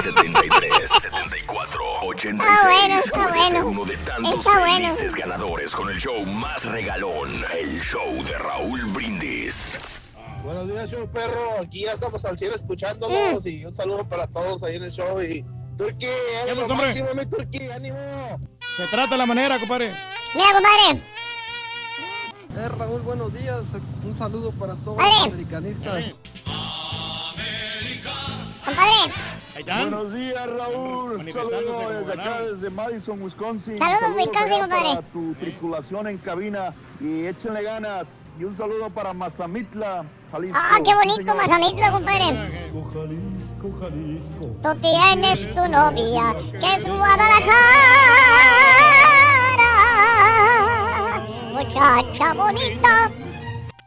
73 74 86 Está bueno, está ser bueno. uno de tantos Está bueno. ganadores con el show más regalón, el show de Raúl Brindis. Buenos días, show perro. Aquí ya estamos al cielo escuchándolos y un saludo para todos ahí en el show. Y Turquí, ánimo hombre? máximo, mi Turquí, ánimo. Se trata la manera, compadre. Mira, compadre. Eh, Raúl, buenos días. Un saludo para todos Padre. los americanistas. Compadre, están. Buenos días, Raúl. Saludos desde acá, desde Madison, Wisconsin. Saludos, Wisconsin, allá compadre. Para tu tripulación en cabina y échenle ganas. Y un saludo para Mazamitla. Ah, qué bonito. Mazamitla, compadre. Tú tienes tu novia, que es Guadalajara. Muchacha bonita.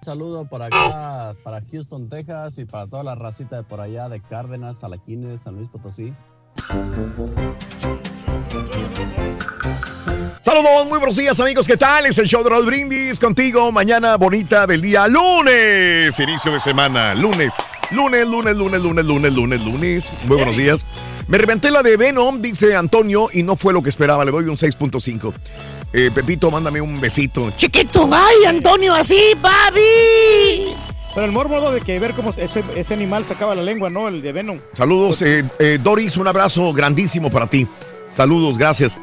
saludo para acá, para Houston, Texas y para toda la racita de por allá de Cárdenas, Salaquines, San Luis Potosí. Saludos, muy buenos días amigos, ¿qué tal? Es el show de Raúl Brindis contigo, mañana bonita del día lunes, inicio de semana, lunes, lunes, lunes, lunes, lunes, lunes, lunes, lunes, muy buenos días. Me reventé la de Venom, dice Antonio, y no fue lo que esperaba, le doy un 6.5. Eh, Pepito, mándame un besito. Chiquito, ay, Antonio, así, papi. Pero el morbo de que ver cómo ese, ese animal sacaba la lengua, ¿no? El de Venom. Saludos, eh, eh, Doris, un abrazo grandísimo para ti. Saludos, gracias.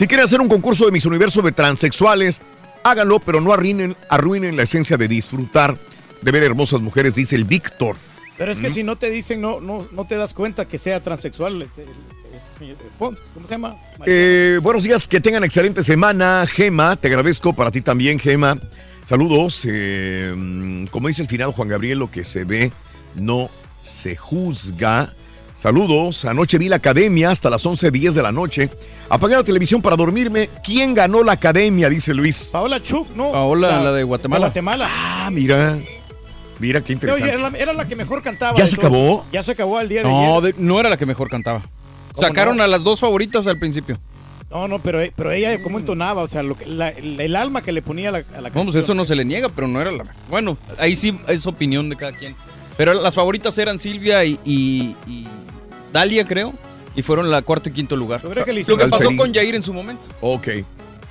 Si quieren hacer un concurso de Miss Universo de transexuales, háganlo, pero no arruinen, arruinen la esencia de disfrutar de ver hermosas mujeres, dice el Víctor. Pero es que Mm. si no te dicen, no, no, no te das cuenta que sea transexual. este, este ¿Cómo se llama? Eh, buenos días, que tengan excelente semana, Gema. Te agradezco para ti también, Gema. Saludos. eh, mm, como dice el final Juan Gabriel, lo que se ve no se juzga. Saludos. Anoche vi la academia hasta las 11.10 de la noche. Apagué la televisión para dormirme. ¿Quién ganó la academia? Dice Luis. Paola Chuk, ¿no? Paola, la de Guatemala. Guatemala. Ah, mira. Mira qué Oye, interesante. era, la, era la que mejor cantaba. ¿Ya se acabó? Ya se acabó al día de No, ayer. de- no era la que mejor cantaba. ¿Cómo Sacaron no? a las dos favoritas al principio. No, no, pero, pero ella cómo entonaba, o sea, lo que- la- el, el alma que le ponía a la, a la No, pues eso no se le niega, pero no era la. Bueno, ahí sí es opinión de cada quien. Pero las favoritas eran Silvia y, y- y Dalia, creo. Y fueron la cuarto y quinto lugar. que Lo que pasó Alcerín. con Jair en su momento. Ok,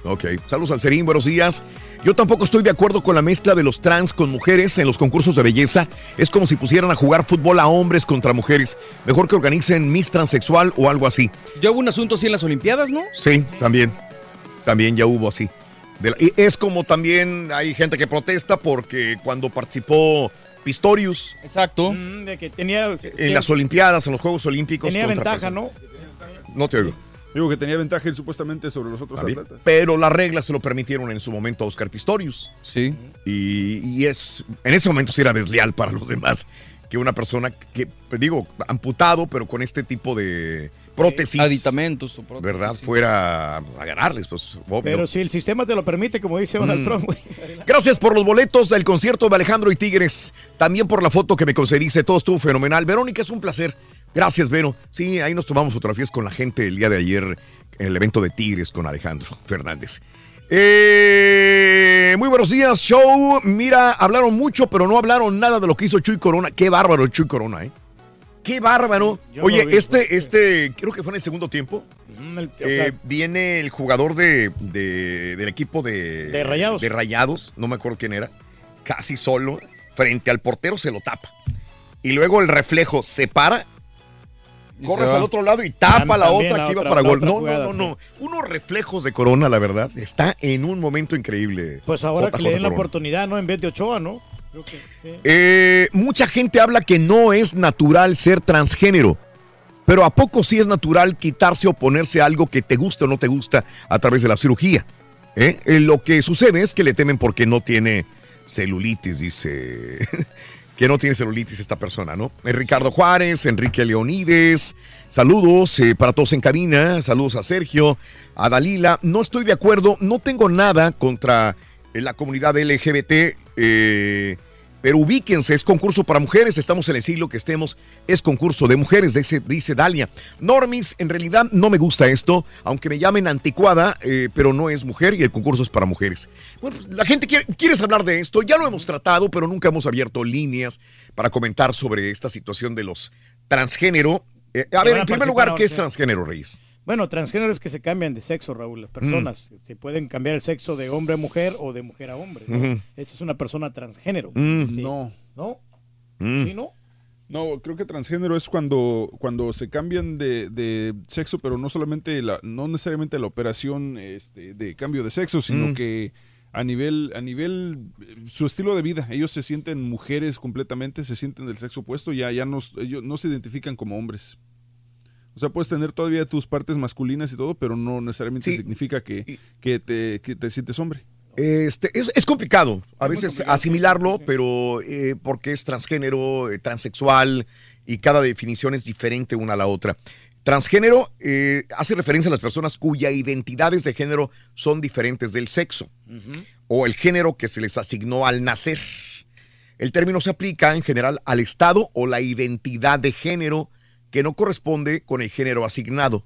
ok. Saludos al Serín, buenos días. Yo tampoco estoy de acuerdo con la mezcla de los trans con mujeres en los concursos de belleza. Es como si pusieran a jugar fútbol a hombres contra mujeres. Mejor que organicen Miss Transexual o algo así. Ya hubo un asunto así en las Olimpiadas, ¿no? Sí, también. También ya hubo así. La- y es como también hay gente que protesta porque cuando participó Pistorius Exacto. Mm, de que tenía, en las Olimpiadas, en los Juegos Olímpicos. tenía ventaja. ¿no? No te oigo. Digo que tenía ventaja él supuestamente sobre los otros atletas. Pero las reglas se lo permitieron en su momento a Oscar Pistorius. Sí. Y, y es, en ese momento sí era desleal para los demás que una persona que, digo, amputado, pero con este tipo de prótesis. Aditamentos o prótesis, ¿Verdad? sí. Fuera a ganarles, pues obvio. Pero si el sistema te lo permite, como dice Donald Mm. Trump, güey. Gracias por los boletos del concierto de Alejandro y Tigres. También por la foto que me concediste. Todo estuvo fenomenal. Verónica, es un placer. Gracias, Vero. Sí, ahí nos tomamos fotografías con la gente el día de ayer en el evento de Tigres con Alejandro Fernández. Eh, muy buenos días, show. Mira, hablaron mucho, pero no hablaron nada de lo que hizo Chuy Corona. Qué bárbaro Chuy Corona, ¿eh? Qué bárbaro. yo Oye, lo vi, este, este, creo que fue en el segundo tiempo. Mm, el- o Eh, viene el jugador de, de- del equipo de, De Rayados. de Rayados, no me acuerdo quién era, casi solo, frente al portero se lo tapa. Y luego el reflejo se para, Y corres al otro lado y tapa la otra la que iba para gol. No, jugada, no, no, sí. no. Unos reflejos de Corona, la verdad. Está en un momento increíble. pues ahora JJ que le den la Corona. oportunidad, ¿no? En vez de Ochoa, ¿no? Eh, mucha gente habla que no es natural ser transgénero. Pero ¿a poco sí es natural quitarse o ponerse algo que te gusta o no te gusta a través de la cirugía? ¿Eh? Eh, lo que sucede es que le temen porque no tiene celulitis, dice. que no tiene celulitis esta persona, ¿no? Ricardo Juárez, Enrique Leonides, saludos para todos en cabina, saludos a Sergio, a Dalila. No estoy de acuerdo, no tengo nada contra la comunidad LGBT, eh, pero ubíquense, es concurso para mujeres, estamos en el siglo que estemos, es concurso de mujeres, dice, dice Dalia. Normis, en realidad no me gusta esto, aunque me llamen anticuada, eh, pero no es mujer y el concurso es para mujeres. Bueno, la gente quiere, ¿quieres hablar de esto? Ya lo hemos tratado, pero nunca hemos abierto líneas para comentar sobre esta situación de los transgénero. Eh, a ver, en primer lugar, ¿qué es transgénero, Reyes? Bueno, transgéneros que se cambian de sexo, Raúl. Las personas se pueden cambiar el sexo de hombre a mujer o de mujer a hombre. ¿no? Eso es una persona transgénero. Mm. Sí. No. ¿No? Mm. ¿Sí, no? No, creo que transgénero es cuando, cuando se cambian de, de sexo, pero no solamente la, no necesariamente la operación este, de cambio de sexo, sino Mm. que a nivel, a nivel eh, su estilo de vida, ellos se sienten mujeres completamente, se sienten del sexo opuesto, ya, ya no, ellos no se identifican como hombres. O sea, puedes tener todavía tus partes masculinas y todo, pero no necesariamente significa que, que, te, que te sientes hombre. Este, es, es complicado a veces asimilarlo, pero eh, porque es transgénero, eh, transexual y cada definición es diferente una a la otra. Transgénero eh, hace referencia a las personas cuya identidades de género son diferentes del sexo o el género que se les asignó al nacer. El término se aplica en general al estado o la identidad de género que no corresponde con el género asignado.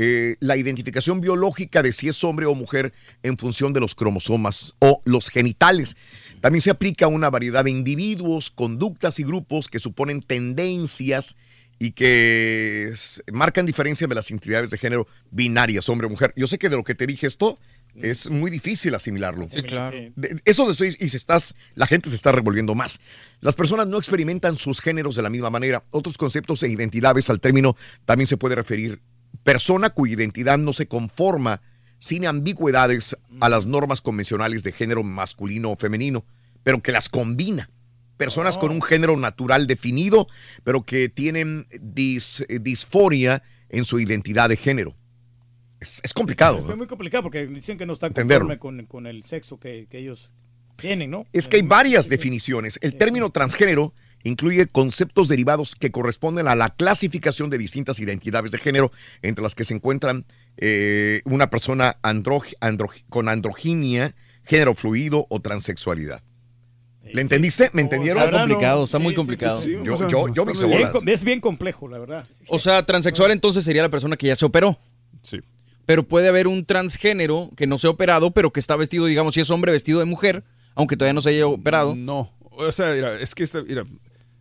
Eh, la identificación biológica de si es hombre o mujer en función de los cromosomas o los genitales. También se aplica a una variedad de individuos, conductas y grupos que suponen tendencias y que marcan diferencia de las identidades de género binarias, hombre o mujer. Yo sé que de lo que te dije esto es muy difícil asimilarlo. Sí, claro. De- Eso de estoy, y se estás, la gente se está revolviendo más. Las personas no experimentan sus géneros de la misma manera. Otros conceptos e identidades al término también se puede referir persona cuya identidad no se conforma sin ambigüedades a las normas convencionales de género masculino o femenino, pero que las combina. Personas con un género natural definido, pero que tienen dis- eh, disforia en su identidad de género. Es, es complicado. Es muy complicado porque dicen que no están conforme con, con el sexo que, que ellos tienen, ¿no? Es que hay varias definiciones. El término transgénero incluye conceptos derivados que corresponden a la clasificación de distintas identidades de género, entre las que se encuentran eh, una persona andro- andro- con androginia, género fluido o transexualidad. ¿Le entendiste? ¿Me entendieron? Está complicado, está muy complicado. yo, yo, yo me hice Bien es bien complejo, la verdad. O sea, transexual entonces sería la persona que ya se operó. Sí. Pero puede haber un transgénero que no se ha operado, pero que está vestido, digamos, si es hombre vestido de mujer, aunque todavía no se haya operado. No, o sea, mira, es que esta- mira,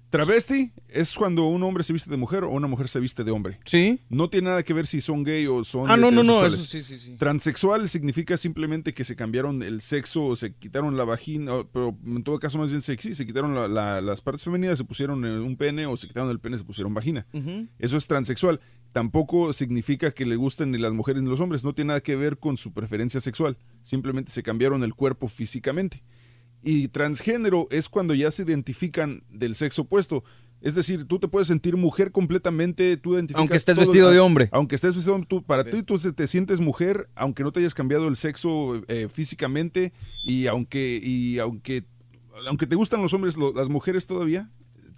travesti es cuando un hombre se viste de mujer o una mujer se viste de hombre. Sí. No tiene nada que ver si son gay o son Ah, no, no, no, eso sí, sí, sí. Transexual significa simplemente que se cambiaron el sexo o se quitaron la vagina, pero en todo caso más bien sexy, se quitaron la- la- las partes femeninas, se pusieron eh, un pene o se quitaron el pene, se pusieron vagina. Eso es transexual. Tampoco significa que le gusten ni las mujeres ni los hombres. No tiene nada que ver con su preferencia sexual. Simplemente se cambiaron el cuerpo físicamente. Y transgénero es cuando ya se identifican del sexo opuesto. Es decir, tú te puedes sentir mujer completamente, tú identificas Aunque estés todo- vestido de hombre. Aunque estés vestido, tú, para ti tú se- te sientes mujer, aunque no te hayas cambiado el sexo eh, físicamente y aunque y aunque aunque te gustan los hombres, lo- las mujeres todavía,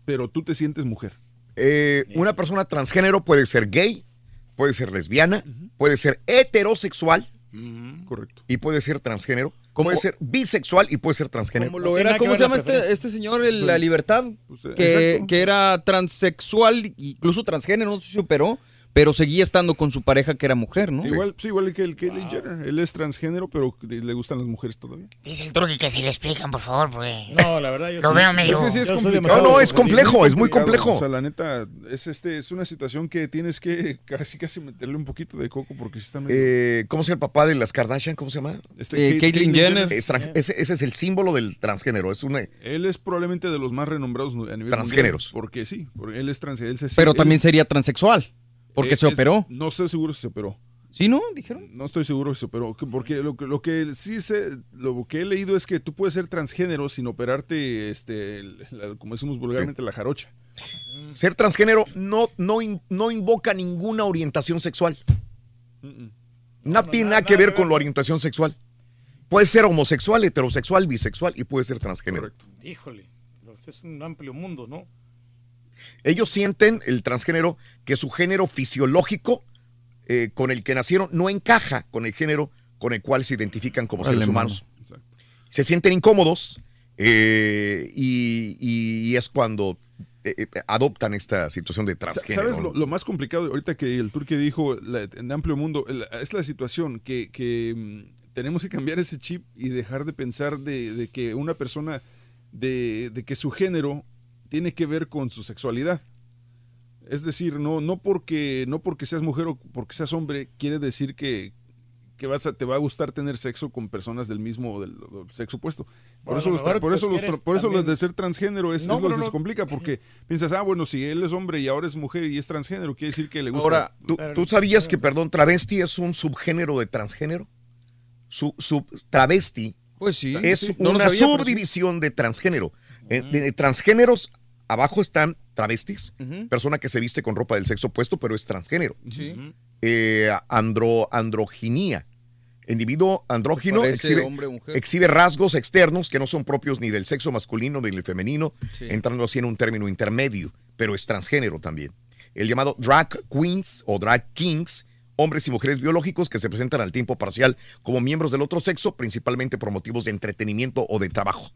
pero tú te sientes mujer. Eh, una persona transgénero puede ser gay, puede ser lesbiana, puede ser heterosexual. Correcto. Y puede ser transgénero. Puede ser bisexual y puede ser transgénero. Como lo era, ¿cómo se llama este, este señor, el- la libertad? que, exacto. que era transexual, incluso transgénero, no sé si se operó, pero seguía estando con su pareja que era mujer, ¿no? Igual, sí, igual que el Caitlyn Jenner. Él es transgénero, pero le gustan las mujeres todavía. Dice el truqui que si le explican, por favor, porque... No, la verdad, yo Lo veo medio... Es que sí es complicado. No, no, es complejo, es muy complejo. O sea, la neta, es, este, es una situación que tienes que casi casi meterle un poquito de coco porque sí está medio... Eh, ¿Cómo se llama el papá de las Kardashian? ¿Cómo se llama? Este, Eh, Caitlyn Jenner. Es ese, ese es el símbolo del transgénero. Es una, Él es probablemente de los más renombrados a nivel Transgéneros. mundial, Porque sí, porque él es transgénero. él se- Pero él- también sería transexual, porque Eh, se es- operó. No estoy seguro si se operó. ¿Sí, no? Dijeron. No estoy seguro si se operó. que- Porque lo, que- lo que sí sé, lo que he leído es que tú puedes ser transgénero sin operarte, este, la- como decimos vulgarmente, la jarocha. ser transgénero no, no, in- no invoca ninguna orientación sexual. No, tiene nada que ver con la orientación sexual. Puede ser homosexual, heterosexual, bisexual y puede ser transgénero. Híjole, pues es un amplio mundo, ¿no? Ellos sienten, el transgénero, que su género fisiológico eh, con el que nacieron no encaja con el género con el cual se identifican como seres humanos. Se sienten incómodos eh, y, y es cuando eh, adoptan esta situación de transgénero. ¿Sabes lo, lo más complicado ahorita que el turque dijo la- en amplio mundo? es la situación que, que, mm, tenemos que cambiar ese chip y dejar de pensar de, de que una persona, de, de que su género tiene que ver con su sexualidad. Es decir, no, no, porque, no porque seas mujer o porque seas hombre quiere decir que, que vas a, te va a gustar tener sexo con personas del mismo del, del sexo opuesto. Por Bueno, eso, los, por eso, los, por eso de ser transgénero es, No, es lo pero que no- se complica porque piensas, ah, bueno, si él es hombre y ahora es mujer y es transgénero, quiere decir que le gusta. Ahora, ¿tú, tú sabías que, perdón, travesti es un subgénero de transgénero? Su, sub, travesti Pues sí. es sí. No lo una sabía, pero sí. subdivisión de transgénero. Eh, de transgéneros, abajo están travestis, persona que se viste con ropa del sexo opuesto, pero es transgénero. Sí. Eh, andro, androginía. Individuo andrógino exhibe, hombre o mujer. exhibe rasgos externos que no son propios ni del sexo masculino ni del femenino, Sí. entrando así en un término intermedio, pero es transgénero también. El llamado drag queens o drag kings, hombres y mujeres biológicos que se presentan al tiempo parcial como miembros del otro sexo, principalmente por motivos de entretenimiento o de trabajo.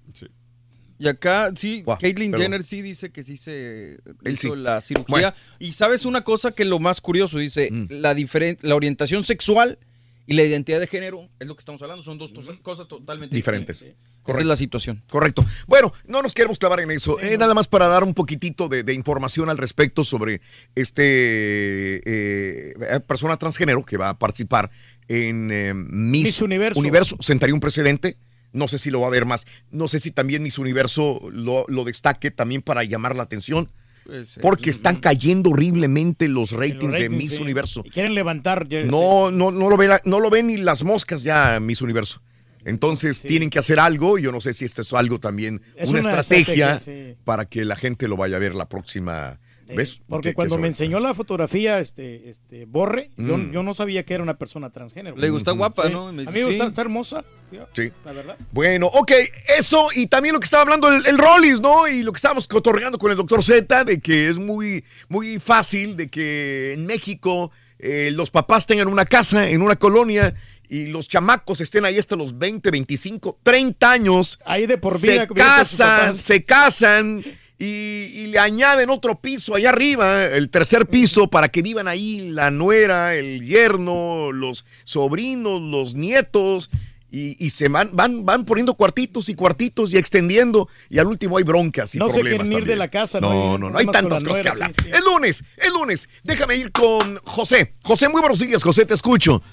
Y acá, sí, Caitlyn. Jenner sí dice que sí se Él hizo sí. la cirugía. Bueno. Mm. Y sabes una cosa que lo más curioso, dice, la, diferen- la orientación sexual y la identidad de género, es lo que estamos hablando, son dos tos- cosas totalmente Diferentes. diferentes. Esa es la situación. Correcto. Bueno, no nos queremos clavar en eso. Eh, nada más para dar un poquitito de, de información al respecto sobre este eh, eh, persona transgénero que va a participar en eh, Miss, Miss Universo. Universo. Sentaría un precedente. No sé si lo va a ver más. No sé si también Miss Universo lo, lo destaque también para llamar la atención. Puede ser. Porque están cayendo horriblemente los ratings, de ratings, Miss sí. Universo. Y quieren levantar. ya, No, no, no lo ve, la- no lo ven ni las moscas ya Miss Universo. Entonces tienen que hacer algo. Yo no sé si esto es algo también, Es una, una estrategia, estrategia, sí. para que la gente lo vaya a ver la próxima. ¿Ves? Porque Que- que cuando me enseñó la fotografía, este, este Borre, yo, Mm. yo no sabía que era una persona transgénero. Le gusta guapa, Sí. ¿no? Me A dice, mí me gusta, sí. está hermosa. Sí. La verdad. Bueno, ok, eso y también lo que estaba hablando el, el Rollis, ¿no? Y lo que estábamos cotorreando con el doctor Z, de que es muy, muy fácil de que en México eh, los papás tengan una casa en una colonia y los chamacos estén ahí hasta los 20, 25, 30 años. Ahí de por vida Se casan, se casan. Y, y le añaden otro piso allá arriba, el tercer piso, para que vivan ahí la nuera, el yerno, los sobrinos, los nietos, y, y se van, van, van poniendo cuartitos y cuartitos y extendiendo, y al último hay broncas y No se problemas quieren ir de la casa, No, ¿no? no, Hay no, hay tantas cosas que hablar. sí, sí. El lunes, el lunes, déjame ir con José. José, muy buenos días, José, te escucho.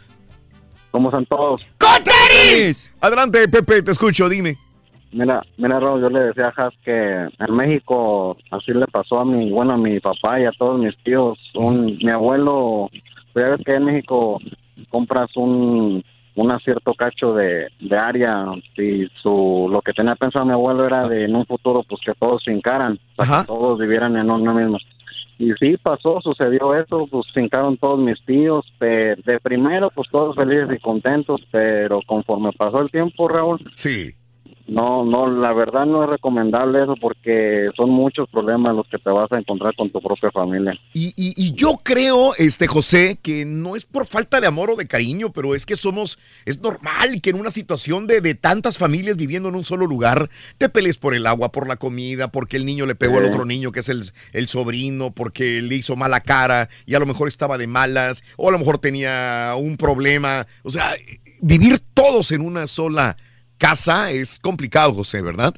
¿Cómo están todos? Adelante, Pepe, te escucho, dime. Mira, mira, Raúl, yo le decía a Jas que en México así le pasó a mi, bueno, a mi papá y a todos mis tíos. Un, mi abuelo, pues ya ves que en México compras un, un cierto cacho de, de área y su, lo que tenía pensado mi abuelo era de en un futuro pues que todos se hincaran, o sea, que todos vivieran en una misma. Y sí pasó, sucedió eso, pues se hincaron todos mis tíos, pero de primero pues todos felices y contentos, pero conforme pasó el tiempo, Raúl, Sí. No, no, la verdad no es recomendable eso porque son muchos problemas los que te vas a encontrar con tu propia familia. Y, y- y yo creo, este José, que no es por falta de amor o de cariño, pero es que somos, es normal que en una situación de, de tantas familias viviendo en un solo lugar, te pelees por el agua, por la comida, porque el niño le pegó al otro niño que es el, el sobrino, porque le hizo mala cara y a lo mejor estaba de malas, o a lo mejor tenía un problema. O sea, vivir todos en una sola casa es complicado, José, ¿verdad?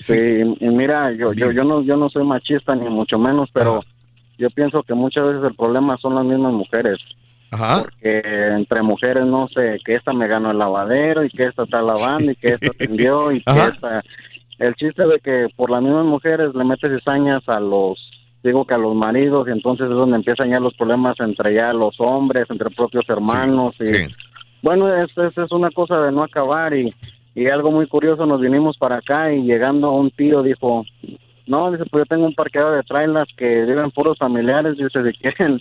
Sí, y mira, yo, yo, yo no, yo no soy machista ni mucho menos, pero yo pienso que muchas veces el problema son las mismas mujeres. Porque entre mujeres no sé, que esta me ganó el lavadero y que esta está lavando y que esta atendió y que Ajá. esta... El chiste de que por las mismas mujeres le metes cizañas a los, digo que a los maridos y entonces es donde empiezan ya los problemas entre ya los hombres, entre propios hermanos y... Bueno, es, es, es una cosa de no acabar y, y algo muy curioso, nos vinimos para acá y llegando un tío dijo, no, dice, pues yo tengo un parqueador de trailers que viven puros familiares, dice, si quieren,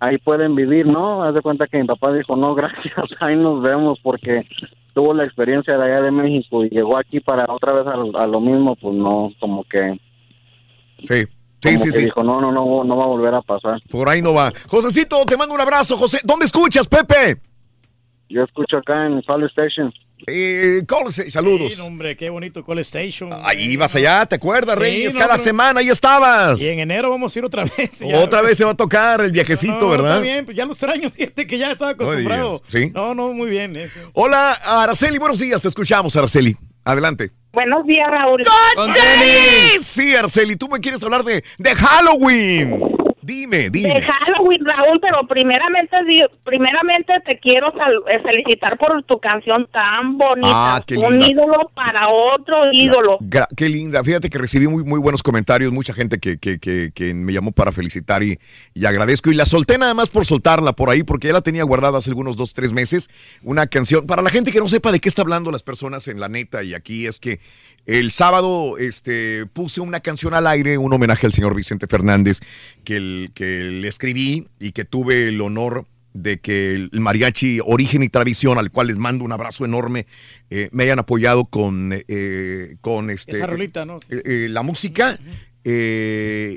ahí pueden vivir, ¿no? Haz de cuenta que mi papá dijo, no, gracias, ahí nos vemos porque tuvo la experiencia de allá de México y llegó aquí para otra vez a, lo- a lo mismo, pues no, como que... Sí, sí, como sí, que sí. dijo, no, no, no, no va a volver a pasar. Por ahí no va. Josecito, te mando un abrazo, José. ¿Dónde escuchas, Pepe? Yo escucho acá en Solid Station. Eh, Call- saludos. Sí, hombre, qué bonito Call Station. Ahí ibas allá, ¿te acuerdas, Sí, Reyes? no, Cada semana ahí estabas. Y en enero vamos a ir otra vez. ya. Otra vez se va a tocar el viajecito, No, ¿verdad? Está bien, pues ya lo extraño, fíjate que ya estaba acostumbrado. ¿sí? No, no, muy bien. eso. Hola, Araceli, buenos días. Te escuchamos, Araceli. Adelante. Buenos días, Raúl. ¡Con tenis! Sí, Araceli, tú me quieres hablar de, de Halloween. Dime, dime. De Halloween, Raúl, pero primeramente, primeramente te quiero eh, felicitar por tu canción tan bonita. Ah, qué Un linda. ídolo para otro ídolo. Gra- qué linda. Fíjate que recibí muy, muy buenos comentarios, mucha gente que, que, que, que me llamó para felicitar y, y agradezco. Y la solté nada más por soltarla por ahí, porque ya la tenía guardada hace algunos dos, tres meses. Una canción, para la gente que no sepa de qué está hablando las personas en la neta y aquí es que el sábado este, puse una canción al aire, un homenaje al señor Vicente Fernández, que, el- que le escribí y que tuve el honor de que el mariachi Origen y Tradición, al cual les mando un abrazo enorme, eh, me hayan apoyado con, eh, con este, Esa rolita, ¿no? eh, la música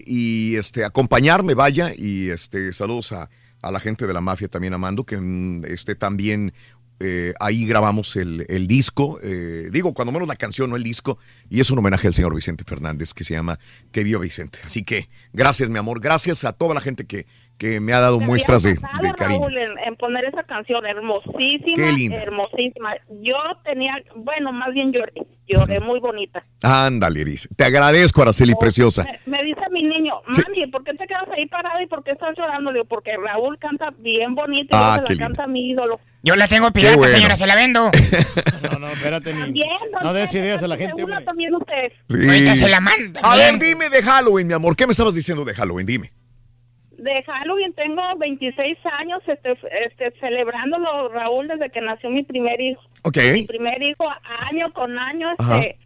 y este acompañarme, vaya, y este saludos a, a la gente de la mafia también amando, que mm, este también eh, ahí grabamos el, el disco, eh, digo, cuando menos la canción, no el disco, y es un homenaje al señor Vicente Fernández que se llama Que viva Vicente. Así que gracias, mi amor, gracias a toda la gente que, que me ha dado muestras de, cariño. Raúl, en, en poner esa canción hermosísima, Qué linda. hermosísima. Yo tenía, bueno, más bien lloré, lloré muy bonita. Ándale, Iris. Te agradezco, Araceli, preciosa. Me, me dice mi niño, Sí. mami, ¿por qué te quedas ahí parado y por qué estás llorando? Le digo, porque Raúl canta bien bonito y Ah, yo se la canta mi ídolo. Yo la tengo pirata, bueno. señora, se la vendo. No, no, espérate, ni. También, No des ideas a la gente, Una también usted. Sí. Ahorita se la manda. A ver, dime de Halloween, mi amor. ¿Qué me estabas diciendo de Halloween? Dime. De Halloween tengo 26 años este, este, celebrándolo, Raúl, desde que nació mi primer hijo. Ok. Mi primer hijo, año con año, este,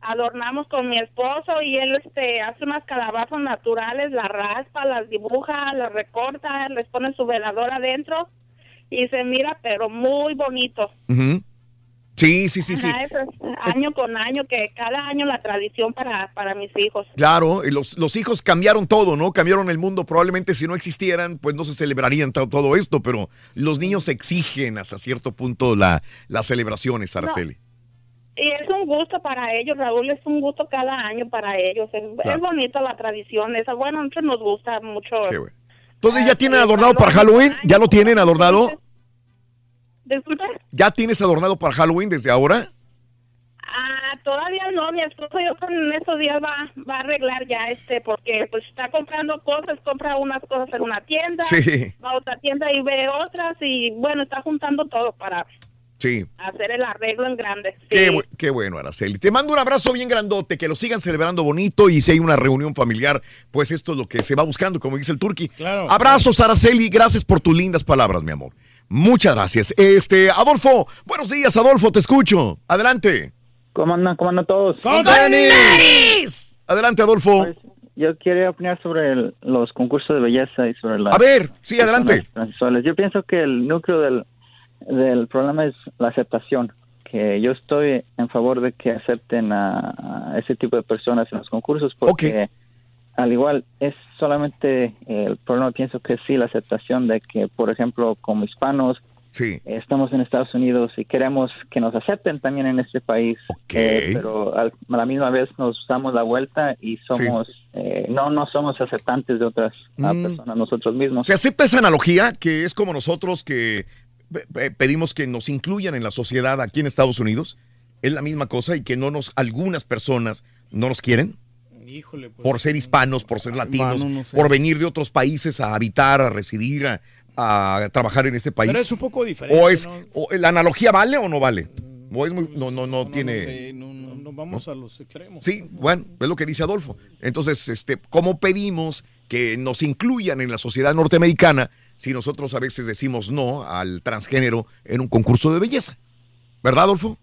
adornamos con mi esposo y él este, hace unas calabazas naturales, las raspa, las dibuja, las recorta, les pone su velador adentro y se mira, pero muy bonito. Ujú. Sí, sí, sí, sí. Ajá, es año con año, que cada año la tradición para, para mis hijos. Claro, los, los hijos cambiaron todo, ¿no? Cambiaron el mundo. Probablemente si no existieran, pues no se celebrarían to- todo esto, pero los niños exigen hasta cierto punto la, las celebraciones, Araceli. Y es un gusto para ellos, Raúl, es un gusto cada año para ellos. Es, Claro. es bonita la tradición esa. Bueno, a nosotros nos gusta mucho. Qué bueno. Entonces, ¿ya tienen adornado para Halloween? ¿Ya lo tienen adornado? Disculpe. ¿Ya tienes adornado para Halloween desde ahora? Ah, todavía no, mi esposo yo en estos días va, va a arreglar ya este, porque pues está comprando cosas, compra unas cosas en una tienda, Sí. va a otra tienda y ve otras y bueno, está juntando todo para Sí. hacer el arreglo en grande. Qué, bu- qué bueno, Araceli. Te mando un abrazo bien grandote, que lo sigan celebrando bonito y si hay una reunión familiar, pues esto es lo que se va buscando, como dice el Turqui. Claro. Abrazos, Araceli, gracias por tus lindas palabras, mi amor. Muchas gracias. Este, Adolfo, buenos días, Adolfo, te escucho. Adelante. ¿Cómo andan? ¿Cómo andan todos? ¡Con tenis! Adelante, Adolfo. Pues, Yo quería opinar sobre el- los concursos de belleza y sobre la... A ver, sí, adelante. Yo pienso que el núcleo del, del problema es la aceptación, que yo estoy en favor de que acepten a, a ese tipo de personas en los concursos porque al igual es solamente el problema, pienso que sí, la aceptación de que, por ejemplo, como hispanos, Sí. estamos en Estados Unidos y queremos que nos acepten también en este país, eh, pero al- a la misma vez nos damos la vuelta y somos, eh, no, no somos aceptantes de otras Mm. personas nosotros mismos. ¿Se acepta esa analogía que es como nosotros que pe- pe- pedimos que nos incluyan en la sociedad aquí en Estados Unidos? ¿Es la misma cosa y que no nos, algunas personas no nos quieren? Híjole, pues. por ser hispanos, por ser latinos, Mano, no sé. por venir de otros países a habitar, a residir, a, a trabajar en ese país. Pero es un poco diferente. o es, ¿no? o la analogía vale o no vale? O es muy, no, no, no, tiene. sé, no, no, no vamos a los extremos. Sí, bueno, es lo que dice Adolfo. Entonces, este, ¿cómo pedimos que nos incluyan en la sociedad norteamericana si nosotros a veces decimos no al transgénero en un concurso de belleza? ¿Verdad, Adolfo?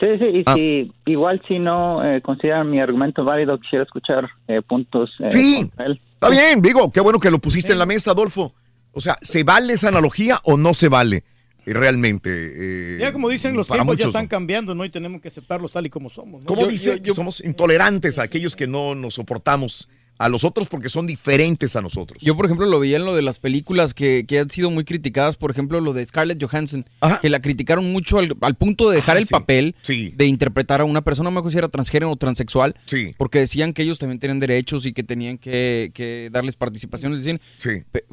Sí, sí, y Ah. si, igual si no eh, consideran mi argumento válido, quisiera escuchar eh, puntos eh, Sí, él. Está bien, digo, qué bueno que lo pusiste en la mesa, Adolfo. O sea, ¿se vale esa analogía o no se vale eh, realmente? eh, Ya como dicen, los tiempos ya están ¿no? cambiando, ¿no? Y tenemos que aceptarlos tal y como somos. ¿no? ¿Cómo Yo- dice? yo- yo- Somos intolerantes a aquellos que no nos soportamos a los otros porque son diferentes a nosotros. Yo, por ejemplo, lo veía en lo de las películas que, que han sido muy criticadas, por ejemplo, lo de Scarlett Johansson, que la criticaron mucho al, al punto de dejar Ah, el sí, papel sí. de interpretar a una persona, no me acuerdo si era transgénero o transexual, Sí. porque decían que ellos también tenían derechos y que tenían que, que darles participación. Decían, Sí. pe-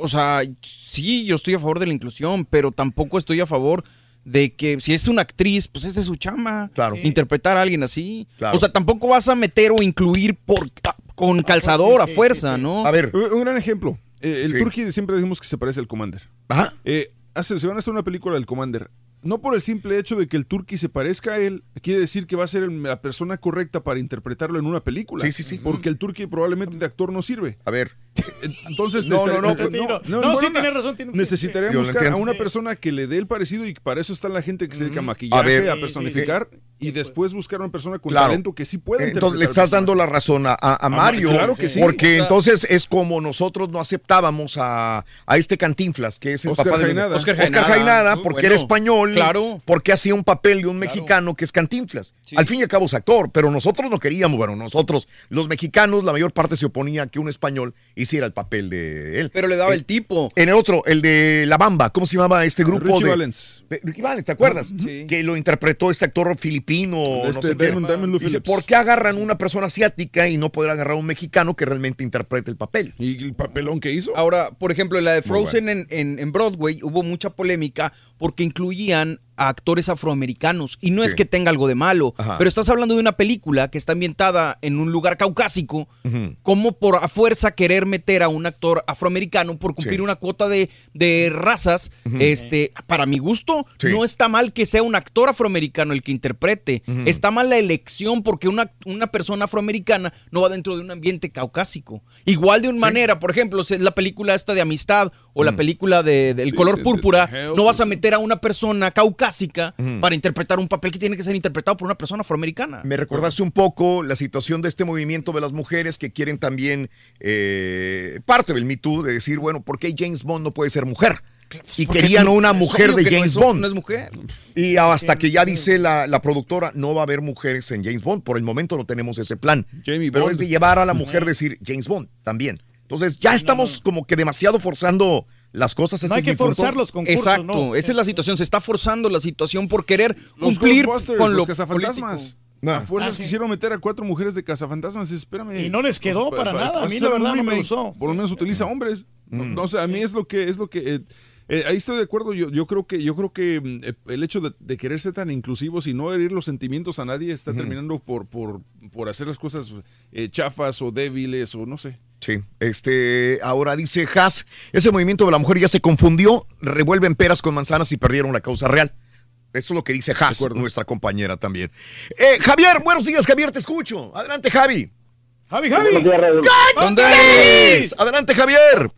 o sea, sí, yo estoy a favor de la inclusión, pero tampoco estoy a favor de que si es una actriz, pues esa es su chama. Claro. Interpretar a alguien así. Claro. O sea, tampoco vas a meter o incluir por, con calzador a fuerza, ¿no? A ver. Un, un gran ejemplo. Eh, el Sí. Turkey siempre decimos que se parece al Commander. Ajá. Eh, hace, se van a hacer una película del Commander. No por el simple hecho de que el Turkey se parezca a él, quiere decir que va a ser el- la persona correcta para interpretarlo en una película. Sí, sí, sí. Porque el Turkey probablemente de actor no sirve. A ver. Entonces, No, no, no, necesita- sí, no. No, bueno, sí, tiene razón, tiene- lo buscar a una persona que le dé el parecido y para eso está la gente que se dedica a maquillaje, A ver. a, Sí, personificar y después buscar una persona con Claro. talento que sí pueda Entonces le interpretar estás dando la razón a, a- a Mario. claro que sí. Porque O sea- entonces es como nosotros no aceptábamos a, a este Cantinflas, que es el Oscar papá de. Oscar, Oscar Jaenada, Jaenada, muy porque bueno. era español. Claro. Porque hacía un papel de un mexicano que es Cantinflas. Al fin y al cabo es actor, pero nosotros no queríamos, bueno, nosotros, los mexicanos, la mayor parte se oponía a que un español hiciera el papel de él. Pero le daba Eh, el tipo. En el otro, el de La Bamba, ¿cómo se llamaba este grupo? Richie de, Valens. de- Ricky Valens, ¿te acuerdas? Que lo interpretó este actor filipino, no Este sé qué. Damon- Dice. ¿por qué agarran una persona asiática y no poder agarrar a un mexicano que realmente interprete el papel? ¿Y el papelón que hizo? Ahora, por ejemplo, en la de Frozen en, en- en Broadway hubo mucha polémica porque Ian a actores afroamericanos. Y no es que tenga algo de malo, Ajá. pero estás hablando de una película que está ambientada en un lugar caucásico. ¿Cómo por a fuerza querer meter a un actor afroamericano por cumplir Sí. una cuota de, de razas? Este, para mi gusto, Sí. no está mal que sea un actor afroamericano el que interprete. Está mal la elección porque una, una persona afroamericana no va dentro de un ambiente caucásico. Igual de una manera, por ejemplo, la película esta de Amistad o la película de, del color de- púrpura, no vas a meter a una persona caucásica Para interpretar un papel que tiene que ser interpretado por una persona afroamericana. Me recordaste un poco la situación de este movimiento de las mujeres que quieren también eh, parte del Me Too de decir, bueno, ¿por qué James Bond no puede ser mujer? y porque querían no- una mujer de que no James es- Bond. no es mujer. Y hasta que ya dice la, la productora, no va a haber mujeres en James Bond. Por el momento no tenemos ese plan. Jamie Pero Bond. es de llevar a la mujer decir James Bond también. Entonces ya estamos como que demasiado forzando las cosas. No hay es que forzar los concursos, Exacto, ¿no? esa es la situación. Se está forzando la situación por querer Los cumplir con lo los cazafantasmas. A fuerzas Ah, sí. quisieron meter a cuatro mujeres de cazafantasmas. Espérame. Y no les quedó para nada. A mí, la verdad, no me gustó. Por lo menos utiliza hombres. No, no, o sea, a mí es lo que es lo que eh, eh, ahí estoy de acuerdo. Yo, yo creo que yo creo que mm, eh, el hecho de, de querer ser tan inclusivos y no herir los sentimientos a nadie está terminando por, por, por hacer las cosas eh, chafas o débiles o no sé. Sí, este, ahora dice Haas, ese movimiento de la mujer ya se confundió, revuelven peras con manzanas y perdieron la causa real. Eso es lo que dice Haas, nuestra compañera también. Eh, Javier, buenos días, Javier, te escucho. Adelante, Javi. Javi, Javi. ¿Dónde eres? Adelante, Javier.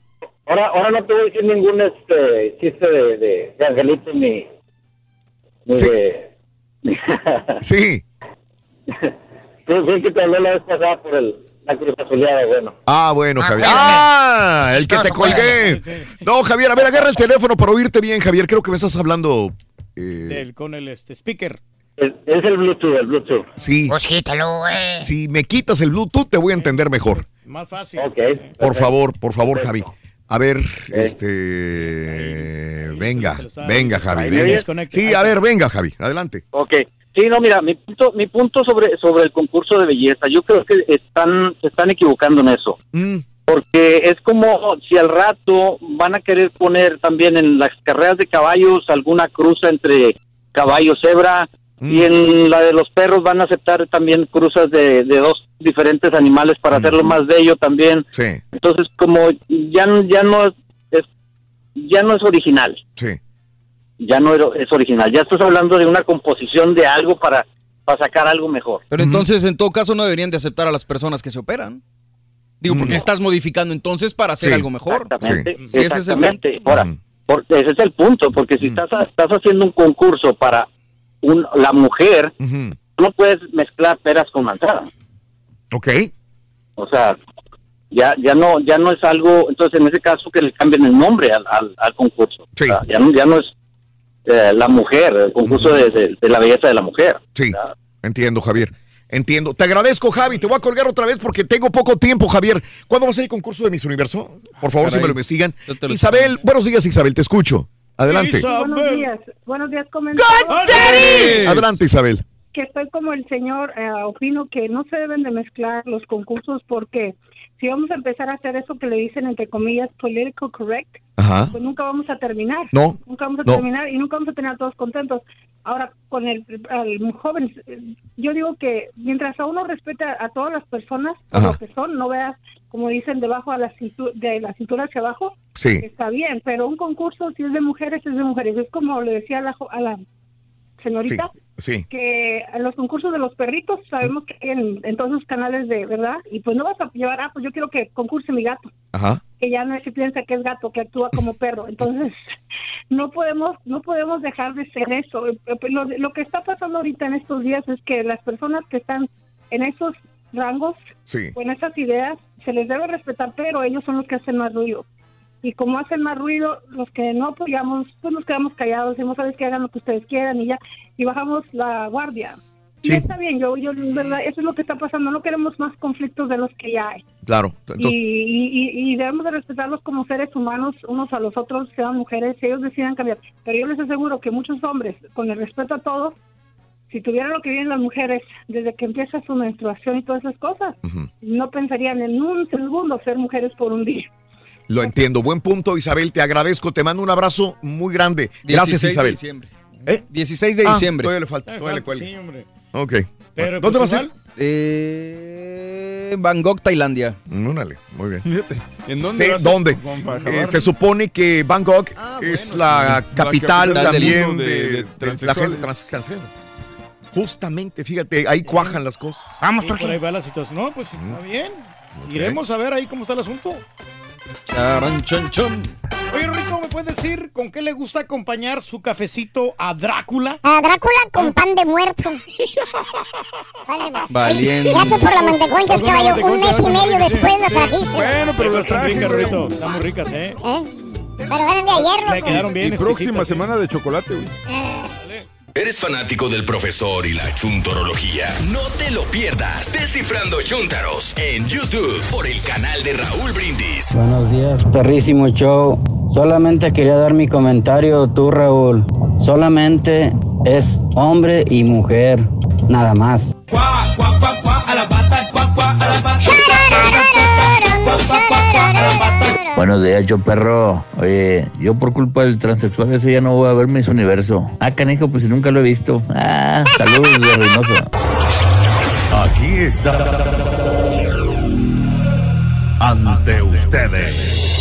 Ahora, ahora no te voy a decir ningún este, chiste de, de, de Angelito ni, ni de... Sí. Tú que te habló la vez pasada por el, la cruz azuleada, bueno. Ah, bueno, Ah, Javier. Ah, el que te colgué. No, Javier, a ver, agarra el teléfono para oírte bien, Javier. Creo que me estás hablando. eh, Del- con el este, speaker. Es, es el Bluetooth, el Bluetooth. sí. Pues quítalo, güey. Si me quitas el Bluetooth, te voy a entender mejor. Más fácil. Por favor, por favor, Javi. A ver, este. Venga, venga, Javi. Venga. Sí, a ver, venga, Javi. Adelante. Ok. Sí, no, mira, mi punto, mi punto sobre, sobre el concurso de belleza, yo creo que están, se están equivocando en eso. Mm. Porque es como si al rato van a querer poner también en las carreras de caballos alguna cruza entre caballo cebra Mm. y en la de los perros van a aceptar también cruzas de, de dos diferentes animales para hacerlo más bello también. Sí, Entonces, como ya, ya no es, ya no es original. sí. Ya no es original. Ya estás hablando de una composición de algo para, para sacar algo mejor. Pero entonces, en todo caso, no deberían de aceptar a las personas que se operan. Digo, porque estás modificando entonces para hacer Sí. algo mejor. Exactamente. Sí, ese es el exactamente. Ahora, por- ese es el punto, porque si estás, estás haciendo un concurso para un, la mujer, no puedes mezclar peras con manzanas. Ok. O sea, ya ya no ya no es algo, entonces en ese caso que le cambien el nombre al, al, al concurso. O sea, ya, no, ya no es eh, la mujer, el concurso de, de- de la belleza de la mujer. Sí, entiendo, Javier. Entiendo. Te agradezco, Javi. Te voy a colgar otra vez porque tengo poco tiempo, Javier. ¿Cuándo va a ser el concurso de Miss Universo? Por favor, si Caray. me lo investigan. Lo Isabel, buenos días, Isabel. Te escucho. Adelante. Buenos días. Buenos días, comentario. Adelante, Isabel. Que estoy como el señor, eh, opino que no se deben de mezclar los concursos porque si vamos a empezar a hacer eso que le dicen entre comillas political correct, Ajá. pues nunca vamos a terminar. No, Nunca vamos a no. terminar y nunca vamos a tener a todos contentos. Ahora, con el, al joven, yo digo que mientras a uno respete a, todas las personas, por lo que son, no veas, como dicen, debajo a la cintura, de la cintura hacia abajo, Sí. está bien, pero un concurso, si es de mujeres, es de mujeres. Es como le decía a la, a la señorita, Sí. Que en los concursos de los perritos sabemos que hay en, en todos los canales de verdad y pues no vas a llevar ah pues yo quiero que concurse mi gato. Ajá. que ya no se piensa que es gato que actúa como perro. Entonces no podemos no podemos dejar de ser eso. Lo, lo que está pasando ahorita en estos días es que las personas que están en esos rangos Sí. en esas ideas se les debe respetar pero ellos son los que hacen más ruido y como hacen más ruido, los que no apoyamos, pues nos quedamos callados, decimos, sabes que hagan lo que ustedes quieran y ya, y bajamos la guardia. Y está bien, yo, yo, verdad, eso es lo que está pasando, no queremos más conflictos de los que ya hay. Claro. Y, Entonces, y, y- y debemos de respetarlos como seres humanos, unos a los otros, sean mujeres, si ellos decidan cambiar. Pero yo les aseguro que muchos hombres, con el respeto a todos, si tuvieran lo que viven las mujeres desde que empieza su menstruación y todas esas cosas, no pensarían en un segundo ser mujeres por un día. Lo entiendo. Buen punto, Isabel. Te agradezco. Te mando un abrazo muy grande. Gracias, 16 de Isabel. diciembre. ¿Eh? 16 de Ah, diciembre. todavía le falta, todavía le cuelga. Sí, hombre. Ok. Pero, ¿Dónde va a pues, ser? igual. Eh, Bangkok, Tailandia. Órale, muy bien. ¿En dónde Sí, a? ¿Dónde? Eh, se supone que Bangkok es la sí. capital La capital también de, de- de de la gente transcansera. Justamente, fíjate, ahí cuajan las cosas. Sí, por ahí va la situación. No, pues está bien. Iremos a ver ahí cómo está el asunto. Charan, chan, chan. Oye, Rico, ¿me puedes decir con qué le gusta acompañar su cafecito a Drácula? A Drácula con pan de muerto. Pan de muerto. Valiente. Gracias por la manteconchas, caballo. Un mes y medio después las trajiste. Bueno, pero las Están traje. ricas, güey. Rito. Están muy ricas, ¿eh? ¿Eh? Pero eran de ayer, Le loco. quedaron bien. Y próxima ¿eh? semana de chocolate, güey. ¿Eres fanático del profesor y la chuntorología? No te lo pierdas. Descifrando Chuntaros en YouTube por el canal de Raúl Brindis. Buenos días, perrísimo show. Solamente quería dar mi comentario, tú Raúl. Solamente es hombre y mujer, nada más. Buenos días, yo perro. Oye, yo por culpa del transexual ese ya no voy a ver mis universo. Ah, canijo, pues si nunca lo he visto. Ah, saludos de Reynosa. Aquí está. Ante ustedes.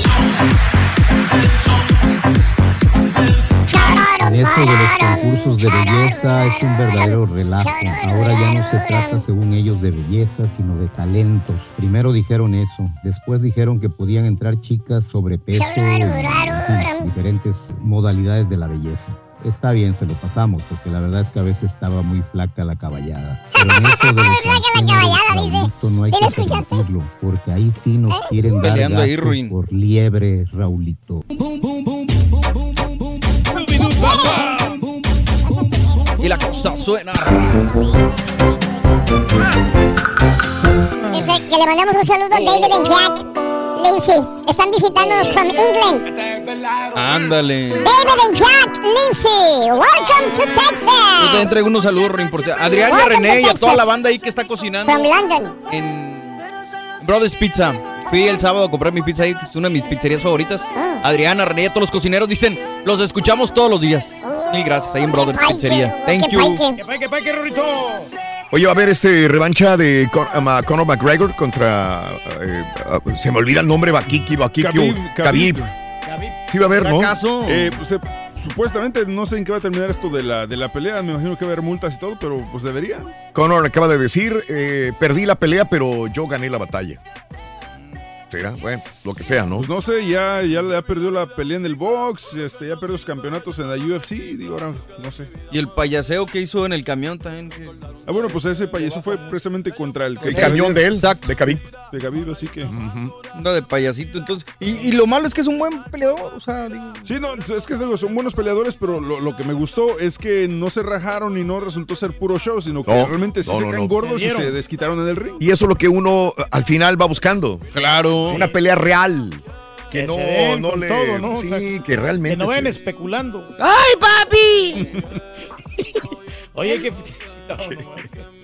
En esto de los concursos de belleza es un verdadero relajo. Ahora ya no se trata, según ellos, de belleza, sino de talentos. Primero dijeron eso, después dijeron que podían entrar chicas sobrepeso, y, en diferentes modalidades de la belleza. Está bien, se lo pasamos, porque la verdad es que a veces estaba muy flaca la caballada. Pero en esto de los Raulito, no hay ¿Sí que permitirlo, porque ahí sí nos quieren dar por liebre, Raulito. Y la cosa suena. Dice que le mandamos un saludo a David and Jack. Lindsay, están visitándonos from England. Ándale. David and Jack, Lindsay, welcome to Texas. Yo también traigo unos saludos, Rin, por si- Adrián y a Welcome René y a toda la banda ahí que está cocinando From London. en Brothers Pizza. Fui el sábado a comprar mi pizza ahí, es una de mis pizzerías favoritas. Ah. Adriana, René todos los cocineros dicen, los escuchamos todos los días. Mil gracias, ahí en Brothers Pizzería. Thank qué you. Oye, va a haber este revancha de Con- um, uh, Conor McGregor contra. eh, uh, se me olvida el nombre, Bakiki, Bakiki. Khabib, Khabib. Khabib. Sí va a haber, ¿no? Eh, pues, eh, supuestamente no sé en qué va a terminar esto de la, de la pelea. Me imagino que va a haber multas y todo, pero pues debería. Conor acaba de decir, eh, perdí la pelea, pero yo gané la batalla. Será, bueno, lo que sea, ¿no? Pues no sé, ya, ya, ya perdió la pelea en el box, este, ya perdió los campeonatos en la UFC, digo ahora, no sé. Y el payaseo que hizo en el camión también. que- Ah, bueno, pues ese payaso fue precisamente contra el... El camión de él, Exacto. de Khabib. De Khabib, así que... Anda de payasito, entonces. Y, y lo malo es que es un buen peleador, o sea, digo. Sí, no, es que digo, son buenos peleadores, pero lo, lo que me gustó es que no se rajaron y no resultó ser puro show, sino que No, realmente sí no, se no, caen no. gordos Se y se desquitaron en el ring. Y eso es lo que uno eh, al final va buscando. Claro. Una pelea real. Que, Que no, se den no con le. todo, ¿no? O Sí, sea, que realmente. Que no vayan se- especulando. ¡Ay, papi! Oye, que... No, no,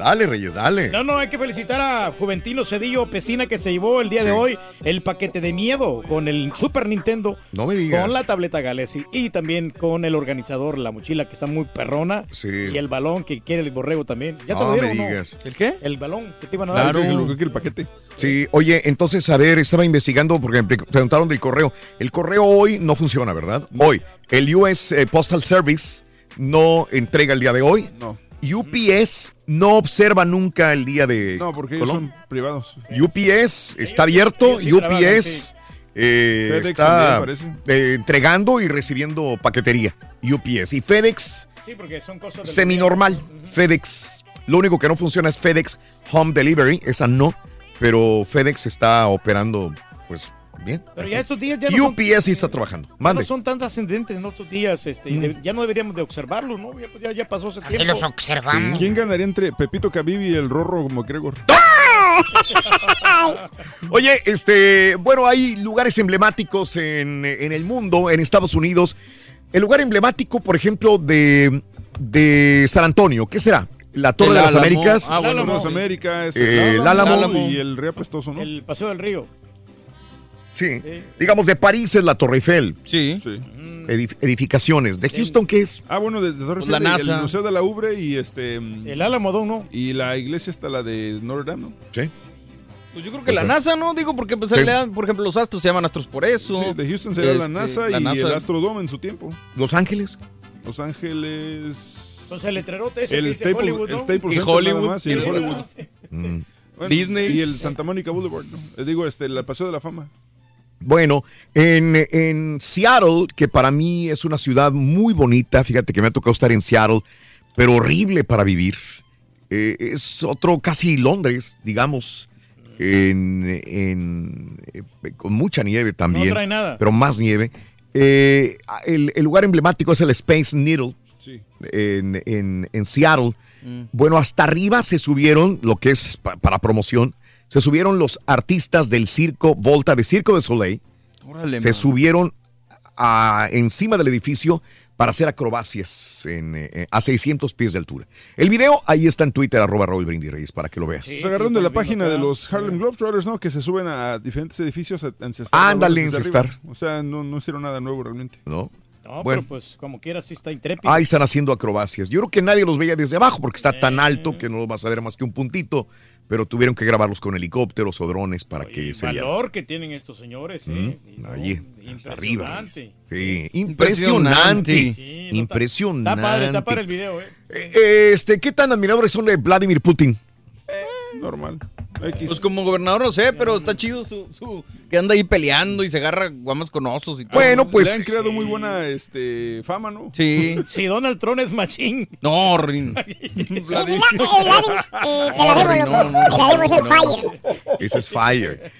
Dale, Reyes, dale. No, no, hay que felicitar a Juventino Cedillo Pesina que se llevó el día de hoy el paquete de miedo con el Super Nintendo. No me digas. Con la tableta Galaxy y también con el organizador, la mochila que está muy perrona. Sí. Y el balón que quiere el borrego también. ¿Ya te No lo dieron me no? digas. ¿El qué? El balón que te iban a dar. Claro. el paquete. Sí, oye, entonces, a ver, estaba investigando porque me pre- preguntaron del correo. El correo hoy no funciona, ¿verdad? Hoy. El US eh, Postal Service no entrega el día de hoy. No. UPS no observa nunca el día de No, porque ellos son privados. UPS está abierto, ellos sí trabajan, UPS sí. eh, está también, eh, entregando y recibiendo paquetería. UPS y FedEx Sí, porque son cosas semi-normal. FedEx, lo único que no funciona es FedEx Home Delivery, esa no, pero FedEx está operando pues bien. Pero ya estos días ya no, son, UPS sí está trabajando. Mande. no son tan trascendentes en estos días. Este, de- ya no deberíamos de observarlos, ¿no? Ya, pues, ya, ya pasó ese tiempo. ¿Quién ganaría entre Pepito Khabib y el Rorro McGregor? Oye, este, bueno, hay lugares emblemáticos en, en el mundo, en Estados Unidos. El lugar emblemático, por ejemplo, de, de San Antonio, ¿qué será? La Torre El de las Álamo. Américas. Ah, bueno, Las Américas, Eh, el el Álamo. Álamo y el Río Apestoso, ¿no? El Paseo del Río. Sí. Digamos, de París es la Torre Eiffel. Sí. Edif- edificaciones. ¿De Houston qué es? Ah, bueno, de, de Torre Pues la Eiffel, NASA. El Museo de la Ubre y este. El Álamo, ¿no? Y la iglesia está la de Notre Dame, ¿no? Sí. Pues yo creo que la NASA, ¿no? Digo, porque pues, Sí. le dan, por ejemplo, los astros se llaman astros por eso. Sí, de Houston sería la Este, NASA la y NASA. el Astrodome en su tiempo. ¿Los Ángeles? Los Ángeles. Entonces el letrerote ese El que dice Staples, Hollywood, el ¿no? Staples Y Center Hollywood, nada más, y el. Hollywood. Mm. Bueno, Disney. Y el Santa Mónica Boulevard, ¿no? Les digo, este, el Paseo de la Fama. Bueno, en, en Seattle, que para mí es una ciudad muy bonita, fíjate que me ha tocado estar en Seattle, pero horrible para vivir. Eh, es otro casi Londres, digamos, en, en, eh, con mucha nieve también. No trae nada. Pero más nieve. Eh, el, el lugar emblemático es el Space Needle Sí. en, en- en Seattle. Bueno, hasta arriba se subieron, lo que es pa- para promoción, se subieron los artistas del circo Volta de Circo de Soleil. Órale, se man. subieron a- encima del edificio para hacer acrobacias en, eh, a 600 pies de altura. El video ahí está en Twitter, arroba Raúl Brindis Reyes, para que lo veas. Se agarraron de la página de los Harlem Globetrotters, ¿no? Que se suben a diferentes edificios a- a encestar. Ándale, arriba. O sea, no, no hicieron nada nuevo realmente. ¿No? No, Bueno. pero pues como quiera sí está intrépido. Ahí están haciendo acrobacias. Yo creo que nadie los veía desde abajo porque está tan alto que no los vas a ver más que un puntito, pero tuvieron que grabarlos con helicópteros o drones para que se viera. valor que tienen estos señores, ¿eh? Mm, Ahí, hasta arriba. Impresionante. Sí, impresionante. Sí, no, está- impresionante. Está padre, está padre el video, ¿eh? Eh, Este, ¿qué tan admiradores son de Vladimir Putin? Normal. Pues como gobernador no sé, pero está chido su, su que anda ahí peleando y se agarra guamas con osos y todo. pues, Le han creado muy buena este, fama, ¿no? Sí. Si Donald Trump es machín. No, Rin. Ese es Fire.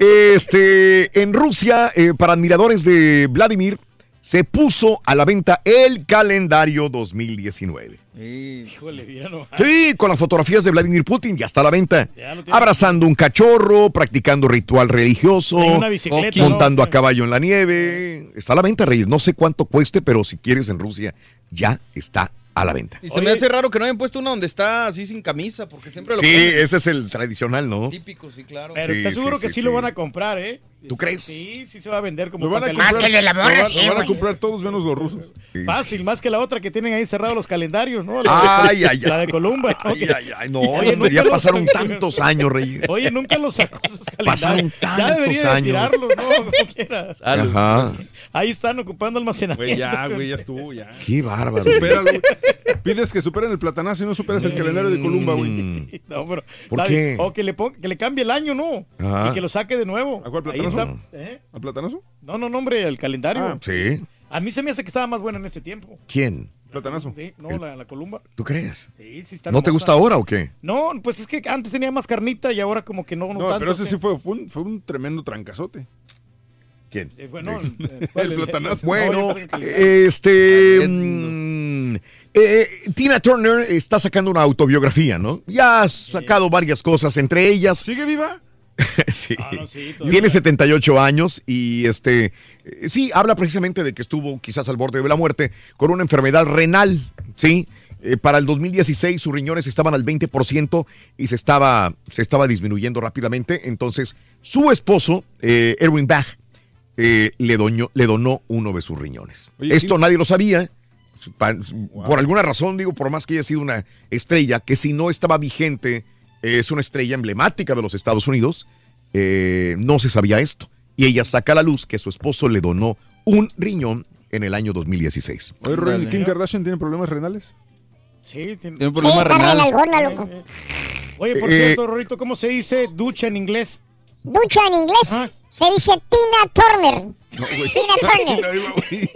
Este, en Rusia, eh, para admiradores de Vladimir, se puso a la venta el calendario 2019. Híjole, mira nomás. Sí, con las fotografías de Vladimir Putin, ya está a la venta. Ya lo tiene. Abrazando un cachorro, practicando ritual religioso, una montando ¿no? a caballo en la nieve. Está a la venta, Reyes. No sé cuánto cueste, pero si quieres en Rusia, ya está a la venta. Y se me hace raro que no hayan puesto una donde está así sin camisa, porque siempre lo Sí, ponen ese es el tradicional, ¿no? típico, sí, claro. Pero Sí, está seguro sí, que sí, sí, sí. lo van a comprar, ¿eh? ¿Tú crees? Sí, sí se va a vender como van a comprar, lo van- lo van a comprar todos menos los rusos. Fácil, más que la otra que tienen ahí cerrados los calendarios, ¿no? La, Ay, ay, la ay. de Columba. ¿no? Ay, ay, ay, no, Oye, ya nunca los- pasaron tantos años, Reyes. Oye, nunca los sacó esos calendarios. Pasaron Ya tantos debería de años. tirarlos, ¿no? Como quieras. Ajá. Ahí están ocupando almacenamiento. Güey, ya, güey, ya estuvo, ya. Qué bárbaro. Supéralo. Pides que superen el platanazo y no superas el calendario de Columba, güey. No, pero, ¿Por la- qué? O que le, que le cambie el año, ¿no? Ajá. Y que lo saque de nuevo. ¿A cuál platanazo? Está. ¿eh? ¿Al platanazo? No, no, no, hombre, el calendario. Ah. Sí. A mí se me hace que estaba más bueno en ese tiempo. ¿Quién? Platanazo. Sí, no, la, la columba. ¿Tú crees? Sí, sí está ¿No te gusta ahora o qué? No, pues es que antes tenía más carnita y ahora como que no, no, No, tanto, pero ese ¿sí? fue, fue, un, fue un tremendo trancazote. ¿Quién? Eh, bueno, El- el platanazo. Bueno, el este. mm, eh, Tina Turner está sacando una autobiografía, ¿no? Ya ha sacado varias cosas, entre ellas. ¿Sigue viva? sí. Ah, no, sí. Tiene 78 años y este. eh, Sí, habla precisamente de que estuvo quizás al borde de la muerte con una enfermedad renal, ¿sí? Eh, para el 2016 sus riñones estaban al 20% y se estaba, se estaba disminuyendo rápidamente. Entonces su esposo, eh, Erwin Bach, eh, le, doñó- le donó uno de sus riñones. Oye, Esto ¿quién- nadie lo sabía. Por alguna razón, digo, por más que haya sido una estrella, que si no estaba vigente, es una estrella emblemática de los Estados Unidos, eh, no se sabía esto. Y ella saca a la luz que su esposo le donó un riñón en el año 2016. Oye. ¿Kim Kardashian tiene problemas renales? Sí, tiene, Tiene un problema Sí, está renal. renalgona, loco. Oye, por Eh, cierto, Rorito, ¿cómo se dice ducha en inglés? Ducha en inglés se dice Tina Turner. No, güey. Tina Turner. No, güey.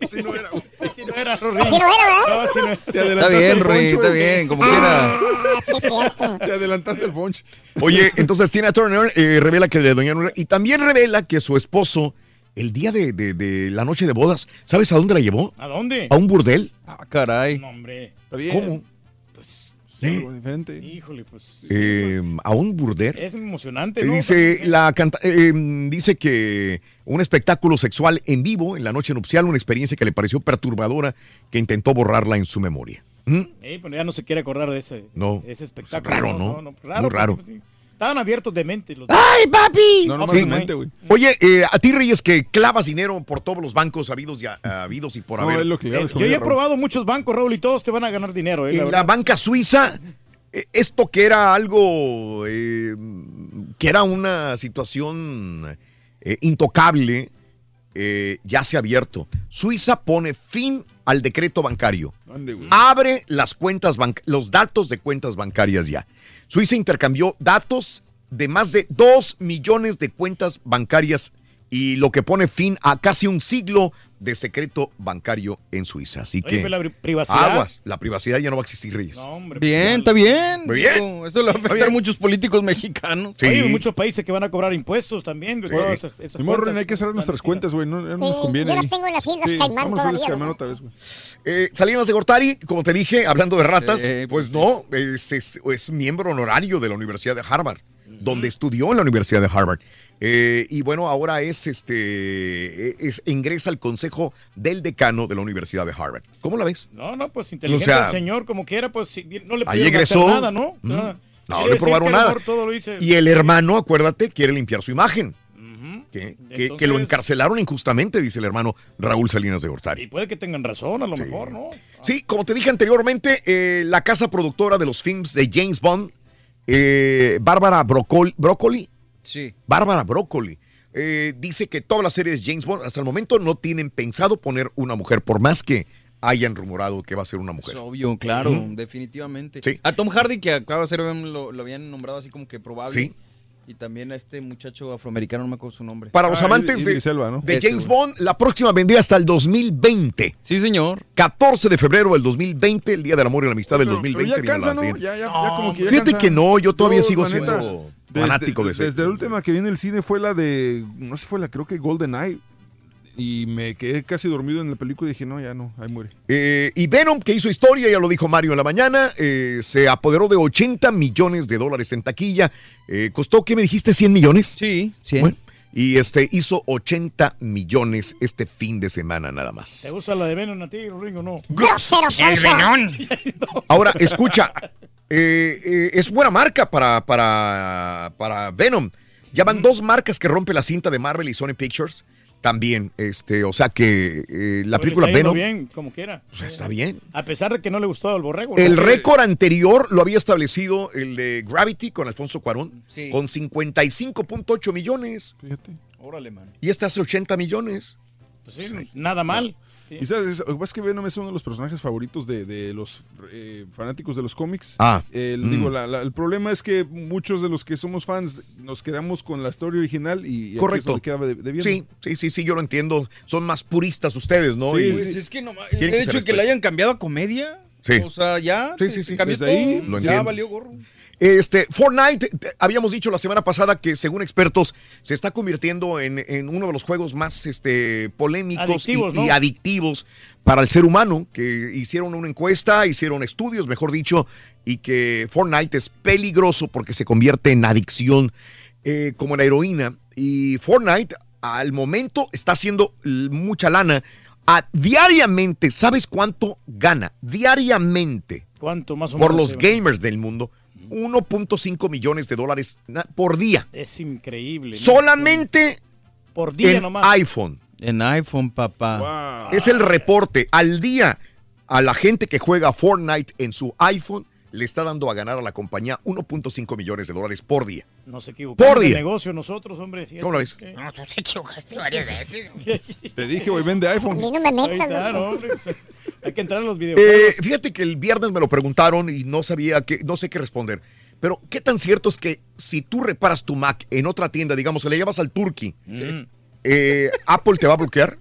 Así no era, Así no era, Rorito. Así no era, ¿verdad? No, así no era. Está bien, poncho, está güey. bien, como quiera. Ah, sí, es cierto. Te adelantaste el punch. Oye, entonces Tina Turner eh, revela que le doñaron y también revela que su esposo, el día de, de- de la noche de bodas, ¿sabes a dónde la llevó? ¿A dónde? A un burdel. Ah, caray. No, hombre. Está bien. ¿Cómo? Es algo diferente. Híjole, pues. Eh, a un burdel. Es emocionante, ¿no? Dice, la canta- eh, dice que un espectáculo sexual en vivo en la noche nupcial, una experiencia que le pareció perturbadora, que intentó borrarla en su memoria. ¿Mm? Eh, pero ya no se quiere acordar de ese, No. ese espectáculo. Raro, ¿no? raro, Muy raro. pues, sí. Estaban abiertos de mente los ¡Ay, papi! No, nomás Sí. de mente, güey. Oye, eh, a ti, Reyes, que clavas dinero por todos los bancos habidos y, a- habidos y por No, haber. es lo que le Eh, yo ya he probado muchos bancos, Raúl, y todos te van a ganar dinero. Eh, la banca suiza, eh, esto que era algo, eh, que era una situación eh, intocable, eh, ya se ha abierto. Suiza pone fin al decreto bancario. Ande, güey. Abre las cuentas, los datos de cuentas bancarias ya. Suiza intercambió datos de más de 2 millones de cuentas bancarias y lo que pone fin a casi un siglo de secreto bancario en Suiza. Así Oye, que la privacidad. aguas, la privacidad ya no va a existir, Reyes. No, hombre, Bien, pues, está bien. Muy bien. Eso le va a afectar a bien. muchos políticos mexicanos. Sí. Hay muchos países que van a cobrar impuestos también. todas esas- esas cuentas Rory, hay que cerrar nuestras cuentas, güey. No, nos Sí, conviene. yo las tengo en las Islas Sí, Caimán vamos a todavía, Caimán ¿no? otra vez, güey. Eh, Salinas de Gortari, como te dije, hablando de ratas, Eh, pues no, es, es- es miembro honorario de la Universidad de Harvard, donde estudió en la Universidad de Harvard. Eh, y bueno, ahora es este es- ingresa al consejo del decano de la Universidad de Harvard. ¿Cómo la ves? No, no, pues inteligente O sea, el señor, como quiera, pues no le ahí egresó. hacer nada, ¿no? Mm. O sea, No, no decir probaron nada. Y el hermano, acuérdate, quiere limpiar su imagen. Que, que- lo encarcelaron injustamente, dice el hermano Raúl Salinas de Y Gortari. puede que tengan razón, a lo mejor, ¿no? Sí, como te dije anteriormente, eh, la casa productora de los films de James Bond, eh, Bárbara Broccoli, Broccoli, Sí. Bárbara Broccoli, eh, dice que todas las series de James Bond hasta el momento no tienen pensado poner una mujer, por más que hayan rumorado que va a ser una Es mujer. obvio, claro, definitivamente. Sí. A Tom Hardy, que acaba de ser, lo, lo habían nombrado así como que probable. Sí. Y también a este muchacho afroamericano, no me acuerdo su nombre. Para los Ah, amantes de, James. Bond, la próxima vendría hasta el 2020. Sí, señor. 14 de febrero del 2020, el Día del Amor y la Amistad del Pero- 2020. Pero ya viene cansa, la ¿no? siguiente. Ya, ya, ya como que ya Fíjate cansa. que no, yo todavía sigo siendo fanático de ese. Desde la última que vi en el cine fue la de, no sé fue la, creo que Golden Eye. Y me quedé casi dormido en la película y dije, no, ya no, ahí muere. Eh, y Venom, que hizo historia, ya lo dijo Mario en la mañana, eh, se apoderó de 80 millones de dólares en taquilla. Eh, ¿Costó, qué me dijiste, 100 millones? Sí, 100. Bueno, y este hizo 80 millones este fin de semana nada ¿Te más. gusta la de Venom a ti, Ringo? No. Grosero, sonso. Ahora, escucha, eh, eh, es buena marca para, para, para Venom. Ya van dos marcas que rompe la cinta de Marvel y Sony Pictures. También, este, o sea que eh, la Pues película Venom bien, como quiera. pues, está bien. A pesar de que no le gustó al borrego. El récord anterior lo había establecido el de Gravity con Alfonso Cuarón, Sí. con 55.8 millones. Fíjate. Órale, man. Y este hace 80 millones. Pues sí, nada mal. Sí. Y sabes, lo que pasa es que Venom es uno de los personajes favoritos de, de los eh, fanáticos de los cómics. Ah, El, mm. digo, la- la- el problema es que muchos de los que somos fans nos quedamos con la historia original y, y aquí es Correcto. donde queda de- debiendo. Sí, sí, sí, sí, yo lo entiendo. Son más puristas ustedes, ¿no? Sí, Y- Pues es que nomás, el hecho de que la hayan cambiado a comedia. Sí. O sea, ya. Sí, sí, sí. Desde ahí, todo. lo ya entiendo. valió gorro. Este, Fortnite, habíamos dicho la semana pasada que según expertos se está convirtiendo en, en uno de los juegos más este, polémicos y- Adictivos, y, ¿no? adictivos para el ser humano, que hicieron una encuesta, hicieron estudios, mejor dicho, y que Fortnite es peligroso porque se convierte en adicción eh, como la heroína. Y Fortnite al momento está haciendo mucha lana a- diariamente, ¿sabes cuánto gana? Diariamente ¿Cuánto más o menos? por los gamers del mundo. 1.5 millones de dólares por día. Es increíble. ¿no? Solamente Por día en nomás. iPhone. En iPhone, papá. Es el reporte. Al día, a la gente que juega Fortnite en su iPhone, le está dando a ganar a la compañía 1.5 millones de dólares por día. Nos equivocamos Por de día. negocio nosotros, hombre. fíjate ¿Cómo lo ves? que- No, tú te equivocaste varias veces. Te dije, güey, vende iPhones. A mí no me metas, no, hombre. Hay que entrar a los. Eh, fíjate que el viernes me lo preguntaron y no sabía que, no sé qué responder. Pero, ¿qué tan cierto es que si tú reparas tu Mac en otra tienda, digamos, se le llevas al Turkey, eh, Apple te va a bloquear?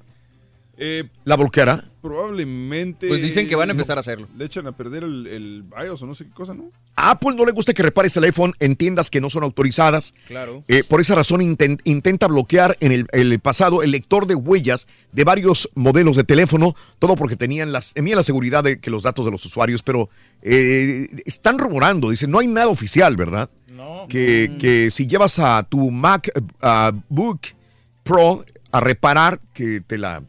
Eh, ¿La bloqueará? Probablemente. Pues dicen que van a empezar a hacerlo. Le echan a perder el, el BIOS o no sé qué cosa, ¿no? A Apple no le gusta que repares el iPhone en tiendas que no son autorizadas. Claro. Eh, por esa razón inten- intenta bloquear en el, el pasado el lector de huellas de varios modelos de teléfono, todo porque tenían las, tenían la seguridad de que los datos de los usuarios, pero eh, están rumorando, dicen, no hay nada oficial, ¿verdad? No. Que, que si llevas a tu MacBook Pro a reparar, que te la...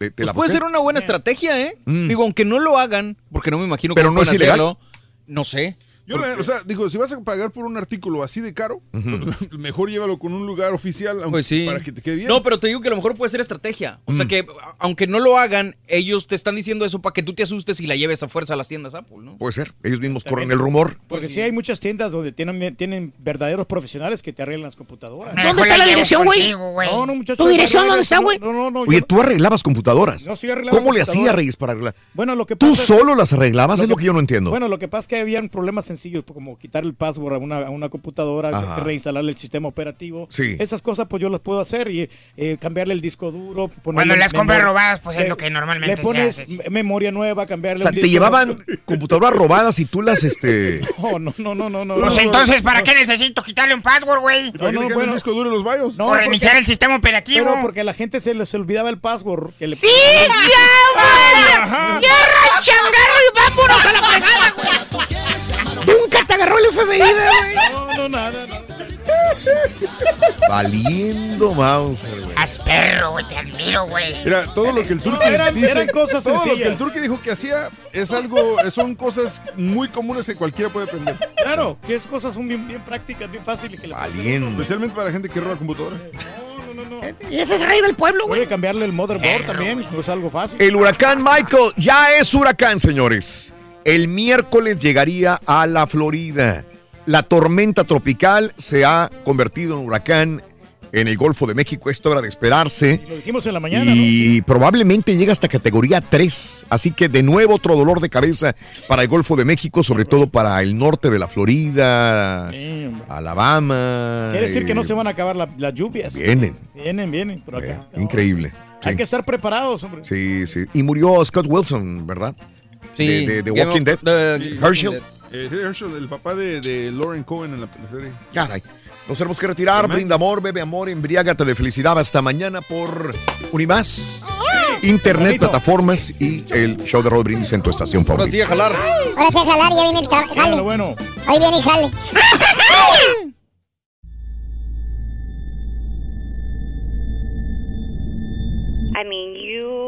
te- te Pues la puede ser una buena estrategia, ¿eh? Mm. Digo, aunque no lo hagan, porque no me imagino Pero cómo no es ilegal. hacerlo, No sé. Yo, la- o sea, digo, si vas a pagar por un artículo así de caro, mejor llévalo con un lugar oficial aunque- Pues sí. para que te quede bien. No, pero te digo que a lo mejor puede ser estrategia. O sea Mm. que, aunque no lo hagan, ellos te están diciendo eso para que tú te asustes y la lleves a fuerza a las tiendas Apple, ¿no? Puede ser, ellos mismos corren el rumor. Porque sí hay muchas tiendas donde tienen, tienen verdaderos profesionales que te arreglan las computadoras. ¿Dónde está la dirección, güey? No, no, muchachos. ¿Tu dirección no, dónde está, no, güey? No, no, no. Oye, yo- tú arreglabas computadoras. No, sí arreglaba ¿Cómo le computadoras. hacía Reyes para arreglar? Bueno, lo que ¿Tú pasa es- solo las arreglabas? es lo que yo no entiendo. Bueno, lo que pasa es que habían problemas sencillos, como quitar el password a una, a una computadora, Ajá. que reinstalarle el sistema operativo. Sí. Esas cosas, pues yo las puedo hacer y eh, cambiarle el disco duro. Cuando las compras robadas, pues es lo que normalmente Le pones se hace. memoria nueva, cambiarle o sea, un te disco llevaban computadoras robadas y tú las, este... No, no, no, no, no. no Pues no, entonces, no, ¿para no. qué necesito quitarle un password, güey? No, no, bueno. disco duro en los BIOS? No, o reiniciar porque- el sistema operativo. Pero porque a la gente se les olvidaba el password. Que le ¡Sí, ya, güey! ¡Cierra, changarro y vámonos a la fregada, güey! Agarró el FBI, güey. No, no, nada, no. Valiendo Mauser, güey. Haz perro, güey, te admiro, güey. Mira, todo lo que el turque eran- dice, eran cosas todo lo que el turque dijo que hacía es algo, son cosas muy comunes que cualquiera puede aprender. Claro, que es cosas son bien, bien prácticas, bien fáciles que le Valiendo. Especialmente para la gente que roba computadoras. Y ese es rey del pueblo, güey. Puede cambiarle el motherboard también, no es algo fácil. El huracán Michael ya es huracán, señores. El miércoles llegaría a la Florida. La tormenta tropical se ha convertido en huracán en el Golfo de México. Esto era de esperarse. Lo dijimos en la mañana, ¿no? Y probablemente llega hasta categoría 3. Así que de nuevo otro dolor de cabeza para el Golfo de México, sobre todo para el norte de la Florida, Sí. Alabama. Quiere decir que no eh, se van a acabar la- las lluvias. Vienen. Vienen, vienen por acá. Increíble. Hay que estar preparados, hombre. Sí, sí. Y murió Scott Wilson, ¿verdad? Sí, De, de- Walking Dead. Herschel. Eh, Herschel, el papá de, de Lauren Cohen en la, serie. Caray. Nos tenemos que retirar. Brinda amor, bebe amor, embriágate de felicidad. Hasta mañana por Unimás, Internet, plataformas y el show de Roll Brindis en tu estación Ahora favorita. sí, a jalar. Ahora sí a jalar, ya viene el jale. bueno. Ahí viene el jale.